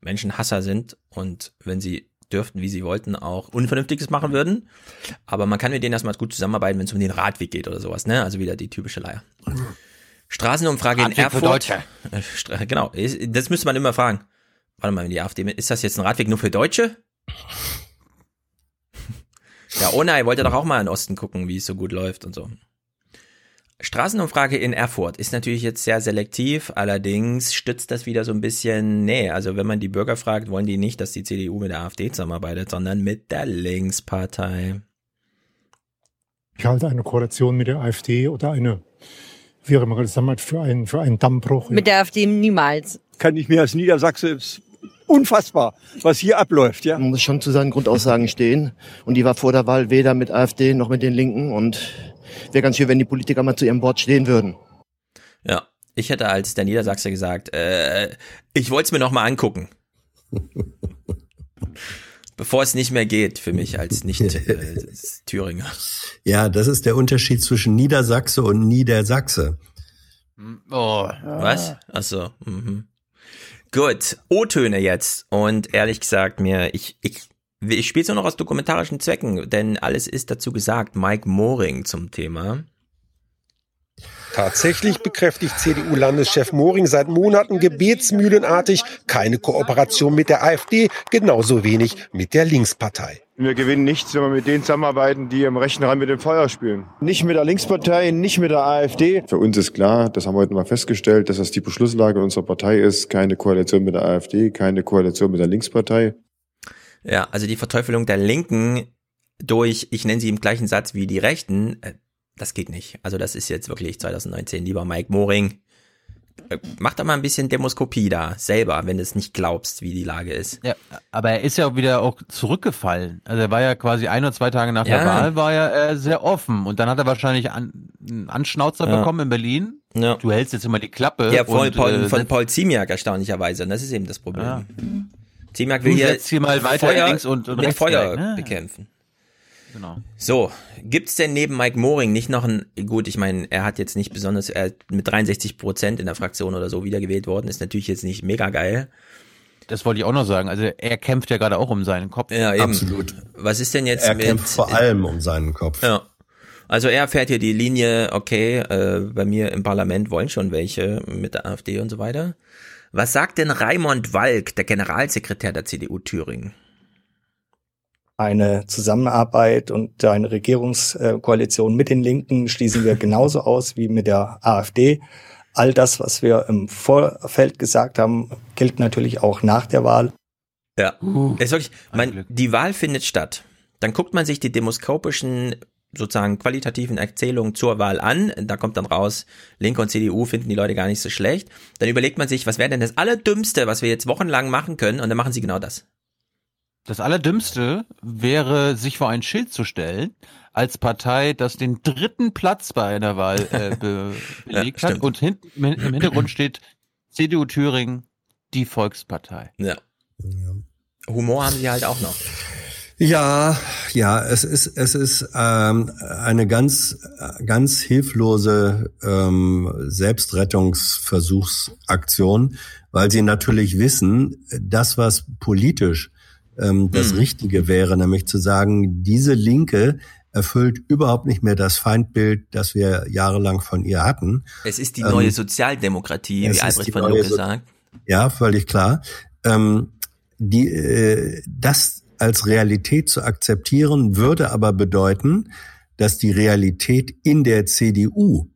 Menschenhasser sind und wenn sie dürften, wie sie wollten, auch Unvernünftiges machen würden. Aber man kann mit denen erstmal gut zusammenarbeiten, wenn es um den Radweg geht oder sowas, ne? Also wieder die typische Leier. Straßenumfrage in Radweg für Erfurt. Deutsche. Äh, Stra- Genau, das müsste man immer fragen. Warte mal, die AfD, ist das jetzt ein Radweg nur für Deutsche? Ja, Onay wollte doch auch mal in den Osten gucken, wie es so gut läuft und so. Straßenumfrage in Erfurt ist natürlich jetzt sehr selektiv, allerdings stützt das wieder so ein bisschen, nee, also wenn man die Bürger fragt, wollen die nicht, dass die CDU mit der AfD zusammenarbeitet, sondern mit der Linkspartei. Ich halte eine Koalition mit der AfD oder eine, wie auch immer das damals für einen, für einen Dammbruch. Mit der AfD niemals. kann ich mir als Niedersachse unfassbar, was hier abläuft, ja. Man muss schon zu seinen Grundaussagen stehen. Und die war vor der Wahl weder mit AfD noch mit den Linken. Und wäre ganz schön, wenn die Politiker mal zu ihrem Wort stehen würden. Ja, ich hätte als der Niedersachse gesagt, äh, ich wollte es mir noch mal angucken. Bevor es nicht mehr geht für mich als Nicht-Thüringer. Ja, das ist der Unterschied zwischen Niedersachse und Niedersachse. Oh. Was? Achso. Mhm. Gut, O-Töne jetzt. Und ehrlich gesagt, mir, ich, ich, ich spiele es nur noch aus dokumentarischen Zwecken, denn alles ist dazu gesagt. Mike Moring zum Thema. Tatsächlich bekräftigt CDU-Landeschef Moring seit Monaten gebetsmühlenartig keine Kooperation mit der AfD, genauso wenig mit der Linkspartei. Wir gewinnen nichts, wenn wir mit denen zusammenarbeiten, die im rechten Rand mit dem Feuer spielen. Nicht mit der Linkspartei, nicht mit der AfD. Für uns ist klar, das haben wir heute mal festgestellt, dass das die Beschlusslage unserer Partei ist. Keine Koalition mit der AfD, keine Koalition mit der Linkspartei. Ja, also die Verteufelung der Linken durch, ich nenne sie im gleichen Satz wie die Rechten, äh, das geht nicht. Also das ist jetzt wirklich 2019. Lieber Mike Moring, äh, mach doch mal ein bisschen Demoskopie da, selber, wenn du es nicht glaubst, wie die Lage ist. Ja, aber er ist ja auch wieder auch zurückgefallen. Also er war ja quasi ein oder zwei Tage nach der Ja. Wahl, war er äh, sehr offen. Und dann hat er wahrscheinlich an, einen Anschnauzer Ja. bekommen in Berlin. Ja. Du hältst jetzt immer die Klappe. Ja, von, und, Paul, äh, von Paul Ziemiak erstaunlicherweise. Und das ist eben das Problem. Ja. Du will hier, hier mal weiter Feuer links und- und mit rechts Feuer gleich, ne? bekämpfen. Genau. So, gibt's denn neben Mike Moring nicht noch ein, gut, ich meine, er hat jetzt nicht besonders, er mit 63 Prozent in der Fraktion oder so wiedergewählt worden, ist natürlich jetzt nicht mega geil. Das wollte ich auch noch sagen. Also er kämpft ja gerade auch um seinen Kopf. Ja, eben. Absolut. Was ist denn jetzt Er mit, kämpft vor allem um seinen Kopf. Ja. Also er fährt hier die Linie, okay, äh, bei mir im Parlament wollen schon welche mit der AfD und so weiter. Was sagt denn Raimund Walk, der Generalsekretär der CDU Thüringen? eine Zusammenarbeit und eine Regierungskoalition mit den Linken schließen wir genauso aus wie mit der AfD. All das, was wir im Vorfeld gesagt haben, gilt natürlich auch nach der Wahl. Ja, ist wirklich, man, die Wahl findet statt. Dann guckt man sich die demoskopischen, sozusagen qualitativen Erzählungen zur Wahl an. Da kommt dann raus, Linke und CDU finden die Leute gar nicht so schlecht. Dann überlegt man sich, was wäre denn das Allerdümmste, was wir jetzt wochenlang machen können? Und dann machen sie genau das. Das Allerdümmste wäre, sich vor ein Schild zu stellen, als Partei, das den dritten Platz bei einer Wahl äh, be belegt Ja, hat und hin, im Hintergrund steht CDU Thüringen die Volkspartei. Ja. Humor haben sie halt auch noch. Ja, ja, es ist es ist ähm, eine ganz ganz hilflose ähm, Selbstrettungsversuchsaktion, weil sie natürlich wissen, das was politisch ähm, das Mhm. Richtige wäre, nämlich zu sagen, diese Linke erfüllt überhaupt nicht mehr das Feindbild, das wir jahrelang von ihr hatten. Es ist die Ähm, neue Sozialdemokratie, es wie Albrecht von Lucke So- sagt. Ja, völlig klar. Ähm, die, äh, das als Realität zu akzeptieren, würde aber bedeuten, dass die Realität in der CDU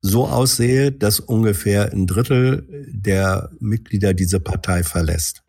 so aussehe, dass ungefähr ein Drittel der Mitglieder diese Partei verlässt.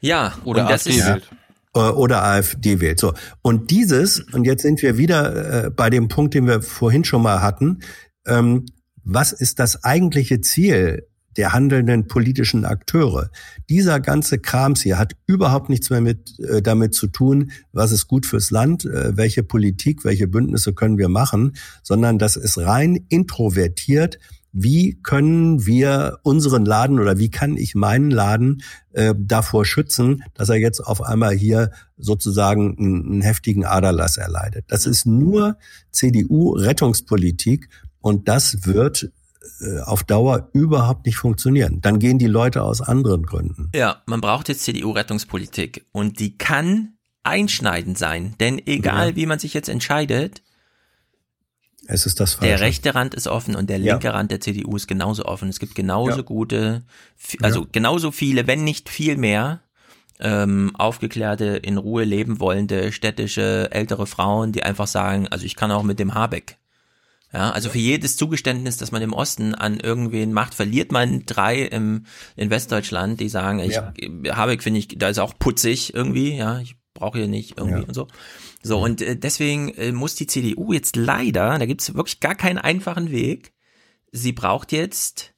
Ja, Oder AfD wählt. Äh, Oder AfD wählt. So. Und dieses, und jetzt sind wir wieder äh, bei dem Punkt, den wir vorhin schon mal hatten, ähm, was ist das eigentliche Ziel der handelnden politischen Akteure? Dieser ganze Krams hier hat überhaupt nichts mehr mit, äh, damit zu tun, was ist gut fürs Land, äh, welche Politik, welche Bündnisse können wir machen, sondern das ist rein introvertiert. Wie können wir unseren Laden oder wie kann ich meinen Laden äh, davor schützen, dass er jetzt auf einmal hier sozusagen einen, einen heftigen Aderlass erleidet? Das ist nur CDU-Rettungspolitik und das wird auf Dauer überhaupt nicht funktionieren. Dann gehen die Leute aus anderen Gründen. Ja, man braucht jetzt CDU-Rettungspolitik und die kann einschneidend sein, denn egal Ja. wie man sich jetzt entscheidet, Es ist das Falsche. der rechte Rand ist offen und der Ja. linke Rand der CDU ist genauso offen. Es gibt genauso Ja. gute, also Ja. genauso viele, wenn nicht viel mehr, ähm, aufgeklärte, in Ruhe leben wollende, städtische, ältere Frauen, die einfach sagen, also ich kann auch mit dem Habeck. Ja, also für jedes Zugeständnis, das man im Osten an irgendwen macht, verliert man drei im, in Westdeutschland, die sagen, ich, Ja. Habeck finde ich, da ist auch putzig irgendwie, ja, ich brauche hier nicht irgendwie Ja. und so. So, und äh, deswegen äh, muss die CDU jetzt leider, da gibt's wirklich gar keinen einfachen Weg, sie braucht jetzt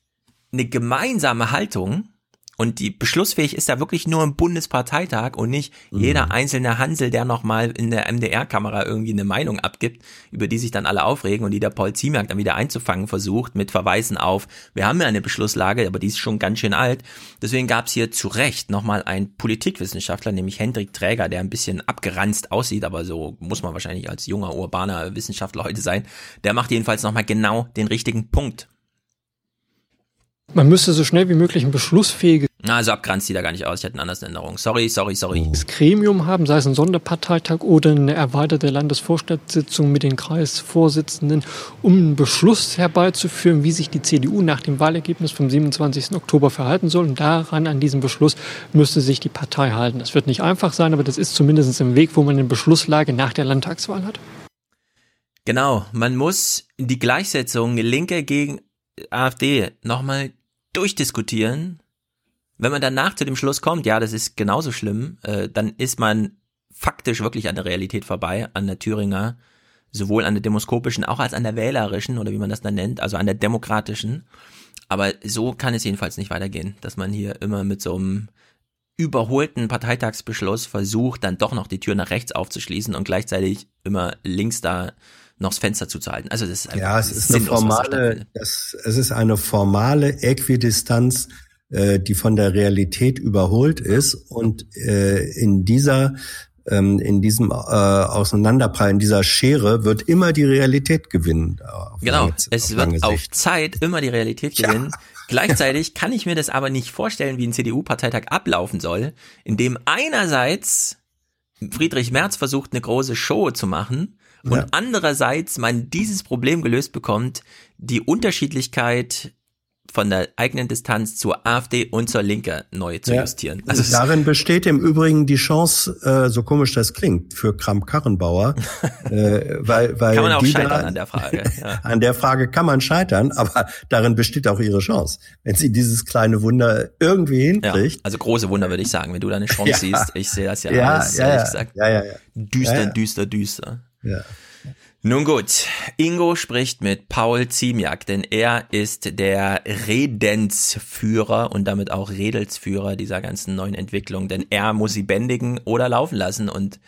eine gemeinsame Haltung und die beschlussfähig ist da wirklich nur im Bundesparteitag und nicht jeder einzelne Hansel, der nochmal in der MDR-Kamera irgendwie eine Meinung abgibt, über die sich dann alle aufregen und die der Paul Ziemiak dann wieder einzufangen versucht mit Verweisen auf, wir haben ja eine Beschlusslage, aber die ist schon ganz schön alt. Deswegen gab's hier zu Recht nochmal einen Politikwissenschaftler, nämlich Hendrik Träger, der ein bisschen abgeranzt aussieht, aber so muss man wahrscheinlich als junger, urbaner Wissenschaftler heute sein. Der macht jedenfalls nochmal genau den richtigen Punkt. Man müsste so schnell wie möglich ein beschlussfähiges Na, also abgrenzt sieht er gar nicht aus. Ich hätte eine andere Änderung. Sorry, sorry, sorry. Gremium haben, sei es ein Sonderparteitag oder eine erweiterte Landesvorstandssitzung mit den Kreisvorsitzenden, um einen Beschluss herbeizuführen, wie sich die CDU nach dem Wahlergebnis vom 27. Oktober verhalten soll. Und daran, an diesem Beschluss, müsste sich die Partei halten. Das wird nicht einfach sein, aber das ist zumindest im Weg, wo man eine Beschlusslage nach der Landtagswahl hat. Genau, man muss die Gleichsetzung Linke gegen AfD nochmal durchdiskutieren. Wenn man danach zu dem Schluss kommt, ja, das ist genauso schlimm, äh, dann ist man faktisch wirklich an der Realität vorbei, an der Thüringer, sowohl an der demoskopischen, auch als an der wählerischen oder wie man das dann nennt, also an der demokratischen. Aber so kann es jedenfalls nicht weitergehen, dass man hier immer mit so einem überholten Parteitagsbeschluss versucht, dann doch noch die Tür nach rechts aufzuschließen und gleichzeitig immer links da noch das Fenster zuzuhalten. Also das ist Ja, es ist eine sinnlos, formale, das, es ist eine formale Äquidistanz, äh, die von der Realität überholt ist und äh, in dieser ähm, in diesem äh, Auseinanderprall, in dieser Schere wird immer die Realität gewinnen. Genau, lange- es auf wird auf. Zeit immer die Realität gewinnen. Gleichzeitig kann ich mir das aber nicht vorstellen, wie ein CDU-Parteitag ablaufen soll, in dem einerseits Friedrich Merz versucht, eine große Show zu machen und Ja. andererseits man dieses Problem gelöst bekommt, die Unterschiedlichkeit von der eigenen Distanz zur AfD und zur Linke neu zu Ja. justieren. Also Darin besteht im Übrigen die Chance, äh, so komisch das klingt, für Kram-Karrenbauer, äh, weil, weil kann man auch scheitern da, an der Frage. Ja. An der Frage kann man scheitern, aber darin besteht auch ihre Chance. Wenn sie dieses kleine Wunder irgendwie Ja, hinkriegt. also große Wunder würde ich sagen, wenn du da eine Chance Ja. siehst. Ich sehe das ja, Ja, alles, ja, ehrlich ja. gesagt. Ja, ja, ja. Düster, Ja, ja. düster, düster. Ja. Nun gut, Ingo spricht mit Paul Ziemiak, denn er ist der Redensführer und damit auch Redelsführer dieser ganzen neuen Entwicklung, denn er muss sie bändigen oder laufen lassen und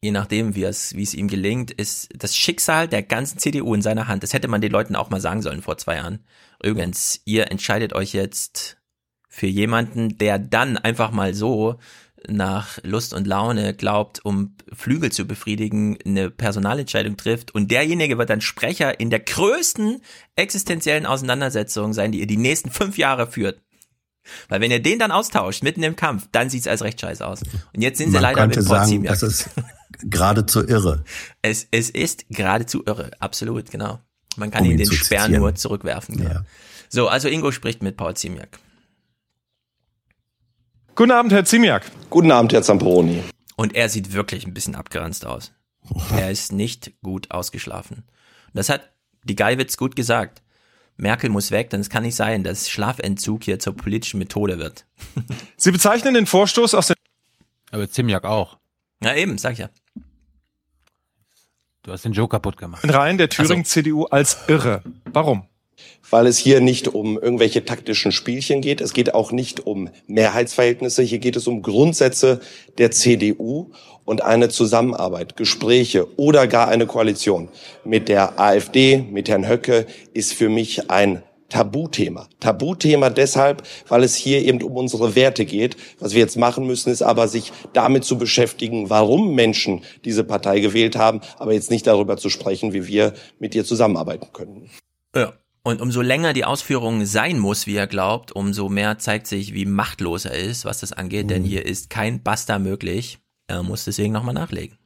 je nachdem, wie es, wie es ihm gelingt, ist das Schicksal der ganzen CDU in seiner Hand. Das hätte man den Leuten auch mal sagen sollen vor zwei Jahren. Übrigens, ihr entscheidet euch jetzt für jemanden, der dann einfach mal so nach Lust und Laune glaubt, um Flügel zu befriedigen, eine Personalentscheidung trifft und derjenige wird dann Sprecher in der größten existenziellen Auseinandersetzung sein, die ihr die nächsten fünf Jahre führt. Weil wenn ihr den dann austauscht, mitten im Kampf, dann sieht's als recht scheiße aus. Und jetzt sind sie Man leider könnte mit sagen, das ist geradezu irre. Es, es ist geradezu irre, absolut, genau. Man kann Um ihn ihn den Sperr nur zurückwerfen. Genau. So, also Ingo spricht mit Paul Ziemiak. Guten Abend, Herr Ziemiak. Guten Abend, Herr Zamperoni. Und er sieht wirklich ein bisschen abgeranzt aus. Er ist nicht gut ausgeschlafen. Und das hat die Geiwitz gut gesagt. Merkel muss weg, denn es kann nicht sein, dass Schlafentzug hier zur politischen Methode wird. Sie bezeichnen den Vorstoß aus den Aber Zimjak auch. Ja, eben, sag ich ja. Du hast den Joe kaputt gemacht. Reihen der Thüringen-CDU als irre. Warum? Weil es hier nicht um irgendwelche taktischen Spielchen geht. Es geht auch nicht um Mehrheitsverhältnisse. Hier geht es um Grundsätze der CDU und eine Zusammenarbeit, Gespräche oder gar eine Koalition mit der AfD, mit Herrn Höcke ist für mich ein Tabuthema. Tabuthema deshalb, weil es hier eben um unsere Werte geht. Was wir jetzt machen müssen, ist aber sich damit zu beschäftigen, warum Menschen diese Partei gewählt haben, aber jetzt nicht darüber zu sprechen, wie wir mit ihr zusammenarbeiten können. Ja. Und umso länger die Ausführung sein muss, wie er glaubt, umso mehr zeigt sich, wie machtlos er ist, was das angeht, denn hier ist kein Basta möglich. Er muss deswegen nochmal nachlegen.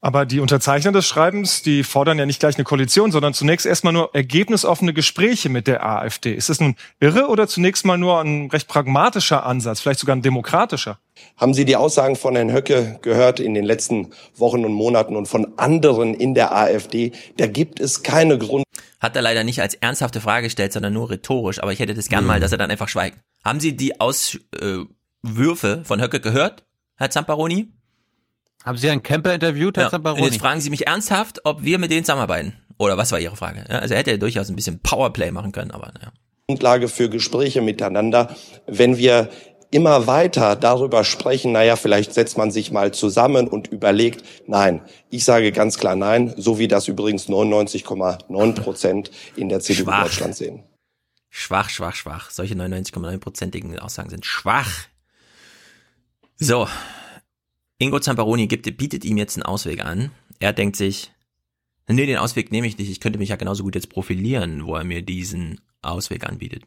Aber die Unterzeichner des Schreibens, die fordern ja nicht gleich eine Koalition, sondern zunächst erstmal nur ergebnisoffene Gespräche mit der AfD. Ist das nun irre oder zunächst mal nur ein recht pragmatischer Ansatz, vielleicht sogar ein demokratischer? Haben Sie die Aussagen von Herrn Höcke gehört in den letzten Wochen und Monaten und von anderen in der AfD? Da gibt es keine Grund. Hat er leider nicht als ernsthafte Frage gestellt, sondern nur rhetorisch, aber ich hätte das gern Mhm. mal, dass er dann einfach schweigt. Haben Sie die Auswürfe von Höcke gehört, Herr Zamparoni? Haben Sie Herrn Kemper interviewt, Herr Ja. Und Zamparoni? jetzt fragen Sie mich ernsthaft, ob wir mit denen zusammenarbeiten. Oder was war Ihre Frage? Ja, also er hätte ja durchaus ein bisschen Powerplay machen können, aber naja. Grundlage für Gespräche miteinander, wenn wir immer weiter darüber sprechen, naja, vielleicht setzt man sich mal zusammen und überlegt, nein, ich sage ganz klar nein, so wie das übrigens 99,9 Prozent in der CDU Schwach. Deutschland sehen. Schwach, schwach, schwach. Solche 99,9-prozentigen Aussagen sind schwach. So. Ingo Zamparoni gibt, bietet ihm jetzt einen Ausweg an. Er denkt sich, nee, den Ausweg nehme ich nicht. Ich könnte mich ja genauso gut jetzt profilieren, wo er mir diesen Ausweg anbietet.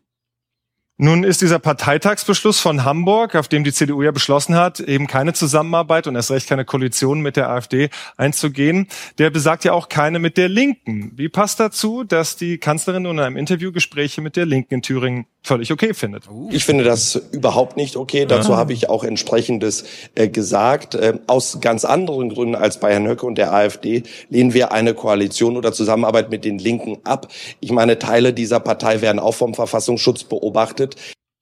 Nun ist dieser Parteitagsbeschluss von Hamburg, auf dem die CDU ja beschlossen hat, eben keine Zusammenarbeit und erst recht keine Koalition mit der AfD einzugehen, der besagt ja auch keine mit der Linken. Wie passt dazu, dass die Kanzlerin nun in einem Interview Gespräche mit der Linken in Thüringen völlig okay findet? Ich finde das überhaupt nicht okay. Dazu Ja. habe ich auch entsprechendes äh, gesagt. Äh, aus ganz anderen Gründen als bei Herrn Höcke und der AfD lehnen wir eine Koalition oder Zusammenarbeit mit den Linken ab. Ich meine, Teile dieser Partei werden auch vom Verfassungsschutz beobachtet.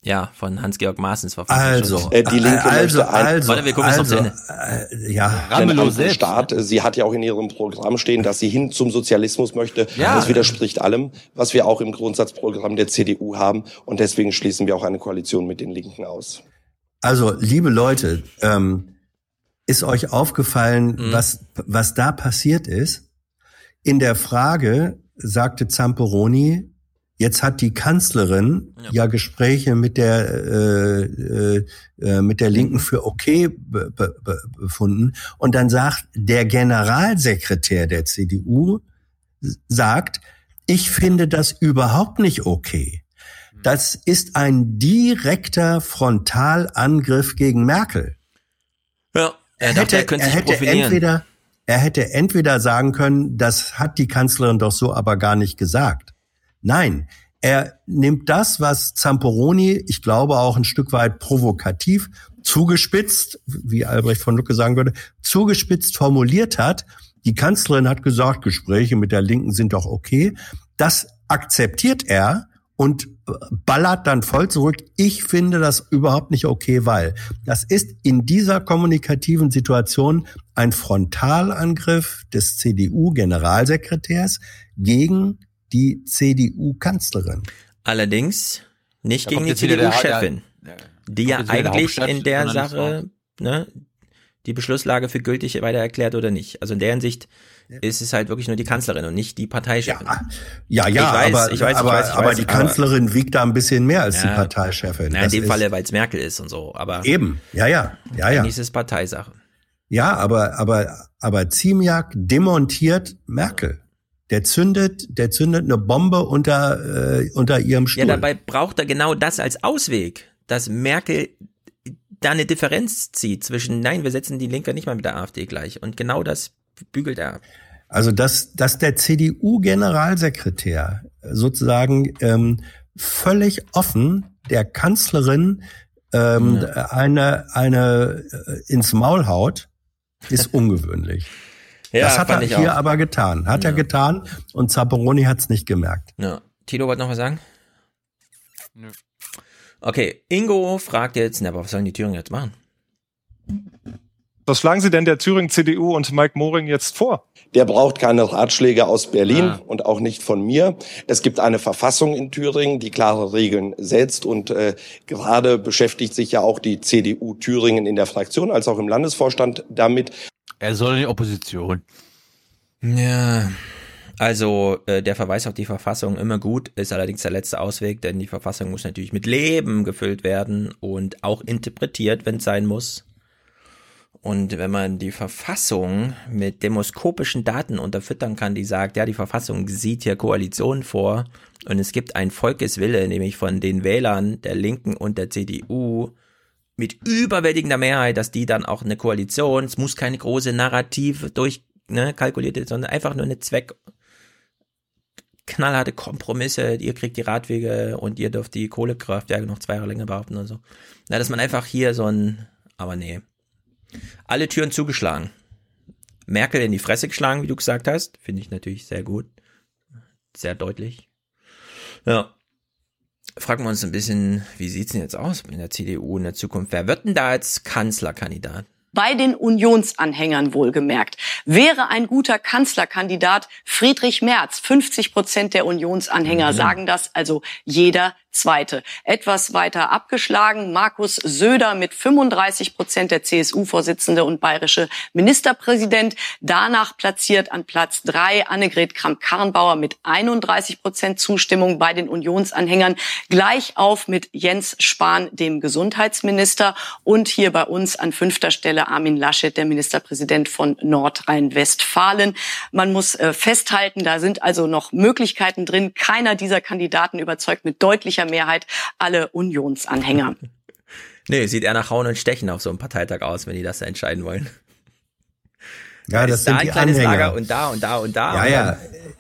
Ja, von Hans-Georg Maaßens war Also, äh, die Linke also, möchte ein also, Warte, wir gucken es noch zu also, Ende. äh, ja, einen anderen Staat. Sie hat ja auch in ihrem Programm stehen, dass sie hin zum Sozialismus möchte. Ja. Das widerspricht allem, was wir auch im Grundsatzprogramm der CDU haben. Und deswegen schließen wir auch eine Koalition mit den Linken aus. Also, liebe Leute, ähm, ist euch aufgefallen, Mhm. was, was da passiert ist? In der Frage sagte Zamperoni, jetzt hat die Kanzlerin ja, Gespräche mit der äh, äh, äh, mit der Linken für okay be, be, be, befunden und dann sagt der Generalsekretär der CDU sagt, ich finde das überhaupt nicht okay. Das ist ein direkter Frontalangriff gegen Merkel. Ja, er Er dachte, er er hätte profilieren. entweder, er hätte entweder sagen können, das hat die Kanzlerin doch so aber gar nicht gesagt. Nein, er nimmt das, was Zamperoni, ich glaube auch ein Stück weit provokativ, zugespitzt, wie Albrecht von Lucke sagen würde, zugespitzt formuliert hat. Die Kanzlerin hat gesagt, Gespräche mit der Linken sind doch okay. Das akzeptiert er und ballert dann voll zurück. Ich finde das überhaupt nicht okay, weil das ist in dieser kommunikativen Situation ein Frontalangriff des CDU-Generalsekretärs gegen die CDU-Kanzlerin. Allerdings nicht Da gegen die CDU-Chefin, die ja der eigentlich in der Sache, ne, die Beschlusslage für gültig weiter erklärt oder nicht. Also in der Hinsicht ist es halt wirklich nur die Kanzlerin und nicht die Parteichefin. Ja, ja, ich weiß, aber, ich weiß, aber, ich weiß, ich aber weiß, die Kanzlerin wiegt da ein bisschen mehr als die Ja. Parteichefin. Na, in dem Falle, weil es Merkel ist und so. Aber Eben, ja, ja, ja, ja. eigentlich ist es Parteisache. Ja, aber, aber, aber Ziemiak demontiert Merkel. Der zündet, der zündet eine Bombe unter, äh, unter ihrem Stuhl. Ja, dabei braucht er genau das als Ausweg, dass Merkel da eine Differenz zieht zwischen, nein, wir setzen die Linke nicht mal mit der AfD gleich. Und genau das bügelt er ab. Also dass, dass der CDU-Generalsekretär sozusagen ähm, völlig offen der Kanzlerin ähm, eine, eine äh, ins Maul haut, ist ungewöhnlich. Ja, das hat er hier auch. aber getan. Hat er getan und Zapparoni hat es nicht gemerkt. Ja. Tilo wollte noch was sagen? Okay, Ingo fragt jetzt, na, aber was sollen die Thüringer jetzt machen? Was schlagen Sie denn der Thüringen CDU und Mike Moring jetzt vor? Der braucht keine Ratschläge aus Berlin Ah. und auch nicht von mir. Es gibt eine Verfassung in Thüringen, die klare Regeln setzt und äh, gerade beschäftigt sich ja auch die CDU Thüringen in der Fraktion als auch im Landesvorstand damit. Er soll in die Opposition. Ja, also äh, der Verweis auf die Verfassung immer gut, ist allerdings der letzte Ausweg, denn die Verfassung muss natürlich mit Leben gefüllt werden und auch interpretiert, wenn es sein muss. Und wenn man die Verfassung mit demoskopischen Daten unterfüttern kann, die sagt, ja, die Verfassung sieht hier Koalitionen vor und es gibt einen Volkeswille, nämlich von den Wählern der Linken und der CDU, mit überwältigender Mehrheit, dass die dann auch eine Koalition, es muss keine große Narrative durch, ne, kalkulierte, sondern einfach nur eine Zweck, knallharte Kompromisse, ihr kriegt die Radwege und ihr dürft die Kohlekraftwerke noch zwei Jahre länger behaupten und so. Na, dass man einfach hier so ein, aber nee. Alle Türen zugeschlagen. Merkel in die Fresse geschlagen, wie du gesagt hast. Finde ich natürlich sehr gut. Sehr deutlich. Ja. Fragen wir uns ein bisschen, wie sieht's denn jetzt aus in der CDU in der Zukunft? Wer wird denn da als Kanzlerkandidat? bei den Unionsanhängern wohlgemerkt. Wäre ein guter Kanzlerkandidat Friedrich Merz. 50 Prozent der Unionsanhänger sagen das, also jeder Zweite. Etwas weiter abgeschlagen Markus Söder mit 35 Prozent der CSU-Vorsitzende und bayerische Ministerpräsident. Danach platziert an Platz drei Annegret Kramp-Karrenbauer mit 31 Prozent Zustimmung bei den Unionsanhängern. Gleich auf mit Jens Spahn, dem Gesundheitsminister. Und hier bei uns an fünfter Stelle Armin Laschet, der Ministerpräsident von Nordrhein-Westfalen. Man muss äh, festhalten, da sind also noch Möglichkeiten drin. Keiner dieser Kandidaten überzeugt mit deutlicher Mehrheit alle Unionsanhänger. Nee, sieht eher nach Hauen und Stechen auf so einem Parteitag aus, wenn die das entscheiden wollen. Ja, das ist sind da ein die kleines Anhänger. Lager und da und da und da. Ja, ja,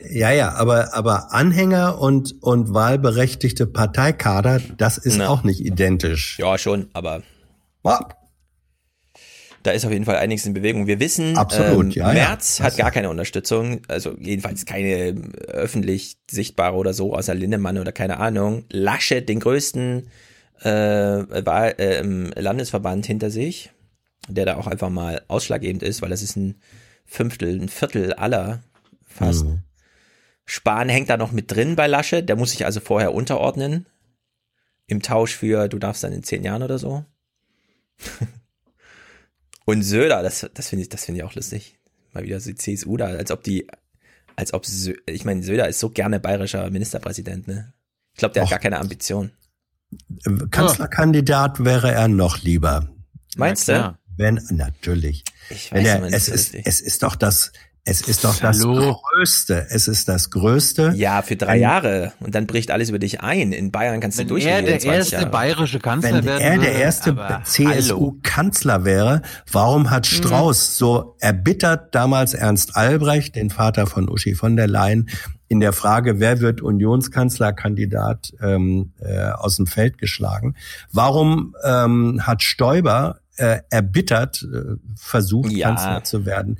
ja, ja, aber, aber Anhänger und, und wahlberechtigte Parteikader, das ist Na. auch nicht identisch. Ja, schon, aber Ja. Da ist auf jeden Fall einiges in Bewegung. Wir wissen, Absolut, ähm, ja, ja. Merz hat gar keine Unterstützung, also jedenfalls keine äh, öffentlich sichtbare oder so, außer Lindemann oder keine Ahnung. Laschet, den größten äh, Wahl, äh, Landesverband hinter sich, der da auch einfach mal ausschlaggebend ist, weil das ist ein Fünftel, ein Viertel aller fast. Mhm. Spahn hängt da noch mit drin bei Laschet, der muss sich also vorher unterordnen. Im Tausch für, du darfst dann in zehn Jahren oder so. Und Söder, das, das finde ich, das finde ich auch lustig. Mal wieder so die CSU da, als ob die, als ob, Sö ich meine, Söder ist so gerne bayerischer Ministerpräsident, ne? Ich glaube, der hat gar keine Ambition. Kanzlerkandidat wäre er noch lieber. Meinst du? Wenn, natürlich. Ich Wenn weiß er, aber nicht es, ist, es ist doch das, es ist doch das Hallo? Größte. Es ist das Größte. Ja, für drei Wenn- Jahre. Und dann bricht alles über dich ein. In Bayern kannst du Wenn durchregieren. er der 20 erste Jahre. bayerische Kanzler Wenn werden er der erste. CSU-Kanzler wäre, warum hat Mhm. Strauß so erbittert damals Ernst Albrecht, den Vater von Uschi von der Leyen, in der Frage, wer wird Unionskanzlerkandidat, ähm, äh, aus dem Feld geschlagen? Warum ähm, hat Stoiber äh, erbittert äh, versucht, Ja. Kanzler zu werden?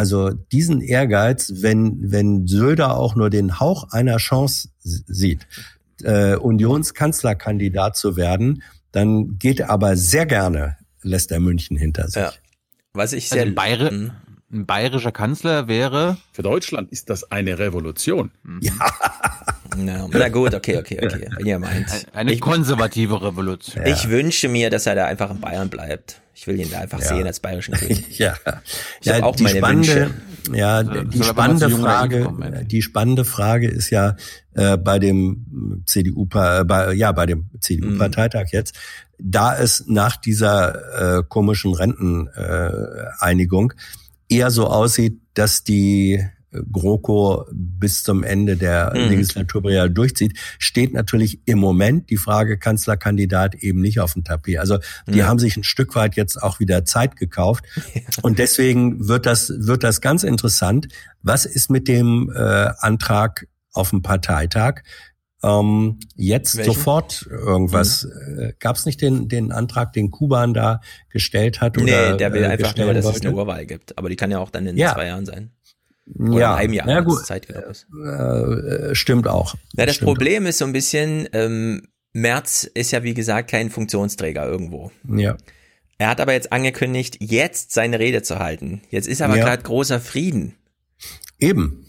Also diesen Ehrgeiz, wenn, wenn Söder auch nur den Hauch einer Chance sieht, äh, Unionskanzlerkandidat zu werden, dann geht er aber sehr gerne, lässt er München hinter sich. Ja. Was ich Also sehr, ein, Bayr ein bayerischer Kanzler wäre. Für Deutschland ist das eine Revolution. Ja. na, na gut, okay, okay, okay. Wenn ihr meint. Eine konservative Revolution. Ich wünsche mir, dass er da einfach in Bayern bleibt. Ich will ihn da einfach ja. sehen als bayerischen König. ja, ich ja auch die meine spannende, Wünsche. Ja, die spannende Frage, die spannende Frage ist ja äh, bei dem CDU, äh, bei, ja, bei dem CDU-Parteitag mhm. jetzt, da es nach dieser äh, komischen Renteneinigung eher so aussieht, dass die GroKo bis zum Ende der mhm. Legislaturperiode durchzieht, steht natürlich im Moment die Frage Kanzlerkandidat eben nicht auf dem Tapet. Also die ja. haben sich ein Stück weit jetzt auch wieder Zeit gekauft ja. und deswegen wird das wird das ganz interessant. Was ist mit dem äh, Antrag auf dem Parteitag? Ähm, jetzt Welchen? sofort irgendwas. Mhm. Äh, Gab es nicht den, den Antrag, den Kuban da gestellt hat? Oder, nee, der will äh, einfach nur, dass es eine Urwahl gibt. Aber die kann ja auch dann in ja. zwei Jahren sein. Oder ja, in einem Jahr, ja, gut. Zeit ist. Äh, stimmt auch. Ja, das stimmt Problem ist so ein bisschen, ähm, Merz ist ja wie gesagt kein Funktionsträger irgendwo. Ja. Er hat aber jetzt angekündigt, jetzt seine Rede zu halten. Jetzt ist aber ja. gerade großer Frieden. Eben.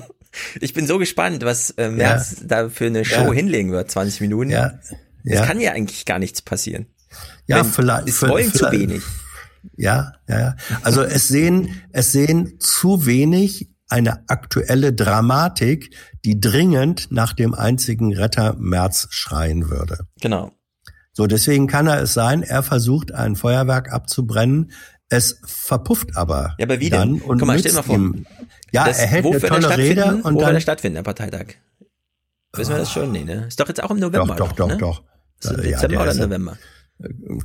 ich bin so gespannt, was äh, Merz ja. da für eine Show ja. hinlegen wird, 20 Minuten. Ja. Es kann ja eigentlich gar nichts passieren. Ja, Wenn, vielleicht. Es wollen vielleicht, zu wenig. Ja, ja, ja. Also es sehen, es sehen zu wenig eine aktuelle Dramatik, die dringend nach dem einzigen Retter März schreien würde. Genau. So, deswegen kann er es sein, er versucht ein Feuerwerk abzubrennen, es verpufft aber. Ja, aber wie dann denn? Und Guck mal, stell mal vor. Ihm, ja, er hält eine tolle Rede und wo dann. Wird stattfinden, der Parteitag? Wissen wir das schon? Nee, ne? Ist doch jetzt auch im November. Doch, doch, noch, doch, ne? doch. Ist Dezember ja, oder November?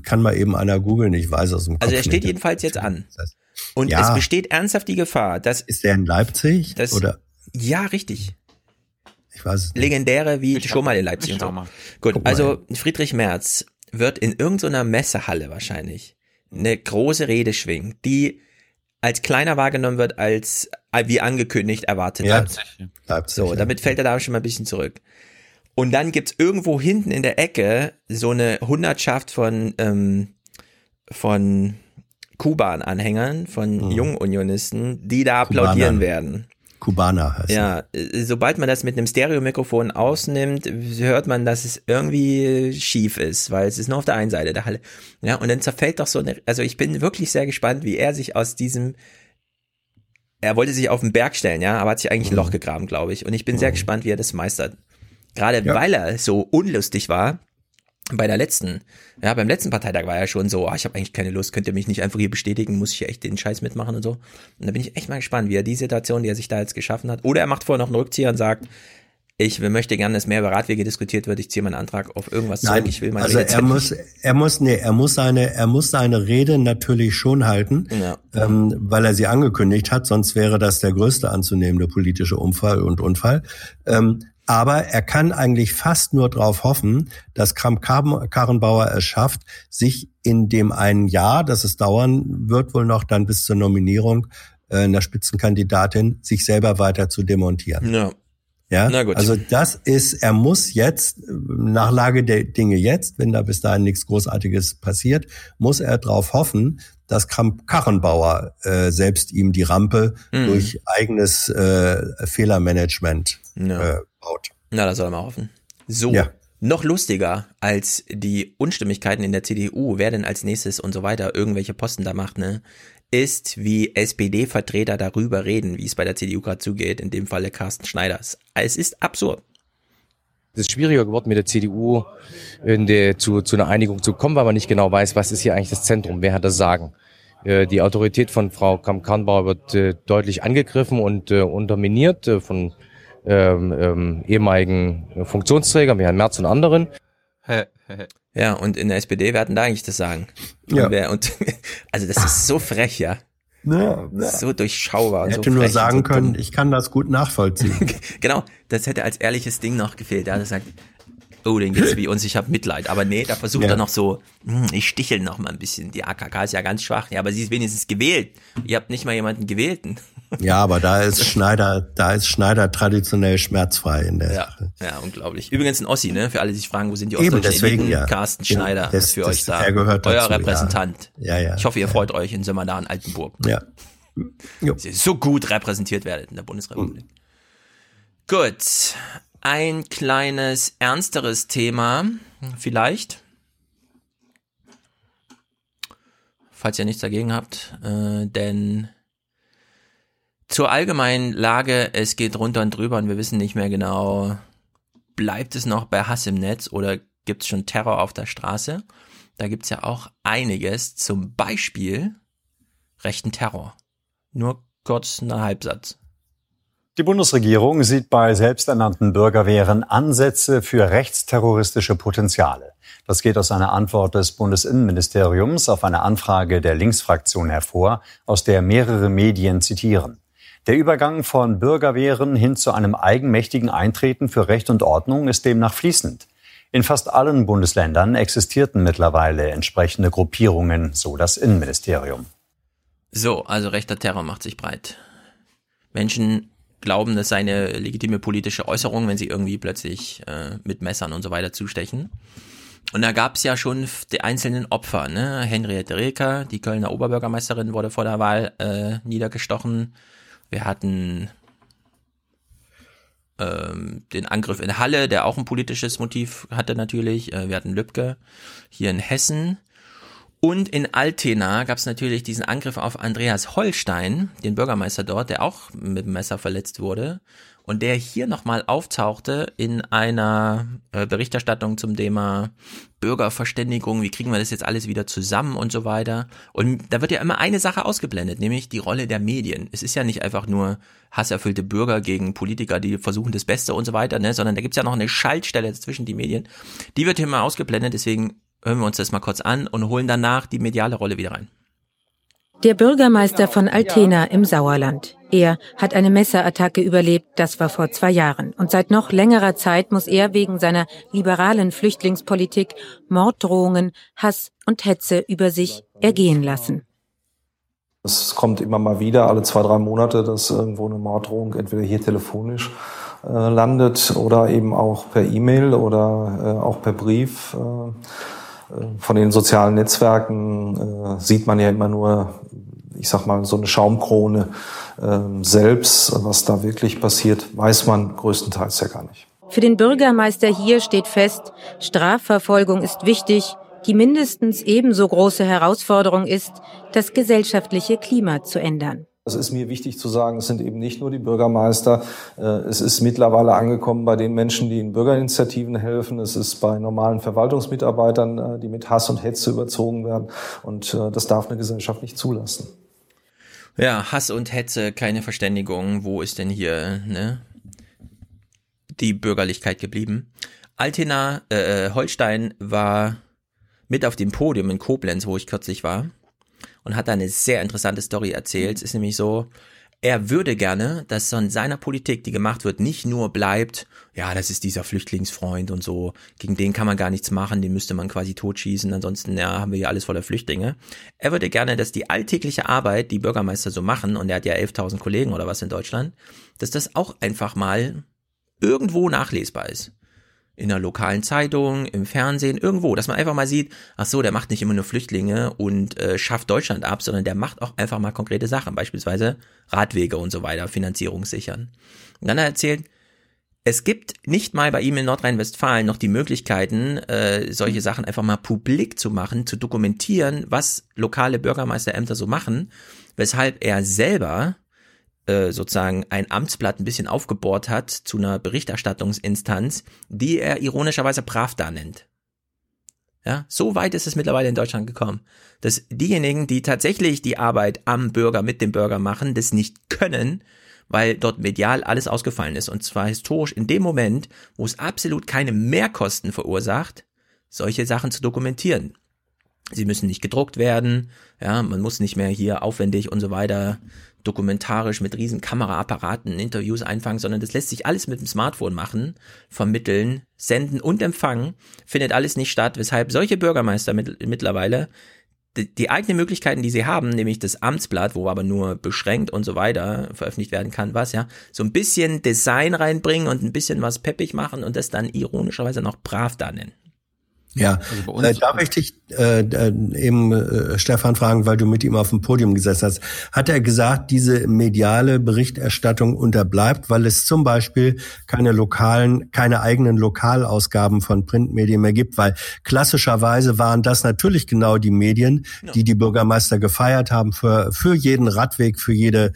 Kann mal eben einer googeln, ich weiß aus dem Kopf Also er steht jedenfalls jetzt an. Und Ja. es besteht ernsthaft die Gefahr, dass Ist der in Leipzig? Das- oder? ja, richtig. Ich weiß es nicht. Legendäre wie Ich schon mal in Leipzig und so. mal. Gut, Guck mal also Friedrich Merz wird in irgendeiner Messehalle wahrscheinlich eine große Rede schwingen, die als kleiner wahrgenommen wird als wie angekündigt erwartet Ja. wird. Leipzig. So, ja. damit fällt er da schon mal ein bisschen zurück. Und dann gibt's irgendwo hinten in der Ecke so eine Hundertschaft von, ähm, von Kuban-Anhängern, von Mhm. jungen Unionisten, die da applaudieren Kubanern. werden. Kubaner heißt. Ja, äh, sobald man das mit einem Stereomikrofon ausnimmt, hört man, dass es irgendwie schief ist, weil es ist nur auf der einen Seite der Halle. Ja, und dann zerfällt doch so eine, also ich bin wirklich sehr gespannt, wie er sich aus diesem, er wollte sich auf den Berg stellen, ja, aber hat sich eigentlich ein Loch gegraben, glaube ich. Und ich bin sehr gespannt, wie er das meistert. Gerade Ja. weil er so unlustig war, bei der letzten, ja, beim letzten Parteitag war er schon so, ah, ich habe eigentlich keine Lust, könnt ihr mich nicht einfach hier bestätigen, muss ich hier echt den Scheiß mitmachen und so. Und da bin ich echt mal gespannt, wie er die Situation, die er sich da jetzt geschaffen hat, oder er macht vorher noch einen Rückzieher und sagt, ich möchte gerne, dass mehr über Radwege diskutiert wird, ich ziehe meinen Antrag auf irgendwas Nein, zurück, ich will meine also Redezeit er muss, er muss, nee, er muss seine, er muss seine Rede natürlich schon halten, Ja. ähm, weil er sie angekündigt hat, sonst wäre das der größte anzunehmende politische Unfall und Unfall. Ähm, aber er kann eigentlich fast nur darauf hoffen, dass Kramp-Karrenbauer es schafft, sich in dem einen Jahr, das es dauern wird wohl noch dann bis zur Nominierung äh, einer Spitzenkandidatin, sich selber weiter zu demontieren. Ja. Ja, Na gut. also das ist, er muss jetzt, nach Lage der Dinge jetzt, wenn da bis dahin nichts Großartiges passiert, muss er darauf hoffen, dass Kramp-Karrenbauer äh, selbst ihm die Rampe Mhm. durch eigenes äh, Fehlermanagement Ja. äh, baut. Na, da soll er mal hoffen. So. Ja. Noch lustiger als die Unstimmigkeiten in der CDU, wer denn als nächstes und so weiter irgendwelche Posten da macht, ne, ist, wie SPD-Vertreter darüber reden, wie es bei der CDU gerade zugeht, in dem Falle Carsten Schneiders. Es ist absurd. Es ist schwieriger geworden, mit der CDU in der, zu, zu einer Einigung zu kommen, weil man nicht genau weiß, was ist hier eigentlich das Zentrum, wer hat das Sagen. Äh, Die Autorität von Frau Kamm-Karrenbauer wird äh, deutlich angegriffen und äh, unterminiert äh, von ähm, ähm, ehemaligen Funktionsträgern wie Herrn Merz und anderen. Ja, und in der SPD werden da eigentlich das sagen. Ja. Und, wer, und also das ist so frech, ja. Ja, ja. So durchschaubar. Er so hätte nur frech und sagen so können, dumm. ich kann das gut nachvollziehen. Genau, das hätte als ehrliches Ding noch gefehlt. Er hat gesagt, oh, den geht's wie uns, ich habe Mitleid. Aber nee, da versucht Ja. er noch so, hm, ich stichel noch mal ein bisschen. Die AKK ist ja ganz schwach. Ja, aber sie ist wenigstens gewählt. Ihr habt nicht mal jemanden gewählten. Ja, aber da ist Schneider, da ist Schneider traditionell schmerzfrei in der Ja, Sache. ja, unglaublich. Übrigens ein Ossi, ne? Für alle, die sich fragen, wo sind die Eben, ostdeutschen deswegen, Eliten? ja. Carsten Schneider das- für das- euch da. er gehört Euer dazu, ja. Repräsentant. Ja, ja. Ich hoffe, ihr freut euch in Sömmerda Altenburg. Ja. Dass ihr so gut repräsentiert werdet in der Bundesrepublik. Gut. Ein kleines ernsteres Thema, vielleicht. falls ihr nichts dagegen habt, äh, denn zur allgemeinen Lage, es geht runter und drüber und wir wissen nicht mehr genau, bleibt es noch bei Hass im Netz oder gibt es schon Terror auf der Straße? Da gibt's ja auch einiges, zum Beispiel rechten Terror. Nur kurz ein Halbsatz. Die Bundesregierung sieht bei selbsternannten Bürgerwehren Ansätze für rechtsterroristische Potenziale. Das geht aus einer Antwort des Bundesinnenministeriums auf eine Anfrage der Linksfraktion hervor, aus der mehrere Medien zitieren. Der Übergang von Bürgerwehren hin zu einem eigenmächtigen Eintreten für Recht und Ordnung ist demnach fließend. In fast allen Bundesländern existierten mittlerweile entsprechende Gruppierungen, so das Innenministerium. So, also rechter Terror macht sich breit. Menschen glauben, das sei eine legitime politische Äußerung, wenn sie irgendwie plötzlich äh, mit Messern und so weiter zustechen. Und da gab es ja schon die einzelnen Opfer, ne? Henriette Reker, die Kölner Oberbürgermeisterin, wurde vor der Wahl äh, niedergestochen. Wir hatten ähm, den Angriff in Halle, der auch ein politisches Motiv hatte natürlich. Äh, wir hatten Lübcke hier in Hessen. Und in Altena gab es natürlich diesen Angriff auf Andreas Holstein, den Bürgermeister dort, der auch mit dem Messer verletzt wurde und der hier nochmal auftauchte in einer äh, Berichterstattung zum Thema Bürgerverständigung, wie kriegen wir das jetzt alles wieder zusammen und so weiter. Und da wird ja immer eine Sache ausgeblendet, nämlich die Rolle der Medien. Es ist ja nicht einfach nur hasserfüllte Bürger gegen Politiker, die versuchen das Beste und so weiter, ne, sondern da gibt's ja noch eine Schaltstelle zwischen die Medien. Die wird hier immer ausgeblendet, deswegen hören wir uns das mal kurz an und holen danach die mediale Rolle wieder rein. Der Bürgermeister von Altena im Sauerland. Er hat eine Messerattacke überlebt, das war vor zwei Jahren. Und seit noch längerer Zeit muss er wegen seiner liberalen Flüchtlingspolitik Morddrohungen, Hass und Hetze über sich ergehen lassen. Es kommt immer mal wieder, alle zwei, drei Monate, dass irgendwo eine Morddrohung entweder hier telefonisch äh, landet oder eben auch per E-Mail oder äh, auch per Brief. Äh, von den sozialen Netzwerken äh, sieht man ja immer nur, ich sag mal, so eine Schaumkrone äh, selbst. Was da wirklich passiert, weiß man größtenteils ja gar nicht. Für den Bürgermeister hier steht fest, Strafverfolgung ist wichtig. Die mindestens ebenso große Herausforderung ist, das gesellschaftliche Klima zu ändern. Es ist mir wichtig zu sagen, es sind eben nicht nur die Bürgermeister. Äh, es ist mittlerweile angekommen bei den Menschen, die in Bürgerinitiativen helfen. Es ist bei normalen Verwaltungsmitarbeitern, äh, die mit Hass und Hetze überzogen werden. Und äh, das darf eine Gesellschaft nicht zulassen. Ja, Hass und Hetze, keine Verständigung. Wo ist denn hier ne, die Bürgerlichkeit geblieben? Altena, äh, Holstein war mit auf dem Podium in Koblenz, wo ich kürzlich war und hat da eine sehr interessante Story erzählt. Es ist nämlich so, er würde gerne, dass so in seiner Politik, die gemacht wird, nicht nur bleibt, ja, das ist dieser Flüchtlingsfreund und so, gegen den kann man gar nichts machen, den müsste man quasi totschießen, ansonsten, ja, haben wir hier alles voller Flüchtlinge. Er würde gerne, dass die alltägliche Arbeit, die Bürgermeister so machen, und er hat ja 11.000 Kollegen oder was in Deutschland, dass das auch einfach mal irgendwo nachlesbar ist in der lokalen Zeitung, im Fernsehen, irgendwo, dass man einfach mal sieht, ach so, der macht nicht immer nur Flüchtlinge und äh, schafft Deutschland ab, sondern der macht auch einfach mal konkrete Sachen, beispielsweise Radwege und so weiter, Finanzierung sichern. Und dann hat er erzählt, es gibt nicht mal bei ihm in Nordrhein-Westfalen noch die Möglichkeiten, äh, solche Sachen einfach mal publik zu machen, zu dokumentieren, was lokale Bürgermeisterämter so machen, weshalb er selber äh, sozusagen ein Amtsblatt ein bisschen aufgebohrt hat zu einer Berichterstattungsinstanz, die er ironischerweise Pravda nennt. Ja, so weit ist es mittlerweile in Deutschland gekommen, dass diejenigen, die tatsächlich die Arbeit am Bürger mit dem Bürger machen, das nicht können, weil dort medial alles ausgefallen ist. Und zwar historisch in dem Moment, wo es absolut keine Mehrkosten verursacht, solche Sachen zu dokumentieren. Sie müssen nicht gedruckt werden, ja, man muss nicht mehr hier aufwendig und so weiter dokumentarisch mit riesen Kameraapparaten Interviews einfangen, sondern das lässt sich alles mit dem Smartphone machen, vermitteln, senden und empfangen, findet alles nicht statt, weshalb solche Bürgermeister mit, mittlerweile die, die eigenen Möglichkeiten, die sie haben, nämlich das Amtsblatt, wo aber nur beschränkt und so weiter veröffentlicht werden kann, was ja, so ein bisschen Design reinbringen und ein bisschen was peppig machen und das dann ironischerweise noch brav da nennen. Ja, also äh, da möchte ich äh, äh, eben äh, Stefan fragen, weil du mit ihm auf dem Podium gesessen hast. Hat er gesagt, diese mediale Berichterstattung unterbleibt, weil es zum Beispiel keine lokalen, keine eigenen Lokalausgaben von Printmedien mehr gibt? Weil klassischerweise waren das natürlich genau die Medien, die die Bürgermeister gefeiert haben für, für jeden Radweg, für jede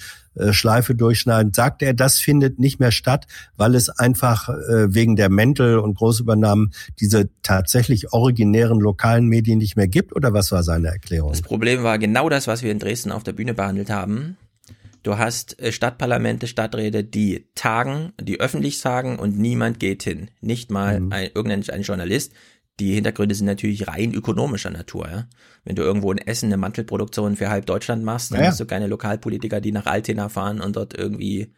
Schleife durchschneiden, sagt er, das findet nicht mehr statt, weil es einfach äh, wegen der Mäntel und Großübernahmen diese tatsächlich originären lokalen Medien nicht mehr gibt? Oder was war seine Erklärung? Das Problem war genau das, was wir in Dresden auf der Bühne behandelt haben. Du hast äh, Stadtparlamente, Stadträte, die tagen, die öffentlich sagen und niemand geht hin. Nicht mal mhm. ein, irgendein ein Journalist die Hintergründe sind natürlich rein ökonomischer Natur. Ja? Wenn du irgendwo in Essen eine Mantelproduktion für halb Deutschland machst, dann ja, ja. hast du keine Lokalpolitiker, die nach Altena fahren und dort irgendwie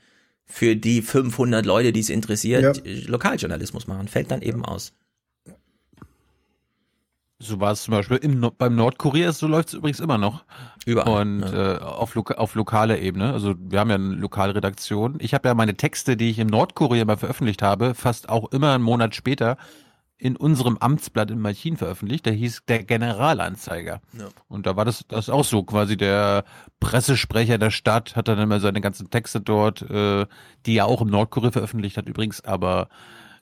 für die 500 Leute, die es interessiert, ja. Lokaljournalismus machen. Fällt dann eben aus. So war es zum Beispiel im, beim Nordkurier, so läuft es übrigens immer noch. Überall. Und ja. äh, auf, loka auf lokaler Ebene. Also wir haben ja eine lokale Redaktion. Ich habe ja meine Texte, die ich im Nordkurier mal veröffentlicht habe, fast auch immer einen Monat später in unserem Amtsblatt in Malchin veröffentlicht. Der hieß der Generalanzeiger. Ja. Und da war das, das auch so. Quasi der Pressesprecher der Stadt hat dann immer seine ganzen Texte dort, äh, die er auch im Nordkurier veröffentlicht hat übrigens, aber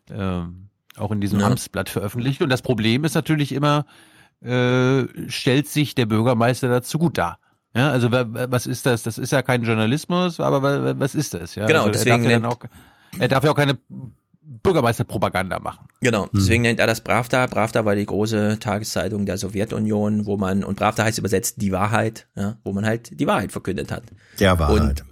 äh, auch in diesem ja. Amtsblatt veröffentlicht. Und das Problem ist natürlich immer, äh, stellt sich der Bürgermeister dazu gut dar. Ja, also was ist das? Das ist ja kein Journalismus, aber was ist das? Ja, genau, also deswegen er darf, ja auch, er darf ja auch keine Bürgermeisterpropaganda machen. Genau, mhm. deswegen nennt er das Pravda. Pravda war die große Tageszeitung der Sowjetunion, wo man, und Pravda heißt übersetzt die Wahrheit, ja, wo man halt die Wahrheit verkündet hat. Der Wahrheit. Und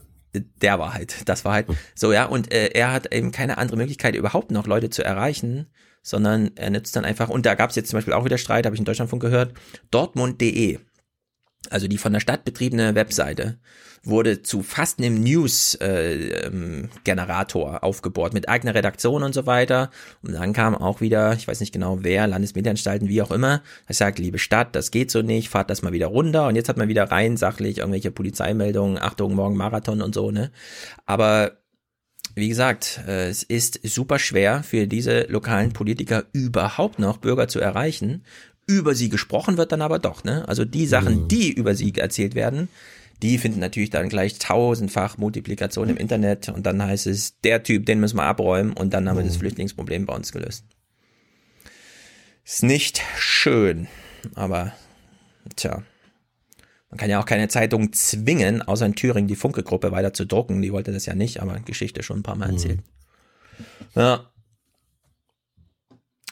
der Wahrheit, das war halt so, ja, und äh, er hat eben keine andere Möglichkeit, überhaupt noch Leute zu erreichen, sondern er nützt dann einfach, und da gab es jetzt zum Beispiel auch wieder Streit, habe ich in Deutschland von gehört, dortmund.de, also die von der Stadt betriebene Webseite, wurde zu fast einem News-Generator äh, ähm, aufgebohrt mit eigener Redaktion und so weiter. Und dann kam auch wieder, ich weiß nicht genau wer, Landesmedienanstalten, wie auch immer, er sagt, liebe Stadt, das geht so nicht, fahrt das mal wieder runter. Und jetzt hat man wieder rein sachlich irgendwelche Polizeimeldungen, Achtung, morgen Marathon und so, ne? Aber wie gesagt, äh, es ist super schwer für diese lokalen Politiker überhaupt noch Bürger zu erreichen. Über sie gesprochen wird dann aber doch, ne? Also die Sachen, mhm. die über sie erzählt werden, die finden natürlich dann gleich tausendfach Multiplikation im Internet und dann heißt es, der Typ, den müssen wir abräumen und dann haben wir das mhm. Flüchtlingsproblem bei uns gelöst. Ist nicht schön, aber tja. Man kann ja auch keine Zeitung zwingen, außer in Thüringen die Funke-Gruppe weiter zu drucken. Die wollte das ja nicht, aber Geschichte schon ein paar Mal mhm. erzählt. Ja.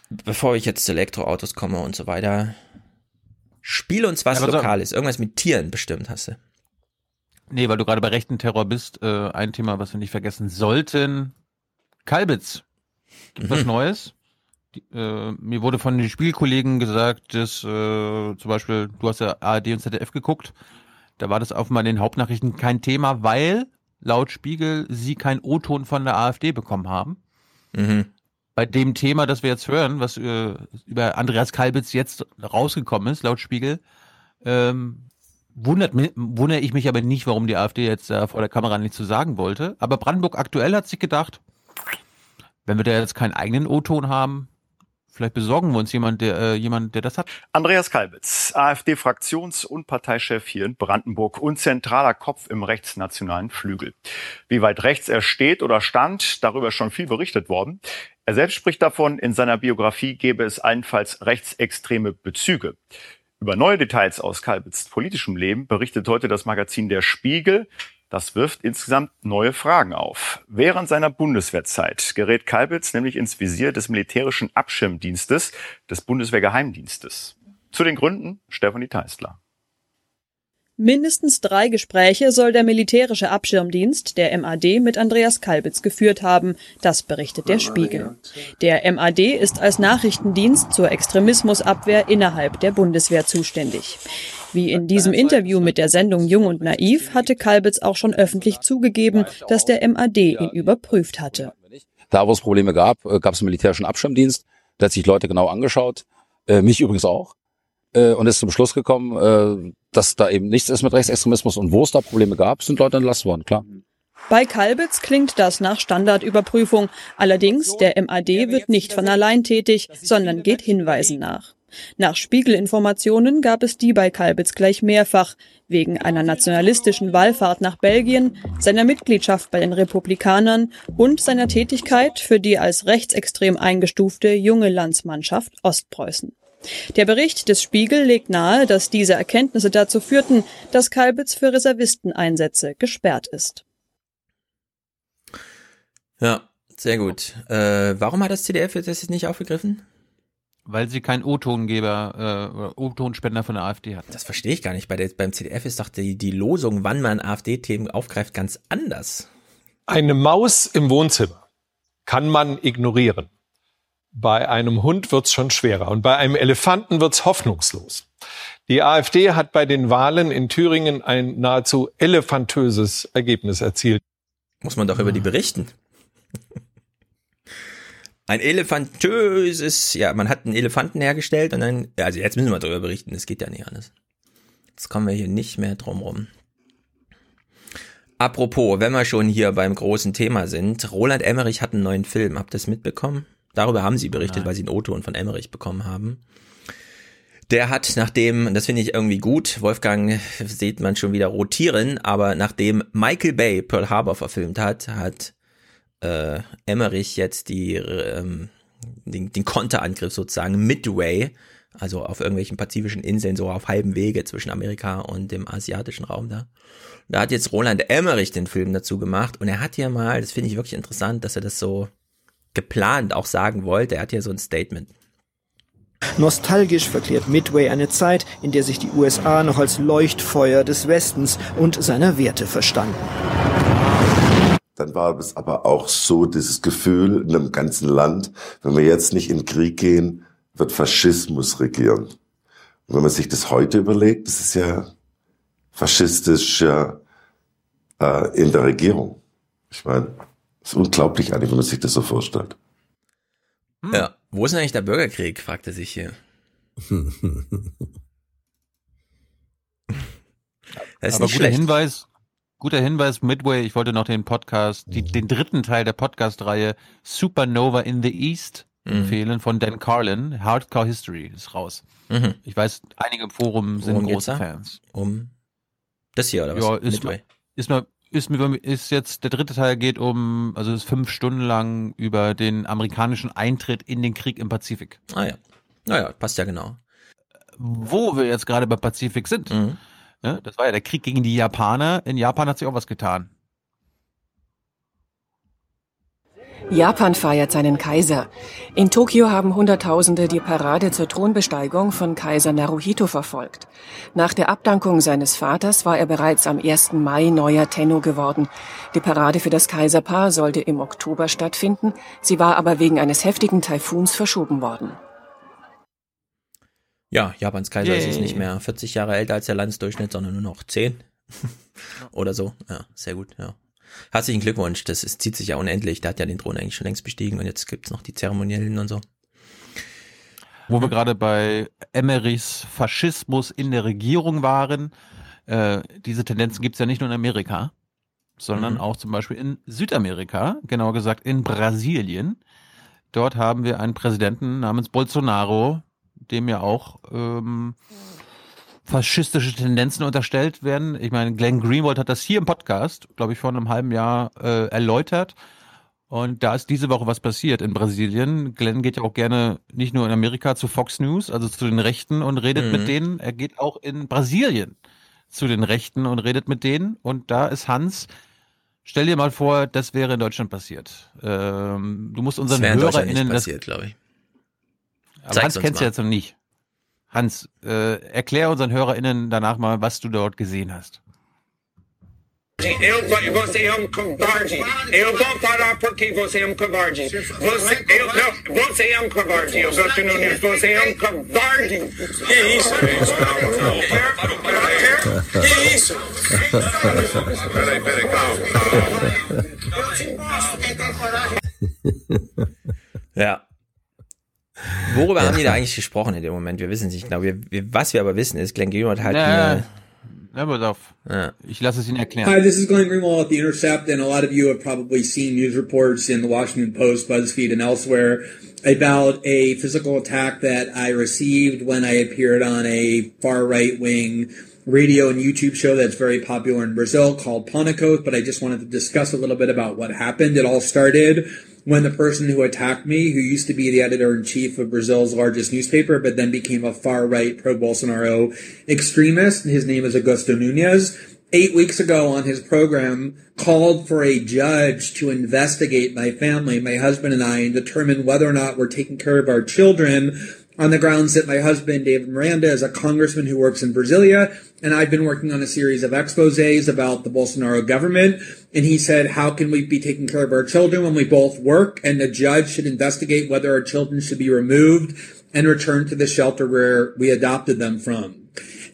Bevor ich jetzt zu Elektroautos komme und so weiter, spiel uns was ja, Lokales. Irgendwas mit Tieren bestimmt hast du. Nee, weil du gerade bei rechten Terror bist, äh, ein Thema, was wir nicht vergessen sollten. Kalbitz. Gibt mhm. was Neues? Die, äh, mir wurde von den Spielkollegen gesagt, dass äh, zum Beispiel, du hast ja ARD und ZDF geguckt, da war das offenbar in den Hauptnachrichten kein Thema, weil laut Spiegel sie kein O-Ton von der AfD bekommen haben. Mhm. Bei dem Thema, das wir jetzt hören, was äh, über Andreas Kalbitz jetzt rausgekommen ist, laut Spiegel, ähm, wundert, wundere ich mich aber nicht, warum die AfD jetzt äh, vor der Kamera nichts zu sagen wollte. Aber Brandenburg aktuell hat sich gedacht, wenn wir da jetzt keinen eigenen O-Ton haben, vielleicht besorgen wir uns jemand, der, äh, jemand, der das hat. Andreas Kalbitz, AfD-Fraktions- und Parteichef hier in Brandenburg und zentraler Kopf im rechtsnationalen Flügel. Wie weit rechts er steht oder stand, darüber ist schon viel berichtet worden. Er selbst spricht davon, in seiner Biografie gäbe es allenfalls rechtsextreme Bezüge. Über neue Details aus Kalbitz politischem Leben berichtet heute das Magazin Der Spiegel. Das wirft insgesamt neue Fragen auf. Während seiner Bundeswehrzeit gerät Kalbitz nämlich ins Visier des militärischen Abschirmdienstes des Bundeswehrgeheimdienstes. Zu den Gründen Stefanie Teistler. Mindestens drei Gespräche soll der militärische Abschirmdienst, der MAD, mit Andreas Kalbitz geführt haben. Das berichtet der Spiegel. Der MAD ist als Nachrichtendienst zur Extremismusabwehr innerhalb der Bundeswehr zuständig. Wie in diesem Interview mit der Sendung Jung und Naiv hatte Kalbitz auch schon öffentlich zugegeben, dass der MAD ihn überprüft hatte. Da, wo es Probleme gab, äh, gab es einen militärischen Abschirmdienst. Der hat sich Leute genau angeschaut. Äh, mich übrigens auch äh, und ist zum Schluss gekommen, dass da eben nichts ist mit Rechtsextremismus und wo es da Probleme gab, sind Leute entlassen worden, klar. Bei Kalbitz klingt das nach Standardüberprüfung. Allerdings, der MAD wird nicht von allein tätig, sondern geht Hinweisen nach. Nach Spiegelinformationen gab es die bei Kalbitz gleich mehrfach, wegen einer nationalistischen Wallfahrt nach Belgien, seiner Mitgliedschaft bei den Republikanern und seiner Tätigkeit für die als rechtsextrem eingestufte junge Landsmannschaft Ostpreußen. Der Bericht des Spiegel legt nahe, dass diese Erkenntnisse dazu führten, dass Kalbitz für Reservisteneinsätze gesperrt ist. Ja, sehr gut. Äh, warum hat das CDF das jetzt nicht aufgegriffen? Weil sie keinen O-Tongeber, äh, oder O-Tonspender von der AfD hat. Das verstehe ich gar nicht. Bei der, beim CDF ist doch die, die Losung, wann man AfD-Themen aufgreift, ganz anders. Eine Maus im Wohnzimmer kann man ignorieren. Bei einem Hund wird's schon schwerer und bei einem Elefanten wird's hoffnungslos. Die AfD hat bei den Wahlen in Thüringen ein nahezu elefantöses Ergebnis erzielt. Muss man doch über die berichten. Ein elefantöses, ja, man hat einen Elefanten hergestellt und dann, also jetzt müssen wir darüber berichten, das geht ja nicht anders. Jetzt kommen wir hier nicht mehr drum rum. Apropos, wenn wir schon hier beim großen Thema sind, Roland Emmerich hat einen neuen Film, habt ihr das mitbekommen? Darüber haben sie berichtet, Nein. weil sie einen O-Ton von Emmerich bekommen haben. Der hat, nachdem, das finde ich irgendwie gut, Wolfgang sieht man schon wieder rotieren, aber nachdem Michael Bay Pearl Harbor verfilmt hat, hat äh, Emmerich jetzt die, ähm, den, den Konterangriff sozusagen Midway, also auf irgendwelchen pazifischen Inseln, so auf halbem Wege zwischen Amerika und dem asiatischen Raum da. Da hat jetzt Roland Emmerich den Film dazu gemacht und er hat hier mal, das finde ich wirklich interessant, dass er das so geplant auch sagen wollte. Er hat hier so ein Statement. Nostalgisch verklärt Midway eine Zeit, in der sich die USA noch als Leuchtfeuer des Westens und seiner Werte verstanden. Dann war es aber auch so, dieses Gefühl in einem ganzen Land, wenn wir jetzt nicht in Krieg gehen, wird Faschismus regieren. Und wenn man sich das heute überlegt, das ist ja faschistisch ja, äh, in der Regierung. Ich meine, es ist unglaublich eigentlich, wenn man sich das so vorstellt. Ja, wo ist denn eigentlich der Bürgerkrieg, fragte sich hier. Das ist Aber guter schlecht. Hinweis, guter Hinweis, Midway, ich wollte noch den Podcast, die, den dritten Teil der Podcast-Reihe Supernova in the East mhm. empfehlen von Dan Carlin. Hardcore History ist raus. Mhm. Ich weiß, einige im Forum sind Worum große Fans. Um das hier, oder was? Ja, ist, Midway. ist mal ist, ist jetzt, der dritte Teil geht um, also ist fünf Stunden lang über den amerikanischen Eintritt in den Krieg im Pazifik. Ah ja. Naja, passt ja genau. Wo wir jetzt gerade bei Pazifik sind. Mhm. Ja, das war ja der Krieg gegen die Japaner. In Japan hat sich auch was getan. Japan feiert seinen Kaiser. In Tokio haben Hunderttausende die Parade zur Thronbesteigung von Kaiser Naruhito verfolgt. Nach der Abdankung seines Vaters war er bereits am 1. Mai neuer Tenno geworden. Die Parade für das Kaiserpaar sollte im Oktober stattfinden, sie war aber wegen eines heftigen Taifuns verschoben worden. Ja, Japans Kaiser Yay. ist jetzt nicht mehr 40 Jahre älter als der Landesdurchschnitt, sondern nur noch 10 oder so. Ja, sehr gut, ja. Herzlichen Glückwunsch, das ist, zieht sich ja unendlich. Der hat ja den Thron eigentlich schon längst bestiegen und jetzt gibt's noch die Zeremoniellen und so. Wo wir gerade bei Emmerichs Faschismus in der Regierung waren, äh, diese Tendenzen gibt's ja nicht nur in Amerika, sondern mhm. auch zum Beispiel in Südamerika, genauer gesagt in Brasilien. Dort haben wir einen Präsidenten namens Bolsonaro, dem ja auch ähm, faschistische Tendenzen unterstellt werden. Ich meine, Glenn Greenwald hat das hier im Podcast, glaube ich, vor einem halben Jahr äh, erläutert. Und da ist diese Woche was passiert in Brasilien. Glenn geht ja auch gerne nicht nur in Amerika zu Fox News, also zu den Rechten und redet mhm. mit denen. Er geht auch in Brasilien zu den Rechten und redet mit denen. Und da ist Hans. Stell dir mal vor, das wäre in Deutschland passiert. Ähm, du musst unseren das HörerInnen nicht passiert, glaube ich. Aber Hans kennst du jetzt noch nicht. Hans, äh, erklär unseren HörerInnen danach mal, was du dort gesehen hast. Eu, você é um covarde. Eu vou falar porque você é um covarde. Você, eu, não, você é um covarde. Eu gosto no news. Você é um covarde. Que isso? Que isso? Peraí, peraí, calma, calma. Eu te mostro quem tem coragem. Ja. Worüber haben die da eigentlich gesprochen in dem Moment? Wir wissen es nicht genau. Wir, wir, was wir aber wissen ist, Glenn Gilbert hat ja, eine Ja, pass auf. Ja. Ich lasse es Ihnen erklären. Hi, this is Glenn Greenwald at The Intercept, and a lot of you have probably seen news reports in the Washington Post, BuzzFeed, and elsewhere about a physical attack that I received when I appeared on a far right wing radio and YouTube show that's very popular in Brazil called Panico, but I just wanted to discuss a little bit about what happened. It all started when the person who attacked me, who used to be the editor in chief of Brazil's largest newspaper, but then became a far right pro Bolsonaro extremist, his name is Augusto Nunez, eight weeks ago on his program called for a judge to investigate my family, my husband and I, and determine whether or not we're taking care of our children on the grounds that my husband, David Miranda, is a congressman who works in Brasilia, and I've been working on a series of exposés about the Bolsonaro government. And he said, how can we be taking care of our children when we both work? And the judge should investigate whether our children should be removed and returned to the shelter where we adopted them from.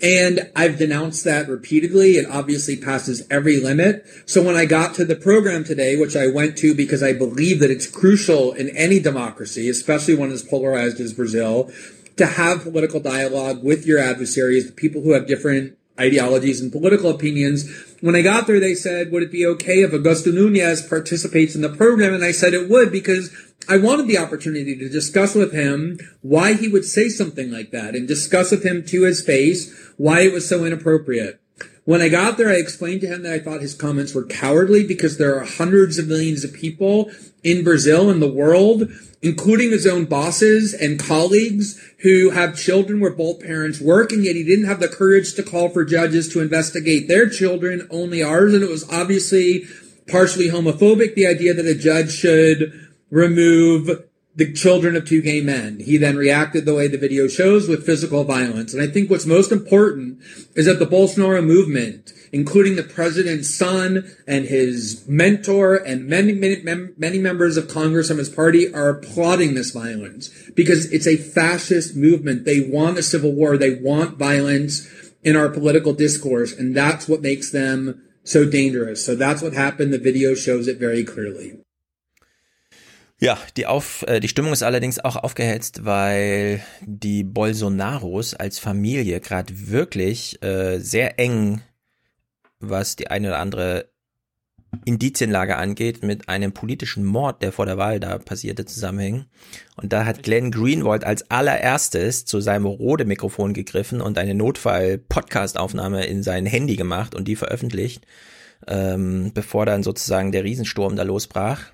And I've denounced that repeatedly. It obviously passes every limit. So when I got to the program today, which I went to because I believe that it's crucial in any democracy, especially one as polarized as Brazil, to have political dialogue with your adversaries, the people who have different ideologies and political opinions. When I got there, they said, would it be okay if Augusto Nunez participates in the program? And I said it would because I wanted the opportunity to discuss with him why he would say something like that and discuss with him to his face why it was so inappropriate. When I got there, I explained to him that I thought his comments were cowardly because there are hundreds of millions of people in Brazil and the world, including his own bosses and colleagues who have children where both parents work. And yet he didn't have the courage to call for judges to investigate their children, only ours. And it was obviously partially homophobic, the idea that a judge should remove the children of two gay men. He then reacted the way the video shows with physical violence. And I think what's most important is that the Bolsonaro movement, including the president's son and his mentor and many, many, many members of Congress and his party are applauding this violence because it's a fascist movement. They want a civil war. They want violence in our political discourse. And that's what makes them so dangerous. So that's what happened. The video shows it very clearly. Ja, die, Auf, äh, die Stimmung ist allerdings auch aufgehetzt, weil die Bolsonaros als Familie gerade wirklich äh, sehr eng, was die eine oder andere Indizienlage angeht, mit einem politischen Mord, der vor der Wahl da passierte, zusammenhängen. Und da hat Glenn Greenwald als allererstes zu seinem Rode-Mikrofon gegriffen und eine Notfall-Podcast-Aufnahme in sein Handy gemacht und die veröffentlicht, ähm, bevor dann sozusagen der Riesensturm da losbrach.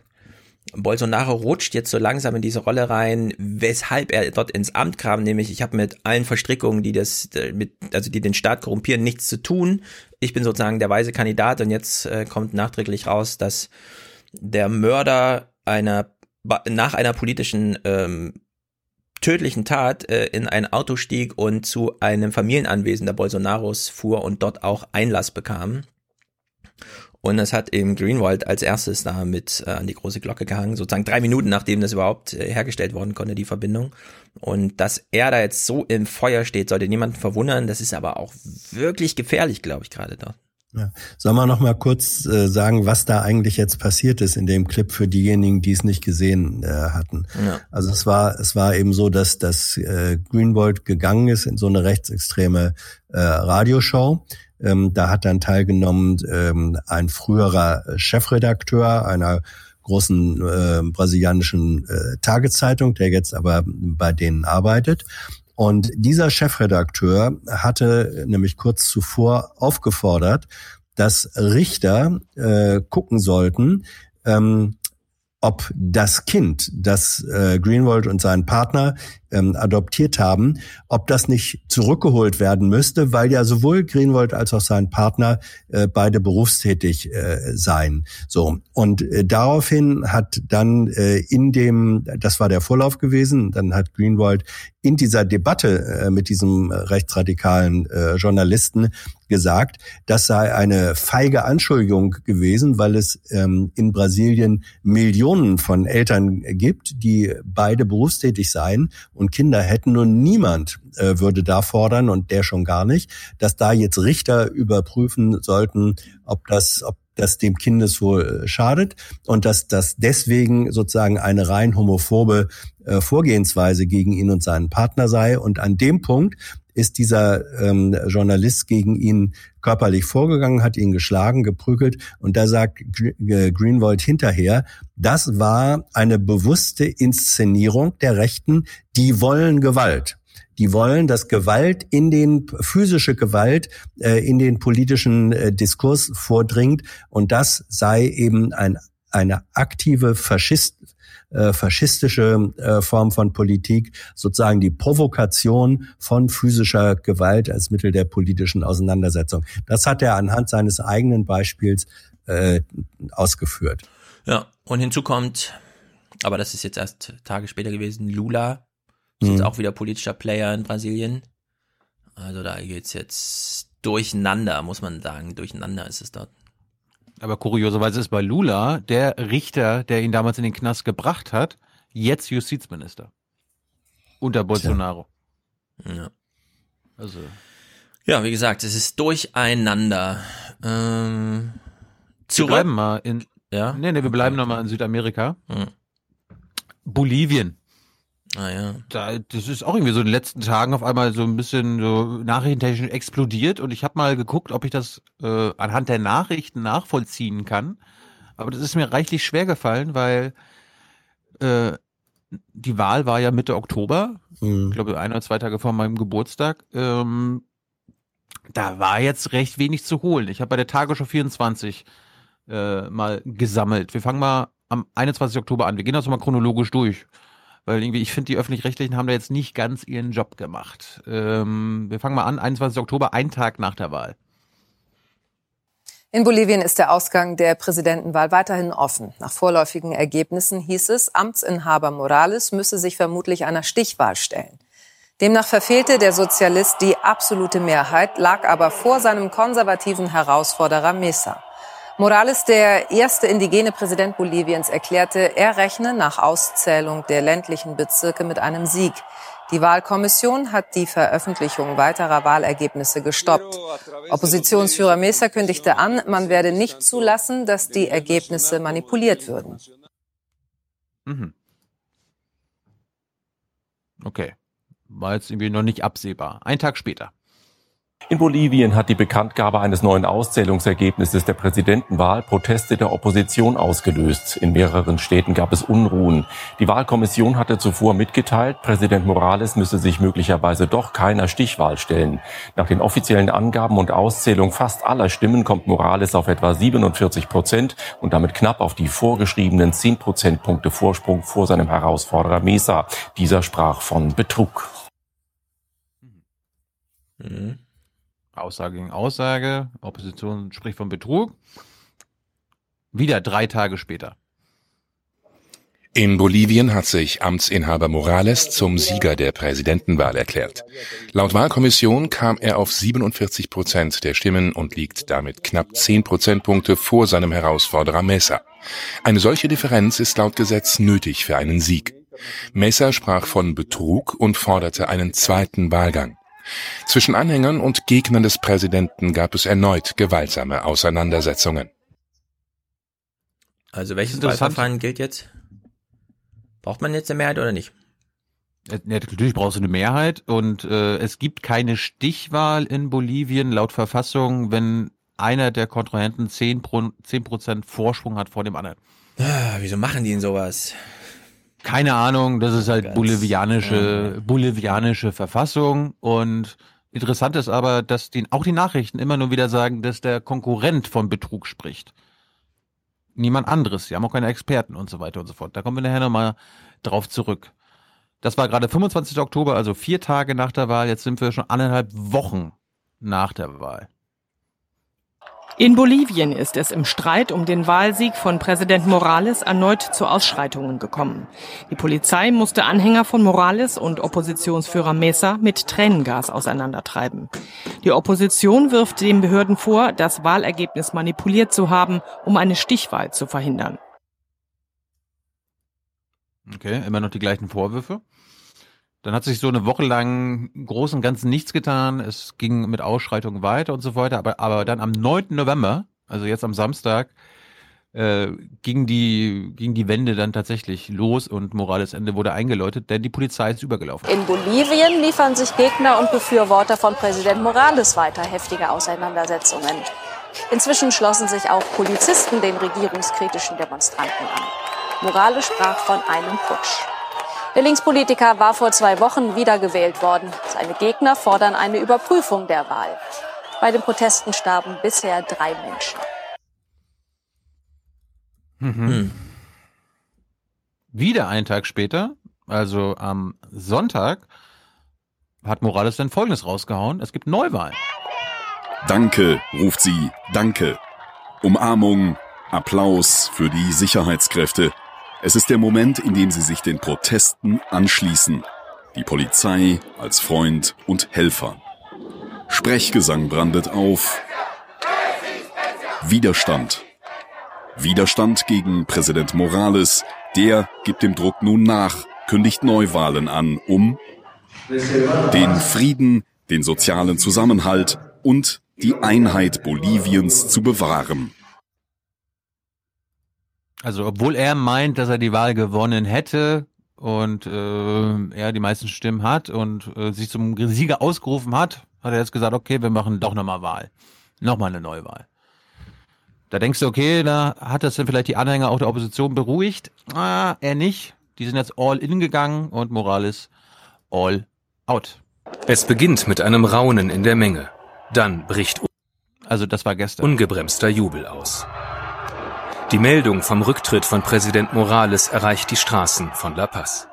Bolsonaro rutscht jetzt so langsam in diese Rolle rein, weshalb er dort ins Amt kam, nämlich ich habe mit allen Verstrickungen, die das mit also die den Staat korrumpieren, nichts zu tun. Ich bin sozusagen der weise Kandidat und jetzt äh, kommt nachträglich raus, dass der Mörder einer nach einer politischen ähm, tödlichen Tat äh, in ein Auto stieg und zu einem Familienanwesen der Bolsonaros fuhr und dort auch Einlass bekam. Und es hat eben Greenwald als erstes da mit äh, an die große Glocke gehangen, sozusagen drei Minuten nachdem das überhaupt äh, hergestellt worden konnte, die Verbindung. Und dass er da jetzt so im Feuer steht, sollte niemanden verwundern. Das ist aber auch wirklich gefährlich, glaube ich, gerade dort. Ja. Sollen wir noch mal kurz äh, sagen, was da eigentlich jetzt passiert ist in dem Clip für diejenigen, die es nicht gesehen äh, hatten? Ja. Also es war es war eben so, dass das äh, Greenwald gegangen ist in so eine rechtsextreme äh, Radioshow ähm, da hat dann teilgenommen ähm, ein früherer Chefredakteur einer großen äh, brasilianischen äh, Tagezeitung, der jetzt aber bei denen arbeitet. Und dieser Chefredakteur hatte nämlich kurz zuvor aufgefordert, dass Richter äh, gucken sollten, ähm, ob das Kind, das äh, Greenwald und sein Partner ähm, adoptiert haben, ob das nicht zurückgeholt werden müsste, weil ja sowohl Greenwald als auch sein Partner äh, beide berufstätig äh, seien. So und äh, daraufhin hat dann äh, in dem, das war der Vorlauf gewesen, dann hat Greenwald in dieser Debatte äh, mit diesem rechtsradikalen äh, Journalisten gesagt, das sei eine feige Anschuldigung gewesen, weil es ähm, in Brasilien Millionen von Eltern gibt, die beide berufstätig seien und Kinder hätten. Und niemand äh, würde da fordern, und der schon gar nicht, dass da jetzt Richter überprüfen sollten, ob das, ob das dem Kindeswohl äh, schadet und dass das deswegen sozusagen eine rein homophobe äh, Vorgehensweise gegen ihn und seinen Partner sei. Und an dem Punkt ist dieser ähm, Journalist gegen ihn körperlich vorgegangen, hat ihn geschlagen, geprügelt und da sagt äh, Greenwald hinterher, das war eine bewusste Inszenierung der Rechten, die wollen Gewalt. Die wollen, dass Gewalt in den physische Gewalt äh, in den politischen äh, Diskurs vordringt und das sei eben ein eine aktive Faschist, äh, faschistische äh, Form von Politik, sozusagen die Provokation von physischer Gewalt als Mittel der politischen Auseinandersetzung. Das hat er anhand seines eigenen Beispiels äh, ausgeführt. Ja, und hinzu kommt, aber das ist jetzt erst Tage später gewesen, Lula, ist mhm. jetzt auch wieder politischer Player in Brasilien. Also da geht's jetzt durcheinander, muss man sagen. Durcheinander ist es dort. Aber kurioserweise ist bei Lula der Richter, der ihn damals in den Knast gebracht hat, jetzt Justizminister. Unter Bolsonaro. Ja. Also. Ja, wie gesagt, es ist durcheinander. Ähm, zurück. Wir bleiben mal in. Ja? Nee, nee, wir bleiben okay. nochmal in Südamerika. Hm. Bolivien. Ah ja. Da, das ist auch irgendwie so in den letzten Tagen auf einmal so ein bisschen so nachrichtentechnisch explodiert und ich habe mal geguckt, ob ich das äh, anhand der Nachrichten nachvollziehen kann. Aber das ist mir reichlich schwer gefallen, weil äh, die Wahl war ja Mitte Oktober, mhm. ich glaube ein oder zwei Tage vor meinem Geburtstag. Ähm, da war jetzt recht wenig zu holen. Ich habe bei der Tagesschau 24 äh, mal gesammelt. Wir fangen mal am 21. Oktober an. Wir gehen das mal chronologisch durch. Weil irgendwie, ich finde, die Öffentlich-Rechtlichen haben da jetzt nicht ganz ihren Job gemacht. Ähm, wir fangen mal an, 21. Oktober, ein Tag nach der Wahl. In Bolivien ist der Ausgang der Präsidentenwahl weiterhin offen. Nach vorläufigen Ergebnissen hieß es, Amtsinhaber Morales müsse sich vermutlich einer Stichwahl stellen. Demnach verfehlte der Sozialist die absolute Mehrheit, lag aber vor seinem konservativen Herausforderer Mesa. Morales, der erste indigene Präsident Boliviens, erklärte, er rechne nach Auszählung der ländlichen Bezirke mit einem Sieg. Die Wahlkommission hat die Veröffentlichung weiterer Wahlergebnisse gestoppt. Oppositionsführer Mesa kündigte an, man werde nicht zulassen, dass die Ergebnisse manipuliert würden. Mhm. Okay. War jetzt irgendwie noch nicht absehbar. Ein Tag später. In Bolivien hat die Bekanntgabe eines neuen Auszählungsergebnisses der Präsidentenwahl Proteste der Opposition ausgelöst. In mehreren Städten gab es Unruhen. Die Wahlkommission hatte zuvor mitgeteilt, Präsident Morales müsse sich möglicherweise doch keiner Stichwahl stellen. Nach den offiziellen Angaben und Auszählung fast aller Stimmen kommt Morales auf etwa 47 Prozent und damit knapp auf die vorgeschriebenen 10 Prozentpunkte Vorsprung vor seinem Herausforderer Mesa. Dieser sprach von Betrug. Mhm. Aussage gegen Aussage. Opposition spricht von Betrug. Wieder drei Tage später. In Bolivien hat sich Amtsinhaber Morales zum Sieger der Präsidentenwahl erklärt. Laut Wahlkommission kam er auf 47 Prozent der Stimmen und liegt damit knapp 10 Prozentpunkte vor seinem Herausforderer Mesa. Eine solche Differenz ist laut Gesetz nötig für einen Sieg. Mesa sprach von Betrug und forderte einen zweiten Wahlgang. Zwischen Anhängern und Gegnern des Präsidenten gab es erneut gewaltsame Auseinandersetzungen. Also welches Wahlverfahren gilt jetzt? Braucht man jetzt eine Mehrheit oder nicht? Ja, natürlich brauchst du eine Mehrheit und äh, es gibt keine Stichwahl in Bolivien laut Verfassung, wenn einer der Kontrahenten 10%, Pro, 10 Vorsprung hat vor dem anderen. Ah, wieso machen die denn sowas? Keine Ahnung, das ist halt Ganz, bolivianische, ja. bolivianische Verfassung und interessant ist aber, dass die, auch die Nachrichten immer nur wieder sagen, dass der Konkurrent von Betrug spricht. Niemand anderes. Sie haben auch keine Experten und so weiter und so fort. Da kommen wir nachher nochmal drauf zurück. Das war gerade 25. Oktober, also vier Tage nach der Wahl. Jetzt sind wir schon anderthalb Wochen nach der Wahl. In Bolivien ist es im Streit um den Wahlsieg von Präsident Morales erneut zu Ausschreitungen gekommen. Die Polizei musste Anhänger von Morales und Oppositionsführer Mesa mit Tränengas auseinandertreiben. Die Opposition wirft den Behörden vor, das Wahlergebnis manipuliert zu haben, um eine Stichwahl zu verhindern. Okay, immer noch die gleichen Vorwürfe. Dann hat sich so eine Woche lang im Großen und Ganzen nichts getan. Es ging mit Ausschreitungen weiter und so weiter. Aber, aber dann am 9. November, also jetzt am Samstag, äh, ging die ging die Wende dann tatsächlich los und Morales Ende wurde eingeläutet, denn die Polizei ist übergelaufen. In Bolivien liefern sich Gegner und Befürworter von Präsident Morales weiter heftige Auseinandersetzungen. Inzwischen schlossen sich auch Polizisten den regierungskritischen Demonstranten an. Morales sprach von einem Putsch. Der Linkspolitiker war vor zwei Wochen wiedergewählt worden. Seine Gegner fordern eine Überprüfung der Wahl. Bei den Protesten starben bisher drei Menschen. Mhm. Wieder einen Tag später, also am Sonntag, hat Morales dann Folgendes rausgehauen. Es gibt Neuwahlen. Danke, ruft sie, danke. Umarmung, Applaus für die Sicherheitskräfte. Es ist der Moment, in dem sie sich den Protesten anschließen. Die Polizei als Freund und Helfer. Sprechgesang brandet auf. Widerstand. Widerstand gegen Präsident Morales. Der gibt dem Druck nun nach, kündigt Neuwahlen an, um den Frieden, den sozialen Zusammenhalt und die Einheit Boliviens zu bewahren. Also obwohl er meint, dass er die Wahl gewonnen hätte und äh, er die meisten Stimmen hat und äh, sich zum Sieger ausgerufen hat, hat er jetzt gesagt, okay, wir machen doch nochmal Wahl. Nochmal eine Neuwahl. Da denkst du, okay, da hat das dann vielleicht die Anhänger auch der Opposition beruhigt. Ah, er nicht. Die sind jetzt all in gegangen und Morales all out. Es beginnt mit einem Raunen in der Menge. Dann bricht also das war gestern ungebremster Jubel aus. Die Meldung vom Rücktritt von Präsident Morales erreicht die Straßen von La Paz.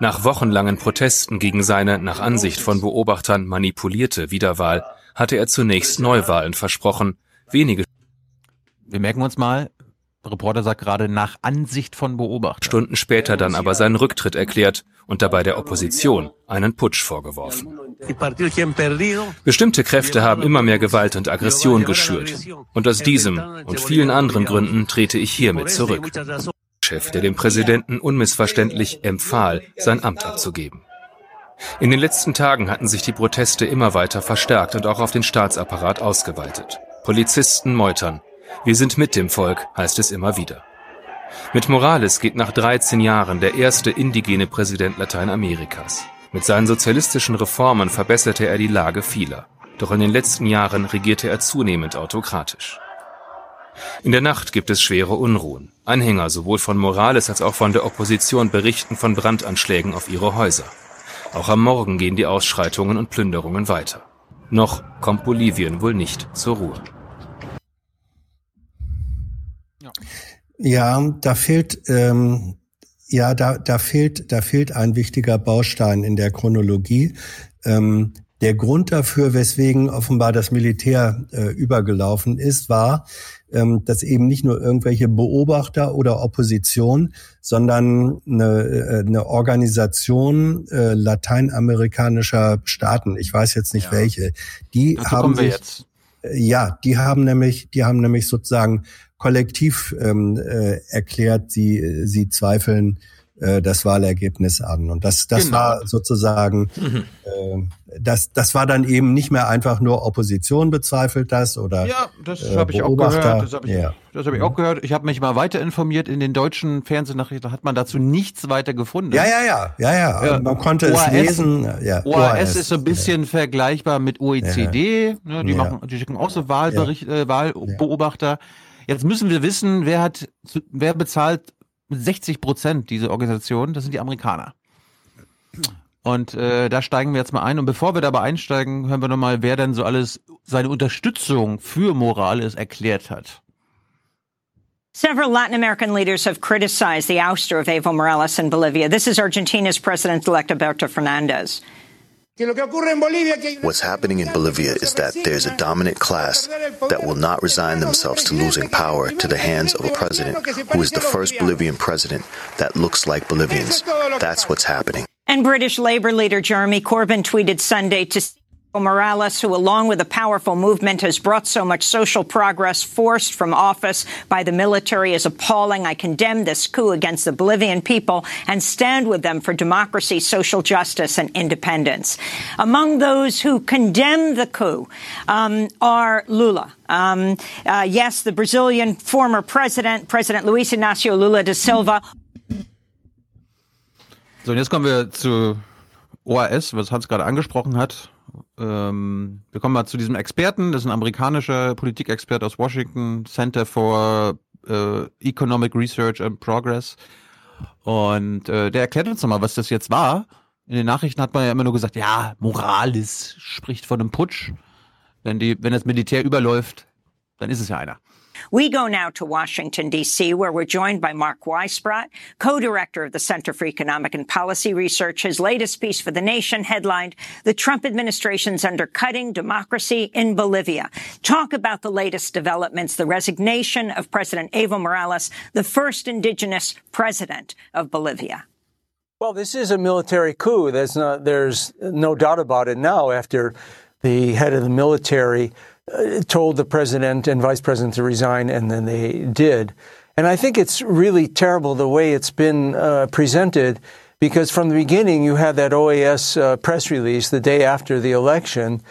Nach wochenlangen Protesten gegen seine, nach Ansicht von Beobachtern, manipulierte Wiederwahl hatte er zunächst Neuwahlen versprochen. Wenige Wir merken uns mal, Reporter sagt gerade nach Ansicht von Beobachtern. Stunden später dann aber seinen Rücktritt erklärt und dabei der Opposition einen Putsch vorgeworfen. Bestimmte Kräfte haben immer mehr Gewalt und Aggression geschürt. Und aus diesem und vielen anderen Gründen trete ich hiermit zurück. Chef, der dem Präsidenten unmissverständlich empfahl, sein Amt abzugeben. In den letzten Tagen hatten sich die Proteste immer weiter verstärkt und auch auf den Staatsapparat ausgeweitet. Polizisten meutern. Wir sind mit dem Volk, heißt es immer wieder. Mit Morales geht nach 13 Jahren der erste indigene Präsident Lateinamerikas. Mit seinen sozialistischen Reformen verbesserte er die Lage vieler. Doch in den letzten Jahren regierte er zunehmend autokratisch. In der Nacht gibt es schwere Unruhen. Anhänger sowohl von Morales als auch von der Opposition berichten von Brandanschlägen auf ihre Häuser. Auch am Morgen gehen die Ausschreitungen und Plünderungen weiter. Noch kommt Bolivien wohl nicht zur Ruhe. Ja, da fehlt ähm, ja da da fehlt da fehlt ein wichtiger Baustein in der Chronologie. Ähm, der Grund dafür, weswegen offenbar das Militär äh, übergelaufen ist, war, ähm, dass eben nicht nur irgendwelche Beobachter oder Opposition, sondern eine, äh, eine Organisation äh, lateinamerikanischer Staaten, ich weiß jetzt nicht ja. welche, die Dazu haben sich, jetzt. Ja, die haben nämlich, die haben nämlich sozusagen kollektiv ähm, äh, erklärt, sie, sie zweifeln äh, das Wahlergebnis an. Und das, das Genau. war sozusagen, Mhm. äh, das, das war dann eben nicht mehr einfach nur Opposition bezweifelt das oder Ja, das äh, habe ich auch gehört. Das habe ich, ja. das hab ich auch gehört. Ich habe mich mal weiter informiert. In den deutschen Fernsehnachrichten hat man dazu nichts weiter gefunden. Ja, ja, ja, ja, ja. Man konnte es lesen. Ja, OAS, ist so ein bisschen vergleichbar mit OECD. Ne, die Ja. machen, die schicken auch so Wahlbericht, äh, Wahlbeobachter. Jetzt müssen wir wissen, wer hat, wer bezahlt 60 Prozent diese Organisation? Das sind die Amerikaner. Und äh, da steigen wir jetzt mal ein. Und bevor wir dabei einsteigen, hören wir nochmal, wer denn so alles seine Unterstützung für Morales erklärt hat. Several Latin American leaders have criticized the ouster of Evo Morales in Bolivia. This is Argentina's President-elect Alberto Fernandez. What's happening in Bolivia is that there's a dominant class that will not resign themselves to losing power to the hands of a president who is the first Bolivian president that looks like Bolivians. That's what's happening. And British Labour leader Jeremy Corbyn tweeted Sunday to Morales, who, along with a powerful movement, has brought so much social progress, forced from office by the military, is appalling. I condemn this coup against the Bolivian people and stand with them for democracy, social justice, and independence. Among those who condemn the coup um, are Lula. Um, uh, yes, the Brazilian former president, President Luis Inácio Lula da Silva. So, jetzt kommen wir zu OAS, was Hans gerade angesprochen hat. Ähm, wir kommen mal zu diesem Experten, das ist ein amerikanischer Politikexperte aus Washington, Center for äh, Economic Research and Progress. Und äh, der erklärt uns nochmal, was das jetzt war. In den Nachrichten hat man ja immer nur gesagt, ja, Morales spricht von einem Putsch. Wenn, die, wenn das Militär überläuft, dann ist es ja einer. We go now to Washington, D.C., where we're joined by Mark Weisbrot, co-director of the Center for Economic and Policy Research. His latest piece for The Nation headlined, The Trump Administration's Undercutting Democracy in Bolivia. Talk about the latest developments, the resignation of President Evo Morales, the first indigenous president of Bolivia. Well, this is a military coup. There's, not, there's no doubt about it now after the head of the military told the president and vice president to resign, and then they did. And I think it's really terrible the way it's been uh, presented because from the beginning you had that OAS uh, press release the day after the election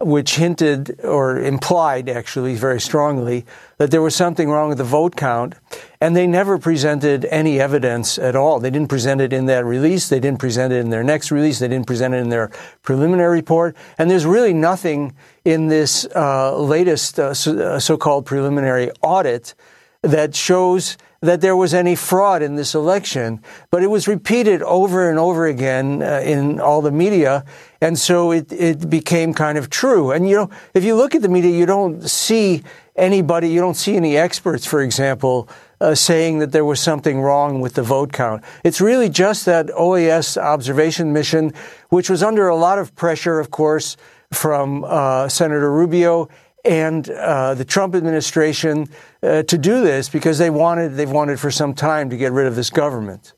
which hinted or implied actually very strongly that there was something wrong with the vote count. And they never presented any evidence at all. They didn't present it in that release. They didn't present it in their next release. They didn't present it in their preliminary report. And there's really nothing in this uh, latest uh, so- called preliminary audit that shows that there was any fraud in this election, but it was repeated over and over again uh, in all the media. And so it, it became kind of true. And, you know, if you look at the media, you don't see anybody, you don't see any experts, for example, uh, saying that there was something wrong with the vote count. It's really just that OAS observation mission, which was under a lot of pressure, of course, from uh, Senator Rubio and uh, the Trump administration uh, to do this because they wanted, they've wanted for some time to get rid of this government.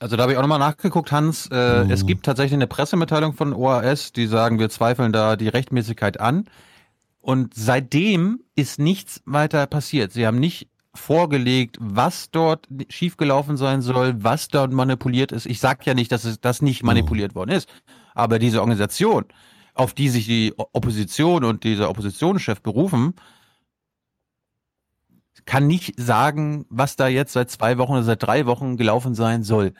Also da habe ich auch nochmal nachgeguckt, Hans. Äh, Mhm. Es gibt tatsächlich eine Pressemitteilung von OAS, die sagen, wir zweifeln da die Rechtmäßigkeit an. Und seitdem ist nichts weiter passiert. Sie haben nicht vorgelegt, was dort schiefgelaufen sein soll, was dort manipuliert ist. Ich sage ja nicht, dass es das nicht manipuliert worden ist, aber diese Organisation, auf die sich die Opposition und dieser Oppositionschef berufen, kann nicht sagen, was da jetzt seit zwei Wochen oder seit drei Wochen gelaufen sein soll.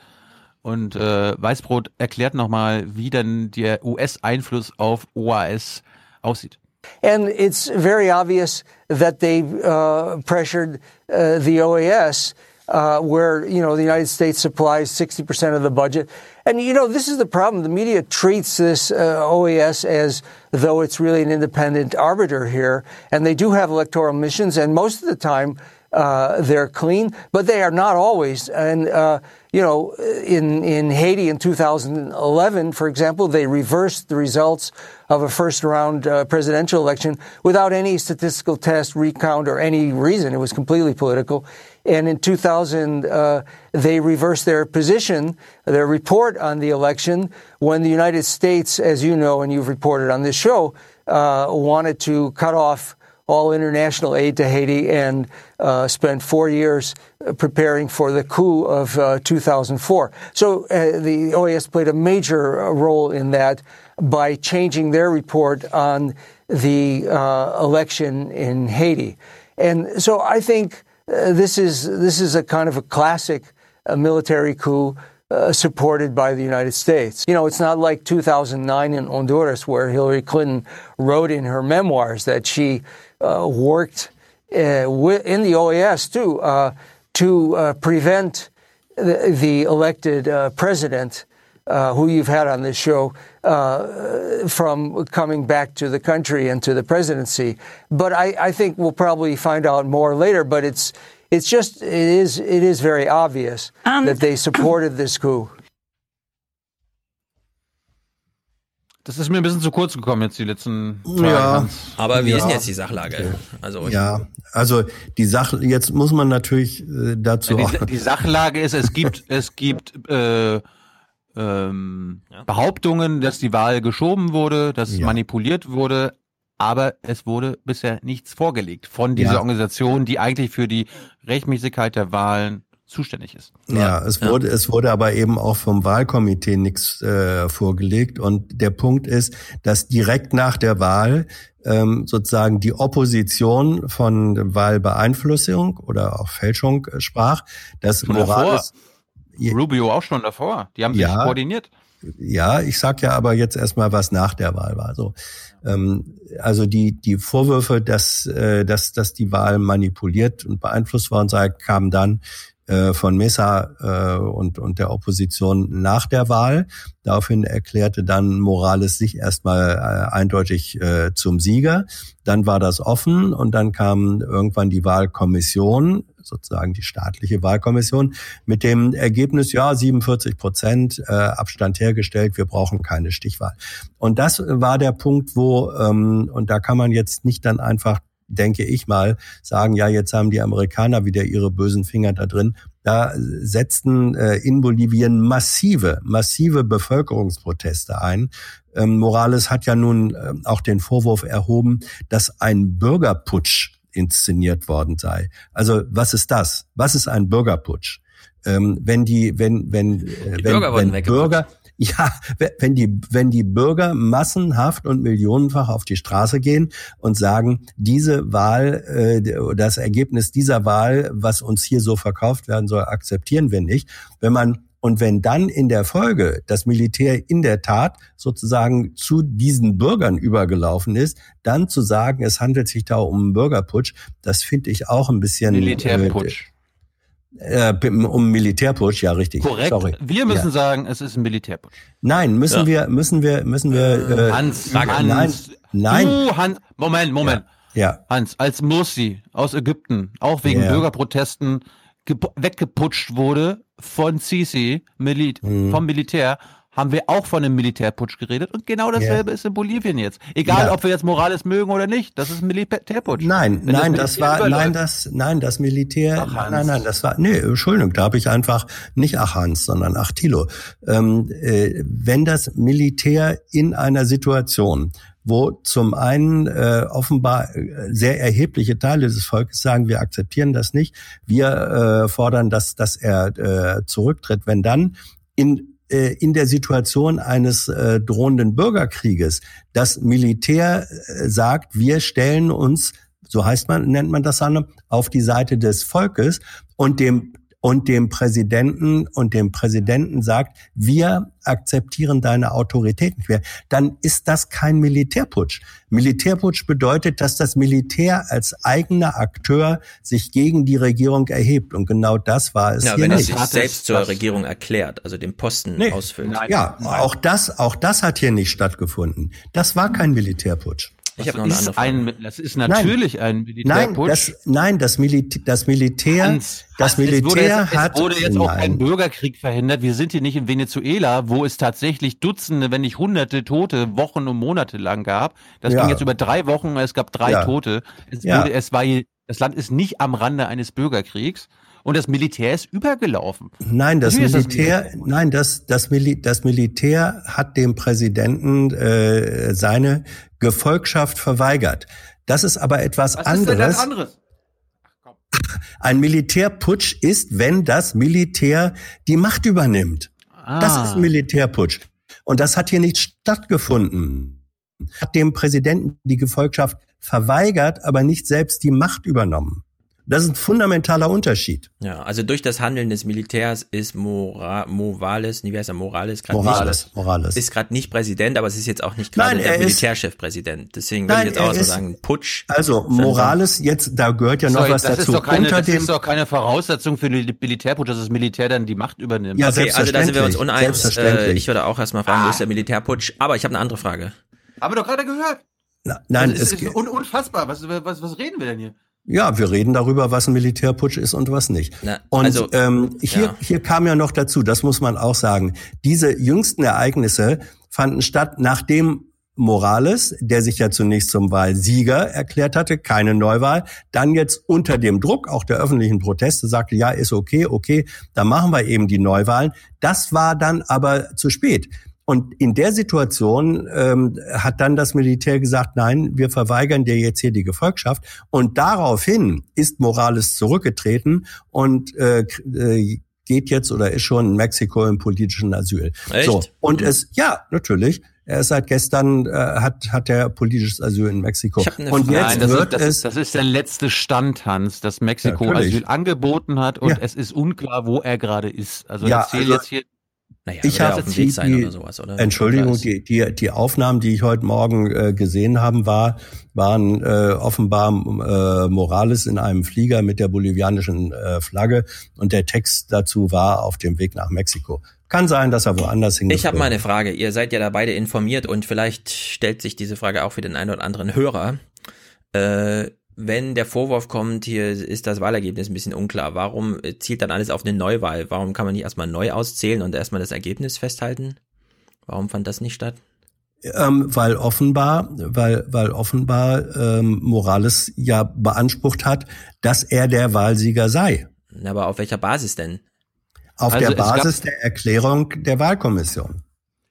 Und äh, Weißbrot erklärt nochmal, wie denn der US-Einfluss auf OAS aussieht. And it's very obvious that they uh, pressured uh, the OAS, uh, where you know the United States supplies 60% of the budget. And you know this is the problem. The media treats this uh, OAS as though it's really an independent arbiter here, and they do have electoral missions, and most of the time uh, they're clean, but they are not always. And uh, you know, in in Haiti in 2011, for example, they reversed the results of a first round uh, presidential election without any statistical test, recount, or any reason. It was completely political. And in 2000, uh, they reversed their position, their report on the election, when the United States, as you know and you've reported on this show, uh, wanted to cut off all international aid to Haiti and uh, spent four years preparing for the coup of uh, 2004. So uh, the OAS played a major role in that by changing their report on the uh, election in Haiti. And so I think uh, this is this is a kind of a classic uh, military coup uh, supported by the United States. You know, it's not like 2009 in Honduras where Hillary Clinton wrote in her memoirs that she uh, worked wi- in the OAS too to prevent the, the elected president. Who you've had on this show uh, from coming back to the country and to the presidency, but I, I think we'll probably find out more later. But it's it's just it is it is very obvious that they supported this coup. Das ist mir ein bisschen zu kurz gekommen jetzt die letzten Tage. Ja. Aber wie Ja. ist denn jetzt die Sachlage? Also Ja, also die Sache, jetzt muss man natürlich äh, dazu auch. Die, die Sachlage ist, es gibt, es gibt äh, ähm, ja. Behauptungen, dass die Wahl geschoben wurde, dass ja. manipuliert wurde, aber es wurde bisher nichts vorgelegt von dieser ja. Organisation, die eigentlich für die Rechtmäßigkeit der Wahlen zuständig ist. Ja, es wurde, es wurde aber eben auch vom Wahlkomitee nichts äh, vorgelegt. Und der Punkt ist, dass direkt nach der Wahl ähm, sozusagen die Opposition von Wahlbeeinflussung oder auch Fälschung äh, sprach, dass Morales. Rubio auch schon davor. Die haben sich ja, koordiniert. Ja, ich sag ja aber jetzt erstmal, was nach der Wahl war. So, ähm, also die die Vorwürfe, dass äh, dass dass die Wahl manipuliert und beeinflusst worden sei, kamen dann äh, von Mesa äh, und, und der Opposition nach der Wahl. Daraufhin erklärte dann Morales sich erstmal äh, eindeutig äh, zum Sieger. Dann war das offen und dann kam irgendwann die Wahlkommission, sozusagen die staatliche Wahlkommission, mit dem Ergebnis, ja, 47 Prozent äh, Abstand hergestellt, wir brauchen keine Stichwahl. Und das war der Punkt, wo, ähm, und da kann man jetzt nicht dann einfach denke ich mal, sagen, ja, jetzt haben die Amerikaner wieder ihre bösen Finger da drin. Da setzten äh, in Bolivien massive, massive Bevölkerungsproteste ein. Ähm, Morales hat ja nun äh, auch den Vorwurf erhoben, dass ein Bürgerputsch inszeniert worden sei. Also was ist das? Was ist ein Bürgerputsch? Ähm, wenn die, wenn, wenn, äh, die wenn, Bürger wenn Bürger, ja, wenn die, wenn die Bürger massenhaft und millionenfach auf die Straße gehen und sagen, diese Wahl, äh, das Ergebnis dieser Wahl, was uns hier so verkauft werden soll, akzeptieren wir nicht. Wenn man und wenn dann in der Folge das Militär in der Tat sozusagen zu diesen Bürgern übergelaufen ist, dann zu sagen, es handelt sich da um einen Bürgerputsch, das finde ich auch ein bisschen Militärputsch. Äh, äh, um Militärputsch, ja richtig. Korrekt. Sorry. Wir müssen ja. sagen, es ist ein Militärputsch. Nein, müssen ja. wir, müssen wir, müssen wir. Äh, Hans, Hans, nein, nein. Du, Hans, Moment, Moment. Ja. ja. Hans, als Morsi aus Ägypten auch wegen Bürgerprotesten weggeputscht wurde von Sisi, Milit mhm. vom Militär, haben wir auch von einem Militärputsch geredet und genau dasselbe yeah. ist in Bolivien jetzt. Egal, ja. ob wir jetzt Morales mögen oder nicht, das ist ein Militärputsch. Nein, Wenn nein, das, das war, überläuft. nein, das, nein, das Militär, ach, nein, nein, das war, nee, Entschuldigung, da habe ich einfach nicht ach Hans, sondern ach Thilo. Ähm, äh, wenn das Militär in einer Situation wo zum einen äh, offenbar äh, sehr erhebliche Teile des Volkes sagen, wir akzeptieren das nicht, wir äh, fordern, dass, dass er äh, zurücktritt. Wenn dann in äh, in der Situation eines äh, drohenden Bürgerkrieges das Militär äh, sagt, wir stellen uns, so heißt man, nennt man das dann, auf die Seite des Volkes und dem und dem Präsidenten und dem Präsidenten sagt, wir akzeptieren deine Autorität nicht mehr, dann ist das kein Militärputsch. Militärputsch bedeutet, dass das Militär als eigener Akteur sich gegen die Regierung erhebt. Und genau das war es ja, hier wenn nicht. es sich selbst zur Regierung erklärt, also den Posten nee. ausfüllt. Ja, auch das, auch das hat hier nicht stattgefunden. Das war kein Militärputsch. Ich habe noch eine andere Frage. Ein, das ist natürlich nein. ein Militärputsch. Nein, das, nein, das, Militär, das Militär, Hans, das Militär es jetzt, hat. Es wurde jetzt nein. auch ein Bürgerkrieg verhindert. Wir sind hier nicht in Venezuela, wo es tatsächlich Dutzende, wenn nicht Hunderte Tote Wochen und Monate lang gab. Das ja. ging jetzt über drei Wochen. Es gab drei ja. Tote. Es ja. wurde, es war, das Land ist nicht am Rande eines Bürgerkriegs und das Militär ist übergelaufen. Nein, das Militär, das nein, das, das, Mil das Militär hat dem Präsidenten äh, seine Gefolgschaft verweigert. Das ist aber etwas Was anderes. Ist denn das anderes? Ein Militärputsch ist, wenn das Militär die Macht übernimmt. Ah. Das ist ein Militärputsch. Und das hat hier nicht stattgefunden. Hat dem Präsidenten die Gefolgschaft verweigert, aber nicht selbst die Macht übernommen. Das ist ein fundamentaler Unterschied. Ja, also durch das Handeln des Militärs ist Mora, Morales, wie heißt er, Morales gerade Morales, nicht, Morales. ist gerade nicht Präsident, aber es ist jetzt auch nicht gerade der Militärchefpräsident. Deswegen würde ich jetzt auch so sagen, Putsch. Also Morales, jetzt, da gehört ja noch Sorry, was das dazu. Ist doch keine, Unter das dem, ist doch keine Voraussetzung für den Militärputsch, dass das Militär dann die Macht übernimmt. Ja, okay, also da sind wir uns uneins. Äh, ich würde auch erstmal fragen, ah. wo ist der Militärputsch? Aber ich habe eine andere Frage. Haben wir doch gerade gehört. Na, nein, das ist, ist unfassbar. Was, was, was reden wir denn hier? Ja, wir reden darüber, was ein Militärputsch ist und was nicht. Na, und also, ähm, hier, ja. hier kam ja noch dazu, das muss man auch sagen, diese jüngsten Ereignisse fanden statt, nachdem Morales, der sich ja zunächst zum Wahlsieger erklärt hatte, keine Neuwahl, dann jetzt unter dem Druck auch der öffentlichen Proteste sagte, ja, ist okay, okay, dann machen wir eben die Neuwahlen. Das war dann aber zu spät. Und in der Situation ähm, hat dann das Militär gesagt, nein, wir verweigern dir jetzt hier die Gefolgschaft. Und daraufhin ist Morales zurückgetreten und äh, äh geht jetzt oder ist schon in Mexiko im politischen Asyl. Echt? So und es ja natürlich er ist seit gestern, äh, hat, hat er politisches Asyl in Mexiko. Und jetzt Nein, das, wird ist, das, es, ist, das ist der letzte Stand, Hans, dass Mexiko natürlich. Asyl angeboten hat und Ja. es ist unklar, wo er gerade ist. Also Ja, ich zähle also- jetzt hier. Naja, ich habe die, die, Entschuldigung, die, die, die Aufnahmen, die ich heute Morgen äh, gesehen haben, war, waren äh, offenbar äh, Morales in einem Flieger mit der bolivianischen äh, Flagge und der Text dazu war auf dem Weg nach Mexiko. Kann sein, dass er woanders Ich habe mal eine Frage. Ihr seid ja da beide informiert und vielleicht stellt sich diese Frage auch für den einen oder anderen Hörer. Äh, wenn der Vorwurf kommt, hier ist das Wahlergebnis ein bisschen unklar, warum zielt dann alles auf eine Neuwahl? Warum kann man nicht erstmal neu auszählen und erstmal das Ergebnis festhalten? Warum fand das nicht statt? Ähm, weil offenbar, weil, weil offenbar ähm, Morales ja beansprucht hat, dass er der Wahlsieger sei. Aber auf welcher Basis denn? Auf Also der Basis der Erklärung der Wahlkommission.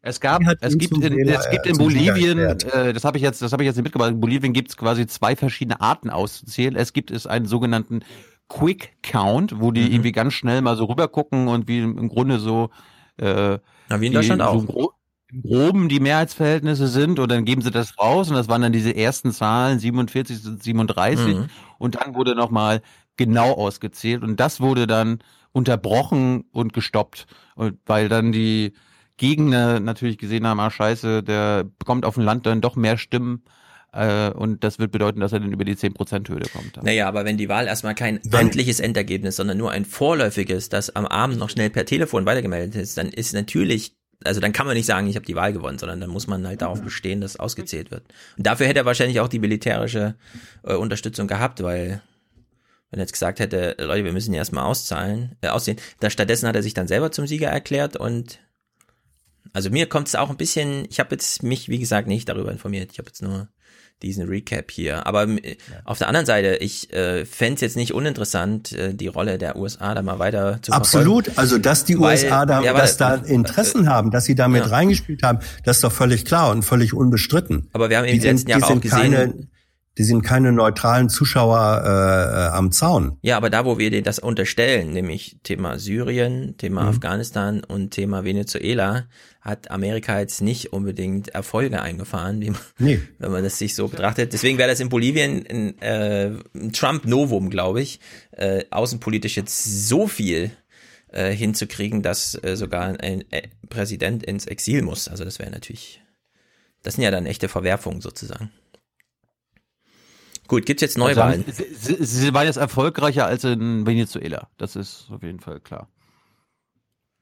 Es gab, es gibt in, Wähler, es gibt äh, in Bolivien, äh, das habe ich jetzt, das habe ich jetzt nicht mitgebracht. In Bolivien gibt es quasi zwei verschiedene Arten auszuzählen. Es gibt es einen sogenannten Quick Count, wo die Mhm. irgendwie ganz schnell mal so rüber gucken und wie im Grunde so, äh, Na, wie in die- Deutschland so auch. im Gro im Groben die Mehrheitsverhältnisse sind und dann geben sie das raus und das waren dann diese ersten Zahlen 47 und 37 Mhm. und dann wurde nochmal genau ausgezählt und das wurde dann unterbrochen und gestoppt und weil dann die Gegner natürlich gesehen haben, ah scheiße, der bekommt auf dem Land dann doch mehr Stimmen äh, und das wird bedeuten, dass er dann über die 10%-Hürde kommt. Naja, aber wenn die Wahl erstmal kein Wenn- amtliches Endergebnis, sondern nur ein vorläufiges, das am Abend noch schnell per Telefon weitergemeldet ist, dann ist natürlich, also dann kann man nicht sagen, ich habe die Wahl gewonnen, sondern dann muss man halt darauf bestehen, dass ausgezählt wird. Und dafür hätte er wahrscheinlich auch die militärische äh, Unterstützung gehabt, weil wenn er jetzt gesagt hätte, Leute, wir müssen erstmal auszahlen, äh, aussehen, da stattdessen hat er sich dann selber zum Sieger erklärt und also mir kommt es auch ein bisschen, ich habe jetzt mich, wie gesagt, nicht darüber informiert. Ich habe jetzt nur diesen Recap hier. Aber äh, auf der anderen Seite, ich äh, fände es jetzt nicht uninteressant, äh, die Rolle der USA da mal weiter zu Absolut, verfolgen. also dass die Weil- USA da, ja, dass da Interessen haben, dass sie damit Ja. reingespielt haben, das ist doch völlig klar und völlig unbestritten. Aber wir haben eben die letzten Jahre auch gesehen, keine, die sind keine neutralen Zuschauer äh, äh, am Zaun. Ja, aber da, wo wir denen das unterstellen, nämlich Thema Syrien, Thema Mhm. Afghanistan und Thema Venezuela, hat Amerika jetzt nicht unbedingt Erfolge eingefahren, wie man, Nee. wenn man das sich so betrachtet. Deswegen wäre das in Bolivien ein, äh, ein Trump-Novum, glaube ich, äh, außenpolitisch jetzt so viel äh, hinzukriegen, dass äh, sogar ein äh, Präsident ins Exil muss. Also das wäre natürlich, das sind ja dann echte Verwerfungen sozusagen. Gut, gibt's jetzt Neuwahlen? Also, sie, sie, waren jetzt erfolgreicher als in Venezuela. Das ist auf jeden Fall klar.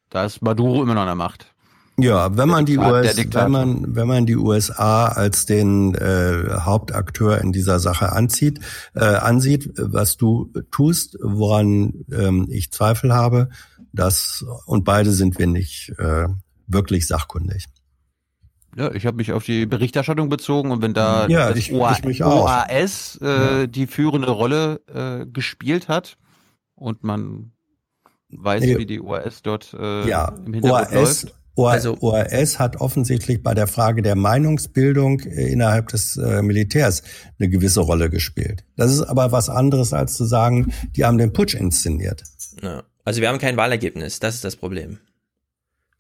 Da ist Maduro immer noch an der Macht. Ja, wenn man die US, wenn man wenn man die USA als den äh, Hauptakteur in dieser Sache anzieht, äh, ansieht, was du tust, woran ähm, ich Zweifel habe, das und beide sind wir nicht äh, wirklich sachkundig. Ja, ich habe mich auf die Berichterstattung bezogen und wenn da Ja, das ich- OA ich mich auch. OAS äh, die führende Rolle äh, gespielt hat und man weiß, Nee. wie die OAS dort äh, ja, im Hintergrund OAS, läuft. OA, Also- OAS hat offensichtlich bei der Frage der Meinungsbildung äh, innerhalb des äh, Militärs eine gewisse Rolle gespielt. Das ist aber was anderes als zu sagen, die haben den Putsch inszeniert. Ja. Also wir haben kein Wahlergebnis, das ist das Problem.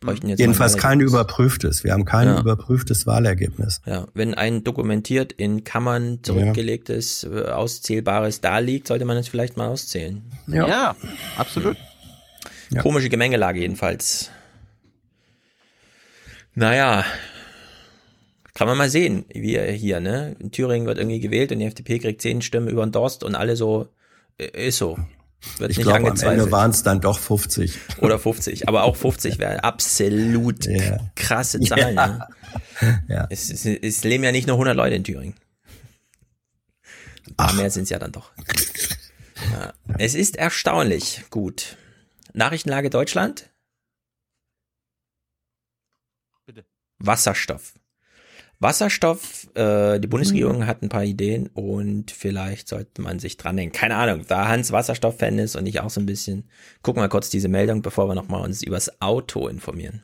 Bräuchten jetzt Jedenfalls kein überprüftes. Wir haben kein Ja. überprüftes Wahlergebnis. Ja, wenn ein dokumentiert in Kammern zurückgelegtes, äh, auszählbares da liegt, sollte man es vielleicht mal auszählen. Ja. Ja, absolut. Ja. Komische Gemengelage jedenfalls. Naja, kann man mal sehen, wie er hier, ne? In Thüringen wird irgendwie gewählt und die FDP kriegt zehn Stimmen über den Dorst und alle so, äh, ist so. Wird Ich glaube, am Ende waren es dann doch 50. Oder 50, aber auch 50 wäre absolut Ja. krasse Zahlen. Ja. Ne? Ja. Es, es, es leben ja nicht nur 100 Leute in Thüringen. Ein paar mehr sind es ja dann doch. Ja. Es ist erstaunlich gut. Nachrichtenlage Deutschland? Bitte. Wasserstoff. Wasserstoff, äh, die Bundesregierung hat ein paar Ideen und vielleicht sollte man sich dran denken. Keine Ahnung, da Hans Wasserstoff-Fan ist und ich auch so ein bisschen. Gucken wir kurz diese Meldung, bevor wir nochmal uns übers Auto informieren.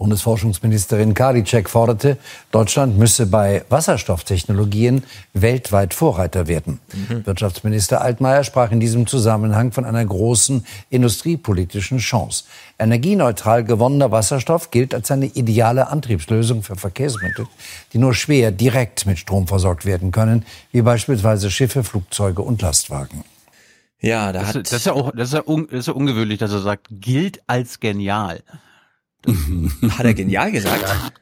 Bundesforschungsministerin Karliczek forderte, Deutschland müsse bei Wasserstofftechnologien weltweit Vorreiter werden. Mhm. Wirtschaftsminister Altmaier sprach in diesem Zusammenhang von einer großen industriepolitischen Chance. Energieneutral gewonnener Wasserstoff gilt als eine ideale Antriebslösung für Verkehrsmittel, die nur schwer direkt mit Strom versorgt werden können, wie beispielsweise Schiffe, Flugzeuge und Lastwagen. Ja, da das, hat das ist ja auch, das ist ja, un, das ist ja ungewöhnlich, dass er sagt, gilt als genial. Hat er genial gesagt? Hat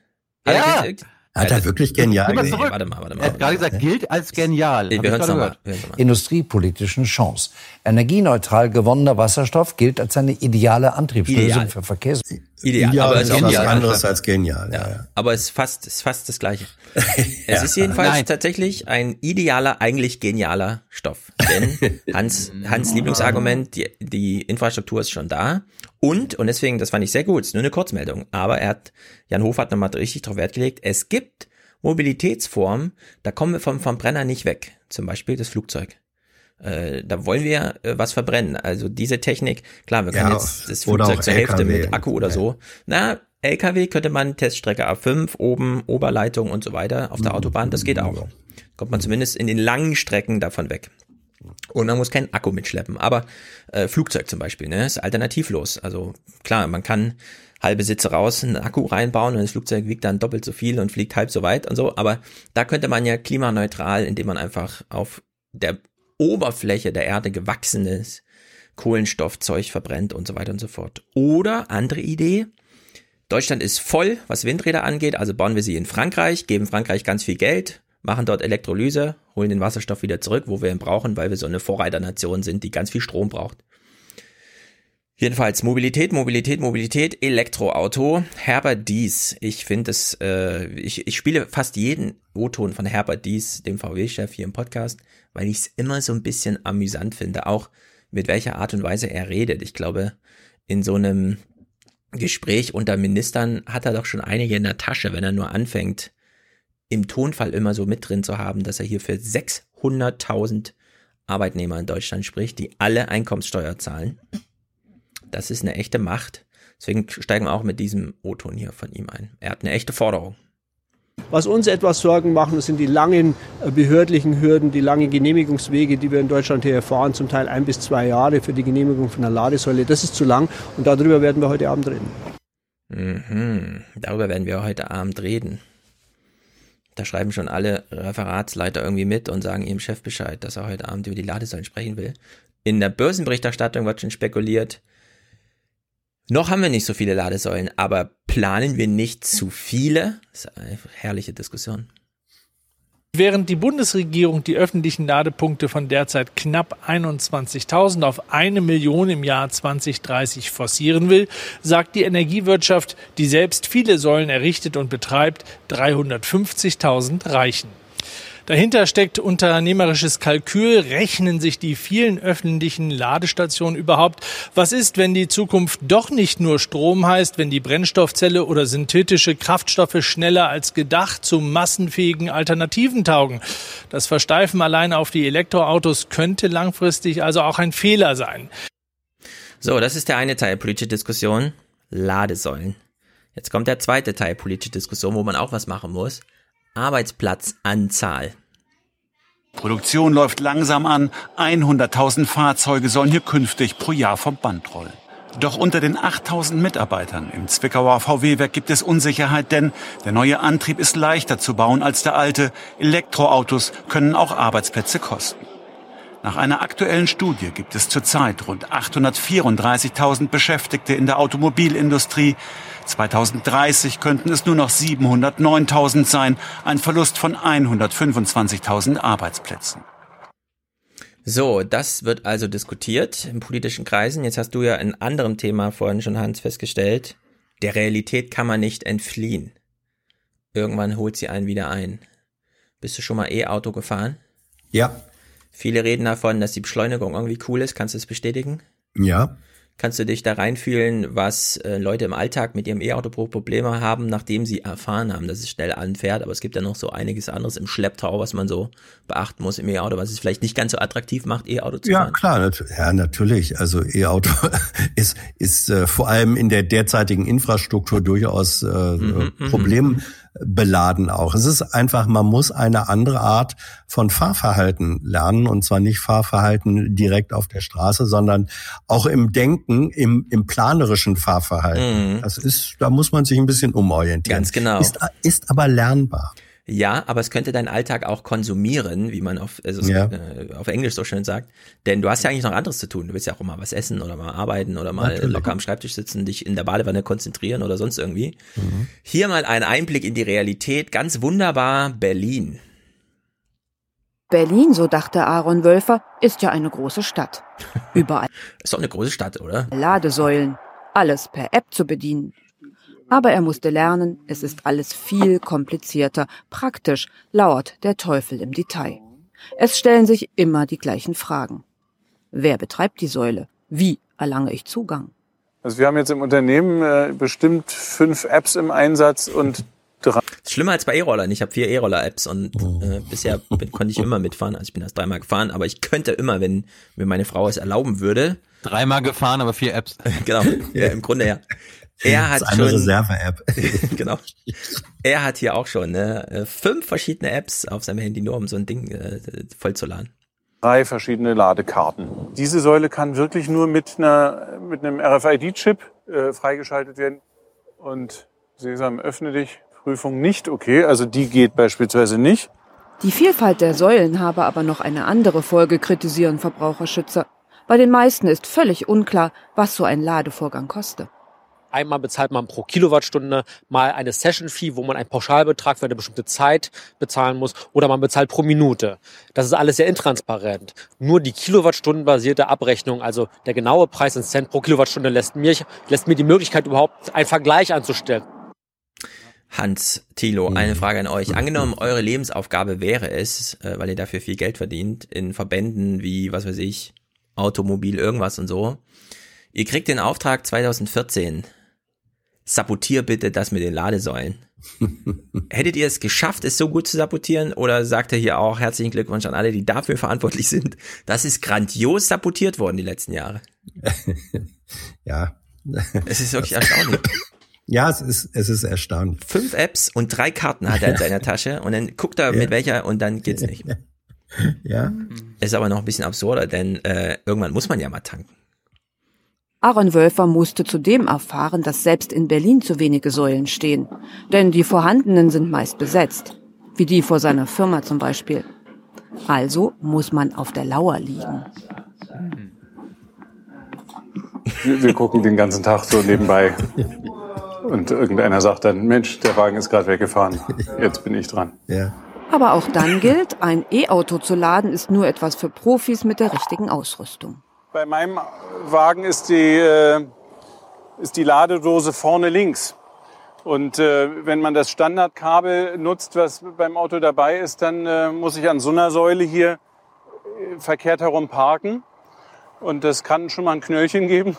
Ja. er gesagt? Hat er wirklich genial gesagt? Warte mal, warte mal. Er hat gerade gesagt, gilt als genial. Wir ich nochmal. Wir hören's nochmal. Industriepolitischen Chance. Energieneutral gewonnener Wasserstoff gilt als eine ideale Antriebslösung Ideal. für Verkehrsmittel. Ideal, Ideal aber ist ist auch was genial. anderes als genial. Ja. Ja. Aber es ist fast, es ist fast das Gleiche. Es ist jedenfalls Nein. tatsächlich ein idealer, eigentlich genialer Stoff. Denn Hans, Hans Lieblingsargument, die, die Infrastruktur ist schon da. Und, und deswegen, das fand ich sehr gut, ist nur eine Kurzmeldung. Aber er hat, Jan Hofer hat nochmal richtig drauf Wert gelegt, es gibt Mobilitätsformen, da kommen wir vom, vom Brenner nicht weg. Zum Beispiel das Flugzeug. Äh, da wollen wir äh, was verbrennen. Also diese Technik, klar, wir können Ja, jetzt das Flugzeug zur Hälfte LKW. mit Akku oder so. Na, LKW könnte man Teststrecke A5, oben Oberleitung und so weiter auf der Autobahn, das geht auch. Kommt man zumindest in den langen Strecken davon weg. Und man muss keinen Akku mitschleppen. Aber äh, Flugzeug zum Beispiel, ne, ist alternativlos. Also klar, man kann halbe Sitze raus, einen Akku reinbauen und das Flugzeug wiegt dann doppelt so viel und fliegt halb so weit und so. Aber da könnte man ja klimaneutral, indem man einfach auf der Oberfläche der Erde gewachsenes Kohlenstoffzeug verbrennt und so weiter und so fort. Oder andere Idee. Deutschland ist voll, was Windräder angeht, also bauen wir sie in Frankreich, geben Frankreich ganz viel Geld, machen dort Elektrolyse, holen den Wasserstoff wieder zurück, wo wir ihn brauchen, weil wir so eine Vorreiternation sind, die ganz viel Strom braucht. Jedenfalls Mobilität, Mobilität, Mobilität, Elektroauto. Herbert Dies, ich finde es, äh, ich, ich spiele fast jeden O-Ton von Herbert Dies, dem VW-Chef hier im Podcast, weil ich es immer so ein bisschen amüsant finde, auch mit welcher Art und Weise er redet. Ich glaube, in so einem Gespräch unter Ministern hat er doch schon einige in der Tasche, wenn er nur anfängt, im Tonfall immer so mit drin zu haben, dass er hier für 600.000 Arbeitnehmer in Deutschland spricht, die alle Einkommenssteuer zahlen. Das ist eine echte Macht. Deswegen steigen wir auch mit diesem O-Ton hier von ihm ein. Er hat eine echte Forderung. Was uns etwas Sorgen machen, das sind die langen äh, behördlichen Hürden, die langen Genehmigungswege, die wir in Deutschland hier erfahren, zum Teil ein bis zwei Jahre für die Genehmigung von einer Ladesäule. Das ist zu lang und darüber werden wir heute Abend reden. Mhm. Darüber werden wir heute Abend reden. Da schreiben schon alle Referatsleiter irgendwie mit und sagen ihrem Chef Bescheid, dass er heute Abend über die Ladesäulen sprechen will. In der Börsenberichterstattung wird schon spekuliert, noch haben wir nicht so viele Ladesäulen, aber planen wir nicht zu viele? Das ist eine herrliche Diskussion. Während die Bundesregierung die öffentlichen Ladepunkte von derzeit knapp 21.000 auf eine Million im Jahr 2030 forcieren will, sagt die Energiewirtschaft, die selbst viele Säulen errichtet und betreibt, 350.000 reichen. Dahinter steckt unternehmerisches Kalkül. Rechnen sich die vielen öffentlichen Ladestationen überhaupt? Was ist, wenn die Zukunft doch nicht nur Strom heißt, wenn die Brennstoffzelle oder synthetische Kraftstoffe schneller als gedacht zu massenfähigen Alternativen taugen? Das Versteifen allein auf die Elektroautos könnte langfristig also auch ein Fehler sein. So, das ist der eine Teil politische Diskussion. Ladesäulen. Jetzt kommt der zweite Teil politische Diskussion, wo man auch was machen muss. Arbeitsplatzanzahl. Produktion läuft langsam an. 100.000 Fahrzeuge sollen hier künftig pro Jahr vom Band rollen. Doch unter den 8.000 Mitarbeitern im Zwickauer VW-Werk gibt es Unsicherheit, denn der neue Antrieb ist leichter zu bauen als der alte. Elektroautos können auch Arbeitsplätze kosten. Nach einer aktuellen Studie gibt es zurzeit rund 834.000 Beschäftigte in der Automobilindustrie. 2030 könnten es nur noch 709.000 sein, ein Verlust von 125.000 Arbeitsplätzen. So, das wird also diskutiert in politischen Kreisen. Jetzt hast du ja in anderem Thema vorhin schon, Hans, festgestellt, der Realität kann man nicht entfliehen. Irgendwann holt sie einen wieder ein. Bist du schon mal E-Auto gefahren? Ja. Viele reden davon, dass die Beschleunigung irgendwie cool ist. Kannst du es bestätigen? Ja. Kannst du dich da reinfühlen, was äh, Leute im Alltag mit ihrem E-Auto Probleme haben, nachdem sie erfahren haben, dass es schnell anfährt. Aber es gibt ja noch so einiges anderes im Schlepptau, was man so beachten muss im E-Auto, was es vielleicht nicht ganz so attraktiv macht, E-Auto zu ja, fahren. Klar, nat ja, natürlich. Also E-Auto ist, ist äh, vor allem in der derzeitigen Infrastruktur durchaus äh, mhm, mhm. Beladen auch. Es ist einfach, man muss eine andere Art von Fahrverhalten lernen und zwar nicht Fahrverhalten direkt auf der Straße, sondern auch im Denken, im, im planerischen Fahrverhalten. Mhm. Das ist, da muss man sich ein bisschen umorientieren. Ganz genau. Ist, ist aber lernbar. Ja, aber es könnte deinen Alltag auch konsumieren, wie man auf, also ja. äh, auf Englisch so schön sagt. Denn du hast ja eigentlich noch anderes zu tun. Du willst ja auch mal was essen oder mal arbeiten oder mal Natürlich. locker am Schreibtisch sitzen, dich in der Badewanne konzentrieren oder sonst irgendwie. Mhm. Hier mal ein Einblick in die Realität. Ganz wunderbar Berlin. Berlin, so dachte Aaron Wölfer, ist ja eine große Stadt. Überall. ist doch eine große Stadt, oder? Ladesäulen. Alles per App zu bedienen. Aber er musste lernen, es ist alles viel komplizierter. Praktisch lauert der Teufel im Detail. Es stellen sich immer die gleichen Fragen. Wer betreibt die Säule? Wie erlange ich Zugang? Also wir haben jetzt im Unternehmen äh, bestimmt fünf Apps im Einsatz und drei. Schlimmer als bei E-Rollern. Ich habe vier E-Roller-Apps und äh, bisher bin, konnte ich immer mitfahren. Also ich bin erst dreimal gefahren, aber ich könnte immer, wenn mir meine Frau es erlauben würde. Dreimal gefahren, aber vier Apps. genau, ja, im Grunde ja. Er hat das ist eine schon, Reserve-App. genau. Er hat hier auch schon ne, fünf verschiedene Apps auf seinem Handy, nur um so ein Ding äh, voll zu laden. Drei verschiedene Ladekarten. Diese Säule kann wirklich nur mit, einer, mit einem RFID-Chip äh, freigeschaltet werden. Und Sesam, öffne dich. Prüfung nicht okay. Also die geht beispielsweise nicht. Die Vielfalt der Säulen habe aber noch eine andere Folge, kritisieren Verbraucherschützer. Bei den meisten ist völlig unklar, was so ein Ladevorgang koste. Einmal bezahlt man pro Kilowattstunde mal eine Session-Fee, wo man einen Pauschalbetrag für eine bestimmte Zeit bezahlen muss, oder man bezahlt pro Minute. Das ist alles sehr intransparent. Nur die Kilowattstundenbasierte Abrechnung, also der genaue Preis in Cent pro Kilowattstunde, lässt mir, lässt mir die Möglichkeit überhaupt einen Vergleich anzustellen. Hans, Thilo, eine Frage an euch. Angenommen, eure Lebensaufgabe wäre es, äh, weil ihr dafür viel Geld verdient, in Verbänden wie, was weiß ich, Automobil, irgendwas und so. Ihr kriegt den Auftrag 2014 sabotier bitte das mit den Ladesäulen. Hättet ihr es geschafft, es so gut zu sabotieren? Oder sagt er hier auch herzlichen Glückwunsch an alle, die dafür verantwortlich sind? Das ist grandios sabotiert worden die letzten Jahre. ja. Es ist wirklich erstaunlich. Ja, es ist, es ist erstaunlich. Fünf Apps und drei Karten hat er in seiner Tasche und dann guckt er ja. mit welcher und dann geht's nicht. Ja. Ist aber noch ein bisschen absurder, denn äh, irgendwann muss man ja mal tanken. Aaron Wölfer musste zudem erfahren, dass selbst in Berlin zu wenige Säulen stehen. Denn die vorhandenen sind meist besetzt. Wie die vor seiner Firma zum Beispiel. Also muss man auf der Lauer liegen. Wir, wir gucken den ganzen Tag so nebenbei. Und irgendeiner sagt dann, Mensch, der Wagen ist gerade weggefahren. Jetzt bin ich dran. Ja. Aber auch dann gilt, ein E-Auto zu laden ist nur etwas für Profis mit der richtigen Ausrüstung. Bei meinem Wagen ist die, äh, ist die Ladedose vorne links. Und äh, wenn man das Standardkabel nutzt, was beim Auto dabei ist, dann äh, muss ich an so einer Säule hier äh, verkehrt herum parken. Und das kann schon mal ein Knöllchen geben.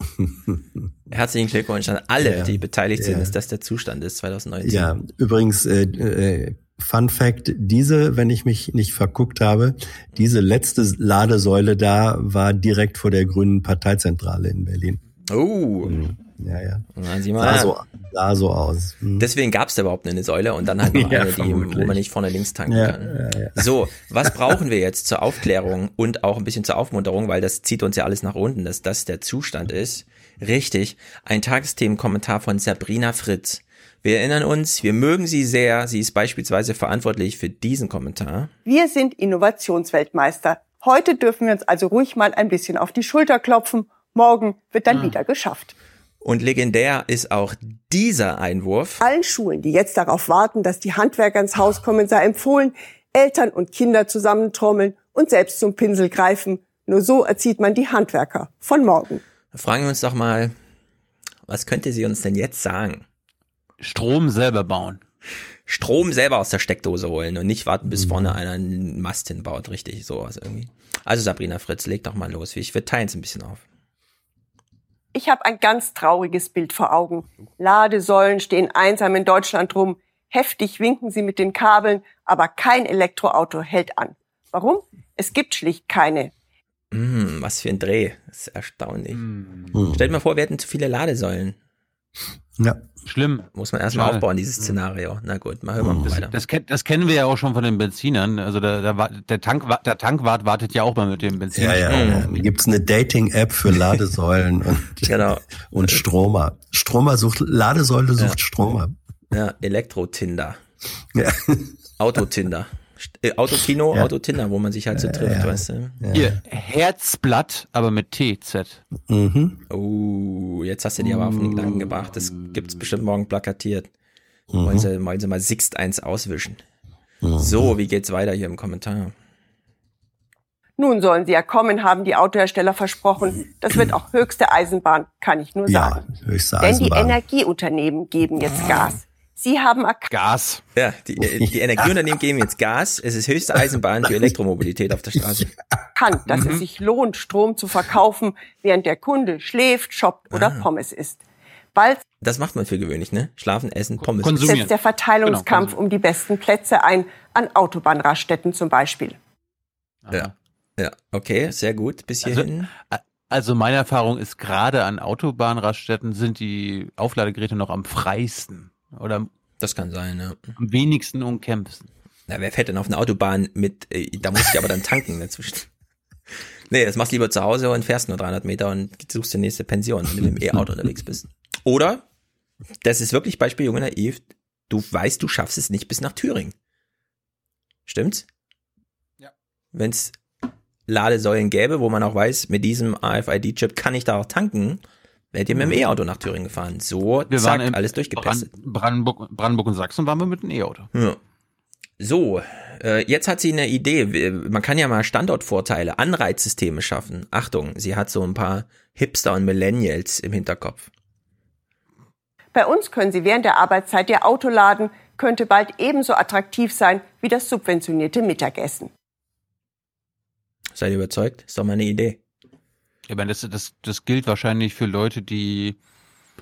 Herzlichen Glückwunsch an alle, ja, die beteiligt sind, ja. dass das der Zustand ist 2019. Ja, übrigens, äh, äh, Fun Fact, diese, wenn ich mich nicht verguckt habe, diese letzte Ladesäule da war direkt vor der Grünen Parteizentrale in Berlin. Oh. Mhm. Ja, ja. Sie mal. Sah, so, sah so aus. Mhm. Deswegen gab es da überhaupt eine Säule und dann halt noch ja, eine, die, wo man nicht vorne links tanken ja, kann. Ja, ja. So, was brauchen wir jetzt zur Aufklärung und auch ein bisschen zur Aufmunterung, weil das zieht uns ja alles nach unten, dass das der Zustand ist. Richtig, ein Tagesthemenkommentar von Sabrina Fritz. Wir erinnern uns, wir mögen sie sehr. Sie ist beispielsweise verantwortlich für diesen Kommentar. Wir sind Innovationsweltmeister. Heute dürfen wir uns also ruhig mal ein bisschen auf die Schulter klopfen. Morgen wird dann mhm. wieder geschafft. Und legendär ist auch dieser Einwurf. Allen Schulen, die jetzt darauf warten, dass die Handwerker ins Haus kommen, sei empfohlen, Eltern und Kinder zusammentrommeln und selbst zum Pinsel greifen. Nur so erzieht man die Handwerker von morgen. Fragen wir uns doch mal, was könnte sie uns denn jetzt sagen? Strom selber bauen. Strom selber aus der Steckdose holen und nicht warten, bis vorne einer einen Mast hinbaut, richtig, sowas irgendwie. Also Sabrina Fritz, leg doch mal los. Ich, wir teilen es ein bisschen auf. Ich habe ein ganz trauriges Bild vor Augen. Ladesäulen stehen einsam in Deutschland rum. Heftig winken sie mit den Kabeln, aber kein Elektroauto hält an. Warum? Es gibt schlicht keine. Mm, was für ein Dreh. Das ist erstaunlich. Mm. Stellt mal vor, wir hätten zu viele Ladesäulen. Ja. Schlimm. Muss man erstmal aufbauen, dieses Szenario. Na gut, mal hören wir mal das, weiter. Das, das, kennen wir ja auch schon von den Benzinern. Also der, der, der, Tank, der Tankwart wartet ja auch mal mit dem Benzin. Ja, ja. Mhm. Gibt's eine Dating-App für Ladesäulen und, genau. und Stromer. Stromer sucht, Ladesäule sucht ja. Stromer. Ja, Elektro-Tinder. Ja. Autotinder. Äh, Autokino, Ja. Autotinder, wo man sich halt so trifft, ja. weißt du? Hier, Herzblatt, aber mit TZ. Mhm. Oh, jetzt hast du die aber auf den Gedanken gebracht. Das gibt's bestimmt morgen plakatiert. Mhm. Wollen, sie, wollen sie mal Sixt 1 auswischen. So, wie geht's weiter hier im Kommentar? Nun sollen sie ja kommen, haben die Autohersteller versprochen. Das wird auch höchste Eisenbahn, kann ich nur Ja, sagen. höchste Denn die Eisenbahn. Energieunternehmen geben jetzt Gas. Sie haben erkannt, Gas. Ja, die, äh, die Energieunternehmen geben jetzt Gas. Es ist höchste Eisenbahn für Elektromobilität auf der Straße. dass es sich lohnt, Strom zu verkaufen, während der Kunde schläft, shoppt oder Ah. Pommes isst. Bald Das macht man für gewöhnlich, ne? Schlafen, essen, Pommes. setzt der Verteilungskampf Genau, um die besten Plätze ein, an Autobahnraststätten zum Beispiel. Ja. Ja, okay, sehr gut. Bis hierhin. Also, also meine Erfahrung ist, gerade an Autobahnraststätten sind die Aufladegeräte noch am freisten. Oder das kann sein, ja. am wenigsten umkämpfen. Na, wer fährt denn auf eine Autobahn mit, äh, da muss ich aber dann tanken dazwischen. Nee, das machst du lieber zu Hause und fährst nur 300 Meter und suchst die nächste Pension, wenn du mit dem E-Auto unterwegs bist. Oder, das ist wirklich Beispiel Junge Naiv, du weißt, du schaffst es nicht bis nach Thüringen. Stimmt's? Ja. Wenn's Ladesäulen gäbe, wo man auch weiß, mit diesem RFID-Chip kann ich da auch tanken, wärt ihr mit dem E-Auto nach Thüringen gefahren. So, Wir zack, waren in alles durchgepestet. Brand, Brandenburg, Brandenburg und Sachsen waren wir mit einem E-Auto. Ja. So, äh, jetzt hat sie eine Idee. Man kann ja mal Standortvorteile, Anreizsysteme schaffen. Achtung, sie hat so ein paar Hipster und Millennials im Hinterkopf. Bei uns können Sie während der Arbeitszeit Ihr Auto laden, könnte bald ebenso attraktiv sein wie das subventionierte Mittagessen. Seid ihr überzeugt? Ist doch mal eine Idee. Ich meine, das, das, das gilt wahrscheinlich für Leute, die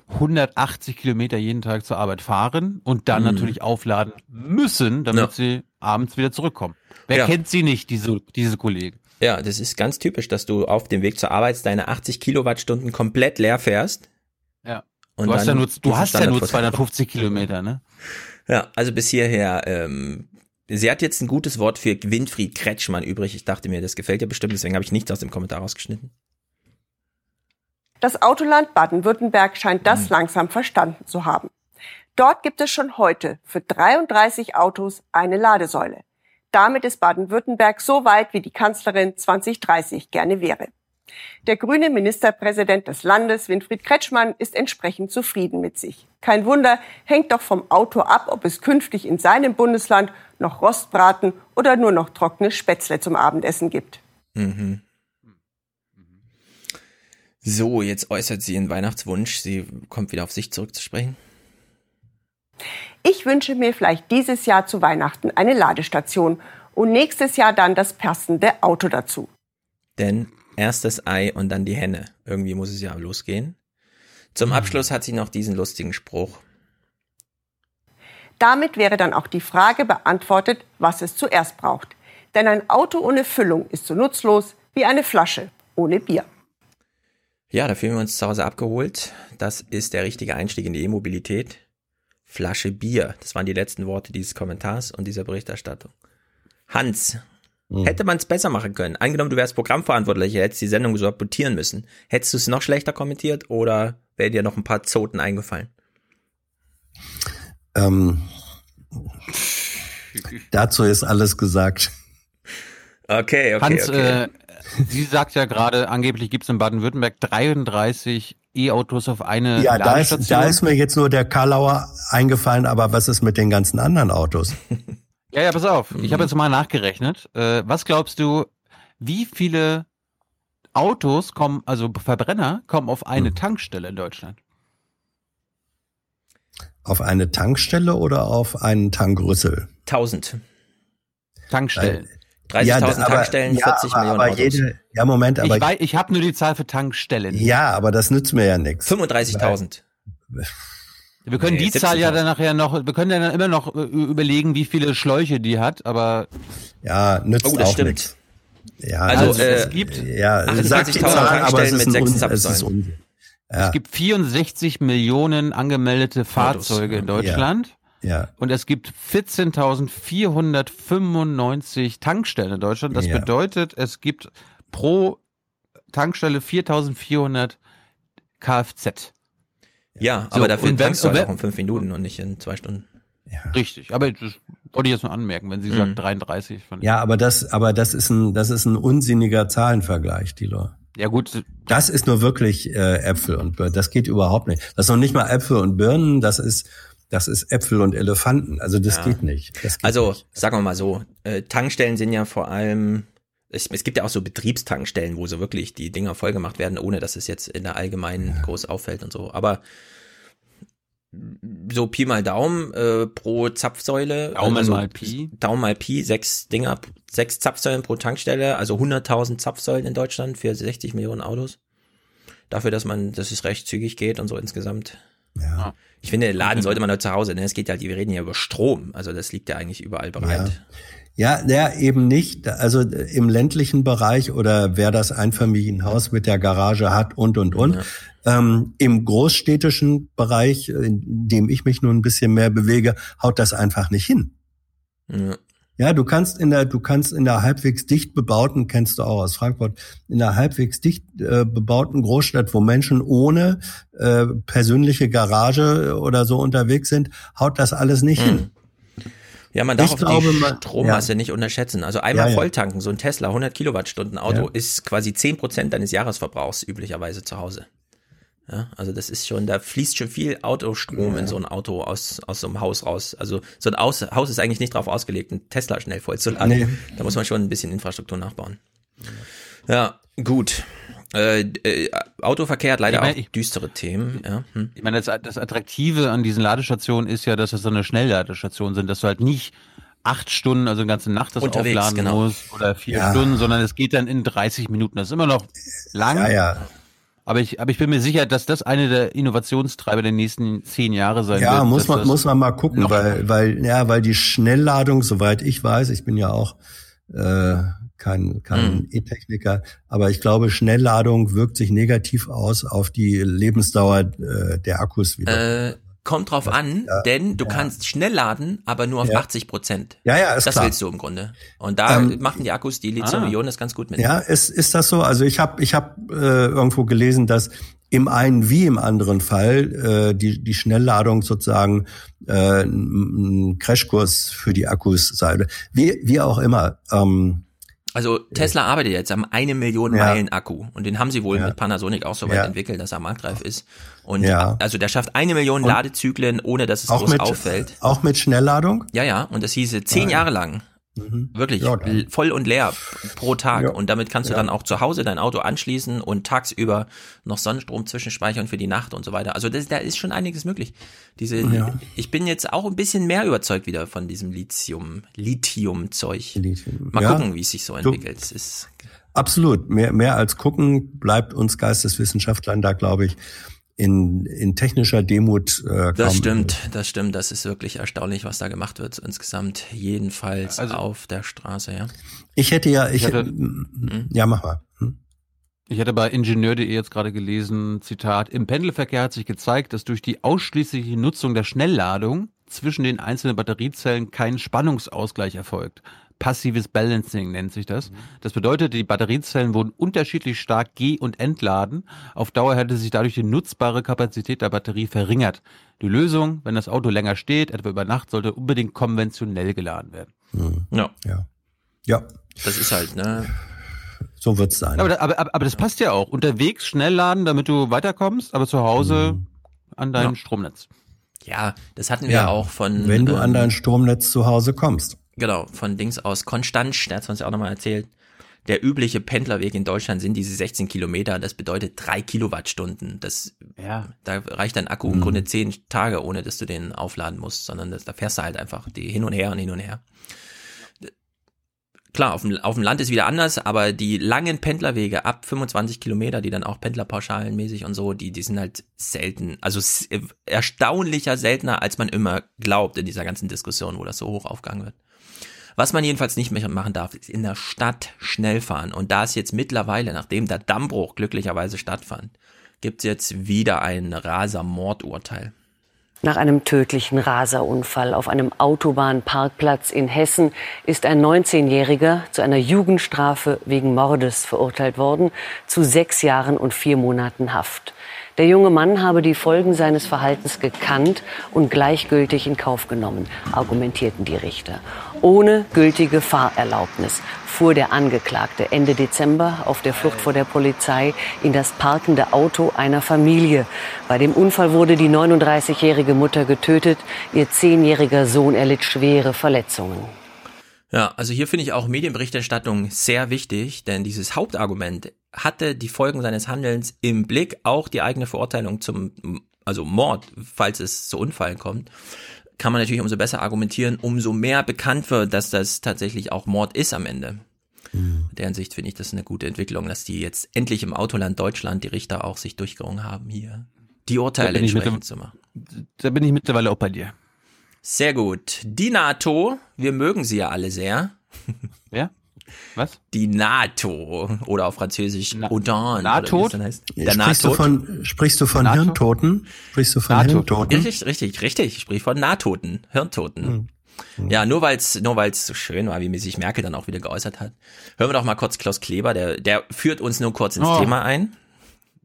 180 Kilometer jeden Tag zur Arbeit fahren und dann Mhm. natürlich aufladen müssen, damit Ja. sie abends wieder zurückkommen. Wer Ja. kennt sie nicht, diese, diese Kollegen? Ja, das ist ganz typisch, dass du auf dem Weg zur Arbeit deine 80 Kilowattstunden komplett leer fährst. Ja. Und du hast ja nur, du hast ja nur Standardvorteil 250 Kilometer, ne? Ja, also bis hierher. Ähm, sie hat jetzt ein gutes Wort für Winfried Kretschmann übrig. Ich dachte mir, das gefällt dir bestimmt, deswegen habe ich nichts aus dem Kommentar rausgeschnitten. Das Autoland Baden-Württemberg scheint das langsam verstanden zu haben. Dort gibt es schon heute für 33 Autos eine Ladesäule. Damit ist Baden-Württemberg so weit, wie die Kanzlerin 2030 gerne wäre. Der grüne Ministerpräsident des Landes, Winfried Kretschmann, ist entsprechend zufrieden mit sich. Kein Wunder, hängt doch vom Auto ab, ob es künftig in seinem Bundesland noch Rostbraten oder nur noch trockene Spätzle zum Abendessen gibt. Mhm. So, jetzt äußert sie einen Weihnachtswunsch. Sie kommt wieder auf sich zurückzusprechen. Ich wünsche mir vielleicht dieses Jahr zu Weihnachten eine Ladestation und nächstes Jahr dann das passende Auto dazu. Denn erst das Ei und dann die Henne. Irgendwie muss es ja losgehen. Zum Abschluss hat sie noch diesen lustigen Spruch. Damit wäre dann auch die Frage beantwortet, was es zuerst braucht. Denn ein Auto ohne Füllung ist so nutzlos wie eine Flasche ohne Bier. Ja, da fühlen wir uns zu Hause abgeholt. Das ist der richtige Einstieg in die E-Mobilität. Flasche Bier. Das waren die letzten Worte dieses Kommentars und dieser Berichterstattung. Hans, hätte man es besser machen können? Angenommen, du wärst Programmverantwortlicher, hättest die Sendung so abbutieren müssen. Hättest du es noch schlechter kommentiert oder wäre dir noch ein paar Zoten eingefallen? Ähm, dazu ist alles gesagt. Okay, okay, Hans, okay. Äh, sie sagt ja gerade, angeblich gibt es in Baden-Württemberg 33 E-Autos auf eine Ja, da ist, Ladestation. da ist mir jetzt nur der Karlauer eingefallen, aber was ist mit den ganzen anderen Autos? Ja, ja, pass auf. Ich habe jetzt mal nachgerechnet. Äh, was glaubst du, wie viele Autos kommen, also Verbrenner, kommen auf eine Mhm. Tankstelle in Deutschland? Auf eine Tankstelle oder auf einen Tankrüssel? 1000. Tankstellen. 30.000 Ja, Tankstellen, ja, 40 aber- Millionen aber Autos. jede- ja, Moment, aber ich weiß, ich habe nur die Zahl für Tankstellen. ja, aber das nützt mir ja nichts. 35.000. Wir können Nee, die Zahl ja 17.000. dann nachher noch, wir können ja dann immer noch äh, überlegen, wie viele Schläuche die hat, aber Ja, nützt Oh, das auch stimmt. nichts. Ja, Also, das- äh, es gibt ja 28.000 sagt die Zahl, aber es Tankstellen ist mit ein sechs Un- es. Ja. es gibt 64 Millionen angemeldete Fahrzeuge in Deutschland. Ja. Und es gibt 14.495 Tankstellen in Deutschland. Das Ja. bedeutet, es gibt pro Tankstelle 4.400 Kfz. Ja, So, aber dafür tankst du halt auch in fünf Minuten und nicht in zwei Stunden. Richtig, aber das wollte ich jetzt nur anmerken, wenn Sie Mhm. sagt 33 von Ja, aber das, aber das ist ein, das ist ein unsinniger Zahlenvergleich, Dilo. Ja gut. Das ist nur wirklich äh, Äpfel und Birnen. Das geht überhaupt nicht. Das ist noch nicht mal Äpfel und Birnen. Das ist, das ist Äpfel und Elefanten. Also das Ja. geht nicht. Das geht Also, nicht. sagen wir mal so, äh, Tankstellen sind ja vor allem, es, es gibt ja auch so Betriebstankstellen, wo so wirklich die Dinger vollgemacht werden, ohne dass es jetzt in der allgemeinen groß auffällt und so. Aber so Pi mal Daumen äh, pro Zapfsäule. Daumen also mal Pi. Daumen mal Pi, sechs Dinger, sechs Zapfsäulen pro Tankstelle, also 100.000 Zapfsäulen in Deutschland für 60 Millionen Autos. Dafür, dass man, dass es recht zügig geht und so insgesamt. Ja. Ich finde, Laden sollte man halt zu Hause, ne? Es geht ja, wir reden ja über Strom. Also das liegt ja eigentlich überall bereit. Ja, ja, eben nicht. Also äh, im ländlichen Bereich oder wer das Einfamilienhaus mit der Garage hat und und und. Ähm, Im großstädtischen Bereich, in dem ich mich nun ein bisschen mehr bewege, haut das einfach nicht hin. Ja. Ja, du kannst in der, du kannst in der halbwegs dicht bebauten, kennst du auch aus Frankfurt, in der halbwegs dicht äh, bebauten Großstadt, wo Menschen ohne äh, persönliche Garage oder so unterwegs sind, haut das alles nicht hin. Ja, man darf Ich auch glaube, die Strommasse nicht unterschätzen. Also einmal Ja, ja. volltanken, so ein Tesla 100 Kilowattstunden Auto Ja. ist quasi 10 Prozent deines Jahresverbrauchs üblicherweise zu Hause. Ja, also das ist schon, da fließt schon viel Autostrom in so ein Auto aus, aus so einem Haus raus. Also so ein Aus, Haus ist eigentlich nicht darauf ausgelegt, einen Tesla schnell voll zu laden. Nee. Da muss man schon ein bisschen Infrastruktur nachbauen. Ja, gut. Äh, äh, Autoverkehr hat leider Ich meine, auch ich- düstere Themen. Ja. Hm. Ich meine, das, das Attraktive an diesen Ladestationen ist ja, dass es so eine Schnellladestation sind, dass du halt nicht acht Stunden, also eine ganze Nacht das Unterwegs, aufladen genau. musst oder vier Ja. Stunden, sondern es geht dann in 30 Minuten. Das ist immer noch lang. Ja, ja. Aber ich, aber ich bin mir sicher, dass das eine der Innovationstreiber der nächsten zehn Jahre sein wird. Ja, muss man, muss man mal gucken, weil, weil, ja, weil die Schnellladung, soweit ich weiß, ich bin ja auch äh, kein, kein Hm. E-Techniker, aber ich glaube, Schnellladung wirkt sich negativ aus auf die Lebensdauer äh, der Akkus wieder. Äh, kommt drauf an, denn du kannst schnell laden, aber nur auf Ja. 80 Prozent. Ja, ja, ist Das klar. willst du im Grunde. Und da Ähm, machen die Akkus, die Lithium-Ionen, das ganz gut mit. Ja, ist, ist das so? Also ich habe ich hab, äh, irgendwo gelesen, dass im einen wie im anderen Fall äh, die, die Schnellladung sozusagen äh, ein ein Crashkurs für die Akkus sei. Wie, wie auch immer. Ähm, Also Tesla arbeitet jetzt am eine Million Ja. Meilen Akku und den haben sie wohl Ja. mit Panasonic auch so weit Ja. entwickelt, dass er marktreif ist. Und Ja. also der schafft eine Million Und- Ladezyklen, ohne dass es groß mit, auffällt. Auch mit Schnellladung? Ja, ja, und das hieße zehn Ja. Jahre lang. Wirklich Ja, voll und leer pro Tag. Ja. Und damit kannst du Ja. dann auch zu Hause dein Auto anschließen und tagsüber noch Sonnenstrom zwischenspeichern für die Nacht und so weiter. Also das, da ist schon einiges möglich. Diese, ich bin jetzt auch ein bisschen mehr überzeugt wieder von diesem Lithium, Lithium-Zeug. Mal Ja. gucken, wie es sich so Du- entwickelt. Es ist Absolut. Mehr, mehr als gucken bleibt uns Geisteswissenschaftlern da, glaube ich, in, in technischer Demut äh, Das kaum stimmt, das stimmt. Das ist wirklich erstaunlich, was da gemacht wird insgesamt. Jedenfalls Also- auf der Straße, ja. Ich hätte ja, ich, Ich hätte, ja, mach mal. Hm? Ich hatte bei Ingenieur.de jetzt gerade gelesen, Zitat, im Pendelverkehr hat sich gezeigt, dass durch die ausschließliche Nutzung der Schnellladung zwischen den einzelnen Batteriezellen kein Spannungsausgleich erfolgt. Passives Balancing nennt sich das. Das bedeutet, die Batteriezellen wurden unterschiedlich stark ge- und entladen. Auf Dauer hätte sich dadurch die nutzbare Kapazität der Batterie verringert. Die Lösung, wenn das Auto länger steht, etwa über Nacht, sollte unbedingt konventionell geladen werden. Ja. Ja. Ja, Das ist halt, ne? so wird's sein. Aber, aber, aber, aber das passt ja auch. Unterwegs schnell laden, damit du weiterkommst, aber zu Hause an deinem Ja. Stromnetz. Ja, das hatten wir auch von. Wenn du ähm, an dein Stromnetz zu Hause kommst. Genau, von Dings aus Konstanz, der hat uns ja auch nochmal erzählt. Der übliche Pendlerweg in Deutschland sind diese 16 Kilometer, das bedeutet drei Kilowattstunden. Das, Ja. da reicht dein Akku Mhm. im Grunde zehn Tage, ohne dass du den aufladen musst, sondern das, da fährst du halt einfach die hin und her und hin und her. klar, auf dem, auf dem Land ist wieder anders, aber die langen Pendlerwege ab 25 Kilometer, die dann auch Pendlerpauschalenmäßig und so, die, die sind halt selten, also erstaunlicher seltener, als man immer glaubt in dieser ganzen Diskussion, wo das so hoch aufgegangen wird. Was man jedenfalls nicht mehr machen darf, ist in der Stadt schnell fahren. Und da es jetzt mittlerweile, nachdem der Dammbruch glücklicherweise stattfand, gibt es jetzt wieder ein Raser-Mordurteil. Nach einem tödlichen Raserunfall auf einem Autobahnparkplatz in Hessen ist ein 19-Jähriger zu einer Jugendstrafe wegen Mordes verurteilt worden, zu sechs Jahren und vier Monaten Haft. Der junge Mann habe die Folgen seines Verhaltens gekannt und gleichgültig in Kauf genommen, argumentierten die Richter. Ohne gültige Fahrerlaubnis fuhr der Angeklagte Ende Dezember auf der Flucht vor der Polizei in das parkende Auto einer Familie. Bei dem Unfall wurde die 39-jährige Mutter getötet, ihr zehnjähriger Sohn erlitt schwere Verletzungen. Ja, also hier finde ich auch Medienberichterstattung sehr wichtig, denn dieses Hauptargument hatte die Folgen seines Handelns im Blick, auch die eigene Verurteilung zum, also Mord, falls es zu Unfallen kommt, kann man natürlich umso besser argumentieren, umso mehr bekannt wird, dass das tatsächlich auch Mord ist am Ende. Mhm. In deren Sicht finde ich das eine gute Entwicklung, dass die jetzt endlich im Autoland Deutschland die Richter auch sich durchgerungen haben, hier die Urteile entsprechend zu machen. Da bin ich mittlerweile auch bei dir. Sehr gut. Die NATO, wir mögen sie ja alle sehr. Ja? Was? Die NATO oder auf Französisch Na Odan. NATO? heißt. Der sprichst, du von, sprichst du von NATO? Hirntoten? Sprichst du von NATO. Hirntoten? Richtig, richtig, richtig. Ich sprich von Nahtoten, Hirntoten. Ja, nur weil's nur weil's so schön war, wie sich Merkel dann auch wieder geäußert hat. Hören wir doch mal kurz Klaus Kleber, der, der führt uns nur kurz ins Oh. Thema ein.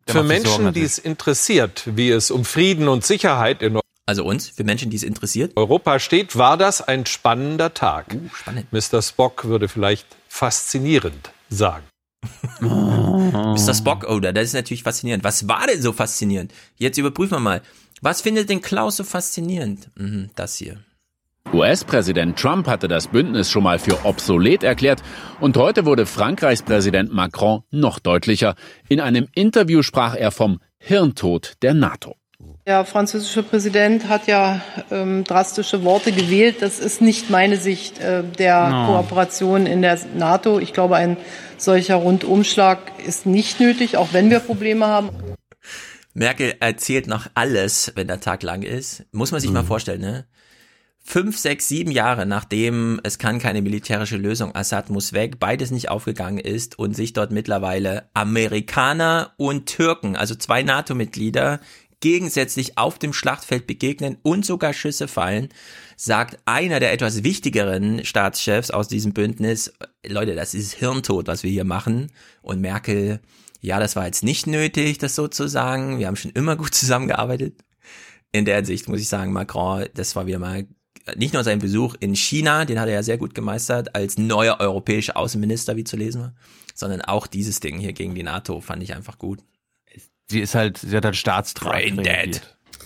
Für Menschen, die es interessiert, wie es um Frieden und Sicherheit in Also uns, für Menschen, die es interessiert. Europa steht, war das ein spannender Tag. spannend. Mr. Spock würde vielleicht faszinierend sagen. Mr. Spock, oh, das ist natürlich faszinierend. Was war denn so faszinierend? Jetzt überprüfen wir mal. Was findet denn Klaus so faszinierend? Mhm, das hier. US-Präsident Trump hatte das Bündnis schon mal für obsolet erklärt und heute wurde Frankreichs Präsident Macron noch deutlicher. In einem Interview sprach er vom Hirntod der NATO. Der französische Präsident hat ja ähm, drastische Worte gewählt. Das ist nicht meine Sicht äh, der No. Kooperation in der NATO. Ich glaube, ein solcher Rundumschlag ist nicht nötig, auch wenn wir Probleme haben. Merkel erzählt noch alles, wenn der Tag lang ist. Muss man sich mal vorstellen, ne? Fünf, sechs, sieben Jahre nachdem es kann keine militärische Lösung, Assad muss weg, beides nicht aufgegangen ist und sich dort mittlerweile Amerikaner und Türken, also zwei NATO-Mitglieder, gegensätzlich auf dem Schlachtfeld begegnen und sogar Schüsse fallen, sagt einer der etwas wichtigeren Staatschefs aus diesem Bündnis, Leute, das ist Hirntod, was wir hier machen. Und Merkel, ja, das war jetzt nicht nötig, das so zu sagen. Wir haben schon immer gut zusammengearbeitet. In der Hinsicht muss ich sagen, Macron, das war wieder mal nicht nur sein Besuch in China, den hat er ja sehr gut gemeistert, als neuer europäischer Außenminister, wie zu lesen war, sondern auch dieses Ding hier gegen die NATO fand ich einfach gut. Sie ist halt, sie hat halt Staatstrag.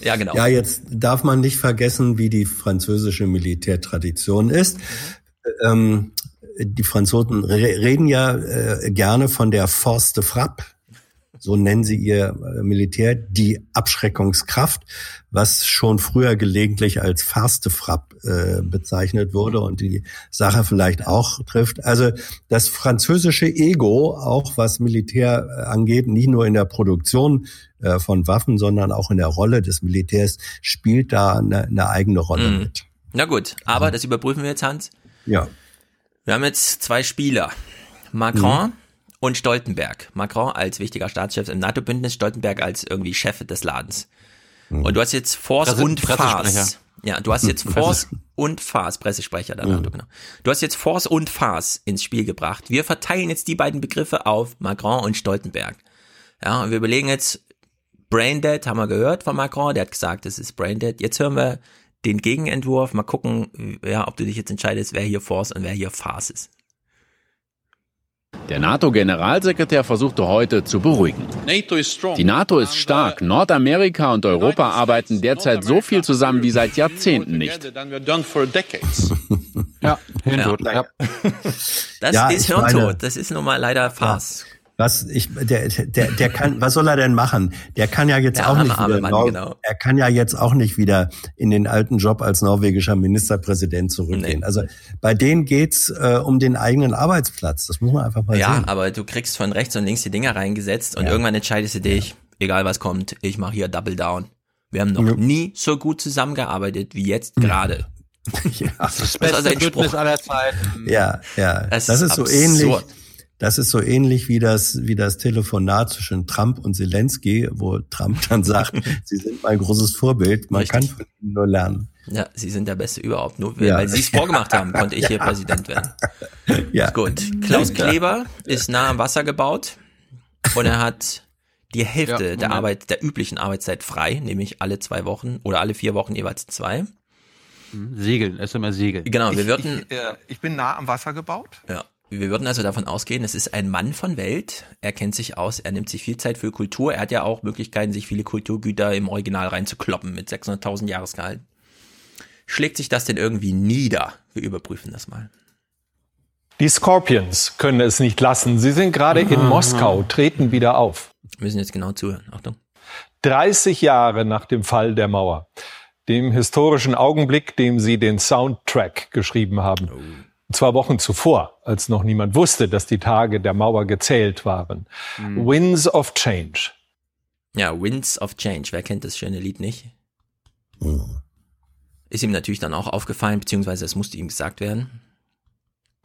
Ja, genau. Ja, jetzt darf man nicht vergessen, wie die französische Militärtradition ist. Ähm, die Franzosen re reden ja äh, gerne von der Force de Frappe. So nennen sie ihr äh, Militär, die Abschreckungskraft, was schon früher gelegentlich als Frappe äh, bezeichnet wurde und die Sache vielleicht auch trifft. Also das französische Ego, auch was Militär äh, angeht, nicht nur in der Produktion äh, von Waffen, sondern auch in der Rolle des Militärs, spielt da eine, eine eigene Rolle Mhm. mit. Na gut, aber das überprüfen wir jetzt, Hans. Ja. Wir haben jetzt zwei Spieler. Macron Mhm. Und Stoltenberg. Macron als wichtiger Staatschef im NATO-Bündnis, Stoltenberg als irgendwie Chef des Ladens. Und du hast jetzt Force Presse- und. Farce. Ja, du hast jetzt Force und Farce, Pressesprecher der Ja. NATO, genau. Du hast jetzt Force und Farce ins Spiel gebracht. Wir verteilen jetzt die beiden Begriffe auf Macron und Stoltenberg. Ja, und wir überlegen jetzt, Braindead haben wir gehört von Macron, der hat gesagt, es ist Braindead. Jetzt hören wir den Gegenentwurf, mal gucken, ja, ob du dich jetzt entscheidest, wer hier Force und wer hier Farce ist. Der NATO-Generalsekretär versuchte heute zu beruhigen. Die NATO ist stark. Nordamerika und Europa arbeiten derzeit so viel zusammen wie seit Jahrzehnten nicht. Ja, Hirntod. Ja. Ja. Das Ja, ist Hirntod, das ist nun mal leider Farce. Was ich, der, der, der kann, was soll er denn machen? Der kann ja jetzt Der auch arme, nicht wieder, Mann, Nor- genau. er kann ja jetzt auch nicht wieder in den alten Job als norwegischer Ministerpräsident zurückgehen. Also bei denen geht's äh, um den eigenen Arbeitsplatz. Das muss man einfach mal Ja, sehen. aber du kriegst von rechts und links die Dinger reingesetzt und Ja. irgendwann entscheidest du dich, egal was kommt, ich mache hier Double Down. Wir haben noch Ja. nie so gut zusammengearbeitet wie jetzt gerade. ja. Das ist beste ein Bündnis Spruch. aller Zeiten. Ja, ja. Das Das, ist ist so ähnlich. Das ist so ähnlich wie das, wie das Telefonat zwischen Trump und Zelensky, wo Trump dann sagt, Sie sind mein großes Vorbild, man kann von Ihnen nur lernen. Ja, sie sind der Beste überhaupt. Nur weil, Ja. weil sie es vorgemacht haben, konnte ich hier Ja. Präsident werden. Ja. Gut. Klaus Kleber ist nah am Wasser gebaut und er hat die Hälfte Ja, der. Arbeit, der üblichen Arbeitszeit frei, nämlich alle zwei Wochen oder alle vier Wochen jeweils zwei. Segeln, erst einmal Segeln. Genau, wir würden, Ich, äh, ich bin nah am Wasser gebaut. ja, wir würden also davon ausgehen, es ist ein Mann von Welt. Er kennt sich aus, er nimmt sich viel Zeit für Kultur. Er hat ja auch Möglichkeiten, sich viele Kulturgüter im Original reinzukloppen mit 600.000 Jahresgehalt. Schlägt sich das denn irgendwie nieder? Wir überprüfen das mal. Die Scorpions können es nicht lassen. Sie sind gerade in Ah. Moskau, treten wieder auf. Wir müssen jetzt genau zuhören. Achtung. 30 Jahre nach dem Fall der Mauer. Dem historischen Augenblick, dem sie den Soundtrack geschrieben haben. Und zwar Wochen zuvor, als noch niemand wusste, dass die Tage der Mauer gezählt waren. Winds of Change. Ja, Winds of Change. Wer kennt das schöne Lied nicht? Ist ihm natürlich dann auch aufgefallen, beziehungsweise es musste ihm gesagt werden.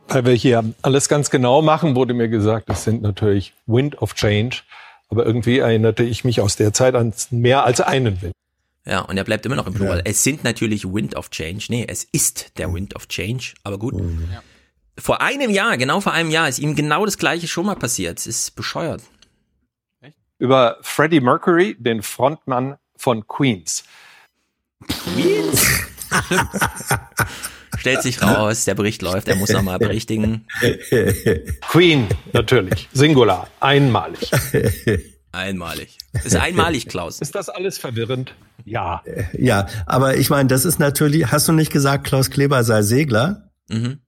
Weil wir hier alles ganz genau machen, wurde mir gesagt, es sind natürlich Wind of Change. Aber irgendwie erinnerte ich mich aus der Zeit an mehr als einen Wind. Ja, und er bleibt immer noch im Plural. Es sind natürlich Wind of Change. Nee, es ist der Wind of Change. Aber gut. Vor einem Jahr, genau vor einem Jahr, ist ihm genau das gleiche schon mal passiert. Es ist bescheuert. Über Freddie Mercury, den Frontmann von Queens. Stellt sich raus, der Bericht läuft, er muss nochmal berichtigen. Queen, natürlich. Singular. Einmalig. Einmalig. Ist einmalig, Klaus. Ist das alles verwirrend? Ja. Ja, aber ich meine, das ist natürlich, hast du nicht gesagt, Klaus Kleber sei Segler? Mhm.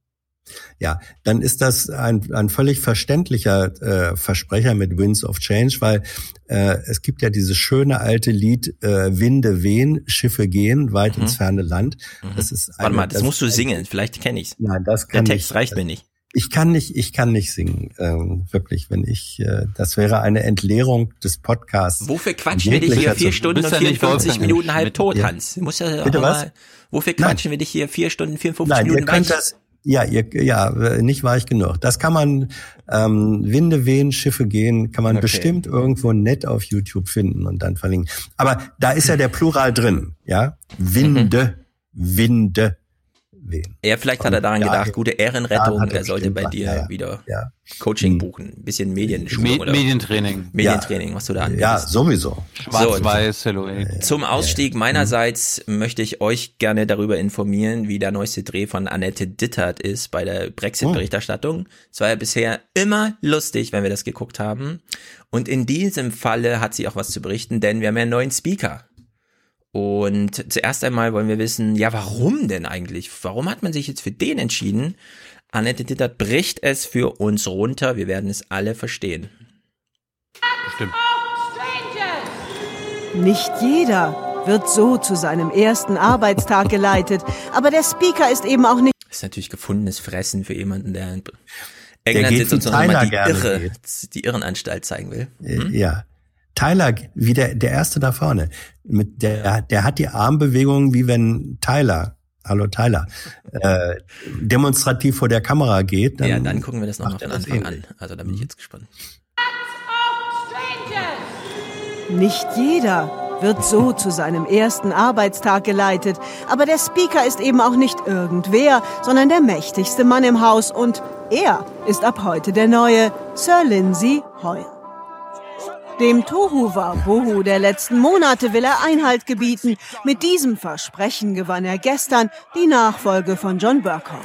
Ja, dann ist das ein, ein völlig verständlicher äh, Versprecher mit Winds of Change, weil äh, es gibt ja dieses schöne alte Lied äh, Winde wehen, Schiffe gehen, weit Mhm. ins ferne Land. Das ist Warte eine- mal, das, musst du singen. Vielleicht kenne ich's. Nein, das Der kann Text ich, reicht mir nicht. Ich kann nicht, ich kann nicht singen, ähm, wirklich. Wenn ich, äh, das wäre eine Entleerung des Podcasts. Wofür quatschen wir dich hier vier Stunden und 54 Minuten halb tot, Hans? Du musst ja Bitte auch was? mal, wofür Nein. quatschen wir dich hier vier Stunden, 54 Nein, ihr Minuten könnt weich? das, ja, ihr, ja, äh, nicht weich genug. Das kann man, ähm, Winde wehen, Schiffe gehen, kann man Okay. bestimmt irgendwo nett auf YouTube finden und dann verlinken. Aber da ist ja der Plural drin, ja? Winde, Winde wehen. Ja, vielleicht hat er daran Ja, gedacht, gute Ehrenrettung, er er sollte bei dir ja, wieder Ja. Hm. Coaching buchen, ein bisschen Medienschulung Me- oder Medientraining. Medientraining, was du da anbietest. Ja, sowieso. Schwarz-Weiß, Silhouette. Zum Ausstieg meinerseits möchte ich euch gerne darüber informieren, wie der neueste Dreh von Annette Dittert ist bei der Brexit-Berichterstattung. Es war ja bisher immer lustig, wenn wir das geguckt haben. Und in diesem Falle hat sie auch was zu berichten, denn wir haben ja einen neuen Speaker. Und zuerst einmal wollen wir wissen, ja, warum denn eigentlich? Warum hat man sich jetzt für den entschieden? Annette Dittert bricht es für uns runter. Wir werden es alle verstehen. Stimmt. Nicht jeder wird so zu seinem ersten Arbeitstag geleitet, aber der Speaker ist eben auch nicht Das ist natürlich gefundenes Fressen für jemanden, der in Der England geht sitzt und nochmal Tyler die, Irre, die Irrenanstalt zeigen will. Äh, Ja. Tyler, wie der, der erste da vorne, mit der, der hat die Armbewegungen, wie wenn Tyler, hallo Tyler, äh, demonstrativ vor der Kamera geht. ja, dann gucken wir das nochmal er von Anfang an. Also da bin ich jetzt gespannt. Nicht jeder wird so zu seinem ersten Arbeitstag geleitet, aber der Speaker ist eben auch nicht irgendwer, sondern der mächtigste Mann im Haus und er ist ab heute der neue Sir Lindsay Hoyle. Dem Tohu Bohu der letzten Monate will er Einhalt gebieten. Mit diesem Versprechen gewann er gestern die Nachfolge von John Burkholm.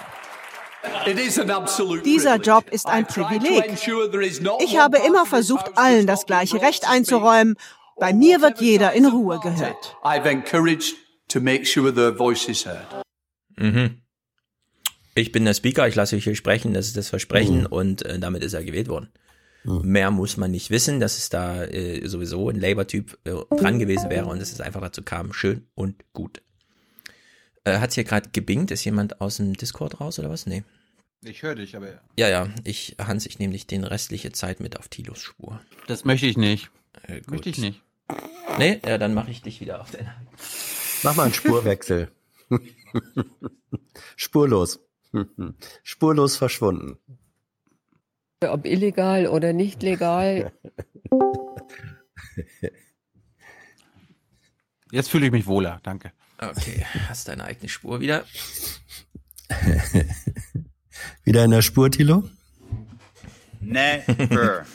Dieser Job ist ein Privileg. Ich habe immer versucht, allen das gleiche Recht einzuräumen. Bei mir wird jeder in Ruhe gehört. I've encouraged to make sure their voice is heard. Mhm. Ich bin der Speaker, ich lasse euch hier sprechen, das ist das Versprechen Mhm. und äh, damit ist er gewählt worden. Mehr muss man nicht wissen, dass es da äh, sowieso ein Labour-Typ äh, dran gewesen wäre und dass es einfach dazu kam. Schön und gut. Äh, Hat hier gerade gebingt? Ist jemand aus dem Discord raus oder was? Nee. Ich höre dich, aber ja. Ja, ja. Ich, Hans, ich nehme dich den restliche Zeit mit auf Tilos Spur. Das möchte ich nicht. Äh, gut. Möchte ich nicht. Nee, ja, dann mache ich dich wieder auf den. Mach mal einen Spurwechsel. Spurlos. Spurlos verschwunden. Ob illegal oder nicht legal. Jetzt fühle ich mich wohler, danke. Okay, hast deine eigene Spur wieder. Wieder in der Spur, Tilo? Never.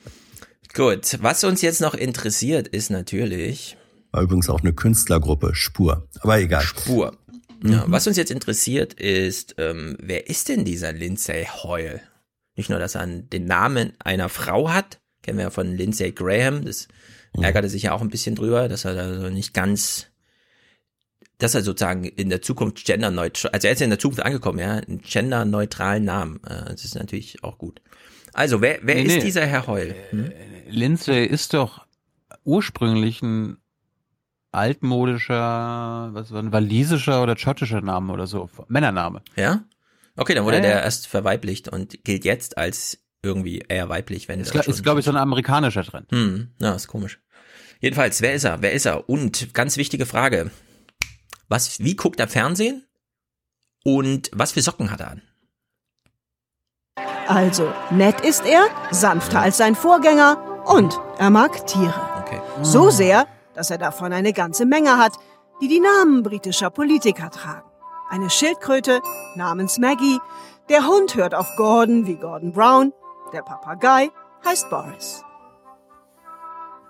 Gut, was uns jetzt noch interessiert, ist natürlich. War übrigens auch eine Künstlergruppe, Spur. Aber egal. Spur. Ja, was uns jetzt interessiert ist, ähm, wer ist denn dieser Lindsay Hoyle? Nicht nur, dass er den Namen einer Frau hat, kennen wir ja von Lindsay Graham, das ärgerte sich ja auch ein bisschen drüber, dass er da so nicht ganz, dass er sozusagen in der Zukunft genderneutral, also er ist ja in der Zukunft angekommen, ja, einen genderneutralen Namen, äh, das ist natürlich auch gut. Also, wer, wer Nee, ist nee. dieser Herr Hoyle? Hm? Lindsay ist doch ursprünglich ein altmodischer, was war ein walisischer oder schottischer Name oder so, Männername. Ja? Okay, dann wurde Ja, der ja. erst verweiblicht und gilt jetzt als irgendwie eher weiblich, wenn Ist, er gl- ist glaube ich, so ein amerikanischer Trend. Hm, ja, ist komisch. Jedenfalls, wer ist er? Wer ist er? Und ganz wichtige Frage. Was, wie guckt er Fernsehen? Und was für Socken hat er an? Also, nett ist er, sanfter als sein Vorgänger und er mag Tiere. So sehr, dass er davon eine ganze Menge hat, die die Namen britischer Politiker tragen. Eine Schildkröte namens Maggie, der Hund hört auf Gordon wie Gordon Brown, der Papagei heißt Boris.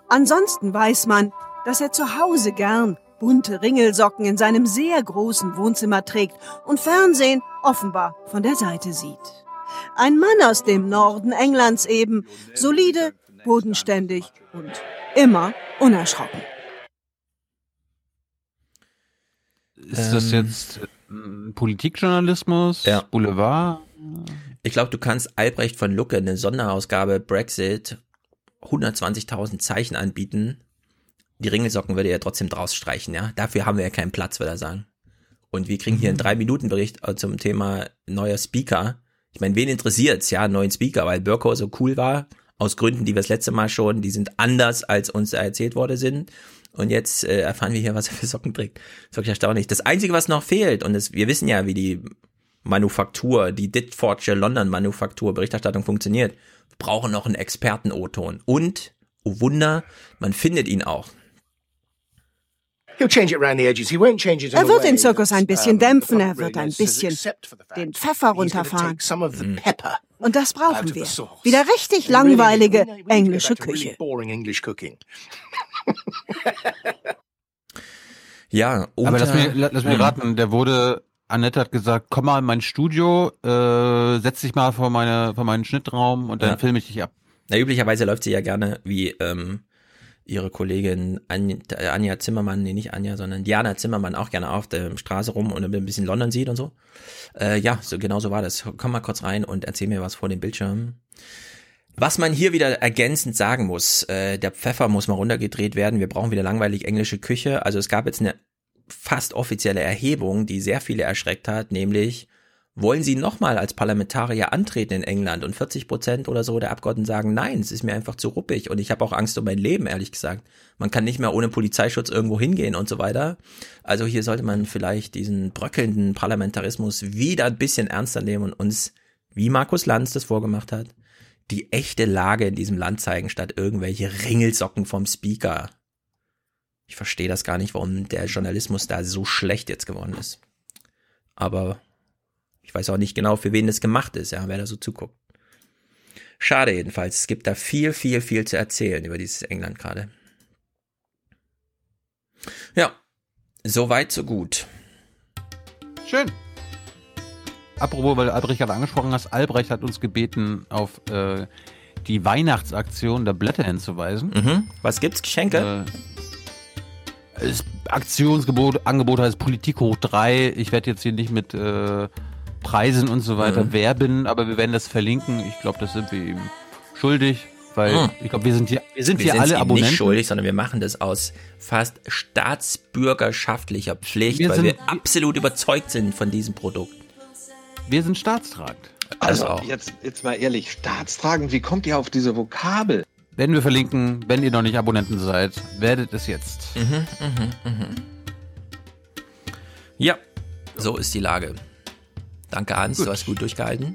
Ansonsten weiß man, dass er zu Hause gern bunte Ringelsocken in seinem sehr großen Wohnzimmer trägt und Fernsehen offenbar von der Seite sieht. Ein Mann aus dem Norden Englands eben, solide, bodenständig und immer unerschrocken. Ist das Ähm. jetzt Politikjournalismus, Ja. Boulevard? Ich glaube, du kannst Albrecht von Lucke eine Sonderausgabe Brexit 120.000 Zeichen anbieten. Die Ringelsocken würde er trotzdem draus streichen, ja. Dafür haben wir ja keinen Platz, würde er sagen. Und wir kriegen hier einen Drei-Minuten-Bericht äh, zum Thema neuer Speaker. Ich meine, wen interessiert's, ja, einen neuen Speaker, weil Burko so cool war, aus Gründen, die wir das letzte Mal schon, die sind anders, als uns erzählt worden sind. Und jetzt äh, erfahren wir hier, was er für Socken trägt. Das ist wirklich erstaunlich. Das Einzige, was noch fehlt, und das, wir wissen ja, wie die Manufaktur, die Ditfordshire London Manufaktur Berichterstattung funktioniert, wir brauchen noch einen Experten-O-Ton. Und, oh Wunder, man findet ihn auch. He'll change it around the edges. He won't change it in Er wird den Zirkus ein bisschen dämpfen, er wird ein bisschen den Pfeffer runterfahren. Und das brauchen wir. Wieder richtig langweilige englische Küche. Ja, Aber lass la- lass mir Mhm. raten, der wurde, Annette hat gesagt, komm mal in mein Studio, äh, setz dich mal vor, meine, vor meinen Schnittraum und dann Ja. filme ich dich ab. Na, üblicherweise läuft sie ja gerne wie ähm, ihre Kollegin Anja, äh, Anja Zimmermann, nee, nicht Anja, sondern Diana Zimmermann auch gerne auf der Straße rum und ein bisschen London sieht und so. Äh, ja, so genau so war das. Komm mal kurz rein und erzähl mir was vor dem Bildschirm. Was man hier wieder ergänzend sagen muss, äh, der Pfeffer muss mal runtergedreht werden. Wir brauchen wieder langweilig englische Küche. Also es gab jetzt eine fast offizielle Erhebung, die sehr viele erschreckt hat, nämlich wollen Sie nochmal als Parlamentarier antreten in England? Und 40 Prozent oder so der Abgeordneten sagen, nein, es ist mir einfach zu ruppig und ich habe auch Angst um mein Leben, ehrlich gesagt. Man kann nicht mehr ohne Polizeischutz irgendwo hingehen und so weiter. Also hier sollte man vielleicht diesen bröckelnden Parlamentarismus wieder ein bisschen ernster nehmen und uns, wie Markus Lanz das vorgemacht hat, die echte Lage in diesem Land zeigen, statt irgendwelche Ringelsocken vom Speaker. Ich verstehe das gar nicht, warum der Journalismus da so schlecht jetzt geworden ist. Aber ich weiß auch nicht genau, für wen das gemacht ist, ja, wer da so zuguckt. Schade jedenfalls. Es gibt da viel, viel, viel zu erzählen über dieses England gerade. Ja, so weit, so gut. Schön. Apropos, weil du Albrecht gerade angesprochen hast, Albrecht hat uns gebeten, auf äh, die Weihnachtsaktion der Blätter hinzuweisen. Mhm. Was gibt's? Geschenke? Äh, das Aktionsgebot, Angebot heißt Politik hoch drei. Ich werde jetzt hier nicht mit äh, Preisen und so weiter Mhm. werben, aber wir werden das verlinken. Ich glaube, das sind wir im schuldig, weil Hm. ich glaube, wir sind hier, wir sind wir hier alle ihm Abonnenten. nicht schuldig, sondern wir machen das aus fast staatsbürgerschaftlicher Pflicht, Wir weil sind- wir absolut überzeugt sind von diesem Produkt. Wir sind staatstragend. Also auch. jetzt, jetzt mal ehrlich, staatstragend, wie kommt ihr auf diese Vokabel? Werden wir verlinken, wenn ihr noch nicht Abonnenten seid, werdet es jetzt. Mhm, mhm, mhm. Ja, so ist die Lage. Danke, Hans, Gut. du hast gut durchgehalten.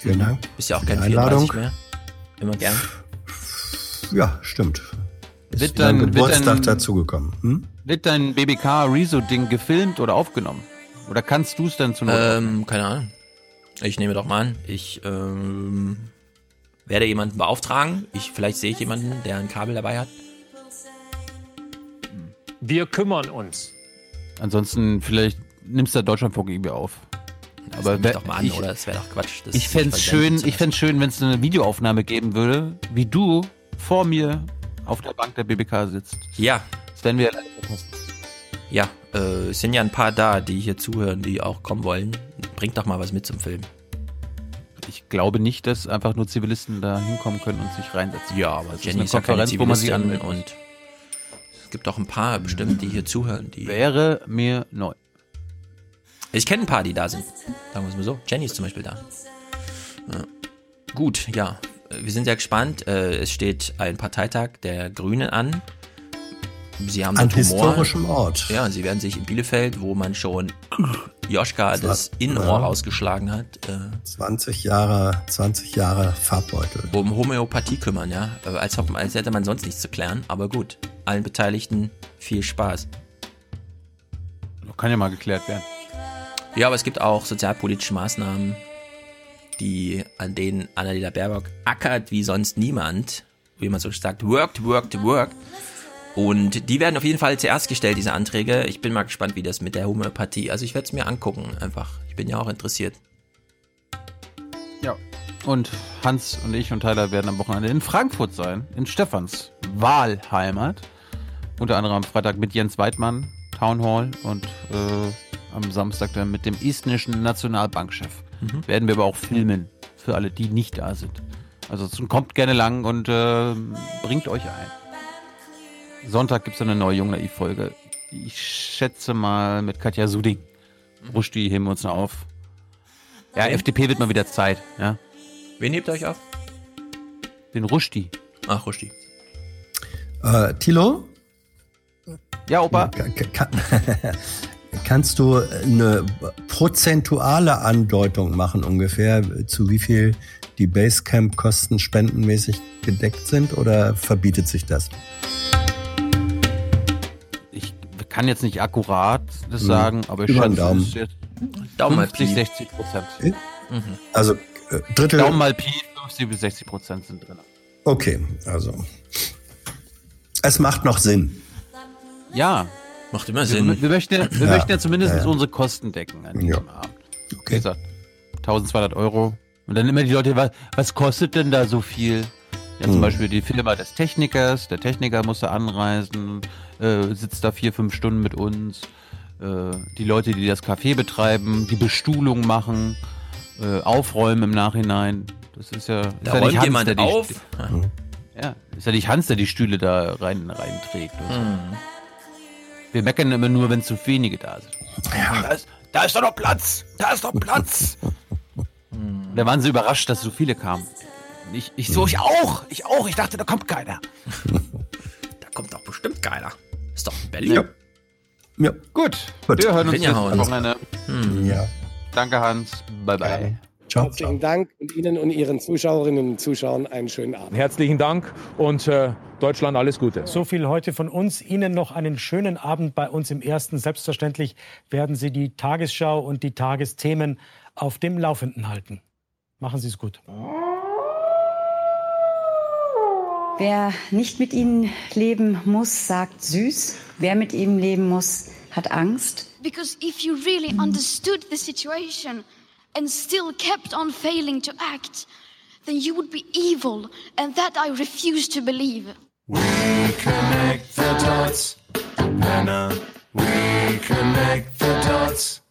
Vielen Dank. Bist ja auch kein Einladung. 34 mehr. Immer gern. Ja, stimmt. Ist Wird dein- Geburtstag dazugekommen. Hm? Wird dein BBK Rezo-Ding gefilmt oder aufgenommen? Oder kannst du es dann zu Ähm, keine Ahnung. Ich nehme doch mal an, ich ähm, werde jemanden beauftragen. Ich, vielleicht sehe ich jemanden, der ein Kabel dabei hat. Wir kümmern uns. Ansonsten vielleicht nimmst du Deutschlandfunk irgendwie auf. Aber wer- doch mal an, ich, oder? Das wäre doch Quatsch, das ich fände es schön, ich fänd's schön, wenn es eine Videoaufnahme geben würde, wie du vor mir auf der Bank der BBK sitzt. Ja. Das werden wir leider verpassen. Ja, äh, es sind ja ein paar da, die hier zuhören, die auch kommen wollen. Bringt doch mal was mit zum Film. Ich glaube nicht, dass einfach nur Zivilisten da hinkommen können und sich reinsetzen. Ja, aber das Jenny ist ja eine Konferenz, wo man Zivilistin anmeldet. und es gibt auch ein paar bestimmt, die hier zuhören. Die Wäre mir neu. Ich kenne ein paar, die da sind. Sagen wir es mal so. Jenny ist zum Beispiel da. Ja. Gut, ja. Wir sind sehr gespannt. Äh, Es steht ein Parteitag der Grünen an. Sie haben An historischem Ort. Ja, sie werden sich in Bielefeld, wo man schon Joschka das Innenohr ja. rausgeschlagen hat, äh, 20 Jahre, 20 Jahre Farbbeutel. um Homöopathie kümmern, ja. Äh, Als, ob, als hätte man sonst nichts zu klären. Aber gut, allen Beteiligten viel Spaß. Kann ja mal geklärt werden. Ja, aber es gibt auch sozialpolitische Maßnahmen, die, an denen Annalena Baerbock ackert wie sonst niemand. Wie man so sagt, worked, worked, worked. Und die werden auf jeden Fall zuerst gestellt, diese Anträge. Ich bin mal gespannt, wie das mit der Homöopathie. Also ich werde es mir angucken, einfach. Ich bin ja auch interessiert. Ja. Und Hans und ich und Tyler werden am Wochenende in Frankfurt sein, in Stefans Wahlheimat. Unter anderem am Freitag mit Jens Weidmann, Town Hall und äh, am Samstag dann mit dem estnischen Nationalbankchef. Mhm. Werden wir aber auch filmen, für alle, die nicht da sind. Also kommt gerne lang und äh, bringt euch ein. Sonntag gibt es eine neue Jung Naiv-Folge. Ich schätze mal mit Katja Suding. Rushdi heben wir uns noch auf. Ja, Wen? FDP wird mal wieder Zeit, ja. Wen hebt ihr euch auf? Den Rushdi. Ach, Rushdi. Äh, Tilo? Ja, Opa. Kann, kannst du eine prozentuale Andeutung machen ungefähr, zu wie viel die Basecamp-Kosten spendenmäßig gedeckt sind oder verbietet sich das? Ich kann jetzt nicht akkurat das Hm. sagen, aber ich Über schätze, Daumen. es ist jetzt Daumen mal 50, Pi. 60 Prozent. Mhm. Also äh, Drittel. Daumen mal Pi, 50 bis 60 Prozent sind drin. Okay, also. Es macht noch Sinn. Ja. Macht immer Wir, Sinn. wir, möchten, ja, wir Ja, möchten ja zumindest ja, ja. unsere Kosten decken an diesem Ja. Abend. Wie gesagt, 1200 Euro. Und dann immer die Leute, was, was kostet denn da so viel? Ja, zum Hm. Beispiel die Firma des Technikers. Der Techniker musste anreisen, äh, sitzt da vier, fünf Stunden mit uns. Äh, die Leute, die das Café betreiben, die Bestuhlung machen, äh, aufräumen im Nachhinein. Das ist ja, ist Da ja räumt Hans, jemand der die auf. Stü- Ja, ist ja nicht Hans, der die Stühle da rein, reinträgt. und so. Wir meckern immer nur, wenn zu wenige da sind. Da, ist, da ist doch noch Platz! Da ist doch Platz! da waren sie überrascht, dass so viele kamen. Ich, ich so, ich auch! Ich auch! Ich dachte, da kommt keiner. Da kommt doch bestimmt keiner. Ist doch in Berlin. Ja. Ja. Gut, Gut. wir hören uns am Wochenende. Hm. Ja. Danke, Hans. Bye, bye. Ciao. Herzlichen Dank und Ihnen und Ihren Zuschauerinnen und Zuschauern einen schönen Abend. Herzlichen Dank und äh, Deutschland alles Gute. So viel heute von uns. Ihnen noch einen schönen Abend bei uns im Ersten. Selbstverständlich werden Sie die Tagesschau und die Tagesthemen auf dem Laufenden halten. Machen Sie es gut. Wer nicht mit ihnen leben muss, sagt süß. Wer mit ihm leben muss, hat Angst. Because if you really understood the situation and still kept on failing to act, then you would be evil, and that I refuse to believe. We connect the dots. Männer. We connect the dots.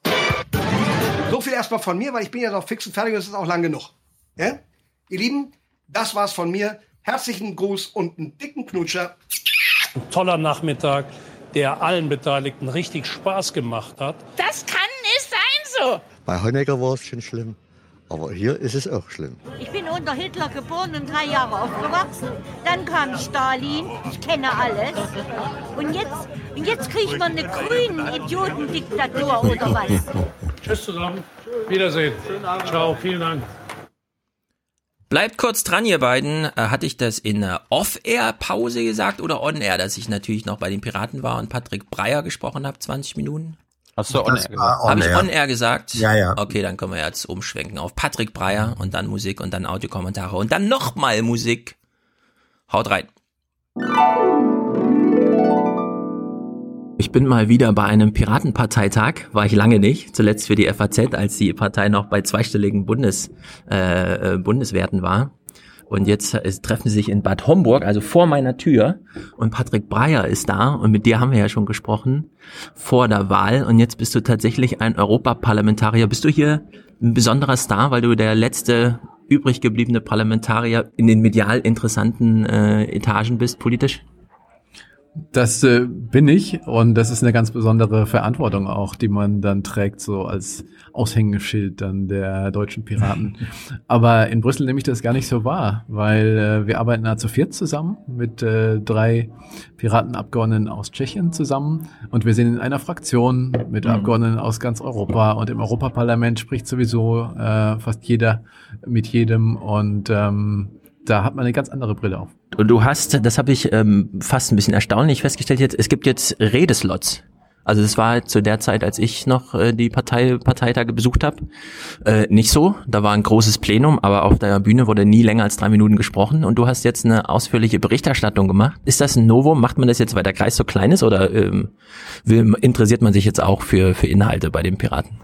So viel erstmal von mir, weil ich bin ja noch fix und fertig und es ist auch lang genug. Ja? Ihr Lieben, Das war's von mir. Herzlichen Gruß und einen dicken Knutscher. Ein toller Nachmittag, der allen Beteiligten richtig Spaß gemacht hat. Das kann nicht sein so. Bei Honecker war es schon schlimm, aber hier ist es auch schlimm. Ich bin unter Hitler geboren und drei Jahre aufgewachsen. Dann kam Stalin, ich kenne alles. Und jetzt, und jetzt kriegt man eine grüne Idiotendiktatur oder was? Tschüss zusammen. Wiedersehen. Ciao, vielen Dank. Bleibt kurz dran, ihr beiden. Äh, hatte ich das in einer Off-Air-Pause gesagt oder On-Air, dass ich natürlich noch bei den Piraten war und Patrick Breyer gesprochen habe, 20 Minuten? Hast du On-Air gesagt? Habe ich On-Air gesagt? Ja, ja. Okay, dann können wir jetzt umschwenken auf Patrick Breyer und dann Musik und dann Audiokommentare und dann nochmal Musik. Haut rein. Ich bin mal wieder bei einem Piratenparteitag, war ich lange nicht, zuletzt für die FAZ, als die Partei noch bei zweistelligen Bundes, äh, äh, Bundeswerten war. Und jetzt äh, treffen sie sich in Bad Homburg, also vor meiner Tür. Und Patrick Breyer ist da und mit dir haben wir ja schon gesprochen vor der Wahl. Und jetzt bist du tatsächlich ein Europaparlamentarier. Bist du hier ein besonderer Star, weil du der letzte übrig gebliebene Parlamentarier in den medial interessanten äh, Etagen bist, politisch? Das äh, bin ich und das ist eine ganz besondere Verantwortung auch, die man dann trägt, so als Aushängeschild dann der deutschen Piraten. Aber in Brüssel nehme ich das gar nicht so wahr, weil äh, wir arbeiten da zu viert zusammen mit äh, drei Piratenabgeordneten aus Tschechien zusammen und wir sind in einer Fraktion mit Mhm. Abgeordneten aus ganz Europa und im Europaparlament spricht sowieso äh, fast jeder mit jedem und ähm, da hat man eine ganz andere Brille auf. Und du hast, das habe ich ähm, fast ein bisschen erstaunlich festgestellt jetzt, es gibt jetzt Redeslots. Also das war zu der Zeit, als ich noch äh, die Partei, Parteitage besucht habe, äh, nicht so. Da war ein großes Plenum, aber auf der Bühne wurde nie länger als drei Minuten gesprochen. Und du hast jetzt eine ausführliche Berichterstattung gemacht. Ist das ein Novum? Macht man das jetzt, weil der Kreis so klein ist oder ähm, will, interessiert man sich jetzt auch für, für Inhalte bei den Piraten?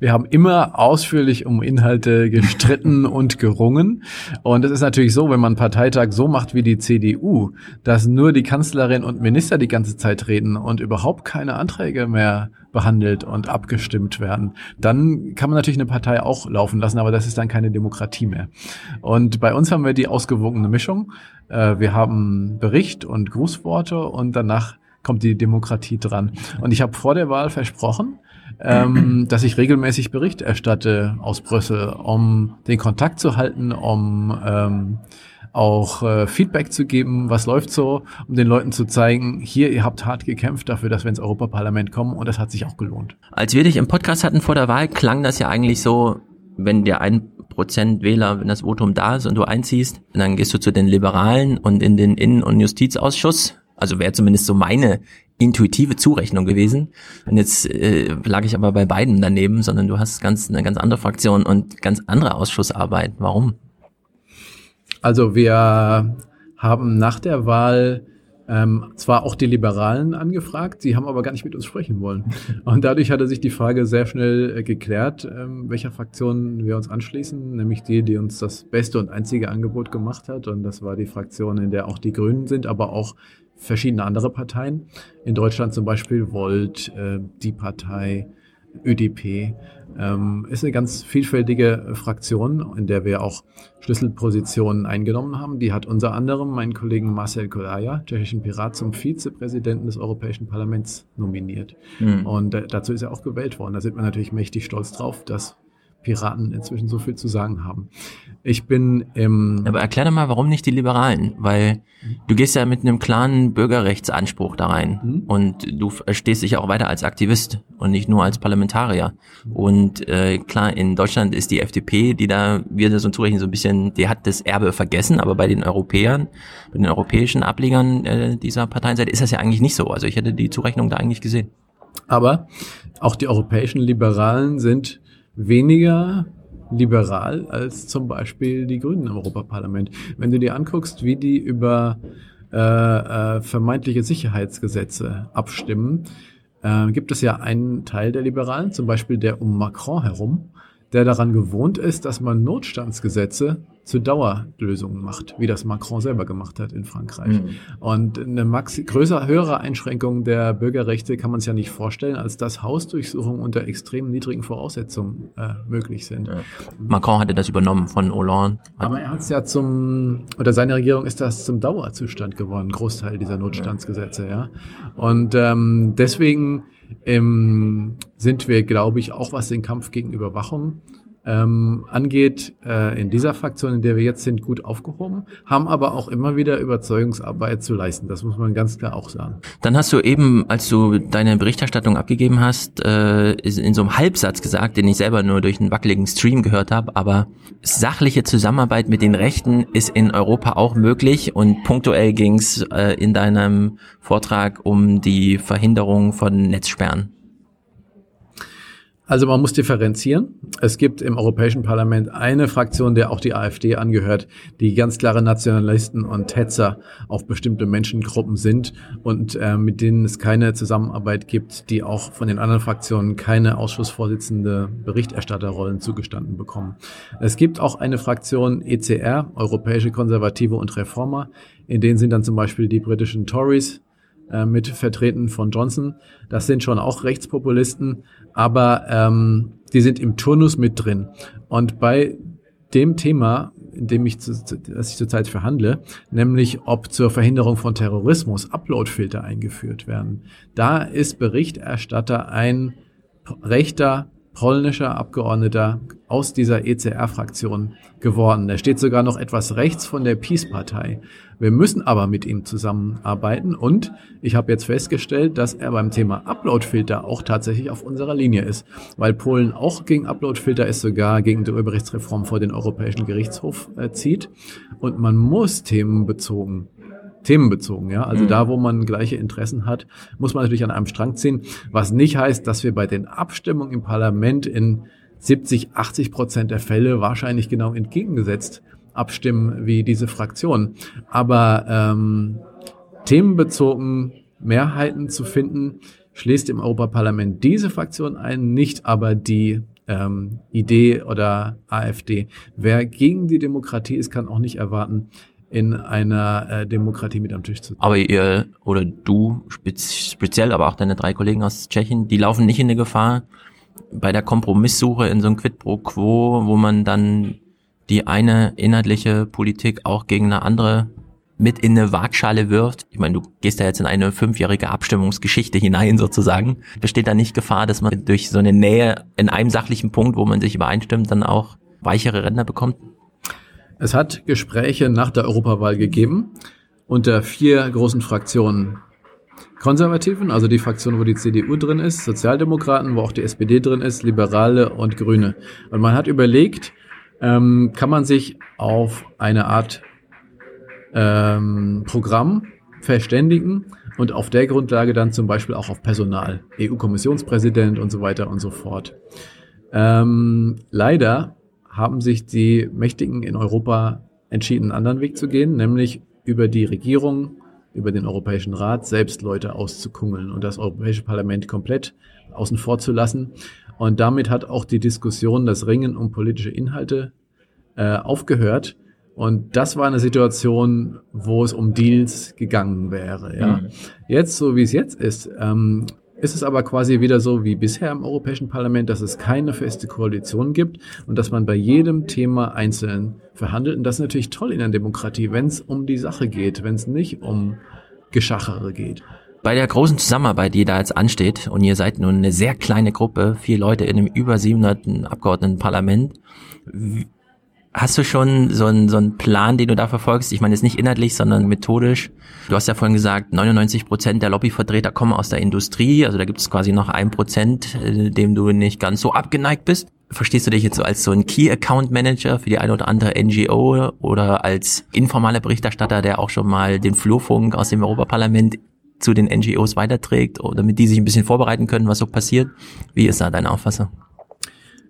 Wir haben immer ausführlich um Inhalte gestritten und gerungen. Und es ist natürlich so, wenn man einen Parteitag so macht wie die CDU, dass nur die Kanzlerin und Minister die ganze Zeit reden und überhaupt keine Anträge mehr behandelt und abgestimmt werden, dann kann man natürlich eine Partei auch laufen lassen, aber das ist dann keine Demokratie mehr. Und bei uns haben wir die ausgewogene Mischung. Äh, Wir haben Bericht und Grußworte und danach kommt die Demokratie dran. Und ich habe vor der Wahl versprochen, ähm, dass ich regelmäßig Bericht erstatte aus Brüssel, um den Kontakt zu halten, um ähm, auch äh, Feedback zu geben, was läuft so, um den Leuten zu zeigen, hier, ihr habt hart gekämpft dafür, dass wir ins Europaparlament kommen und das hat sich auch gelohnt. Als wir dich im Podcast hatten vor der Wahl, klang das ja eigentlich so, wenn der ein Prozent Wähler, wenn das Votum da ist und du einziehst, dann gehst du zu den Liberalen und in den Innen- und Justizausschuss. Also wäre zumindest so meine intuitive Zurechnung gewesen. Und jetzt äh, lag ich aber bei beiden daneben, sondern du hast ganz eine ganz andere Fraktion und ganz andere Ausschussarbeit. Warum? Also wir haben nach der Wahl ähm, zwar auch die Liberalen angefragt, sie haben aber gar nicht mit uns sprechen wollen. Und dadurch hatte sich die Frage sehr schnell äh, geklärt, ähm, welcher Fraktion wir uns anschließen, nämlich die, die uns das beste und einzige Angebot gemacht hat. Und das war die Fraktion, in der auch die Grünen sind, aber auch verschiedene andere Parteien. In Deutschland zum Beispiel Volt, äh, die Partei, ÖDP. Ähm, ist eine ganz vielfältige Fraktion, in der wir auch Schlüsselpositionen eingenommen haben. Die hat unter anderem meinen Kollegen Marcel Kolaja, tschechischen Pirat, zum Vizepräsidenten des Europäischen Parlaments nominiert. Mhm. Und äh, dazu ist er auch gewählt worden. Da sind wir natürlich mächtig stolz drauf, dass Piraten inzwischen so viel zu sagen haben. Ich bin im... Aber erklär doch mal, warum nicht die Liberalen? Weil du gehst ja mit einem klaren Bürgerrechtsanspruch da rein und du stehst dich ja auch weiter als Aktivist und nicht nur als Parlamentarier. Und äh, klar, in Deutschland ist die FDP, die da wir das so zurechnen, so ein bisschen, die hat das Erbe vergessen, aber bei den Europäern, bei den europäischen Ablegern äh, dieser Parteienseite ist das ja eigentlich nicht so. Also ich hätte die Zurechnung da eigentlich gesehen. Aber auch die europäischen Liberalen sind weniger liberal als zum Beispiel die Grünen im Europaparlament. Wenn du dir anguckst, wie die über äh, äh, vermeintliche Sicherheitsgesetze abstimmen, äh, gibt es ja einen Teil der Liberalen, zum Beispiel der um Macron herum, der daran gewohnt ist, dass man Notstandsgesetze zu Dauerlösungen macht, wie das Macron selber gemacht hat in Frankreich. Mhm. Und eine maxi größer, höhere Einschränkung der Bürgerrechte kann man sich ja nicht vorstellen, als dass Hausdurchsuchungen unter extrem niedrigen Voraussetzungen äh, möglich sind. Macron hatte das übernommen von Hollande. Aber er hat es ja zum, oder seine Regierung ist das zum Dauerzustand geworden, Großteil dieser Notstandsgesetze, ja. Und ähm, deswegen ähm, sind wir, glaube ich, auch was den Kampf gegen Überwachung ähm, angeht, äh, in dieser Fraktion, in der wir jetzt sind, gut aufgehoben, haben aber auch immer wieder Überzeugungsarbeit zu leisten. Das muss man ganz klar auch sagen. Dann hast du eben, als du deine Berichterstattung abgegeben hast, äh, in so einem Halbsatz gesagt, den ich selber nur durch einen wackeligen Stream gehört habe, aber sachliche Zusammenarbeit mit den Rechten ist in Europa auch möglich und punktuell ging es äh, in deinem Vortrag um die Verhinderung von Netzsperren. Also man muss differenzieren. Es gibt im Europäischen Parlament eine Fraktion, der auch die AfD angehört, die ganz klare Nationalisten und Hetzer auf bestimmte Menschengruppen sind und äh, mit denen es keine Zusammenarbeit gibt, die auch von den anderen Fraktionen keine Ausschussvorsitzende Berichterstatterrollen zugestanden bekommen. Es gibt auch eine Fraktion ECR, Europäische Konservative und Reformer, in denen sind dann zum Beispiel die britischen Tories, äh, mit vertreten von Johnson. Das sind schon auch Rechtspopulisten, aber ähm, die sind im Turnus mit drin. Und bei dem Thema, in dem ich, zu, das ich zurzeit verhandle, nämlich ob zur Verhinderung von Terrorismus Uploadfilter eingeführt werden, da ist Berichterstatter ein rechter polnischer Abgeordneter aus dieser ECR-Fraktion geworden. Er steht sogar noch etwas rechts von der Peace-Partei. Wir müssen aber mit ihm zusammenarbeiten und ich habe jetzt festgestellt, dass er beim Thema Uploadfilter auch tatsächlich auf unserer Linie ist, weil Polen auch gegen Uploadfilter ist, sogar gegen die Urheberrechtsreform vor den Europäischen Gerichtshof äh, zieht und man muss themenbezogen themenbezogen, ja. Also Mhm. da, wo man gleiche Interessen hat, muss man natürlich an einem Strang ziehen. Was nicht heißt, dass wir bei den Abstimmungen im Parlament in 70, 80 Prozent der Fälle wahrscheinlich genau entgegengesetzt abstimmen wie diese Fraktion. Aber ähm, themenbezogen Mehrheiten zu finden, schließt im Europaparlament diese Fraktion ein, nicht aber die ähm, Idee oder AfD. Wer gegen die Demokratie ist, kann auch nicht erwarten, in einer äh, Demokratie mit am Tisch zu Aber ihr oder du spez speziell, aber auch deine drei Kollegen aus Tschechien, die laufen nicht in der Gefahr bei der Kompromisssuche in so ein Quid pro Quo, wo man dann die eine inhaltliche Politik auch gegen eine andere mit in eine Waagschale wirft. Ich meine, du gehst da jetzt in eine fünfjährige Abstimmungsgeschichte hinein sozusagen. Besteht da nicht Gefahr, dass man durch so eine Nähe in einem sachlichen Punkt, wo man sich übereinstimmt, dann auch weichere Ränder bekommt? Es hat Gespräche nach der Europawahl gegeben unter vier großen Fraktionen. Konservativen, also die Fraktion, wo die CDU drin ist, Sozialdemokraten, wo auch die SPD drin ist, Liberale und Grüne. Und man hat überlegt, ähm, kann man sich auf eine Art ähm, Programm verständigen und auf der Grundlage dann zum Beispiel auch auf Personal, EU-Kommissionspräsident und so weiter und so fort. Ähm, leider haben sich die Mächtigen in Europa entschieden, einen anderen Weg zu gehen, nämlich über die Regierung, über den Europäischen Rat selbst Leute auszukungeln und das Europäische Parlament komplett außen vor zu lassen. Und damit hat auch die Diskussion, das Ringen um politische Inhalte äh, aufgehört. Und das war eine Situation, wo es um Deals gegangen wäre. Ja. Mhm. Jetzt, so wie es jetzt ist, ähm, ist es aber quasi wieder so wie bisher im Europäischen Parlament, dass es keine feste Koalition gibt und dass man bei jedem Thema einzeln verhandelt. Und das ist natürlich toll in der Demokratie, wenn es um die Sache geht, wenn es nicht um Geschachere geht. Bei der großen Zusammenarbeit, die da jetzt ansteht, und ihr seid nun eine sehr kleine Gruppe, vier Leute in einem über 700 Abgeordnetenparlament, hast du schon so einen, so einen Plan, den du da verfolgst? Ich meine, jetzt nicht inhaltlich, sondern methodisch. Du hast ja vorhin gesagt, 99 Prozent der Lobbyvertreter kommen aus der Industrie, also da gibt es quasi noch ein Prozent, äh, dem du nicht ganz so abgeneigt bist. Verstehst du dich jetzt so als so ein Key Account Manager für die eine oder andere NGO oder als informaler Berichterstatter, der auch schon mal den Flurfunk aus dem Europaparlament zu den NGOs weiterträgt, damit die sich ein bisschen vorbereiten können, was so passiert? Wie ist da deine Auffassung?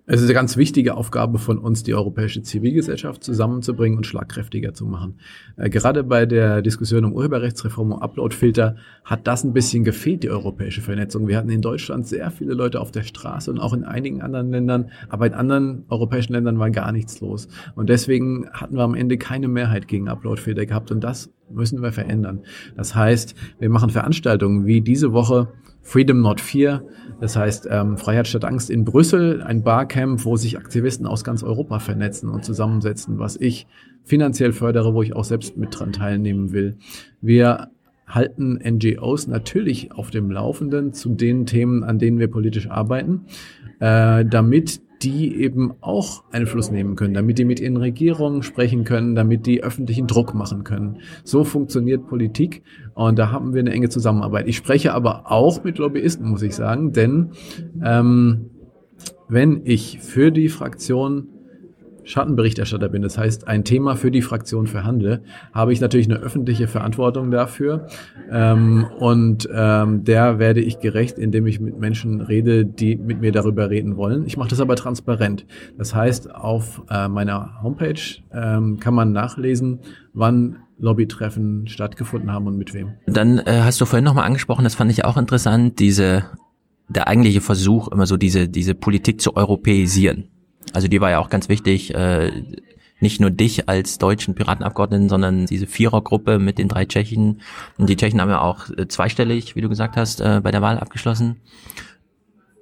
Es ist eine ganz wichtige Aufgabe von uns, die europäische Zivilgesellschaft zusammenzubringen und schlagkräftiger zu machen. Äh, gerade bei der Diskussion um Urheberrechtsreform und Uploadfilter hat das ein bisschen gefehlt, die europäische Vernetzung. Wir hatten in Deutschland sehr viele Leute auf der Straße und auch in einigen anderen Ländern, aber in anderen europäischen Ländern war gar nichts los. Und deswegen hatten wir am Ende keine Mehrheit gegen Uploadfilter gehabt und das müssen wir verändern. Das heißt, wir machen Veranstaltungen wie diese Woche Freedom Not Fear, das heißt ähm, Freiheit statt Angst in Brüssel, ein Barcamp, wo sich Aktivisten aus ganz Europa vernetzen und zusammensetzen, was ich finanziell fördere, wo ich auch selbst mit dran teilnehmen will. Wir halten NGOs natürlich auf dem Laufenden zu den Themen, an denen wir politisch arbeiten, äh, damit die eben auch Einfluss nehmen können, damit die mit ihren Regierungen sprechen können, damit die öffentlichen Druck machen können. So funktioniert Politik und da haben wir eine enge Zusammenarbeit. Ich spreche aber auch mit Lobbyisten, muss ich sagen, denn ähm, wenn ich für die Fraktion Schattenberichterstatter bin, das heißt ein Thema für die Fraktion verhandle, habe ich natürlich eine öffentliche Verantwortung dafür ähm, und ähm, der werde ich gerecht, indem ich mit Menschen rede, die mit mir darüber reden wollen. Ich mache das aber transparent. Das heißt, auf äh, meiner Homepage ähm, kann man nachlesen, wann Lobbytreffen stattgefunden haben und mit wem. Dann äh, hast du vorhin nochmal angesprochen, das fand ich auch interessant, diese der eigentliche Versuch, immer so diese, diese Politik zu europäisieren. Also die war ja auch ganz wichtig, äh, nicht nur dich als deutschen Piratenabgeordneten, sondern diese Vierergruppe mit den drei Tschechen. Und die Tschechen haben ja auch äh, zweistellig, wie du gesagt hast, äh, bei der Wahl abgeschlossen.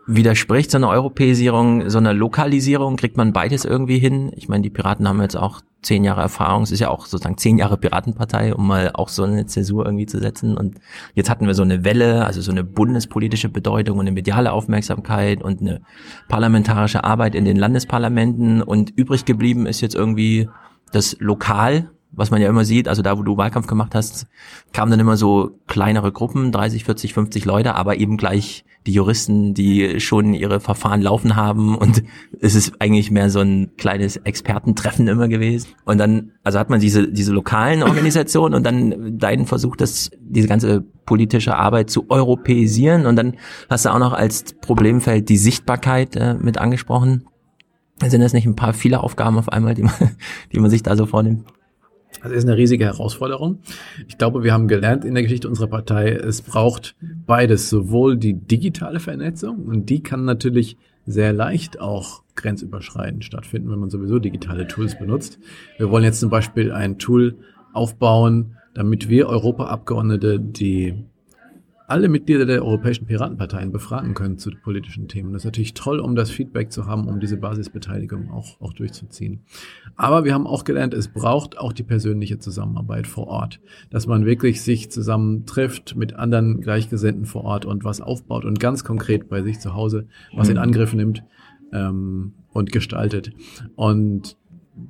Widerspricht so eine Europäisierung, so eine Lokalisierung? Kriegt man beides irgendwie hin? Ich meine, die Piraten haben jetzt auch zehn Jahre Erfahrung. Es ist ja auch sozusagen zehn Jahre Piratenpartei, um mal auch so eine Zäsur irgendwie zu setzen. Und jetzt hatten wir so eine Welle, also so eine bundespolitische Bedeutung und eine mediale Aufmerksamkeit und eine parlamentarische Arbeit in den Landesparlamenten. Und übrig geblieben ist jetzt irgendwie das Lokal, was man ja immer sieht, also da, wo du Wahlkampf gemacht hast, kamen dann immer so kleinere Gruppen, 30, 40, 50 Leute, aber eben gleich die Juristen, die schon ihre Verfahren laufen haben und es ist eigentlich mehr so ein kleines Expertentreffen immer gewesen. Und dann, also hat man diese, diese lokalen Organisationen und dann deinen Versuch, das, diese ganze politische Arbeit zu europäisieren und dann hast du auch noch als Problemfeld die Sichtbarkeit äh, mit angesprochen. Sind das nicht ein paar viele Aufgaben auf einmal, die man, die man sich da so vornimmt? Das ist eine riesige Herausforderung. Ich glaube, wir haben gelernt in der Geschichte unserer Partei, es braucht beides, sowohl die digitale Vernetzung und die kann natürlich sehr leicht auch grenzüberschreitend stattfinden, wenn man sowieso digitale Tools benutzt. Wir wollen jetzt zum Beispiel ein Tool aufbauen, damit wir Europaabgeordnete die alle Mitglieder der Europäischen Piratenparteien befragen können zu politischen Themen. Das ist natürlich toll, um das Feedback zu haben, um diese Basisbeteiligung auch, auch durchzuziehen. Aber wir haben auch gelernt, es braucht auch die persönliche Zusammenarbeit vor Ort, dass man wirklich sich zusammentrifft mit anderen Gleichgesinnten vor Ort und was aufbaut und ganz konkret bei sich zu Hause was in mhm. Angriff nimmt ähm, und gestaltet. Und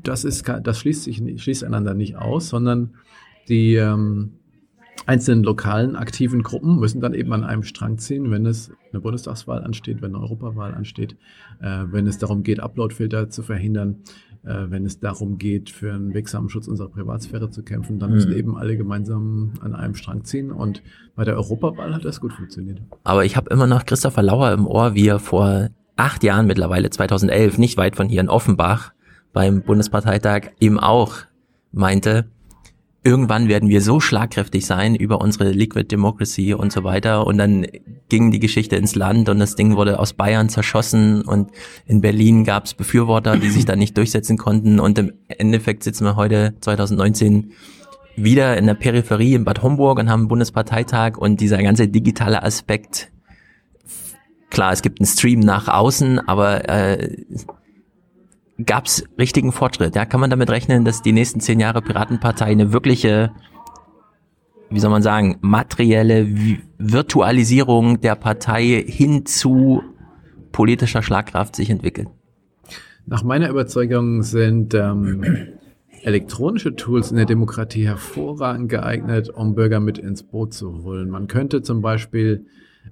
das ist, das schließt sich, schließt einander nicht aus, sondern die, ähm, einzelnen lokalen aktiven Gruppen müssen dann eben an einem Strang ziehen, wenn es eine Bundestagswahl ansteht, wenn eine Europawahl ansteht, äh, wenn es darum geht, Uploadfilter zu verhindern, äh, wenn es darum geht, für einen wirksamen Schutz unserer Privatsphäre zu kämpfen, dann müssen mhm. eben alle gemeinsam an einem Strang ziehen. Und bei der Europawahl hat das gut funktioniert. Aber ich habe immer noch Christopher Lauer im Ohr, wie er vor acht Jahren mittlerweile, 2011, nicht weit von hier in Offenbach, beim Bundesparteitag eben auch meinte, irgendwann werden wir so schlagkräftig sein über unsere Liquid Democracy und so weiter. Und dann ging die Geschichte ins Land und das Ding wurde aus Bayern zerschossen und in Berlin gab es Befürworter, die sich da nicht durchsetzen konnten. Und im Endeffekt sitzen wir heute 2019 wieder in der Peripherie in Bad Homburg und haben einen Bundesparteitag und dieser ganze digitale Aspekt, klar, es gibt einen Stream nach außen, aber äh, gab es richtigen Fortschritt? Ja, kann man damit rechnen, dass die nächsten zehn Jahre Piratenpartei eine wirkliche, wie soll man sagen, materielle Virtualisierung der Partei hin zu politischer Schlagkraft sich entwickelt? Nach meiner Überzeugung sind ähm, elektronische Tools in der Demokratie hervorragend geeignet, um Bürger mit ins Boot zu holen. Man könnte zum Beispiel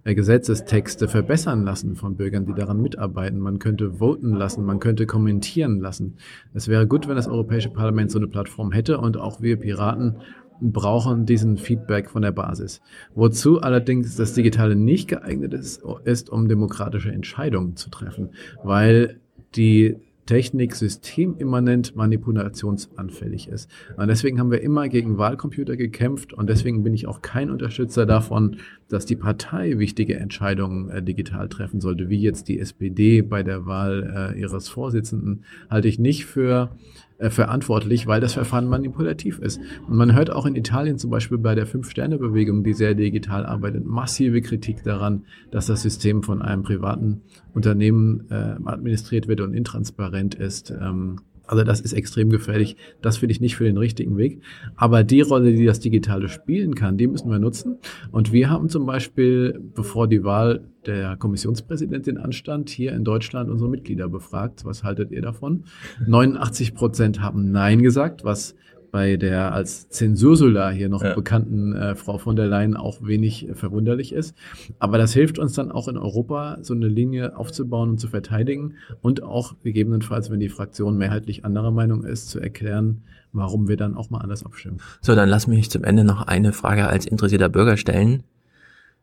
Gesetzestexte verbessern lassen von Bürgern, die daran mitarbeiten. Man könnte voten lassen, man könnte kommentieren lassen. Es wäre gut, wenn das Europäische Parlament so eine Plattform hätte und auch wir Piraten brauchen diesen Feedback von der Basis. Wozu allerdings das Digitale nicht geeignet ist, ist um demokratische Entscheidungen zu treffen, weil die Technik systemimmanent manipulationsanfällig ist. Und deswegen haben wir immer gegen Wahlcomputer gekämpft und deswegen bin ich auch kein Unterstützer davon, dass die Partei wichtige Entscheidungen äh, digital treffen sollte, wie jetzt die SPD bei der Wahl äh, ihres Vorsitzenden, halte ich nicht für äh, verantwortlich, weil das Verfahren manipulativ ist. Und man hört auch in Italien zum Beispiel bei der Fünf-Sterne-Bewegung, die sehr digital arbeitet, massive Kritik daran, dass das System von einem privaten Unternehmen äh, administriert wird und intransparent ist. Ähm, also das ist extrem gefährlich. Das finde ich nicht für den richtigen Weg. Aber die Rolle, die das Digitale spielen kann, die müssen wir nutzen. Und wir haben zum Beispiel, bevor die Wahl der Kommissionspräsidentin anstand, hier in Deutschland unsere Mitglieder befragt. Was haltet ihr davon? 89 Prozent haben Nein gesagt, was bei der als Zensursula hier noch ja. bekannten äh, Frau von der Leyen auch wenig äh, verwunderlich ist. Aber das hilft uns dann auch in Europa, so eine Linie aufzubauen und zu verteidigen und auch gegebenenfalls, wenn die Fraktion mehrheitlich anderer Meinung ist, zu erklären, warum wir dann auch mal anders abstimmen. So, dann lass mich zum Ende noch eine Frage als interessierter Bürger stellen.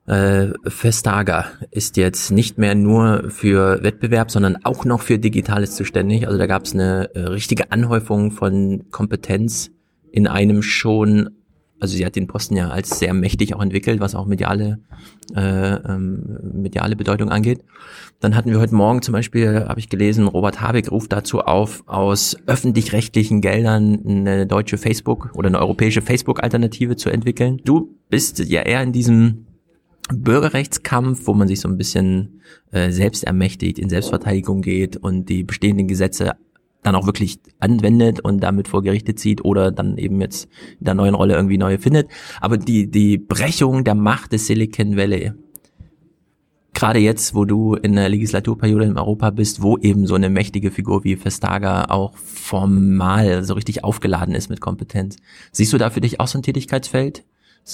Äh, Vestager ist jetzt nicht mehr nur für Wettbewerb, sondern auch noch für Digitales zuständig. Also da gab es eine äh, richtige Anhäufung von Kompetenz in einem schon, also sie hat den Posten ja als sehr mächtig auch entwickelt, was auch mediale, äh, ähm, mediale Bedeutung angeht. Dann hatten wir heute Morgen zum Beispiel, habe ich gelesen, Robert Habeck ruft dazu auf, aus öffentlich-rechtlichen Geldern eine deutsche Facebook oder eine europäische Facebook-Alternative zu entwickeln. Du bist ja eher in diesem Bürgerrechtskampf, wo man sich so ein bisschen äh, selbst ermächtigt, in Selbstverteidigung geht und die bestehenden Gesetze dann auch wirklich anwendet und damit vor Gerichte zieht oder dann eben jetzt in der neuen Rolle irgendwie neue findet. Aber die, die Brechung der Macht des Silicon Valley, gerade jetzt, wo du in der Legislaturperiode in Europa bist, wo eben so eine mächtige Figur wie Vestager auch formal so richtig aufgeladen ist mit Kompetenz. Siehst du da für dich auch so ein Tätigkeitsfeld?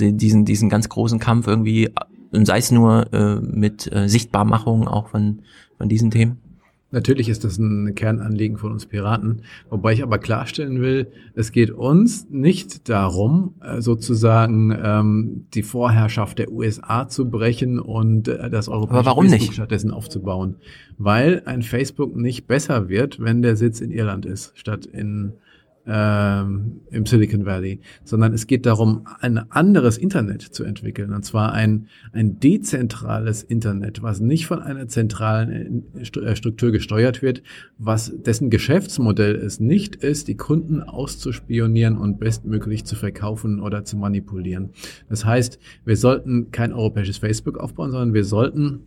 Diesen, diesen ganz großen Kampf irgendwie, sei es nur äh, mit äh, Sichtbarmachung auch von, von diesen Themen? Natürlich ist das ein Kernanliegen von uns Piraten, wobei ich aber klarstellen will, es geht uns nicht darum, äh, sozusagen ähm, die Vorherrschaft der USA zu brechen und äh, das europäische Facebook nicht? stattdessen aufzubauen, weil ein Facebook nicht besser wird, wenn der Sitz in Irland ist, statt in ähm, im Silicon Valley, sondern es geht darum, ein anderes Internet zu entwickeln, und zwar ein, ein dezentrales Internet, was nicht von einer zentralen äh, äh, Struktur gesteuert wird, was dessen Geschäftsmodell es nicht ist, die Kunden auszuspionieren und bestmöglich zu verkaufen oder zu manipulieren. Das heißt, wir sollten kein europäisches Facebook aufbauen, sondern wir sollten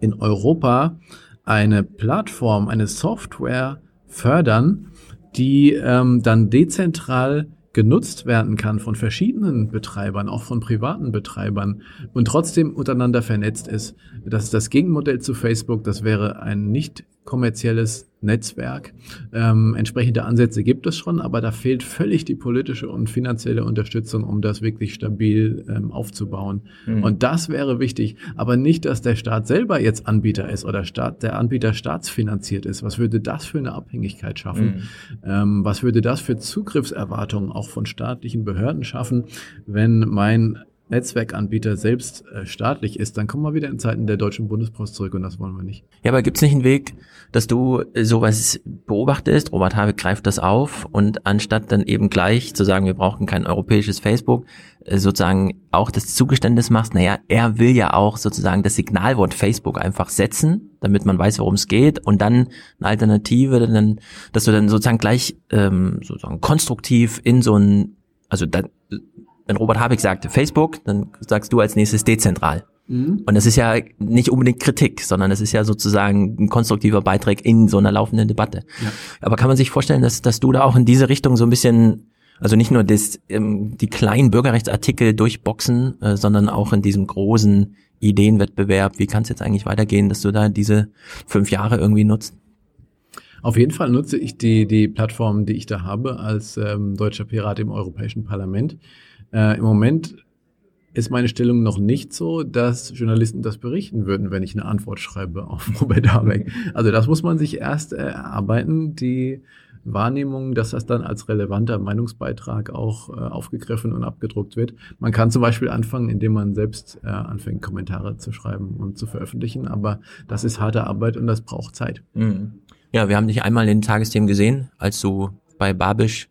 in Europa eine Plattform, eine Software fördern, die ähm, dann dezentral genutzt werden kann von verschiedenen Betreibern, auch von privaten Betreibern und trotzdem untereinander vernetzt ist. Das ist das Gegenmodell zu Facebook. Das wäre ein nicht kommerzielles Netzwerk. Ähm, entsprechende Ansätze gibt es schon, aber da fehlt völlig die politische und finanzielle Unterstützung, um das wirklich stabil ähm, aufzubauen. Mhm. Und das wäre wichtig, aber nicht, dass der Staat selber jetzt Anbieter ist oder Staat, der Anbieter staatsfinanziert ist. Was würde das für eine Abhängigkeit schaffen? Mhm. Ähm, was würde das für Zugriffserwartungen auch von staatlichen Behörden schaffen, wenn mein Netzwerkanbieter selbst äh, staatlich ist, dann kommen wir wieder in Zeiten der Deutschen Bundespost zurück und das wollen wir nicht. Ja, aber gibt es nicht einen Weg, dass du äh, sowas beobachtest, Robert Habeck greift das auf und anstatt dann eben gleich zu sagen, wir brauchen kein europäisches Facebook, äh, sozusagen auch das Zugeständnis machst, naja, er will ja auch sozusagen das Signalwort Facebook einfach setzen, damit man weiß, worum es geht und dann eine Alternative, dann, dass du dann sozusagen gleich ähm, sozusagen konstruktiv in so ein, also dann wenn Robert Habeck sagt Facebook, dann sagst du als nächstes dezentral. Mhm. Und das ist ja nicht unbedingt Kritik, sondern es ist ja sozusagen ein konstruktiver Beitrag in so einer laufenden Debatte. Ja. Aber kann man sich vorstellen, dass, dass du da auch in diese Richtung so ein bisschen, also nicht nur das, ähm, die kleinen Bürgerrechtsartikel durchboxen, äh, sondern auch in diesem großen Ideenwettbewerb, wie kann es jetzt eigentlich weitergehen, dass du da diese fünf Jahre irgendwie nutzt? Auf jeden Fall nutze ich die, die Plattform, die ich da habe als ähm, deutscher Pirat im Europäischen Parlament. Äh, Im Moment ist meine Stellung noch nicht so, dass Journalisten das berichten würden, wenn ich eine Antwort schreibe auf Robert Habeck. Also das muss man sich erst erarbeiten, die Wahrnehmung, dass das dann als relevanter Meinungsbeitrag auch äh, aufgegriffen und abgedruckt wird. Man kann zum Beispiel anfangen, indem man selbst äh, anfängt, Kommentare zu schreiben und zu veröffentlichen, aber das ist harte Arbeit und das braucht Zeit. Mhm. Ja, wir haben dich einmal in den Tagesthemen gesehen, als du bei Babisch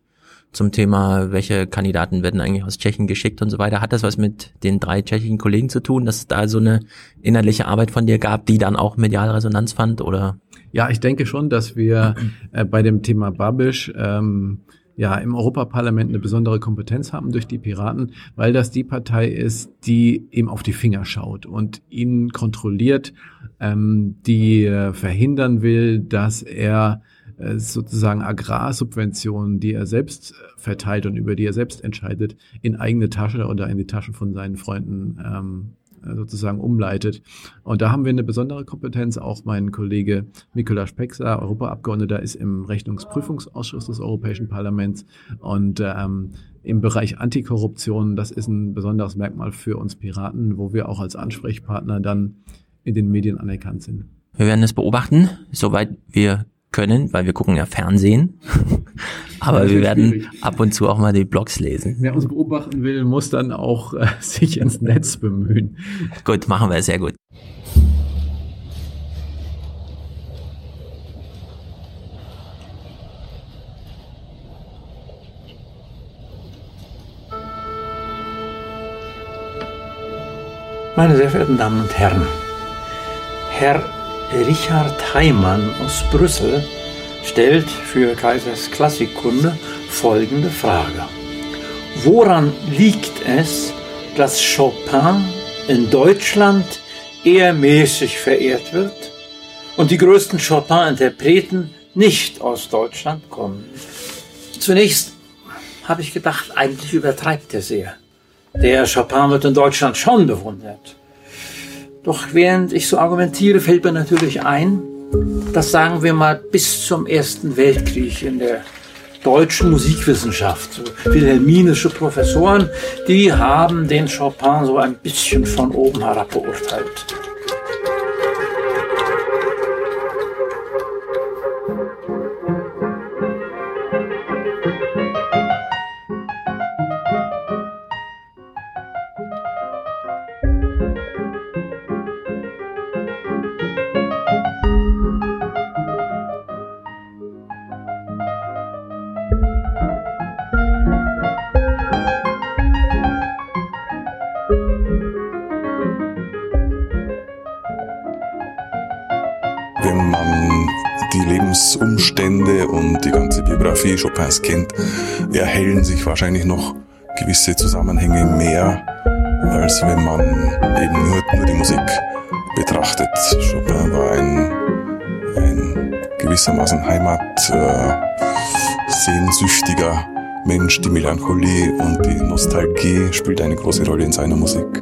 zum Thema, welche Kandidaten werden eigentlich aus Tschechien geschickt und so weiter. Hat das was mit den drei tschechischen Kollegen zu tun, dass es da so eine inhaltliche Arbeit von dir gab, die dann auch medial Resonanz fand oder? Ja, ich denke schon, dass wir äh, bei dem Thema Babisch ähm, ja im Europaparlament eine besondere Kompetenz haben durch die Piraten, weil das die Partei ist, die ihm auf die Finger schaut und ihn kontrolliert, ähm, die äh, verhindern will, dass er sozusagen Agrarsubventionen, die er selbst äh, verteilt und über die er selbst entscheidet, in eigene Tasche oder in die Taschen von seinen Freunden ähm, äh, sozusagen umleitet. Und da haben wir eine besondere Kompetenz. Auch mein Kollege Mikula Peksa, Europaabgeordneter, ist im Rechnungsprüfungsausschuss des Europäischen Parlaments und ähm, im Bereich Antikorruption, das ist ein besonderes Merkmal für uns Piraten, wo wir auch als Ansprechpartner dann in den Medien anerkannt sind. Wir werden es beobachten, soweit wir können, weil wir gucken ja Fernsehen. Aber wir werden schwierig. ab und zu auch mal die Blogs lesen. Wer uns beobachten will, muss dann auch äh, sich ins Netz bemühen. Gut, machen wir sehr gut. Meine sehr verehrten Damen und Herren, Herr Richard Heimann aus Brüssel stellt für Kaisers Klassikkunde folgende Frage. Woran liegt es, dass Chopin in Deutschland eher mäßig verehrt wird und die größten Chopin-Interpreten nicht aus Deutschland kommen? Zunächst habe ich gedacht, eigentlich übertreibt er sehr. Der Chopin wird in Deutschland schon bewundert. Doch während ich so argumentiere, fällt mir natürlich ein, dass sagen wir mal bis zum Ersten Weltkrieg in der deutschen Musikwissenschaft, so wilhelminische Professoren, die haben den Chopin so ein bisschen von oben herab beurteilt. Biografie Chopins kennt, erhellen sich wahrscheinlich noch gewisse Zusammenhänge mehr, als wenn man eben nur, nur die Musik betrachtet. Chopin war ein, ein gewissermaßen heimatsehnsüchtiger äh, Mensch. Die Melancholie und die Nostalgie spielt eine große Rolle in seiner Musik.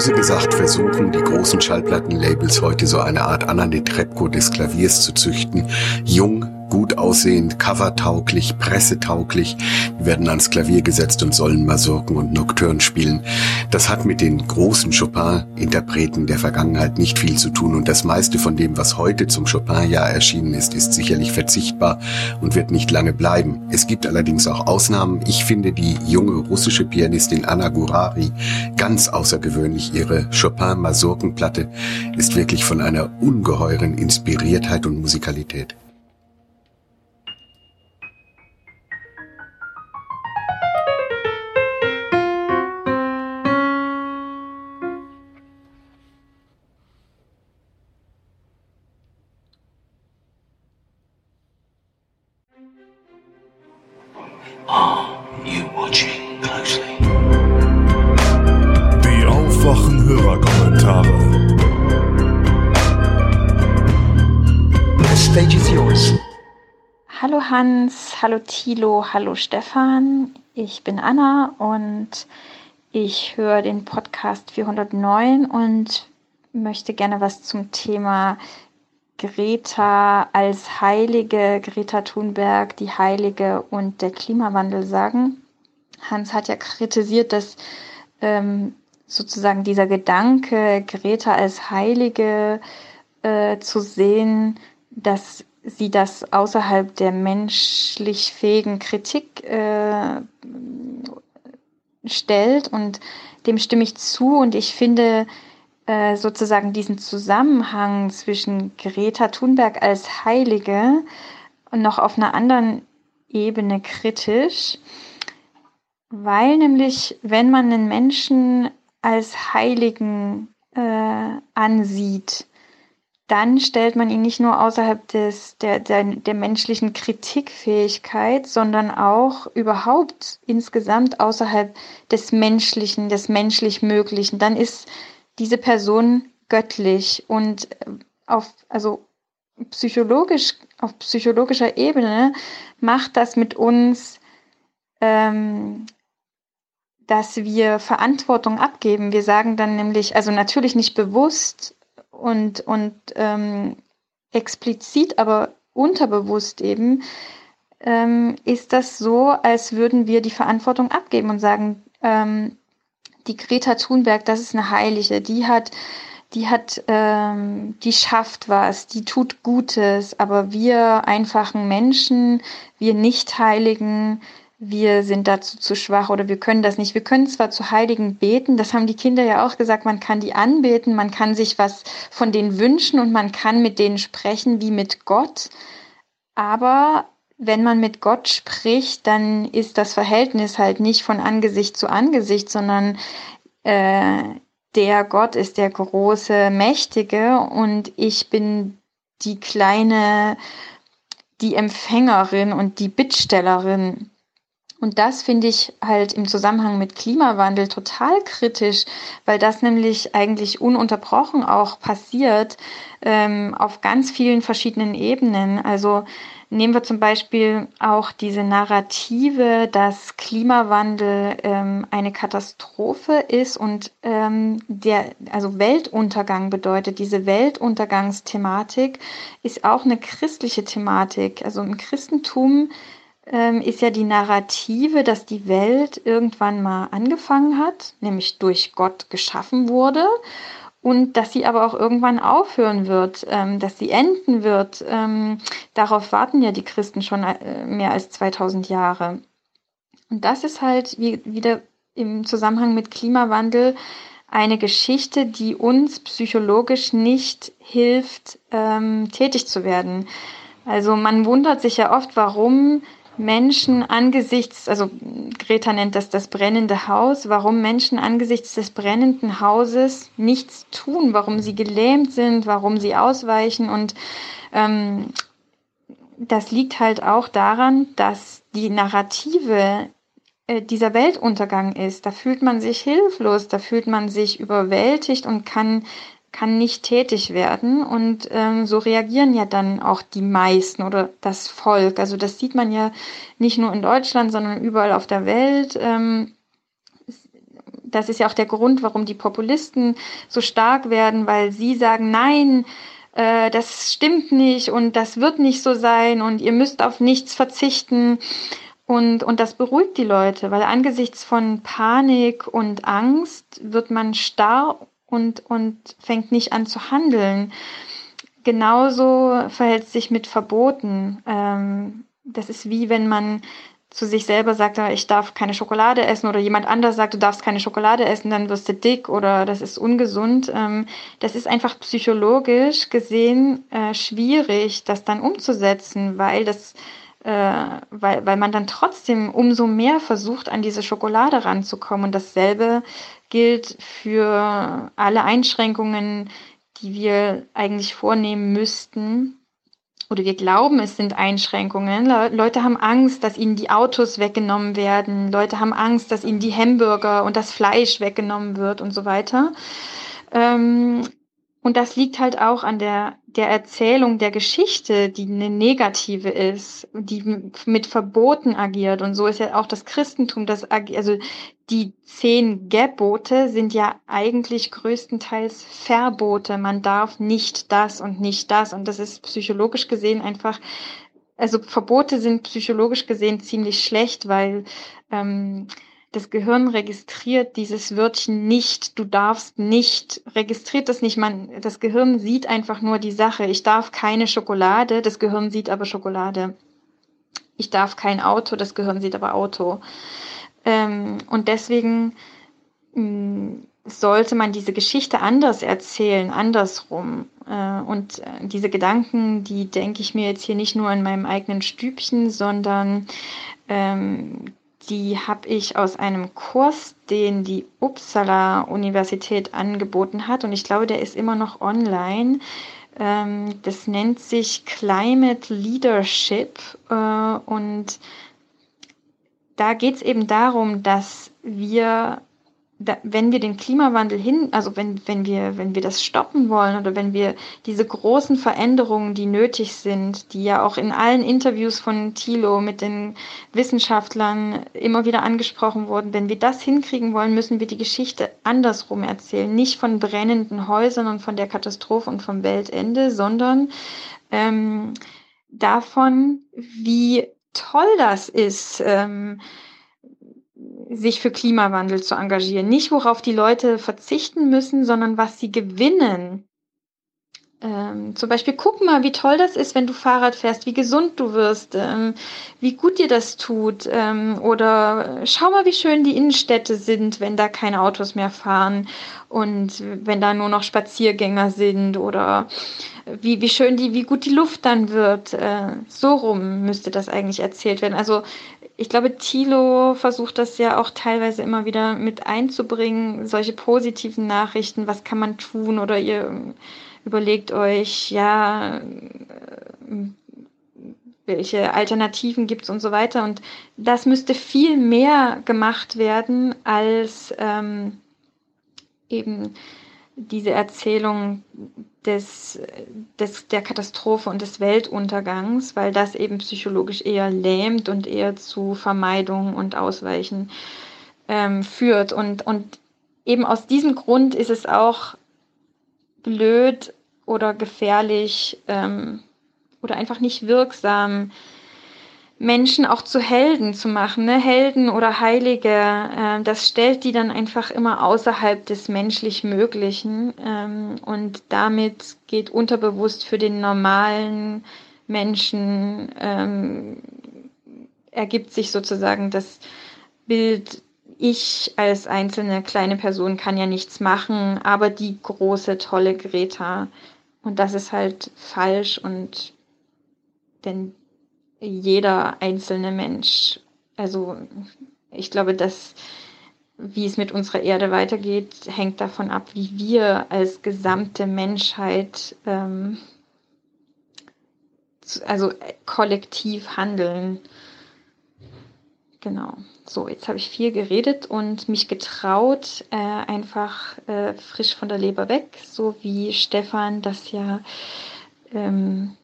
Deus. Gesagt versuchen die großen Schallplattenlabels heute so eine Art Anna Netrebko des Klaviers zu züchten. Jung, gut aussehend, covertauglich, pressetauglich, die werden ans Klavier gesetzt und sollen Masurken und Nocturne spielen. Das hat mit den großen Chopin-Interpreten der Vergangenheit nicht viel zu tun und das meiste von dem, was heute zum Chopin-Jahr erschienen ist, ist sicherlich verzichtbar und wird nicht lange bleiben. Es gibt allerdings auch Ausnahmen. Ich finde die junge russische Pianistin Anna Gurari ganz außergewöhnlich. Ihre Chopin-Masurkenplatte ist wirklich von einer ungeheuren Inspiriertheit und Musikalität. Hallo Thilo, hallo Stefan. Ich bin Anna und ich höre den Podcast 409 und möchte gerne was zum Thema Greta als Heilige, Greta Thunberg, die Heilige und der Klimawandel sagen. Hans hat ja kritisiert, dass ähm, sozusagen dieser Gedanke, Greta als Heilige äh, zu sehen, dass sie das außerhalb der menschlich fähigen Kritik äh, stellt und dem stimme ich zu und ich finde äh, sozusagen diesen Zusammenhang zwischen Greta Thunberg als Heilige und noch auf einer anderen Ebene kritisch, weil nämlich, wenn man einen Menschen als Heiligen äh, ansieht, dann stellt man ihn nicht nur außerhalb des, der, der, der menschlichen Kritikfähigkeit, sondern auch überhaupt insgesamt außerhalb des Menschlichen, des menschlich Möglichen. Dann ist diese Person göttlich und auf, also psychologisch, auf psychologischer Ebene macht das mit uns, ähm, dass wir Verantwortung abgeben. Wir sagen dann nämlich, also natürlich nicht bewusst, und, und ähm, explizit, aber unterbewusst eben, ähm, ist das so, als würden wir die Verantwortung abgeben und sagen, ähm, die Greta Thunberg, das ist eine Heilige, die hat, die hat, ähm, die schafft was, die tut Gutes, aber wir einfachen Menschen, wir Nicht-Heiligen, wir sind dazu zu schwach oder wir können das nicht. Wir können zwar zu Heiligen beten, das haben die Kinder ja auch gesagt, man kann die anbeten, man kann sich was von denen wünschen und man kann mit denen sprechen wie mit Gott. Aber wenn man mit Gott spricht, dann ist das Verhältnis halt nicht von Angesicht zu Angesicht, sondern äh, der Gott ist der große, mächtige und ich bin die kleine, die Empfängerin und die Bittstellerin. Und das finde ich halt im Zusammenhang mit Klimawandel total kritisch, weil das nämlich eigentlich ununterbrochen auch passiert ähm, auf ganz vielen verschiedenen Ebenen. Also nehmen wir zum Beispiel auch diese Narrative, dass Klimawandel ähm, eine Katastrophe ist und ähm, der, also Weltuntergang bedeutet. Diese Weltuntergangsthematik ist auch eine christliche Thematik. Also im Christentum ähm, ist ja die Narrative, dass die Welt irgendwann mal angefangen hat, nämlich durch Gott geschaffen wurde und dass sie aber auch irgendwann aufhören wird, ähm, dass sie enden wird. Ähm, darauf warten ja die Christen schon äh, mehr als 2000 Jahre. Und das ist halt wie, wieder im Zusammenhang mit Klimawandel eine Geschichte, die uns psychologisch nicht hilft, ähm, tätig zu werden. Also man wundert sich ja oft, warum Menschen angesichts, also Greta nennt das das brennende Haus, warum Menschen angesichts des brennenden Hauses nichts tun, warum sie gelähmt sind, warum sie ausweichen. Und ähm, das liegt halt auch daran, dass die Narrative äh, dieser Weltuntergang ist. Da fühlt man sich hilflos, da fühlt man sich überwältigt und kann kann nicht tätig werden. Und ähm, so reagieren ja dann auch die meisten oder das Volk. Also das sieht man ja nicht nur in Deutschland, sondern überall auf der Welt. Ähm, das ist ja auch der Grund, warum die Populisten so stark werden, weil sie sagen, nein, äh, das stimmt nicht und das wird nicht so sein und ihr müsst auf nichts verzichten. Und, und das beruhigt die Leute, weil angesichts von Panik und Angst wird man starr und, und fängt nicht an zu handeln. Genauso verhält es sich mit Verboten. Ähm, das ist wie wenn man zu sich selber sagt, ich darf keine Schokolade essen oder jemand anders sagt, du darfst keine Schokolade essen, dann wirst du dick oder das ist ungesund. Ähm, das ist einfach psychologisch gesehen äh, schwierig, das dann umzusetzen, weil das äh, weil, weil man dann trotzdem umso mehr versucht, an diese Schokolade ranzukommen. Und dasselbe gilt für alle Einschränkungen, die wir eigentlich vornehmen müssten, oder wir glauben, es sind Einschränkungen. Le Leute haben Angst, dass ihnen die Autos weggenommen werden. Leute haben Angst, dass ihnen die Hamburger und das Fleisch weggenommen wird und so weiter. Ähm, und das liegt halt auch an der, der Erzählung der Geschichte, die eine negative ist, die mit Verboten agiert. Und so ist ja auch das Christentum, das also die zehn Gebote sind ja eigentlich größtenteils Verbote. Man darf nicht das und nicht das. Und das ist psychologisch gesehen einfach, also Verbote sind psychologisch gesehen ziemlich schlecht, weil ähm, das Gehirn registriert dieses Wörtchen nicht, du darfst nicht, registriert das nicht. Man, das Gehirn sieht einfach nur die Sache. Ich darf keine Schokolade, das Gehirn sieht aber Schokolade. Ich darf kein Auto, das Gehirn sieht aber Auto. Ähm, und deswegen mh, mm, sollte man diese Geschichte anders erzählen, andersrum. Äh, und äh, diese Gedanken, die denke ich mir jetzt hier nicht nur in meinem eigenen Stübchen, sondern ähm, die habe ich aus einem Kurs, den die Uppsala Universität angeboten hat. Und ich glaube, der ist immer noch online. Ähm, das nennt sich Climate Leadership. Äh, und da geht es eben darum, dass wir da, wenn wir den Klimawandel hin, also wenn, wenn wir, wenn wir das stoppen wollen oder wenn wir diese großen Veränderungen, die nötig sind, die ja auch in allen Interviews von Thilo mit den Wissenschaftlern immer wieder angesprochen wurden, wenn wir das hinkriegen wollen, müssen wir die Geschichte andersrum erzählen. Nicht von brennenden Häusern und von der Katastrophe und vom Weltende, sondern ähm, davon, wie toll das ist, ähm, sich für Klimawandel zu engagieren. Nicht, worauf die Leute verzichten müssen, sondern was sie gewinnen. Ähm, zum Beispiel, guck mal, wie toll das ist, wenn du Fahrrad fährst, wie gesund du wirst, ähm, wie gut dir das tut. Ähm, oder schau mal, wie schön die Innenstädte sind, wenn da keine Autos mehr fahren und wenn da nur noch Spaziergänger sind oder wie, wie schön die, wie gut die Luft dann wird. Äh, so rum müsste das eigentlich erzählt werden. Also ich glaube, Thilo versucht das ja auch teilweise immer wieder mit einzubringen, solche positiven Nachrichten, was kann man tun oder ihr überlegt euch, ja, äh, welche Alternativen gibt es und so weiter. Und das müsste viel mehr gemacht werden als ähm, eben diese Erzählung des, des, der Katastrophe und des Weltuntergangs, weil das eben psychologisch eher lähmt und eher zu Vermeidung und Ausweichen ähm, führt. Und, und eben aus diesem Grund ist es auch blöd oder gefährlich ähm, oder einfach nicht wirksam, Menschen auch zu Helden zu machen, ne? Helden oder Heilige, äh, das stellt die dann einfach immer außerhalb des menschlich Möglichen ähm, und damit geht unterbewusst für den normalen Menschen ähm, ergibt sich sozusagen das Bild, ich als einzelne kleine Person kann ja nichts machen, aber die große, tolle Greta. Und das ist halt falsch und denn jeder einzelne Mensch. Also ich glaube, dass wie es mit unserer Erde weitergeht, hängt davon ab, wie wir als gesamte Menschheit ähm, also kollektiv handeln. Genau. So, jetzt habe ich viel geredet und mich getraut, äh, einfach äh, frisch von der Leber weg, so wie Stefan das ja ähm,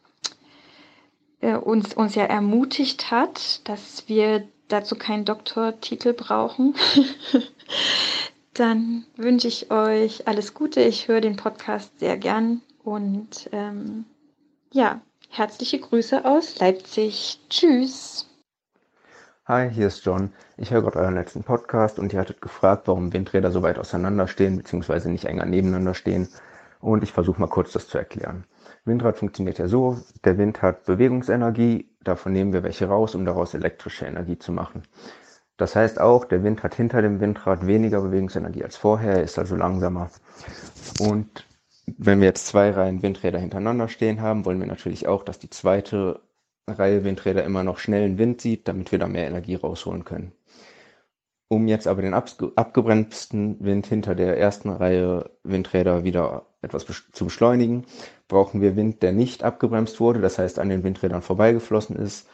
äh, uns, uns ja ermutigt hat, dass wir dazu keinen Doktortitel brauchen, dann wünsche ich euch alles Gute. Ich höre den Podcast sehr gern und ähm, ja, herzliche Grüße aus Leipzig. Tschüss. Hi, hier ist John. Ich höre gerade euren letzten Podcast und ihr hattet gefragt, warum Windräder so weit auseinander stehen, beziehungsweise nicht enger nebeneinander stehen. Und ich versuche mal kurz das zu erklären. Windrad funktioniert ja so, der Wind hat Bewegungsenergie, davon nehmen wir welche raus, um daraus elektrische Energie zu machen. Das heißt auch, der Wind hat hinter dem Windrad weniger Bewegungsenergie als vorher, ist also langsamer. Und wenn wir jetzt zwei Reihen Windräder hintereinander stehen haben, wollen wir natürlich auch, dass die zweite Reihe Windräder immer noch schnellen Wind sieht, damit wir da mehr Energie rausholen können. Um jetzt aber den abgebremsten Wind hinter der ersten Reihe Windräder wieder etwas zu beschleunigen, brauchen wir Wind, der nicht abgebremst wurde, das heißt an den Windrädern vorbeigeflossen ist,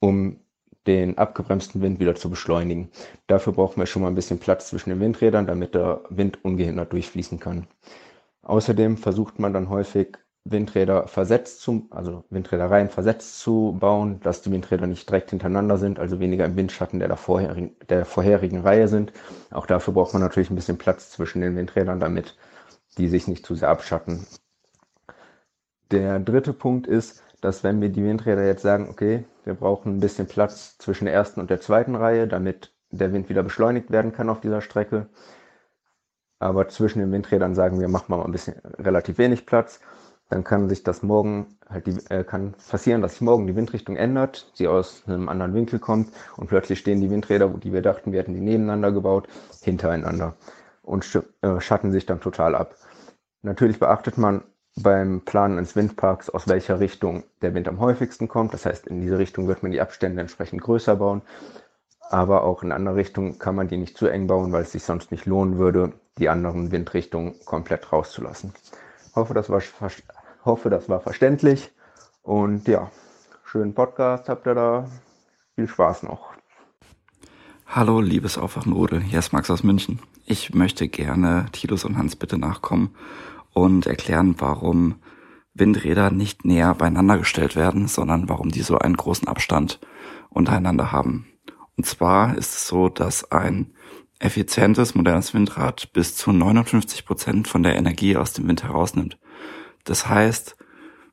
um den abgebremsten Wind wieder zu beschleunigen. Dafür brauchen wir schon mal ein bisschen Platz zwischen den Windrädern, damit der Wind ungehindert durchfließen kann. Außerdem versucht man dann häufig Windräder versetzt zu, also Windrädereien versetzt zu bauen, dass die Windräder nicht direkt hintereinander sind, also weniger im Windschatten der, vorherigen, der vorherigen Reihe sind. Auch dafür braucht man natürlich ein bisschen Platz zwischen den Windrädern, damit die sich nicht zu sehr abschatten. Der dritte Punkt ist, dass wenn wir die Windräder jetzt sagen, okay, wir brauchen ein bisschen Platz zwischen der ersten und der zweiten Reihe, damit der Wind wieder beschleunigt werden kann auf dieser Strecke. Aber zwischen den Windrädern sagen wir, machen wir mal ein bisschen relativ wenig Platz. Dann kann sich das morgen halt die, äh, kann passieren, dass sich morgen die Windrichtung ändert, sie aus einem anderen Winkel kommt und plötzlich stehen die Windräder, die wir dachten, wir hätten die nebeneinander gebaut, hintereinander und äh, schatten sich dann total ab. Natürlich beachtet man beim Planen eines Windparks, aus welcher Richtung der Wind am häufigsten kommt. Das heißt, in diese Richtung wird man die Abstände entsprechend größer bauen. Aber auch in andere Richtung kann man die nicht zu eng bauen, weil es sich sonst nicht lohnen würde, die anderen Windrichtungen komplett rauszulassen. Hoffe, das war, hoffe, das war verständlich. Und ja, schönen Podcast habt ihr da. Viel Spaß noch. Hallo, liebes Aufwachenrudel. Hier ist Max aus München. Ich möchte gerne Titus und Hans bitte nachkommen und erklären, warum Windräder nicht näher beieinander gestellt werden, sondern warum die so einen großen Abstand untereinander haben. Und zwar ist es so, dass ein effizientes, modernes Windrad bis zu 59 Prozent von der Energie aus dem Wind herausnimmt. Das heißt,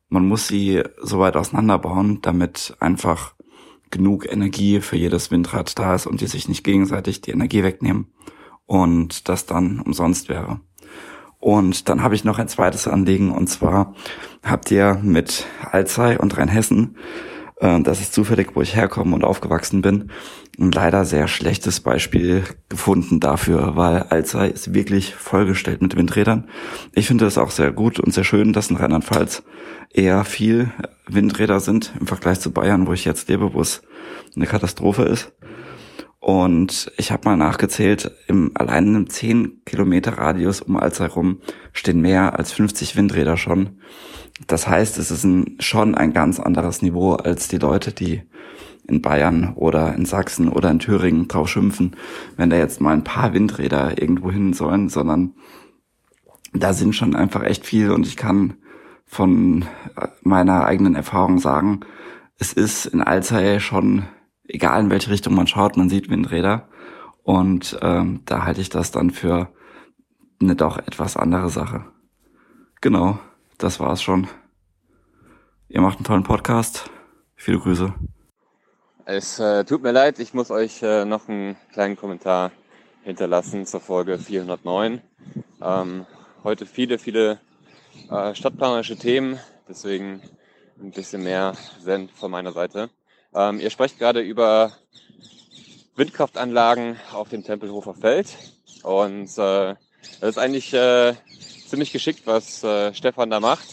man muss sie so weit auseinanderbauen, damit einfach genug Energie für jedes Windrad da ist und die sich nicht gegenseitig die Energie wegnehmen und das dann umsonst wäre. Und dann habe ich noch ein zweites Anliegen und zwar habt ihr mit Alzey und Rheinhessen, äh, das ist zufällig, wo ich herkomme und aufgewachsen bin, ein leider sehr schlechtes Beispiel gefunden dafür, weil Alzey ist wirklich vollgestellt mit Windrädern. Ich finde es auch sehr gut und sehr schön, dass in Rheinland-Pfalz eher viel Windräder sind im Vergleich zu Bayern, wo ich jetzt lebe, wo es eine Katastrophe ist. Und ich habe mal nachgezählt, im allein einem 10 Kilometer Radius um Alzey rum stehen mehr als 50 Windräder schon. Das heißt, es ist ein, schon ein ganz anderes Niveau als die Leute, die in Bayern oder in Sachsen oder in Thüringen drauf schimpfen, wenn da jetzt mal ein paar Windräder irgendwo hin sollen, sondern da sind schon einfach echt viel und ich kann von meiner eigenen Erfahrung sagen, es ist in Alzey schon egal in welche Richtung man schaut, man sieht Windräder. Und ähm, da halte ich das dann für eine doch etwas andere Sache. Genau, das war's schon. Ihr macht einen tollen Podcast. Viele Grüße. Es äh, tut mir leid, ich muss euch äh, noch einen kleinen Kommentar hinterlassen zur Folge 409. Ähm, heute viele, viele äh, stadtplanerische Themen, deswegen ein bisschen mehr Send von meiner Seite. Ähm, ihr sprecht gerade über Windkraftanlagen auf dem Tempelhofer Feld. Und äh, das ist eigentlich äh, ziemlich geschickt, was äh, Stefan da macht,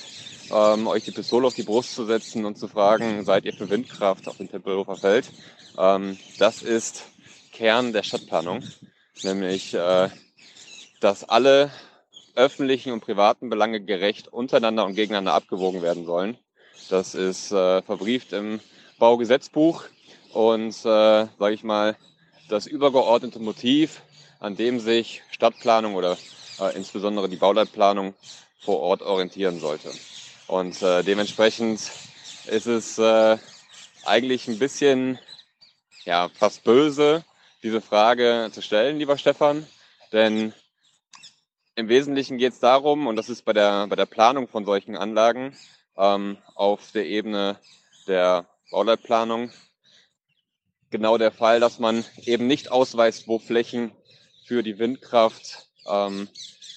ähm, euch die Pistole auf die Brust zu setzen und zu fragen, seid ihr für Windkraft auf dem Tempelhofer Feld? Ähm, das ist Kern der Stadtplanung, nämlich äh, dass alle öffentlichen und privaten Belange gerecht untereinander und gegeneinander abgewogen werden sollen. Das ist äh, verbrieft im Baugesetzbuch und, äh, sage ich mal, das übergeordnete Motiv, an dem sich Stadtplanung oder äh, insbesondere die Bauleitplanung vor Ort orientieren sollte. Und äh, dementsprechend ist es äh, eigentlich ein bisschen, ja, fast böse, diese Frage zu stellen, lieber Stefan, denn im Wesentlichen geht es darum, und das ist bei der, bei der Planung von solchen Anlagen ähm, auf der Ebene der Bauleitplanung. Genau der Fall, dass man eben nicht ausweist, wo Flächen für die Windkraft ähm,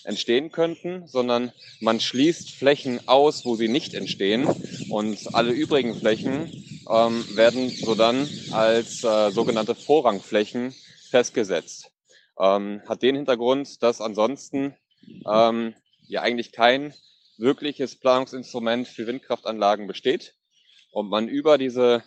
entstehen könnten, sondern man schließt Flächen aus, wo sie nicht entstehen. Und alle übrigen Flächen ähm, werden so dann als äh, sogenannte Vorrangflächen festgesetzt. Ähm, hat den Hintergrund, dass ansonsten ähm, ja eigentlich kein wirkliches Planungsinstrument für Windkraftanlagen besteht und man über diese,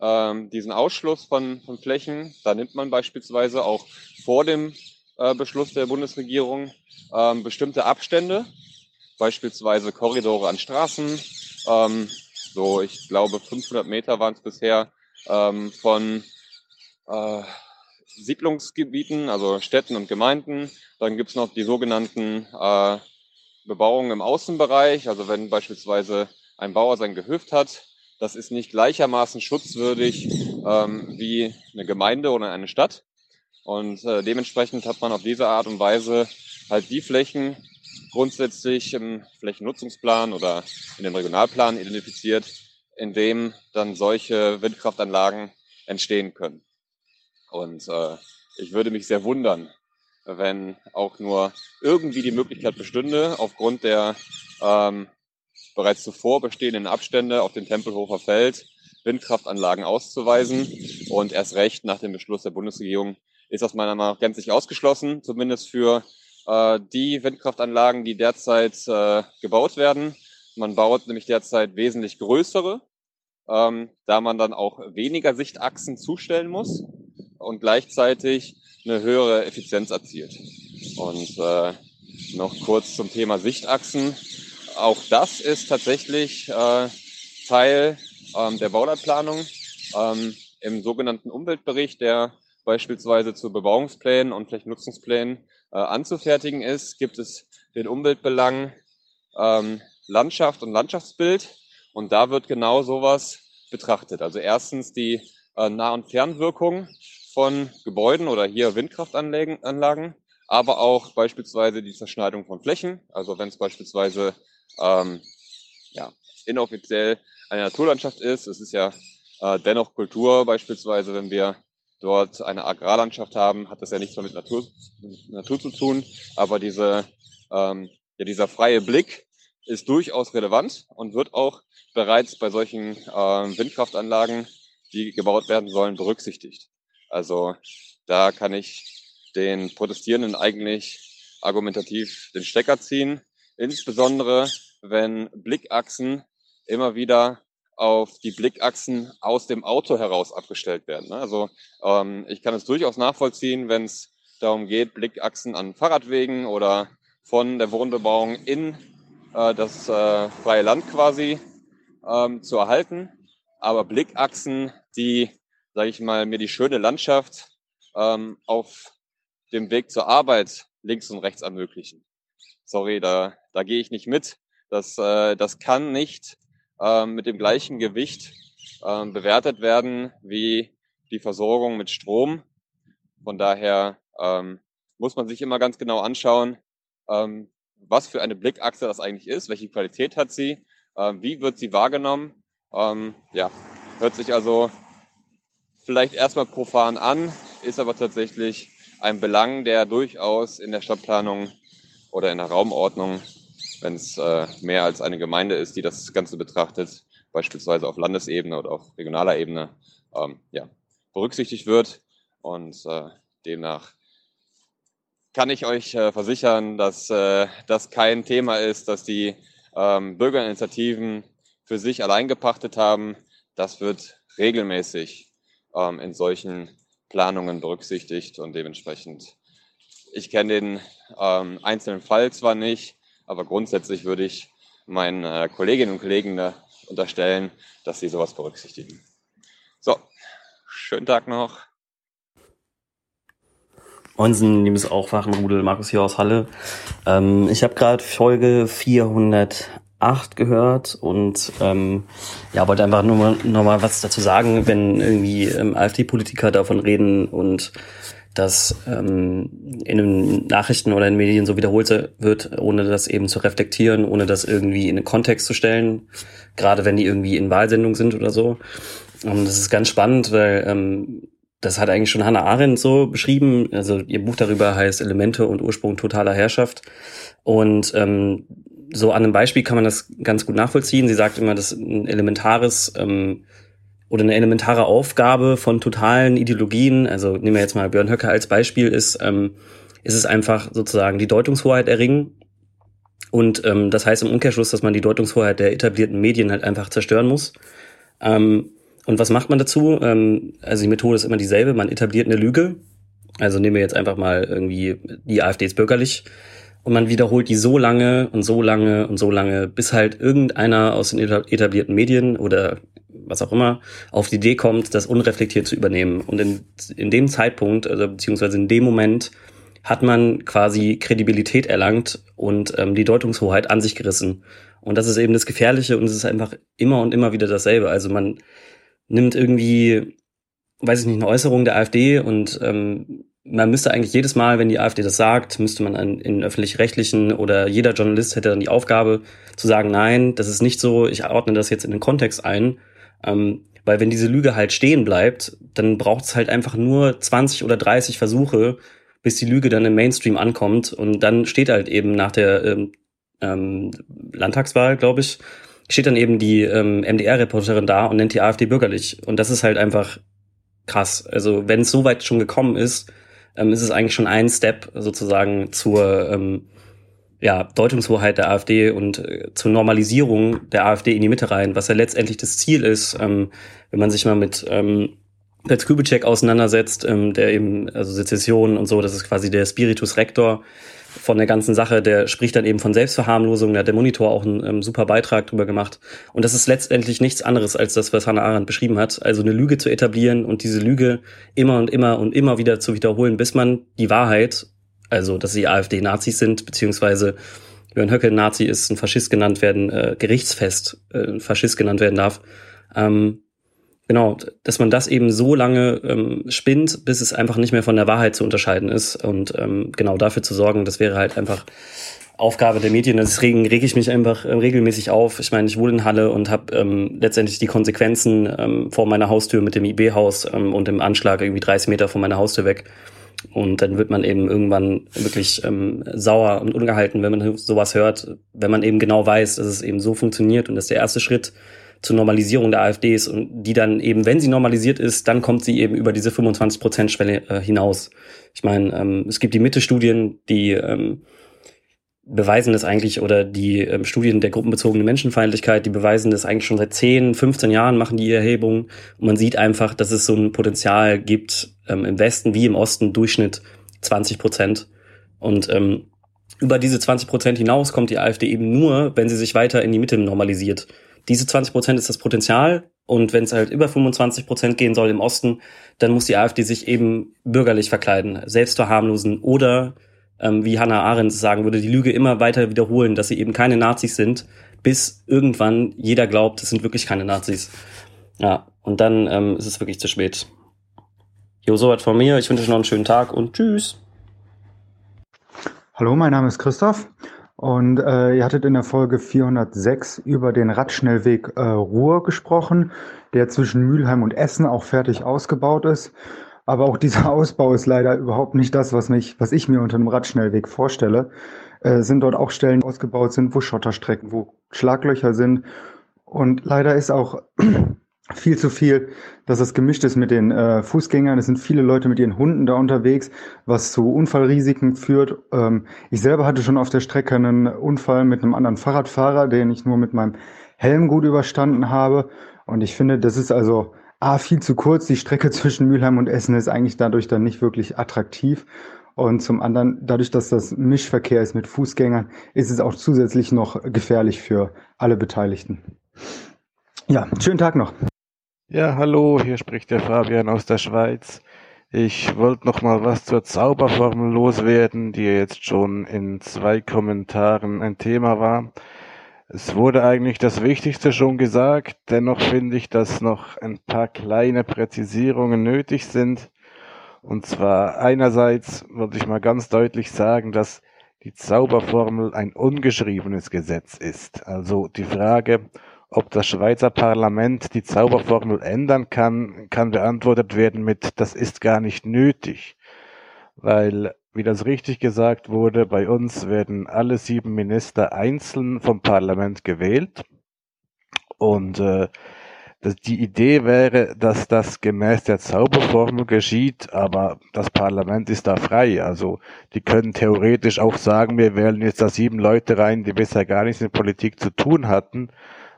ähm, diesen Ausschluss von, von Flächen, da nimmt man beispielsweise auch vor dem äh, Beschluss der Bundesregierung ähm, bestimmte Abstände, beispielsweise Korridore an Straßen, ähm, so ich glaube 500 Meter waren es bisher, ähm, von äh, Siedlungsgebieten, also Städten und Gemeinden. Dann gibt es noch die sogenannten äh, Bebauungen im Außenbereich, also wenn beispielsweise ein Bauer sein Gehöft hat, das ist nicht gleichermaßen schutzwürdig ähm, wie eine Gemeinde oder eine Stadt. Und äh, dementsprechend hat man auf diese Art und Weise halt die Flächen grundsätzlich im Flächennutzungsplan oder in den Regionalplan identifiziert, in dem dann solche Windkraftanlagen entstehen können. Und äh, ich würde mich sehr wundern, wenn auch nur irgendwie die Möglichkeit bestünde, aufgrund der ähm, bereits zuvor bestehenden Abstände auf dem Tempelhofer Feld Windkraftanlagen auszuweisen. Und erst recht nach dem Beschluss der Bundesregierung ist das meiner Meinung nach gänzlich ausgeschlossen, zumindest für äh, die Windkraftanlagen, die derzeit äh, gebaut werden. Man baut nämlich derzeit wesentlich größere, ähm, da man dann auch weniger Sichtachsen zustellen muss und gleichzeitig eine höhere Effizienz erzielt. Und äh, noch kurz zum Thema Sichtachsen. Auch das ist tatsächlich äh, Teil ähm, der Bauleitplanung. Ähm, Im sogenannten Umweltbericht, der beispielsweise zu Bebauungsplänen und Flächennutzungsplänen äh, anzufertigen ist, gibt es den Umweltbelang ähm, Landschaft und Landschaftsbild. Und da wird genau sowas betrachtet. Also erstens die äh, Nah- und Fernwirkung von Gebäuden oder hier Windkraftanlagen, Anlagen, aber auch beispielsweise die Zerschneidung von Flächen. Also wenn es beispielsweise ähm, ja, inoffiziell eine Naturlandschaft ist, es ist ja äh, dennoch Kultur beispielsweise, wenn wir dort eine Agrarlandschaft haben, hat das ja nichts mehr mit Natur, mit Natur zu tun, aber diese, ähm, ja, dieser freie Blick ist durchaus relevant und wird auch bereits bei solchen äh, Windkraftanlagen, die gebaut werden sollen, berücksichtigt. Also da kann ich den Protestierenden eigentlich argumentativ den Stecker ziehen, insbesondere wenn Blickachsen immer wieder auf die Blickachsen aus dem Auto heraus abgestellt werden. Ne? Also ähm, ich kann es durchaus nachvollziehen, wenn es darum geht, Blickachsen an Fahrradwegen oder von der Wohnbebauung in äh, das äh, freie Land quasi ähm, zu erhalten. Aber Blickachsen, die, sage ich mal, mir die schöne Landschaft ähm, auf dem Weg zur Arbeit links und rechts ermöglichen. Sorry, da, da gehe ich nicht mit. Das, äh, das kann nicht ähm, mit dem gleichen Gewicht ähm, bewertet werden wie die Versorgung mit Strom. Von daher ähm, muss man sich immer ganz genau anschauen, ähm, was für eine Blickachse das eigentlich ist, welche Qualität hat sie, ähm, wie wird sie wahrgenommen. Ähm, ja, hört sich also vielleicht erstmal profan an, ist aber tatsächlich ein Belang, der durchaus in der Stadtplanung oder in der Raumordnung wenn es äh, mehr als eine Gemeinde ist, die das Ganze betrachtet, beispielsweise auf Landesebene oder auf regionaler Ebene, ähm, ja, berücksichtigt wird. Und äh, demnach kann ich euch äh, versichern, dass äh, das kein Thema ist, dass die ähm, Bürgerinitiativen für sich allein gepachtet haben. Das wird regelmäßig ähm, in solchen Planungen berücksichtigt und dementsprechend, ich kenne den ähm, einzelnen Fall zwar nicht, aber grundsätzlich würde ich meinen äh, Kolleginnen und Kollegen unterstellen, dass sie sowas berücksichtigen. So, schönen Tag noch. Moinsen, liebes Aufwachenrudel, Markus hier aus Halle. Ähm, ich habe gerade Folge 408 gehört und ähm, ja, wollte einfach nur mal, noch mal was dazu sagen, wenn irgendwie ähm, AfD-Politiker davon reden und das ähm, in den Nachrichten oder in Medien so wiederholt wird, ohne das eben zu reflektieren, ohne das irgendwie in den Kontext zu stellen, gerade wenn die irgendwie in Wahlsendungen sind oder so. Und das ist ganz spannend, weil ähm, das hat eigentlich schon Hannah Arendt so beschrieben. Also ihr Buch darüber heißt Elemente und Ursprung totaler Herrschaft. Und ähm, so an einem Beispiel kann man das ganz gut nachvollziehen. Sie sagt immer, dass ein elementares ähm, oder eine elementare Aufgabe von totalen Ideologien, also nehmen wir jetzt mal Björn Höcke als Beispiel, ist, ähm, ist es einfach sozusagen die Deutungshoheit erringen. Und ähm, das heißt im Umkehrschluss, dass man die Deutungshoheit der etablierten Medien halt einfach zerstören muss. Ähm, und was macht man dazu? Ähm, also die Methode ist immer dieselbe, man etabliert eine Lüge. Also nehmen wir jetzt einfach mal irgendwie, die AfD ist bürgerlich. Und man wiederholt die so lange und so lange und so lange, bis halt irgendeiner aus den etablierten Medien oder was auch immer auf die Idee kommt, das unreflektiert zu übernehmen. Und in, in dem Zeitpunkt, also beziehungsweise in dem Moment, hat man quasi Kredibilität erlangt und ähm, die Deutungshoheit an sich gerissen. Und das ist eben das Gefährliche und es ist einfach immer und immer wieder dasselbe. Also man nimmt irgendwie, weiß ich nicht, eine Äußerung der AfD und ähm, man müsste eigentlich jedes Mal, wenn die AfD das sagt, müsste man an, in öffentlich-rechtlichen oder jeder Journalist hätte dann die Aufgabe zu sagen, nein, das ist nicht so, ich ordne das jetzt in den Kontext ein. Ähm, weil wenn diese Lüge halt stehen bleibt, dann braucht es halt einfach nur 20 oder 30 Versuche, bis die Lüge dann im Mainstream ankommt. Und dann steht halt eben nach der ähm, ähm, Landtagswahl, glaube ich, steht dann eben die ähm, MDR-Reporterin da und nennt die AfD bürgerlich. Und das ist halt einfach krass. Also wenn es so weit schon gekommen ist, ähm, ist es eigentlich schon ein Step sozusagen zur ähm, ja, Deutungshoheit der AfD und äh, zur Normalisierung der AfD in die Mitte rein, was ja letztendlich das Ziel ist, ähm, wenn man sich mal mit ähm, Petz Kubitschek auseinandersetzt, ähm, der eben, also Sezession und so, das ist quasi der Spiritus Rector von der ganzen Sache, der spricht dann eben von Selbstverharmlosung, da hat der Monitor auch einen ähm, super Beitrag drüber gemacht. Und das ist letztendlich nichts anderes als das, was Hannah Arendt beschrieben hat. Also eine Lüge zu etablieren und diese Lüge immer und immer und immer wieder zu wiederholen, bis man die Wahrheit, also dass die AfD Nazis sind, beziehungsweise Björn Höcke Nazi ist, ein Faschist genannt werden, äh, gerichtsfest äh, Faschist genannt werden darf, ähm, Genau, dass man das eben so lange ähm, spinnt, bis es einfach nicht mehr von der Wahrheit zu unterscheiden ist. Und ähm, genau dafür zu sorgen, das wäre halt einfach Aufgabe der Medien. Deswegen rege ich mich einfach äh, regelmäßig auf. Ich meine, ich wohne in Halle und habe ähm, letztendlich die Konsequenzen ähm, vor meiner Haustür mit dem IB-Haus ähm, und dem Anschlag irgendwie 30 Meter von meiner Haustür weg. Und dann wird man eben irgendwann wirklich ähm, sauer und ungehalten, wenn man sowas hört, wenn man eben genau weiß, dass es eben so funktioniert und dass der erste Schritt zur Normalisierung der AfD ist und die dann eben, wenn sie normalisiert ist, dann kommt sie eben über diese 25-Prozent-Schwelle äh, hinaus. Ich meine, ähm, es gibt die Mitte-Studien, die ähm, beweisen das eigentlich, oder die ähm, Studien der gruppenbezogenen Menschenfeindlichkeit, die beweisen das eigentlich schon seit 10, 15 Jahren, machen die Erhebungen. Und man sieht einfach, dass es so ein Potenzial gibt, ähm, im Westen wie im Osten Durchschnitt 20 Prozent. Und ähm, über diese 20 Prozent hinaus kommt die AfD eben nur, wenn sie sich weiter in die Mitte normalisiert diese 20 Prozent ist das Potenzial. Und wenn es halt über 25 Prozent gehen soll im Osten, dann muss die AfD sich eben bürgerlich verkleiden, selbst verharmlosen oder, ähm, wie Hannah Arendt sagen würde, die Lüge immer weiter wiederholen, dass sie eben keine Nazis sind, bis irgendwann jeder glaubt, es sind wirklich keine Nazis. Ja, und dann ähm, ist es wirklich zu spät. Jo, soweit von mir. Ich wünsche euch noch einen schönen Tag und tschüss. Hallo, mein Name ist Christoph und äh, ihr hattet in der Folge 406 über den Radschnellweg äh, Ruhr gesprochen, der zwischen Mülheim und Essen auch fertig ausgebaut ist. Aber auch dieser Ausbau ist leider überhaupt nicht das, was, mich, was ich mir unter einem Radschnellweg vorstelle. Äh, sind dort auch Stellen ausgebaut sind, wo Schotterstrecken, wo Schlaglöcher sind. Und leider ist auch viel zu viel, dass es gemischt ist mit den äh, Fußgängern. Es sind viele Leute mit ihren Hunden da unterwegs, was zu Unfallrisiken führt. Ähm, ich selber hatte schon auf der Strecke einen Unfall mit einem anderen Fahrradfahrer, den ich nur mit meinem Helm gut überstanden habe. Und ich finde, das ist also A, viel zu kurz. Die Strecke zwischen Mülheim und Essen ist eigentlich dadurch dann nicht wirklich attraktiv. Und zum anderen, dadurch, dass das Mischverkehr ist mit Fußgängern, ist es auch zusätzlich noch gefährlich für alle Beteiligten. Ja, schönen Tag noch. Ja, hallo, hier spricht der Fabian aus der Schweiz. Ich wollte noch mal was zur Zauberformel loswerden, die jetzt schon in zwei Kommentaren ein Thema war. Es wurde eigentlich das Wichtigste schon gesagt, dennoch finde ich, dass noch ein paar kleine Präzisierungen nötig sind. Und zwar einerseits wollte ich mal ganz deutlich sagen, dass die Zauberformel ein ungeschriebenes Gesetz ist. Also die Frage, ob das Schweizer Parlament die Zauberformel ändern kann, kann beantwortet werden mit, das ist gar nicht nötig. Weil, wie das richtig gesagt wurde, bei uns werden alle sieben Minister einzeln vom Parlament gewählt. Und äh, die Idee wäre, dass das gemäß der Zauberformel geschieht, aber das Parlament ist da frei. Also die können theoretisch auch sagen, wir wählen jetzt da sieben Leute rein, die bisher gar nichts mit Politik zu tun hatten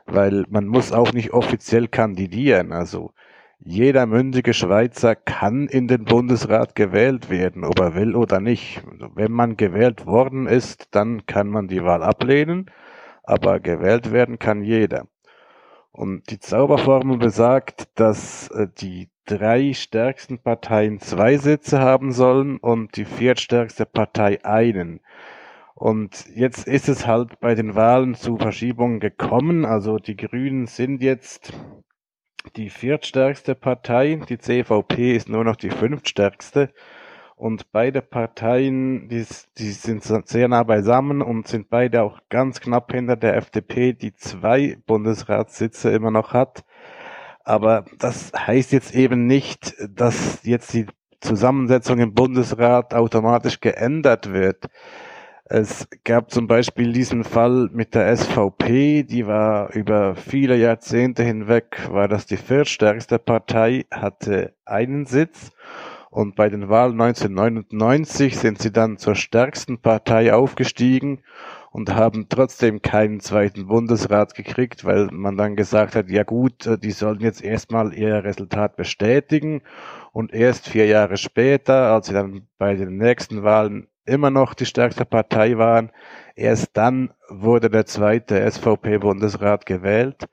weil man muss auch nicht offiziell kandidieren. Also jeder mündige Schweizer kann in den Bundesrat gewählt werden, ob er will oder nicht. Also wenn man gewählt worden ist, dann kann man die Wahl ablehnen, aber gewählt werden kann jeder. Und die Zauberformel besagt, dass äh, die drei stärksten Parteien zwei Sitze haben sollen und die viertstärkste Partei einen. Und jetzt ist es halt bei den Wahlen zu Verschiebungen gekommen. Also die Grünen sind jetzt die viertstärkste Partei, die CVP ist nur noch die fünftstärkste. Und beide Parteien, die, die sind sehr nah beisammen und sind beide auch ganz knapp hinter der FDP, die zwei Bundesratssitze immer noch hat. Aber das heißt jetzt eben nicht, dass jetzt die Zusammensetzung im Bundesrat automatisch geändert wird. Es gab zum Beispiel diesen Fall mit der SVP, die war über viele Jahrzehnte hinweg, war das die viertstärkste Partei, hatte einen Sitz. Und bei den Wahlen 1999 sind sie dann zur stärksten Partei aufgestiegen und haben trotzdem keinen zweiten Bundesrat gekriegt, weil man dann gesagt hat, ja gut, die sollen jetzt erstmal ihr Resultat bestätigen. Und erst vier Jahre später, als sie dann bei den nächsten Wahlen immer noch die stärkste Partei waren. Erst dann wurde der zweite SVP-Bundesrat gewählt.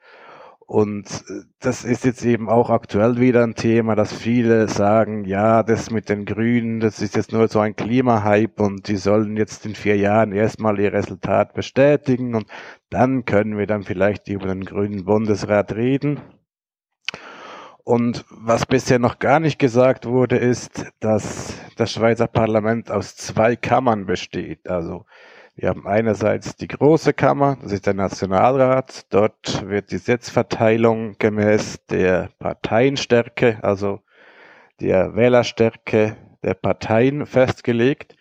Und äh, das ist jetzt eben auch aktuell wieder ein Thema, dass viele sagen, ja, das mit den Grünen, das ist jetzt nur so ein Klimahype und die sollen jetzt in vier Jahren erstmal ihr Resultat bestätigen und dann können wir dann vielleicht über den grünen Bundesrat reden. Und was bisher noch gar nicht gesagt wurde, ist, dass das Schweizer Parlament aus zwei Kammern besteht. Also wir haben einerseits die große Kammer, das ist der Nationalrat. Dort wird die Sitzverteilung gemäß der Parteienstärke, also der Wählerstärke der Parteien festgelegt.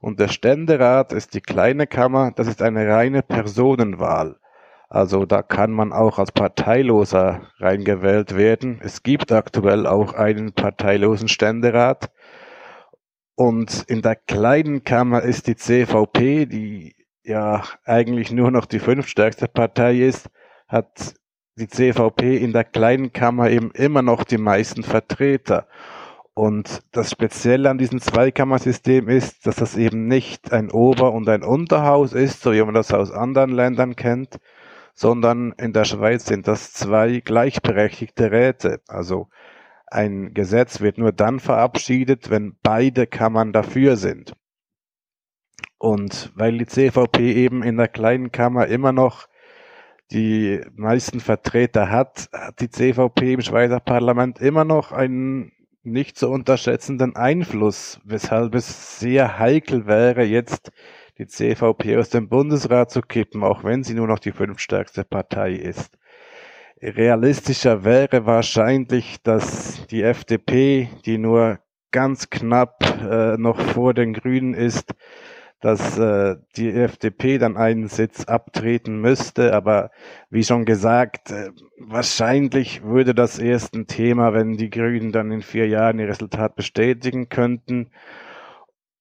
Und der Ständerat ist die kleine Kammer, das ist eine reine Personenwahl. Also da kann man auch als Parteiloser reingewählt werden. Es gibt aktuell auch einen parteilosen Ständerat. Und in der kleinen Kammer ist die CVP, die ja eigentlich nur noch die fünftstärkste Partei ist, hat die CVP in der kleinen Kammer eben immer noch die meisten Vertreter. Und das Spezielle an diesem Zweikammersystem ist, dass das eben nicht ein Ober- und ein Unterhaus ist, so wie man das aus anderen Ländern kennt, sondern in der Schweiz sind das zwei gleichberechtigte Räte. Also ein Gesetz wird nur dann verabschiedet, wenn beide Kammern dafür sind. Und weil die CVP eben in der kleinen Kammer immer noch die meisten Vertreter hat, hat die CVP im Schweizer Parlament immer noch einen nicht zu unterschätzenden Einfluss, weshalb es sehr heikel wäre, jetzt die CVP aus dem Bundesrat zu kippen, auch wenn sie nur noch die fünftstärkste Partei ist. Realistischer wäre wahrscheinlich, dass die FDP, die nur ganz knapp äh, noch vor den Grünen ist, dass äh, die FDP dann einen Sitz abtreten müsste. Aber wie schon gesagt, äh, wahrscheinlich würde das erst ein Thema, wenn die Grünen dann in vier Jahren ihr Resultat bestätigen könnten.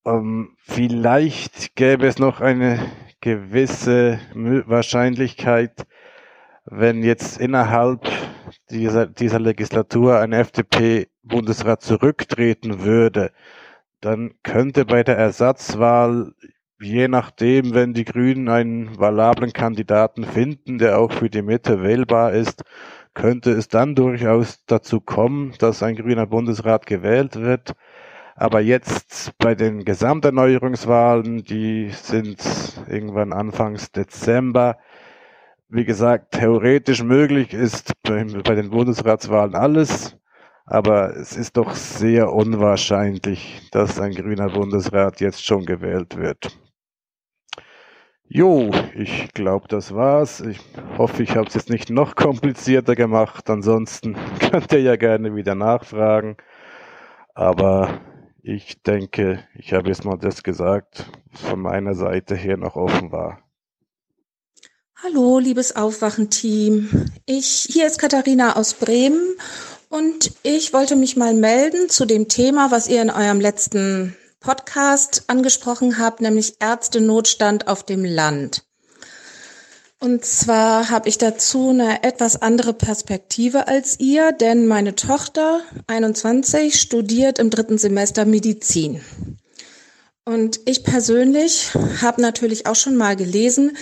Ähm, vielleicht gäbe es noch eine gewisse Wahrscheinlichkeit, wenn jetzt innerhalb dieser, dieser Legislatur ein FDP-Bundesrat zurücktreten würde, dann könnte bei der Ersatzwahl, je nachdem, wenn die Grünen einen valablen Kandidaten finden, der auch für die Mitte wählbar ist, könnte es dann durchaus dazu kommen, dass ein grüner Bundesrat gewählt wird. Aber jetzt bei den Gesamterneuerungswahlen, die sind irgendwann Anfangs Dezember, wie gesagt, theoretisch möglich ist bei, bei den Bundesratswahlen alles, aber es ist doch sehr unwahrscheinlich, dass ein grüner Bundesrat jetzt schon gewählt wird. Jo, ich glaube, das war's. Ich hoffe, ich habe es jetzt nicht noch komplizierter gemacht. Ansonsten könnt ihr ja gerne wieder nachfragen. Aber ich denke, ich habe jetzt mal das gesagt, was von meiner Seite her noch offen war. Hallo, liebes Aufwachen-Team. Ich, hier ist Katharina aus Bremen und ich wollte mich mal melden zu dem Thema, was ihr in eurem letzten Podcast angesprochen habt, nämlich Ärztenotstand auf dem Land. Und zwar habe ich dazu eine etwas andere Perspektive als ihr, denn meine Tochter, 21, studiert im dritten Semester Medizin. Und ich persönlich habe natürlich auch schon mal gelesen,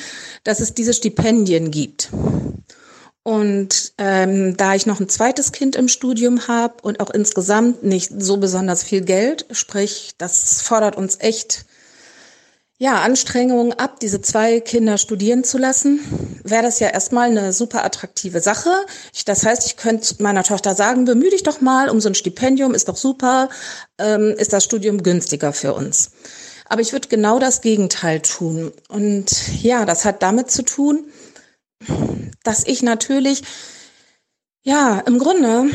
dass es diese Stipendien gibt. Und ähm, da ich noch ein zweites Kind im Studium habe und auch insgesamt nicht so besonders viel Geld, sprich, das fordert uns echt ja, Anstrengungen ab, diese zwei Kinder studieren zu lassen, wäre das ja erstmal eine super attraktive Sache. Ich, das heißt, ich könnte meiner Tochter sagen, bemühe dich doch mal um so ein Stipendium, ist doch super, ähm, ist das Studium günstiger für uns. Aber ich würde genau das Gegenteil tun. Und ja, das hat damit zu tun, dass ich natürlich, ja, im Grunde,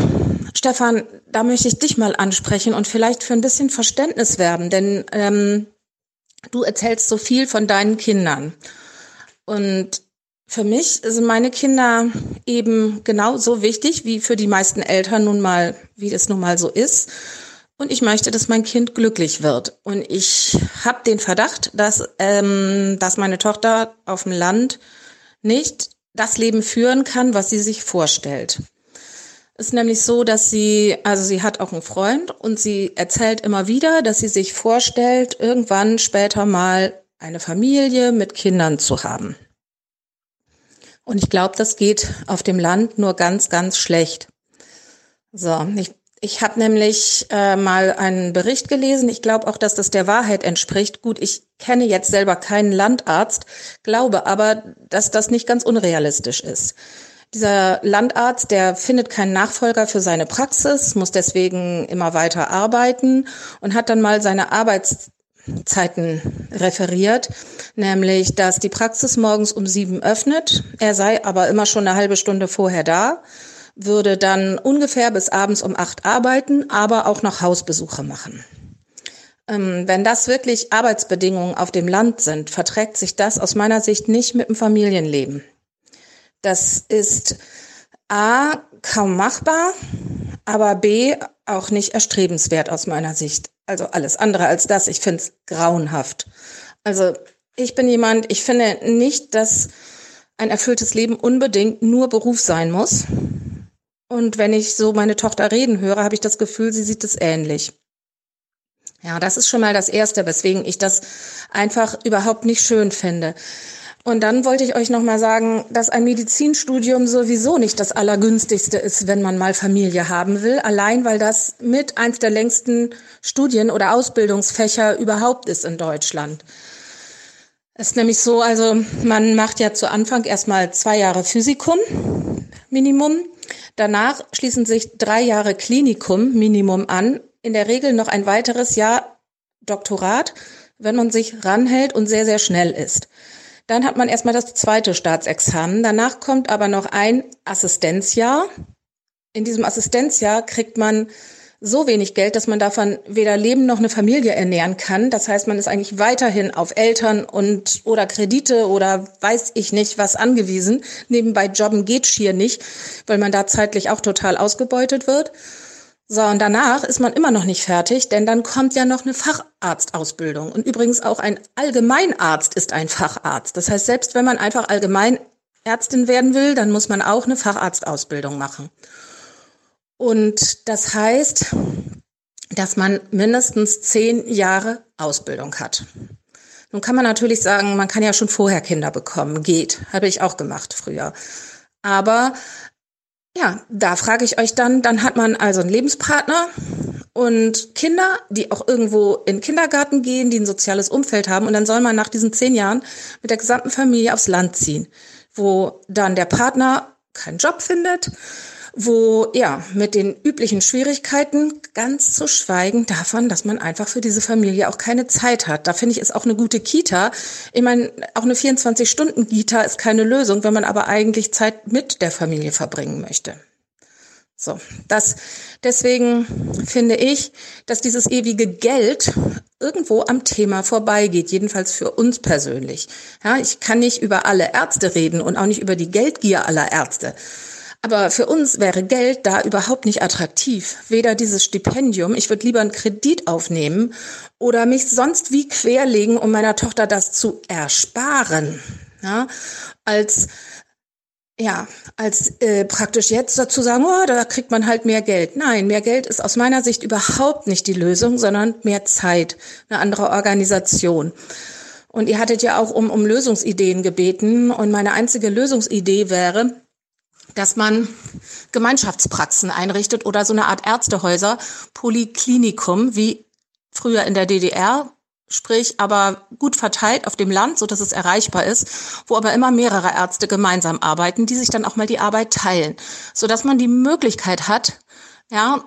Stefan, da möchte ich dich mal ansprechen und vielleicht für ein bisschen Verständnis werben, denn ähm, du erzählst so viel von deinen Kindern. Und für mich sind meine Kinder eben genauso wichtig wie für die meisten Eltern nun mal, wie das nun mal so ist. Und ich möchte, dass mein Kind glücklich wird. Und ich habe den Verdacht, dass, ähm, dass meine Tochter auf dem Land nicht das Leben führen kann, was sie sich vorstellt. Ist nämlich so, dass sie, also sie hat auch einen Freund und sie erzählt immer wieder, dass sie sich vorstellt, irgendwann später mal eine Familie mit Kindern zu haben. Und ich glaube, das geht auf dem Land nur ganz, ganz schlecht. So, ich ich habe nämlich äh, mal einen Bericht gelesen. Ich glaube auch, dass das der Wahrheit entspricht. Gut, ich kenne jetzt selber keinen Landarzt, glaube aber, dass das nicht ganz unrealistisch ist. Dieser Landarzt, der findet keinen Nachfolger für seine Praxis, muss deswegen immer weiter arbeiten und hat dann mal seine Arbeitszeiten referiert, nämlich, dass die Praxis morgens um sieben öffnet, er sei aber immer schon eine halbe Stunde vorher da würde dann ungefähr bis abends um acht arbeiten, aber auch noch Hausbesuche machen. Ähm, wenn das wirklich Arbeitsbedingungen auf dem Land sind, verträgt sich das aus meiner Sicht nicht mit dem Familienleben. Das ist A, kaum machbar, aber B, auch nicht erstrebenswert aus meiner Sicht. Also alles andere als das. Ich finde es grauenhaft. Also ich bin jemand, ich finde nicht, dass ein erfülltes Leben unbedingt nur Beruf sein muss. Und wenn ich so meine Tochter reden höre, habe ich das Gefühl, sie sieht es ähnlich. Ja, das ist schon mal das Erste, weswegen ich das einfach überhaupt nicht schön finde. Und dann wollte ich euch noch mal sagen, dass ein Medizinstudium sowieso nicht das allergünstigste ist, wenn man mal Familie haben will, allein weil das mit eins der längsten Studien- oder Ausbildungsfächer überhaupt ist in Deutschland. Es ist nämlich so, also man macht ja zu Anfang erstmal zwei Jahre Physikum, Minimum. Danach schließen sich drei Jahre Klinikum Minimum an, in der Regel noch ein weiteres Jahr Doktorat, wenn man sich ranhält und sehr, sehr schnell ist. Dann hat man erstmal das zweite Staatsexamen. Danach kommt aber noch ein Assistenzjahr. In diesem Assistenzjahr kriegt man so wenig Geld, dass man davon weder leben noch eine Familie ernähren kann. Das heißt, man ist eigentlich weiterhin auf Eltern und oder Kredite oder weiß ich nicht was angewiesen. Nebenbei jobben geht schier nicht, weil man da zeitlich auch total ausgebeutet wird. So, und danach ist man immer noch nicht fertig, denn dann kommt ja noch eine Facharztausbildung. Und übrigens auch ein Allgemeinarzt ist ein Facharzt. Das heißt, selbst wenn man einfach Allgemeinärztin werden will, dann muss man auch eine Facharztausbildung machen. Und das heißt, dass man mindestens zehn Jahre Ausbildung hat. Nun kann man natürlich sagen, man kann ja schon vorher Kinder bekommen. Geht. Habe ich auch gemacht früher. Aber ja, da frage ich euch dann, dann hat man also einen Lebenspartner und Kinder, die auch irgendwo in Kindergarten gehen, die ein soziales Umfeld haben. Und dann soll man nach diesen zehn Jahren mit der gesamten Familie aufs Land ziehen, wo dann der Partner keinen Job findet, wo ja mit den üblichen Schwierigkeiten ganz zu schweigen davon, dass man einfach für diese Familie auch keine Zeit hat. Da finde ich es auch eine gute Kita. Ich meine, auch eine 24-Stunden-Kita ist keine Lösung, wenn man aber eigentlich Zeit mit der Familie verbringen möchte. So, das, deswegen finde ich, dass dieses ewige Geld irgendwo am Thema vorbeigeht, jedenfalls für uns persönlich. Ja, ich kann nicht über alle Ärzte reden und auch nicht über die Geldgier aller Ärzte. Aber für uns wäre Geld da überhaupt nicht attraktiv. Weder dieses Stipendium, ich würde lieber einen Kredit aufnehmen oder mich sonst wie querlegen, um meiner Tochter das zu ersparen. Ja, als ja, als äh, praktisch jetzt dazu sagen, oh, da kriegt man halt mehr Geld. Nein, mehr Geld ist aus meiner Sicht überhaupt nicht die Lösung, sondern mehr Zeit, eine andere Organisation. Und ihr hattet ja auch um, um Lösungsideen gebeten. Und meine einzige Lösungsidee wäre, dass man Gemeinschaftspraxen einrichtet oder so eine Art Ärztehäuser, Polyklinikum, wie früher in der DDR, sprich aber gut verteilt auf dem Land, so dass es erreichbar ist, wo aber immer mehrere Ärzte gemeinsam arbeiten, die sich dann auch mal die Arbeit teilen, so dass man die Möglichkeit hat, ja,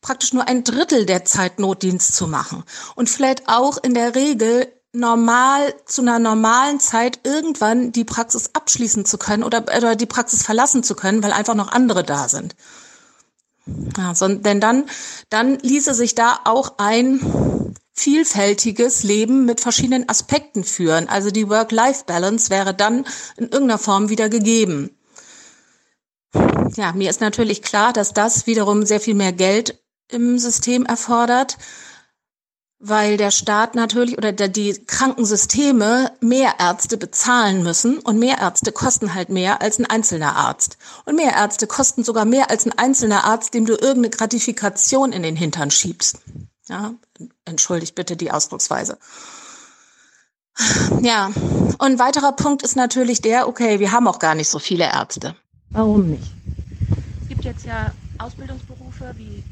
praktisch nur ein Drittel der Zeit Notdienst zu machen. Und vielleicht auch in der Regel normal zu einer normalen Zeit irgendwann die Praxis abschließen zu können oder, oder die Praxis verlassen zu können, weil einfach noch andere da sind. Ja, so, denn dann, dann ließe sich da auch ein vielfältiges Leben mit verschiedenen Aspekten führen. Also die Work-Life-Balance wäre dann in irgendeiner Form wieder gegeben. Ja, mir ist natürlich klar, dass das wiederum sehr viel mehr Geld im System erfordert weil der Staat natürlich oder der, die Krankensysteme mehr Ärzte bezahlen müssen und mehr Ärzte kosten halt mehr als ein einzelner Arzt. Und mehr Ärzte kosten sogar mehr als ein einzelner Arzt, dem du irgendeine Gratifikation in den Hintern schiebst. Ja, entschuldigt bitte die Ausdrucksweise. Ja, und ein weiterer Punkt ist natürlich der, okay, wir haben auch gar nicht so viele Ärzte. Warum nicht? Es gibt jetzt ja Ausbildungsberufe wie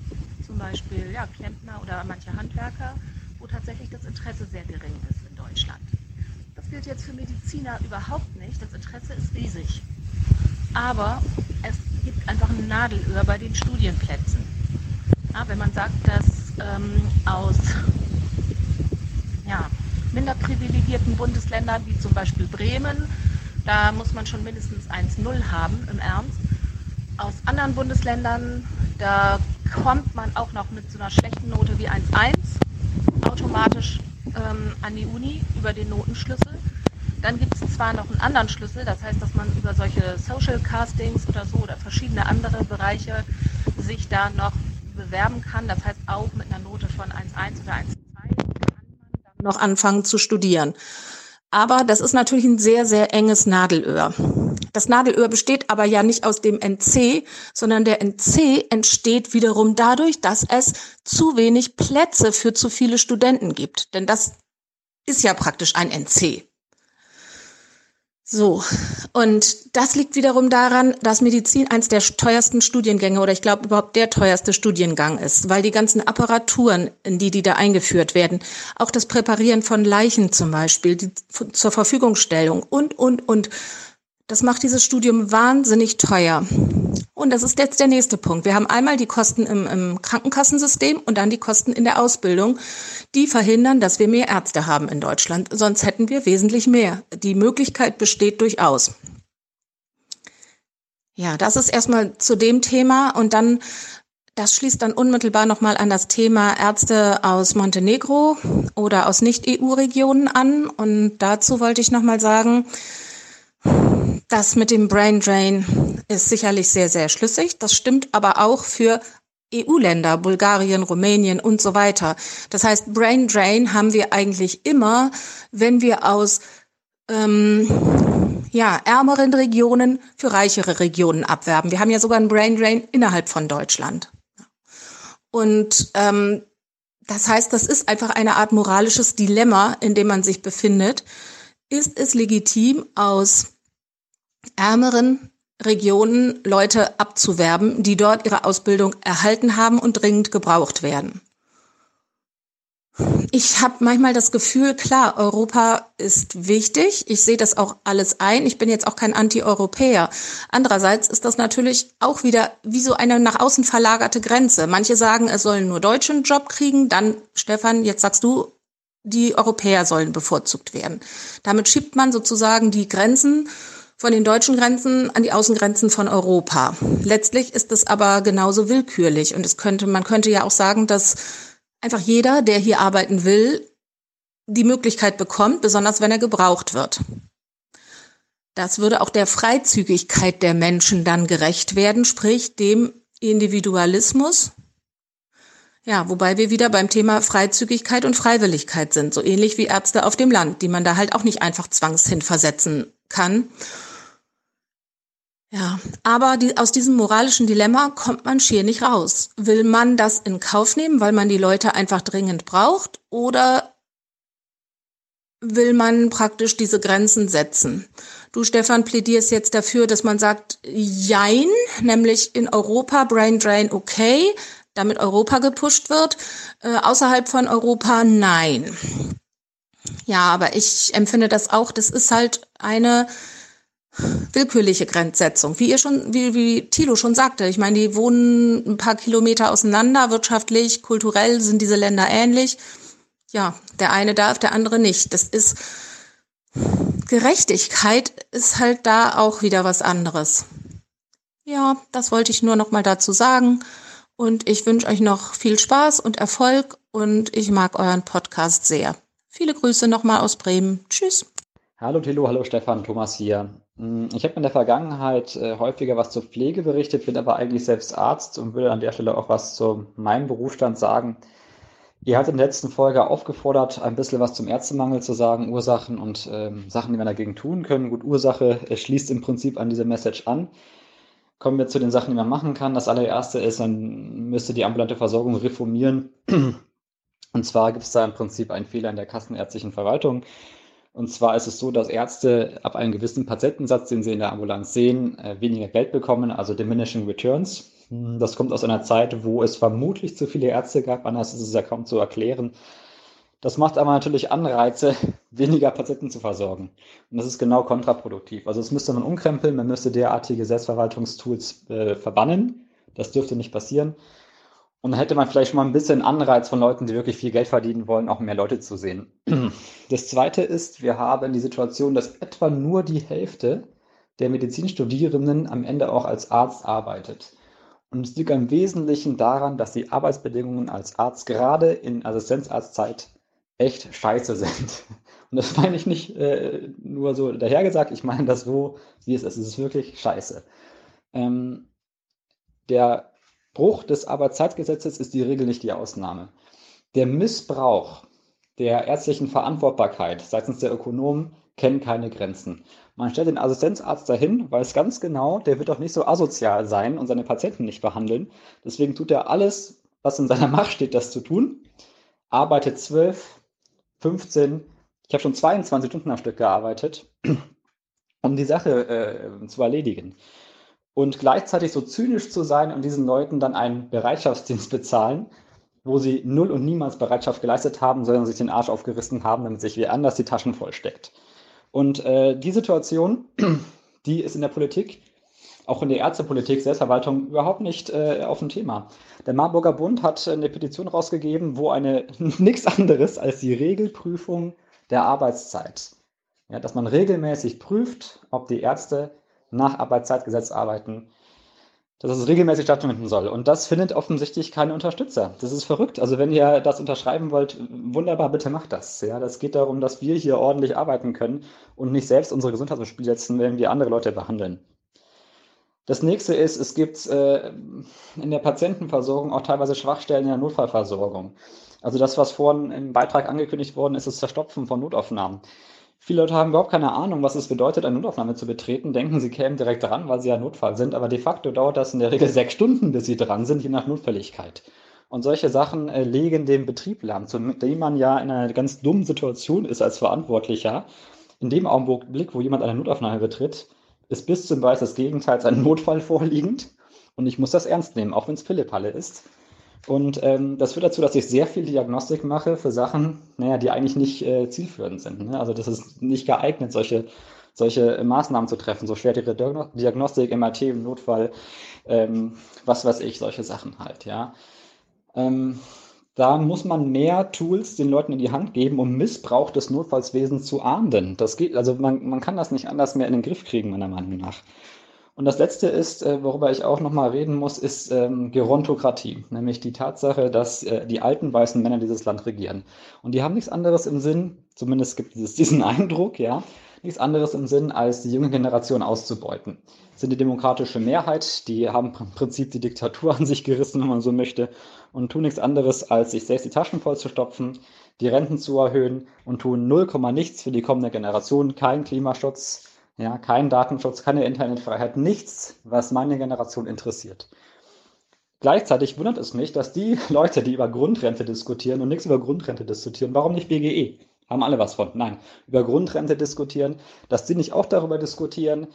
zum Beispiel ja, Klempner oder manche Handwerker, tatsächlich das Interesse sehr gering ist in Deutschland. Das gilt jetzt für Mediziner überhaupt nicht. Das Interesse ist riesig. Aber es gibt einfach ein Nadelöhr bei den Studienplätzen. Ja, wenn man sagt, dass ähm, aus ja, minder privilegierten Bundesländern wie zum Beispiel Bremen, da muss man schon mindestens 1,0 haben im Ernst. Aus anderen Bundesländern, da kommt man auch noch mit so einer schlechten Note wie 1,1 automatisch ähm, an die Uni über den Notenschlüssel. Dann gibt es zwar noch einen anderen Schlüssel, das heißt, dass man über solche Social Castings oder so oder verschiedene andere Bereiche sich da noch bewerben kann. Das heißt, auch mit einer Note von 1,1 oder 1,2 kann man dann noch anfangen zu studieren. Aber das ist natürlich ein sehr, sehr enges Nadelöhr. Das Nadelöhr besteht aber ja nicht aus dem NC, sondern der NC entsteht wiederum dadurch, dass es zu wenig Plätze für zu viele Studenten gibt. Denn das ist ja praktisch ein NC. So, und das liegt wiederum daran, dass Medizin eins der teuersten Studiengänge oder ich glaube überhaupt der teuerste Studiengang ist, weil die ganzen Apparaturen, in die die da eingeführt werden, auch das Präparieren von Leichen zum Beispiel, die zur Verfügungstellung und, und, und, das macht dieses Studium wahnsinnig teuer. Und das ist jetzt der nächste Punkt. Wir haben einmal die Kosten im, im, Krankenkassensystem und dann die Kosten in der Ausbildung, die verhindern, dass wir mehr Ärzte haben in Deutschland. Sonst hätten wir wesentlich mehr. Die Möglichkeit besteht durchaus. Ja, das ist erstmal zu dem Thema und dann das schließt dann unmittelbar nochmal an das Thema Ärzte aus Montenegro oder aus Nicht-EU-Regionen an. Und dazu wollte ich nochmal sagen, das mit dem Brain Drain ist sicherlich sehr, sehr schlüssig. Das stimmt aber auch für EU-Länder, Bulgarien, Rumänien und so weiter. Das heißt, Brain Drain haben wir eigentlich immer, wenn wir aus ähm, ja, ärmeren Regionen für reichere Regionen abwerben. Wir haben ja sogar einen Brain Drain innerhalb von Deutschland. Und ähm, das heißt, das ist einfach eine Art moralisches Dilemma, in dem man sich befindet. Ist es legitim, aus ärmeren Regionen Leute abzuwerben, die dort ihre Ausbildung erhalten haben und dringend gebraucht werden. Ich habe manchmal das Gefühl, klar, Europa ist wichtig. Ich sehe das auch alles ein. Ich bin jetzt auch kein Anti-Europäer. Andererseits ist das natürlich auch wieder wie so eine nach außen verlagerte Grenze. Manche sagen, es sollen nur Deutsche einen Job kriegen. Dann, Stefan, jetzt sagst du, die Europäer sollen bevorzugt werden. Damit schiebt man sozusagen die Grenzen von den deutschen Grenzen an die Außengrenzen von Europa. Letztlich ist es aber genauso willkürlich und es könnte, man könnte ja auch sagen, dass einfach jeder, der hier arbeiten will, die Möglichkeit bekommt, besonders wenn er gebraucht wird. Das würde auch der Freizügigkeit der Menschen dann gerecht werden, sprich dem Individualismus. Ja, wobei wir wieder beim Thema Freizügigkeit und Freiwilligkeit sind, so ähnlich wie Ärzte auf dem Land, die man da halt auch nicht einfach zwangshin versetzen kann. Ja, aber die, aus diesem moralischen Dilemma kommt man schier nicht raus. Will man das in Kauf nehmen, weil man die Leute einfach dringend braucht, oder will man praktisch diese Grenzen setzen? Du, Stefan, plädierst jetzt dafür, dass man sagt, jein, nämlich in Europa Brain Drain okay, damit Europa gepusht wird, äh, außerhalb von Europa nein. Ja, aber ich empfinde das auch, das ist halt eine willkürliche Grenzsetzung. Wie ihr schon, wie, wie Thilo schon sagte, ich meine, die wohnen ein paar Kilometer auseinander, wirtschaftlich, kulturell sind diese Länder ähnlich. Ja, der eine darf, der andere nicht. Das ist Gerechtigkeit ist halt da auch wieder was anderes. Ja, das wollte ich nur noch mal dazu sagen. Und ich wünsche euch noch viel Spaß und Erfolg und ich mag euren Podcast sehr. Viele Grüße nochmal aus Bremen. Tschüss. Hallo Thilo, hallo Stefan, Thomas hier. Hm, ich habe in der Vergangenheit äh, häufiger was zur Pflege berichtet, bin aber eigentlich selbst Arzt und würde an der Stelle auch was zu meinem Berufsstand sagen. Ihr hattet in der letzten Folge aufgefordert, ein bisschen was zum Ärztemangel zu sagen, Ursachen und ähm, Sachen, die wir dagegen tun können. Gut, Ursache äh, schließt im Prinzip an diese Message an. Kommen wir zu den Sachen, die man machen kann. Das allererste ist, man müsste die ambulante Versorgung reformieren. Und zwar gibt es da im Prinzip einen Fehler in der kassenärztlichen Verwaltung. Und zwar ist es so, dass Ärzte ab einem gewissen Patientensatz, den sie in der Ambulanz sehen, äh, weniger Geld bekommen, also diminishing returns. Hm, das kommt aus einer Zeit, wo es vermutlich zu viele Ärzte gab, anders ist es ja kaum zu erklären. Das macht aber natürlich Anreize, weniger Patienten zu versorgen. Und das ist genau kontraproduktiv. Also das müsste man umkrempeln, man müsste derartige Selbstverwaltungstools äh, verbannen. Das dürfte nicht passieren. Und dann hätte man vielleicht schon mal ein bisschen Anreiz von Leuten, die wirklich viel Geld verdienen wollen, auch mehr Leute zu sehen. Das zweite ist, wir haben die Situation, dass etwa nur die Hälfte der Medizinstudierenden am Ende auch als Arzt arbeitet. Und es liegt im Wesentlichen daran, dass die Arbeitsbedingungen als Arzt gerade in Assistenzarztzeit echt scheiße sind. Und das meine ich nicht äh, nur so dahergesagt, ich meine das so, wie es ist. Es ist wirklich scheiße. Ähm, der Bruch des Arbeitszeitgesetzes ist die Regel, nicht die Ausnahme. Der Missbrauch der ärztlichen Verantwortbarkeit seitens der Ökonomen kennt keine Grenzen. Man stellt den Assistenzarzt dahin, weiß ganz genau, der wird doch nicht so asozial sein und seine Patienten nicht behandeln. Deswegen tut er alles, was in seiner Macht steht, das zu tun. Arbeitet 12, 15, ich habe schon 22 Stunden am Stück gearbeitet, um die Sache äh, zu erledigen und gleichzeitig so zynisch zu sein und diesen Leuten dann einen Bereitschaftsdienst bezahlen, wo sie null und niemals Bereitschaft geleistet haben, sondern sich den Arsch aufgerissen haben, damit sich wie anders die Taschen vollsteckt. Und äh, die Situation, die ist in der Politik, auch in der Ärztepolitik, Selbstverwaltung überhaupt nicht äh, auf dem Thema. Der Marburger Bund hat eine Petition rausgegeben, wo eine nichts anderes als die Regelprüfung der Arbeitszeit, ja, dass man regelmäßig prüft, ob die Ärzte nach Arbeitszeitgesetz arbeiten, dass es regelmäßig stattfinden soll. Und das findet offensichtlich keine Unterstützer. Das ist verrückt. Also wenn ihr das unterschreiben wollt, wunderbar, bitte macht das. Ja, das geht darum, dass wir hier ordentlich arbeiten können und nicht selbst unsere Gesundheit aufs Spiel setzen, wenn wir andere Leute behandeln. Das nächste ist, es gibt äh, in der Patientenversorgung auch teilweise Schwachstellen in der Notfallversorgung. Also das, was vorhin im Beitrag angekündigt worden ist, das Zerstopfen von Notaufnahmen. Viele Leute haben überhaupt keine Ahnung, was es bedeutet, eine Notaufnahme zu betreten, denken, sie kämen direkt dran, weil sie ja Notfall sind, aber de facto dauert das in der Regel sechs Stunden, bis sie dran sind, je nach Notfälligkeit. Und solche Sachen äh, legen den Betrieb lahm, zu dem man ja in einer ganz dummen Situation ist als Verantwortlicher. In dem Augenblick, wo jemand eine Notaufnahme betritt, ist bis zum Beispiel das Gegenteil ein Notfall vorliegend. Und ich muss das ernst nehmen, auch wenn es Pillepalle ist. Und ähm, das führt dazu, dass ich sehr viel Diagnostik mache für Sachen, naja, die eigentlich nicht äh, zielführend sind. Ne? Also das ist nicht geeignet, solche, solche Maßnahmen zu treffen, so schwere Diagnostik, MRT im Notfall, ähm, was weiß ich, solche Sachen halt, ja. Ähm, da muss man mehr Tools den Leuten in die Hand geben, um Missbrauch des Notfallswesens zu ahnden. Das geht, also man, man kann das nicht anders mehr in den Griff kriegen, meiner Meinung nach. Und das Letzte ist, äh, worüber ich auch nochmal reden muss, ist ähm, Gerontokratie, nämlich die Tatsache, dass äh, die alten weißen Männer dieses Land regieren. Und die haben nichts anderes im Sinn, zumindest gibt es diesen Eindruck, ja, nichts anderes im Sinn, als die junge Generation auszubeuten. Sind die demokratische Mehrheit, die haben im Prinzip die Diktatur an sich gerissen, wenn man so möchte, und tun nichts anderes, als sich selbst die Taschen vollzustopfen, die Renten zu erhöhen und tun 0, nichts für die kommende Generation, kein Klimaschutz, ja, kein Datenschutz, keine Internetfreiheit, nichts, was meine Generation interessiert. Gleichzeitig wundert es mich, dass die Leute, die über Grundrente diskutieren und nichts über Grundrente diskutieren, warum nicht BGE? Haben alle was von. Nein, über Grundrente diskutieren, dass die nicht auch darüber diskutieren,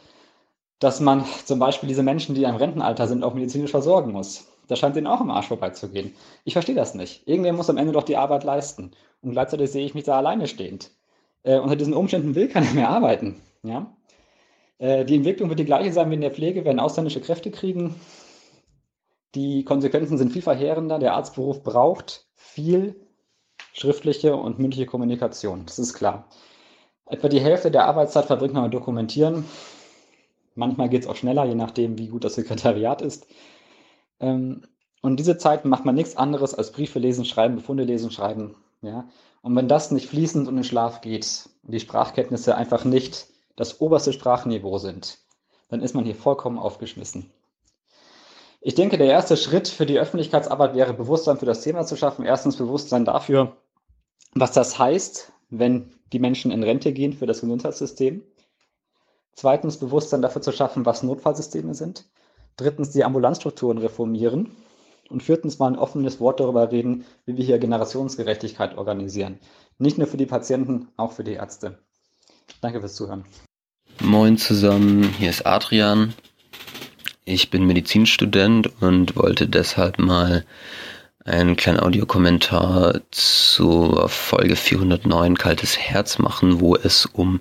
dass man zum Beispiel diese Menschen, die im Rentenalter sind, auch medizinisch versorgen muss. Das scheint denen auch am Arsch vorbeizugehen. Ich verstehe das nicht. Irgendwer muss am Ende doch die Arbeit leisten. Und gleichzeitig sehe ich mich da alleine stehend. Äh, unter diesen Umständen will keiner mehr arbeiten. Ja? Äh, die Entwicklung wird die gleiche sein wie in der Pflege, werden ausländische Kräfte kriegen. Die Konsequenzen sind viel verheerender. Der Arztberuf braucht viel schriftliche und mündliche Kommunikation. Das ist klar. Etwa die Hälfte der Arbeitszeit verbringt man mit Dokumentieren. Manchmal geht es auch schneller, je nachdem, wie gut das Sekretariat ist. Ähm, und diese Zeit macht man nichts anderes als Briefe lesen, schreiben, Befunde lesen, schreiben. Ja? Und wenn das nicht fließend und in Schlaf geht und die Sprachkenntnisse einfach nicht das oberste Sprachniveau sind, dann ist man hier vollkommen aufgeschmissen. Ich denke, der erste Schritt für die Öffentlichkeitsarbeit wäre, Bewusstsein für das Thema zu schaffen. Erstens Bewusstsein dafür, was das heißt, wenn die Menschen in Rente gehen für das Gesundheitssystem. Zweitens Bewusstsein dafür zu schaffen, was Notfallsysteme sind. Drittens die Ambulanzstrukturen reformieren. Und viertens mal ein offenes Wort darüber reden, wie wir hier Generationsgerechtigkeit organisieren. Nicht nur für die Patienten, auch für die Ärzte. Danke fürs Zuhören. Moin zusammen, hier ist Adrian. Ich bin Medizinstudent und wollte deshalb mal einen kleinen Audiokommentar zur Folge 409 Kaltes Herz machen, wo es um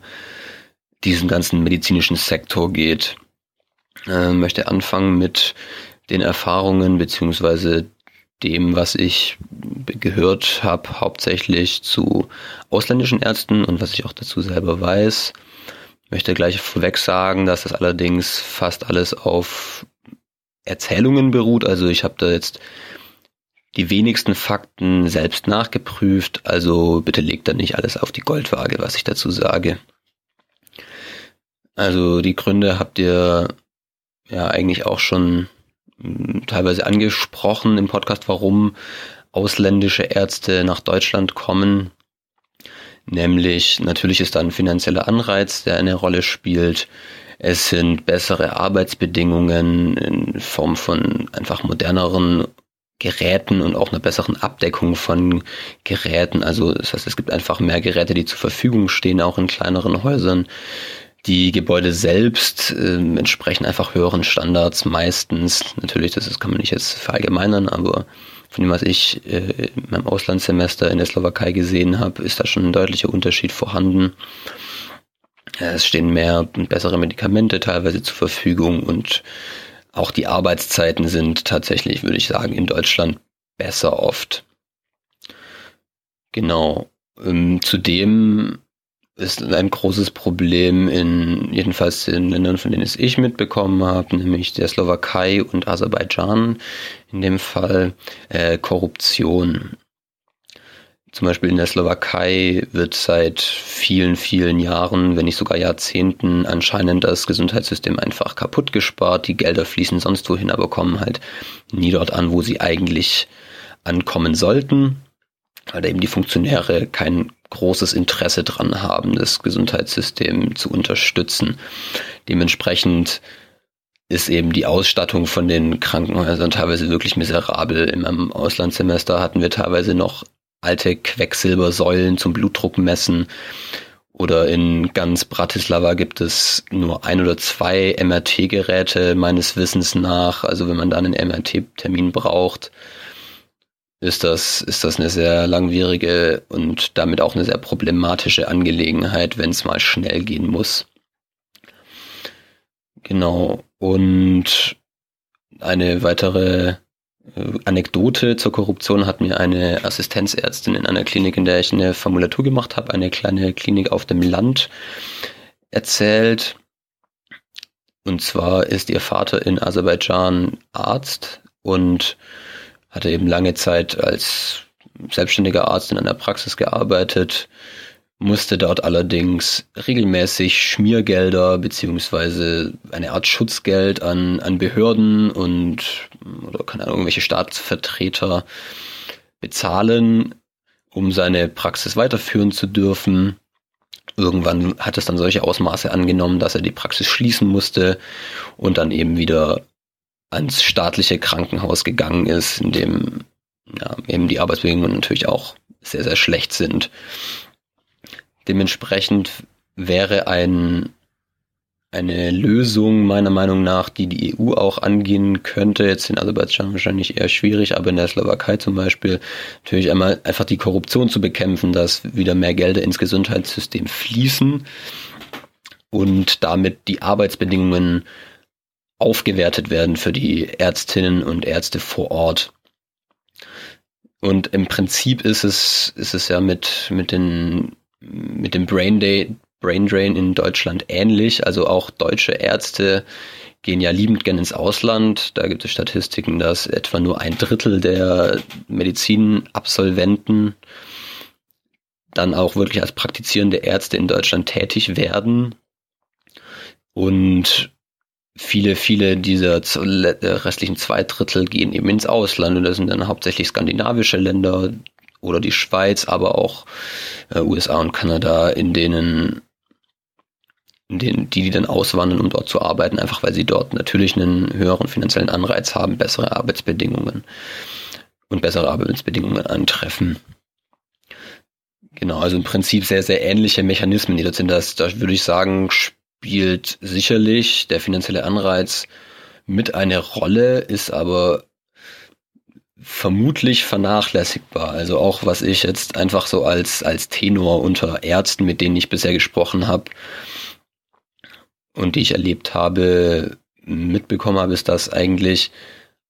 diesen ganzen medizinischen Sektor geht. Äh, möchte anfangen mit den Erfahrungen beziehungsweise dem, was ich gehört habe, hauptsächlich zu ausländischen Ärzten und was ich auch dazu selber weiß möchte gleich vorweg sagen, dass das allerdings fast alles auf Erzählungen beruht. Also ich habe da jetzt die wenigsten Fakten selbst nachgeprüft. Also bitte legt da nicht alles auf die Goldwaage, was ich dazu sage. Also die Gründe habt ihr ja eigentlich auch schon teilweise angesprochen im Podcast, warum ausländische Ärzte nach Deutschland kommen. Nämlich natürlich ist da ein finanzieller Anreiz, der eine Rolle spielt. Es sind bessere Arbeitsbedingungen in Form von einfach moderneren Geräten und auch einer besseren Abdeckung von Geräten. Also das heißt, es gibt einfach mehr Geräte, die zur Verfügung stehen, auch in kleineren Häusern. Die Gebäude selbst äh, entsprechen einfach höheren Standards meistens. Natürlich, das ist, kann man nicht jetzt verallgemeinern, aber von dem, was ich äh, in meinem Auslandssemester in der Slowakei gesehen habe, ist da schon ein deutlicher Unterschied vorhanden. Es stehen mehr und bessere Medikamente teilweise zur Verfügung und auch die Arbeitszeiten sind tatsächlich, würde ich sagen, in Deutschland besser oft. Genau. Ähm, zudem ist ein großes Problem in, jedenfalls in Ländern, von denen es ich mitbekommen habe, nämlich der Slowakei und Aserbaidschan in dem Fall, äh, Korruption. Zum Beispiel in der Slowakei wird seit vielen, vielen Jahren, wenn nicht sogar Jahrzehnten, anscheinend das Gesundheitssystem einfach kaputt gespart. Die Gelder fließen sonst wohin, aber kommen halt nie dort an, wo sie eigentlich ankommen sollten, weil da eben die Funktionäre kein großes Interesse dran haben, das Gesundheitssystem zu unterstützen. Dementsprechend ist eben die Ausstattung von den Krankenhäusern teilweise wirklich miserabel. Meinem Auslandssemester hatten wir teilweise noch alte Quecksilbersäulen zum Blutdruck messen. Oder in ganz Bratislava gibt es nur ein oder zwei MRT-Geräte meines Wissens nach. Also wenn man da einen MRT-Termin braucht, ist das, ist das eine sehr langwierige und damit auch eine sehr problematische Angelegenheit, wenn es mal schnell gehen muss. Genau. Und eine weitere äh, Anekdote zur Korruption hat mir eine Assistenzärztin in einer Klinik, in der ich eine Formulatur gemacht habe, eine kleine Klinik auf dem Land, erzählt. Und zwar ist ihr Vater in Aserbaidschan Arzt und hatte eben lange Zeit als selbstständiger Arzt in einer Praxis gearbeitet, musste dort allerdings regelmäßig Schmiergelder beziehungsweise eine Art Schutzgeld an, an Behörden und oder keine Ahnung, irgendwelche Staatsvertreter bezahlen, um seine Praxis weiterführen zu dürfen. Irgendwann hat es dann solche Ausmaße angenommen, dass er die Praxis schließen musste und dann eben wieder ans staatliche Krankenhaus gegangen ist, in dem ja, eben die Arbeitsbedingungen natürlich auch sehr, sehr schlecht sind. Dementsprechend wäre ein, eine Lösung meiner Meinung nach, die die EU auch angehen könnte, jetzt in Aserbaidschan wahrscheinlich eher schwierig, aber in der Slowakei zum Beispiel, natürlich einmal einfach die Korruption zu bekämpfen, dass wieder mehr Gelder ins Gesundheitssystem fließen und damit die Arbeitsbedingungen aufgewertet werden für die Ärztinnen und Ärzte vor Ort. Und im Prinzip ist es, ist es ja mit, mit den, mit dem Brain Day, Brain Drain in Deutschland ähnlich. Also auch deutsche Ärzte gehen ja liebend gern ins Ausland. Da gibt es Statistiken, dass etwa nur ein Drittel der Medizinabsolventen dann auch wirklich als praktizierende Ärzte in Deutschland tätig werden. Und viele, viele dieser äh, restlichen zwei Drittel gehen eben ins Ausland und das sind dann hauptsächlich skandinavische Länder oder die Schweiz, aber auch äh, USA und Kanada, in denen, in denen die, die dann auswandern, um dort zu arbeiten, einfach weil sie dort natürlich einen höheren finanziellen Anreiz haben, bessere Arbeitsbedingungen und bessere Arbeitsbedingungen antreffen. Genau, also im Prinzip sehr, sehr ähnliche Mechanismen, die dort sind. Das, da würde ich sagen, spielt sicherlich der finanzielle Anreiz mit eine Rolle, ist aber vermutlich vernachlässigbar. Also auch was ich jetzt einfach so als, als Tenor unter Ärzten, mit denen ich bisher gesprochen habe und die ich erlebt habe, mitbekommen habe, ist, dass eigentlich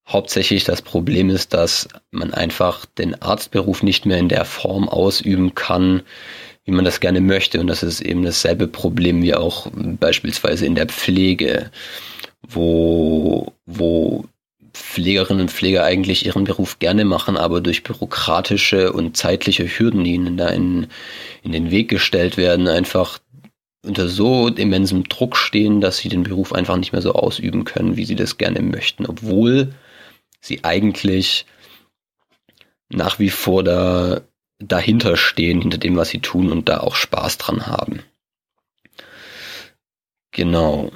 hauptsächlich das Problem ist, dass man einfach den Arztberuf nicht mehr in der Form ausüben kann, wie man das gerne möchte. Und das ist eben dasselbe Problem wie auch beispielsweise in der Pflege, wo, wo Pflegerinnen und Pfleger eigentlich ihren Beruf gerne machen, aber durch bürokratische und zeitliche Hürden, die ihnen da in, in den Weg gestellt werden, einfach unter so immensem Druck stehen, dass sie den Beruf einfach nicht mehr so ausüben können, wie sie das gerne möchten, obwohl sie eigentlich nach wie vor da dahinter stehen, hinter dem, was sie tun und da auch Spaß dran haben. Genau.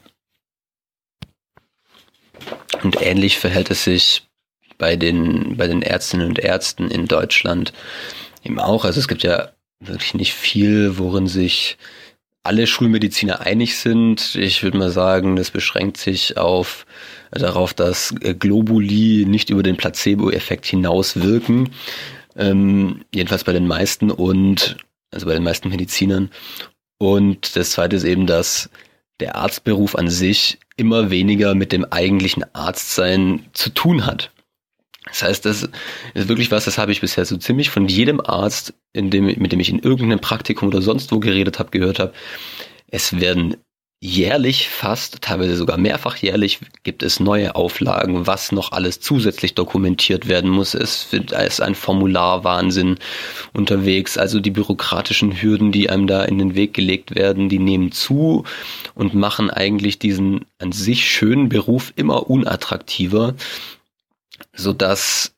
Und ähnlich verhält es sich bei den, bei den Ärztinnen und Ärzten in Deutschland eben auch. Also es gibt ja wirklich nicht viel, worin sich alle Schulmediziner einig sind. Ich würde mal sagen, das beschränkt sich auf darauf, dass Globuli nicht über den Placebo-Effekt hinaus wirken. Ähm, jedenfalls bei den meisten und, also bei den meisten Medizinern. Und das zweite ist eben, dass der Arztberuf an sich immer weniger mit dem eigentlichen Arztsein zu tun hat. Das heißt, das ist wirklich was, das habe ich bisher so ziemlich von jedem Arzt, dem, mit dem ich in irgendeinem Praktikum oder sonst wo geredet habe, gehört habe. Es werden jährlich fast, teilweise sogar mehrfach jährlich, gibt es neue Auflagen, was noch alles zusätzlich dokumentiert werden muss. Es ist ein Formularwahnsinn unterwegs. Also die bürokratischen Hürden, die einem da in den Weg gelegt werden, die nehmen zu und machen eigentlich diesen an sich schönen Beruf immer unattraktiver, sodass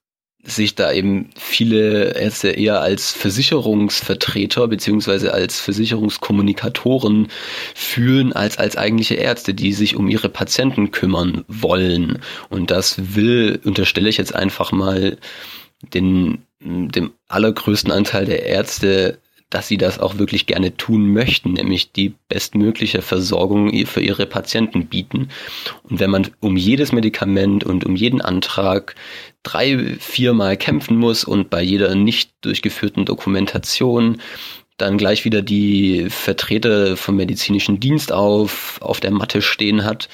sich da eben viele Ärzte eher als Versicherungsvertreter beziehungsweise als Versicherungskommunikatoren fühlen als als eigentliche Ärzte, die sich um ihre Patienten kümmern wollen. Und das will, unterstelle ich jetzt einfach mal, den, dem allergrößten Anteil der Ärzte dass sie das auch wirklich gerne tun möchten, nämlich die bestmögliche Versorgung für ihre Patienten bieten. Und wenn man um jedes Medikament und um jeden Antrag drei, viermal kämpfen muss und bei jeder nicht durchgeführten Dokumentation dann gleich wieder die Vertreter vom medizinischen Dienst auf, auf der Matte stehen hat,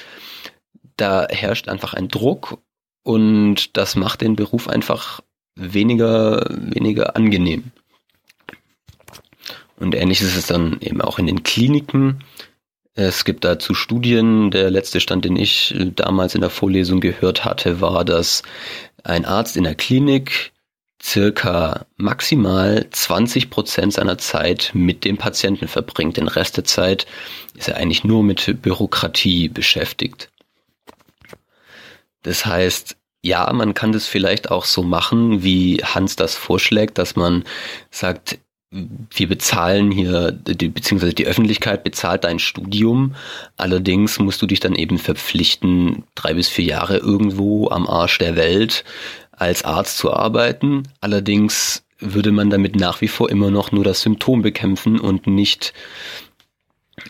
da herrscht einfach ein Druck und das macht den Beruf einfach weniger, weniger angenehm. Und ähnlich ist es dann eben auch in den Kliniken. Es gibt dazu Studien. Der letzte Stand, den ich damals in der Vorlesung gehört hatte, war, dass ein Arzt in der Klinik circa maximal 20 Prozent seiner Zeit mit dem Patienten verbringt. Den Rest der Zeit ist er eigentlich nur mit Bürokratie beschäftigt. Das heißt, ja, man kann das vielleicht auch so machen, wie Hans das vorschlägt, dass man sagt, wir bezahlen hier, die, beziehungsweise die Öffentlichkeit bezahlt dein Studium. Allerdings musst du dich dann eben verpflichten, drei bis vier Jahre irgendwo am Arsch der Welt als Arzt zu arbeiten. Allerdings würde man damit nach wie vor immer noch nur das Symptom bekämpfen und nicht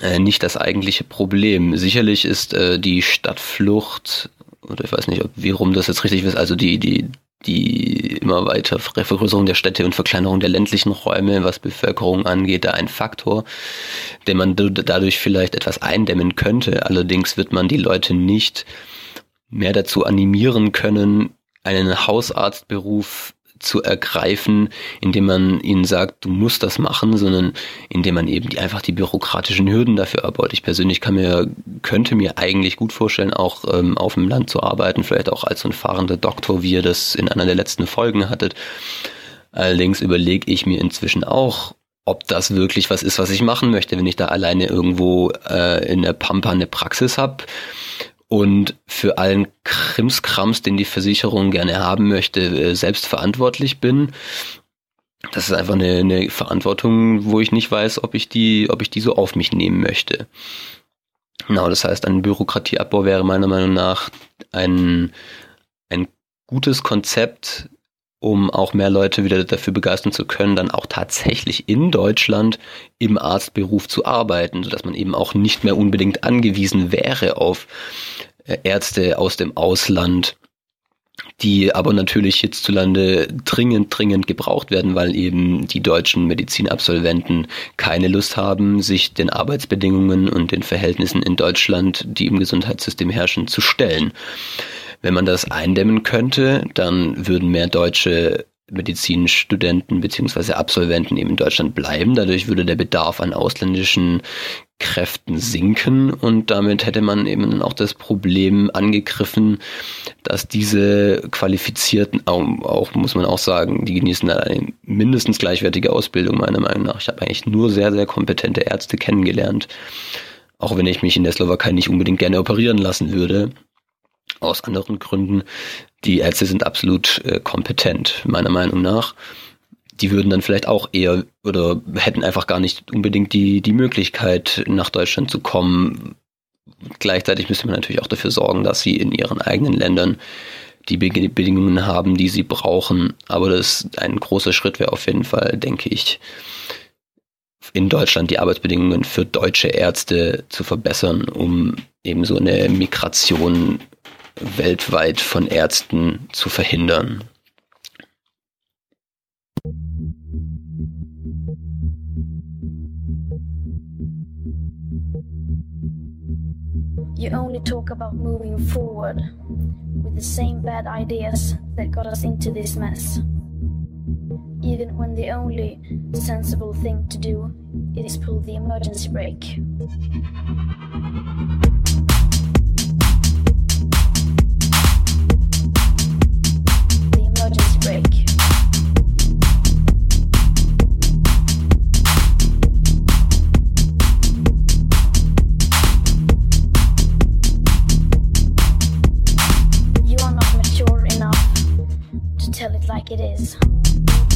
äh, nicht das eigentliche Problem. Sicherlich ist äh, die Stadtflucht oder ich weiß nicht, ob wie rum das jetzt richtig ist, also die die die immer weiter Vergrößerung der Städte und Verkleinerung der ländlichen Räume, was Bevölkerung angeht, da ein Faktor, den man dadurch vielleicht etwas eindämmen könnte. Allerdings wird man die Leute nicht mehr dazu animieren können, einen Hausarztberuf zu ergreifen, indem man ihnen sagt, du musst das machen, sondern indem man eben einfach die bürokratischen Hürden dafür abbaut. Ich persönlich kann mir, könnte mir eigentlich gut vorstellen, auch ähm, auf dem Land zu arbeiten, vielleicht auch als so ein fahrender Doktor, wie ihr das in einer der letzten Folgen hattet. Allerdings überlege ich mir inzwischen auch, ob das wirklich was ist, was ich machen möchte, wenn ich da alleine irgendwo äh, in der Pampa eine Praxis habe und für allen Krimskrams, den die Versicherung gerne haben möchte, äh, selbst verantwortlich bin. Das ist einfach eine, eine Verantwortung, wo ich nicht weiß, ob ich die, ob ich die so auf mich nehmen möchte. Genau, das heißt, ein Bürokratieabbau wäre meiner Meinung nach ein, ein gutes Konzept, um auch mehr Leute wieder dafür begeistern zu können, dann auch tatsächlich in Deutschland im Arztberuf zu arbeiten, sodass man eben auch nicht mehr unbedingt angewiesen wäre auf Ärzte aus dem Ausland, die aber natürlich hierzulande dringend, dringend gebraucht werden, weil eben die deutschen Medizinabsolventen keine Lust haben, sich den Arbeitsbedingungen und den Verhältnissen in Deutschland, die im Gesundheitssystem herrschen, zu stellen. Wenn man das eindämmen könnte, dann würden mehr deutsche Medizinstudenten beziehungsweise Absolventen eben in Deutschland bleiben. Dadurch würde der Bedarf an ausländischen Kräften sinken und damit hätte man eben auch das Problem angegriffen, dass diese qualifizierten, auch, auch muss man auch sagen, die genießen eine mindestens gleichwertige Ausbildung meiner Meinung nach. Ich habe eigentlich nur sehr, sehr kompetente Ärzte kennengelernt, auch wenn ich mich in der Slowakei nicht unbedingt gerne operieren lassen würde aus anderen Gründen. Die Ärzte sind absolut äh, kompetent, meiner Meinung nach. Die würden dann vielleicht auch eher oder hätten einfach gar nicht unbedingt die, die Möglichkeit, nach Deutschland zu kommen. Gleichzeitig müsste man natürlich auch dafür sorgen, dass sie in ihren eigenen Ländern die Bedingungen haben, die sie brauchen. Aber das ein großer Schritt wäre auf jeden Fall, denke ich, in Deutschland die Arbeitsbedingungen für deutsche Ärzte zu verbessern, um eben so eine Migration weltweit von Ärzten zu verhindern. You only talk about moving forward with the same bad ideas that got us into this mess. Even when the only sensible thing to do is pull the emergency brake. Like it is.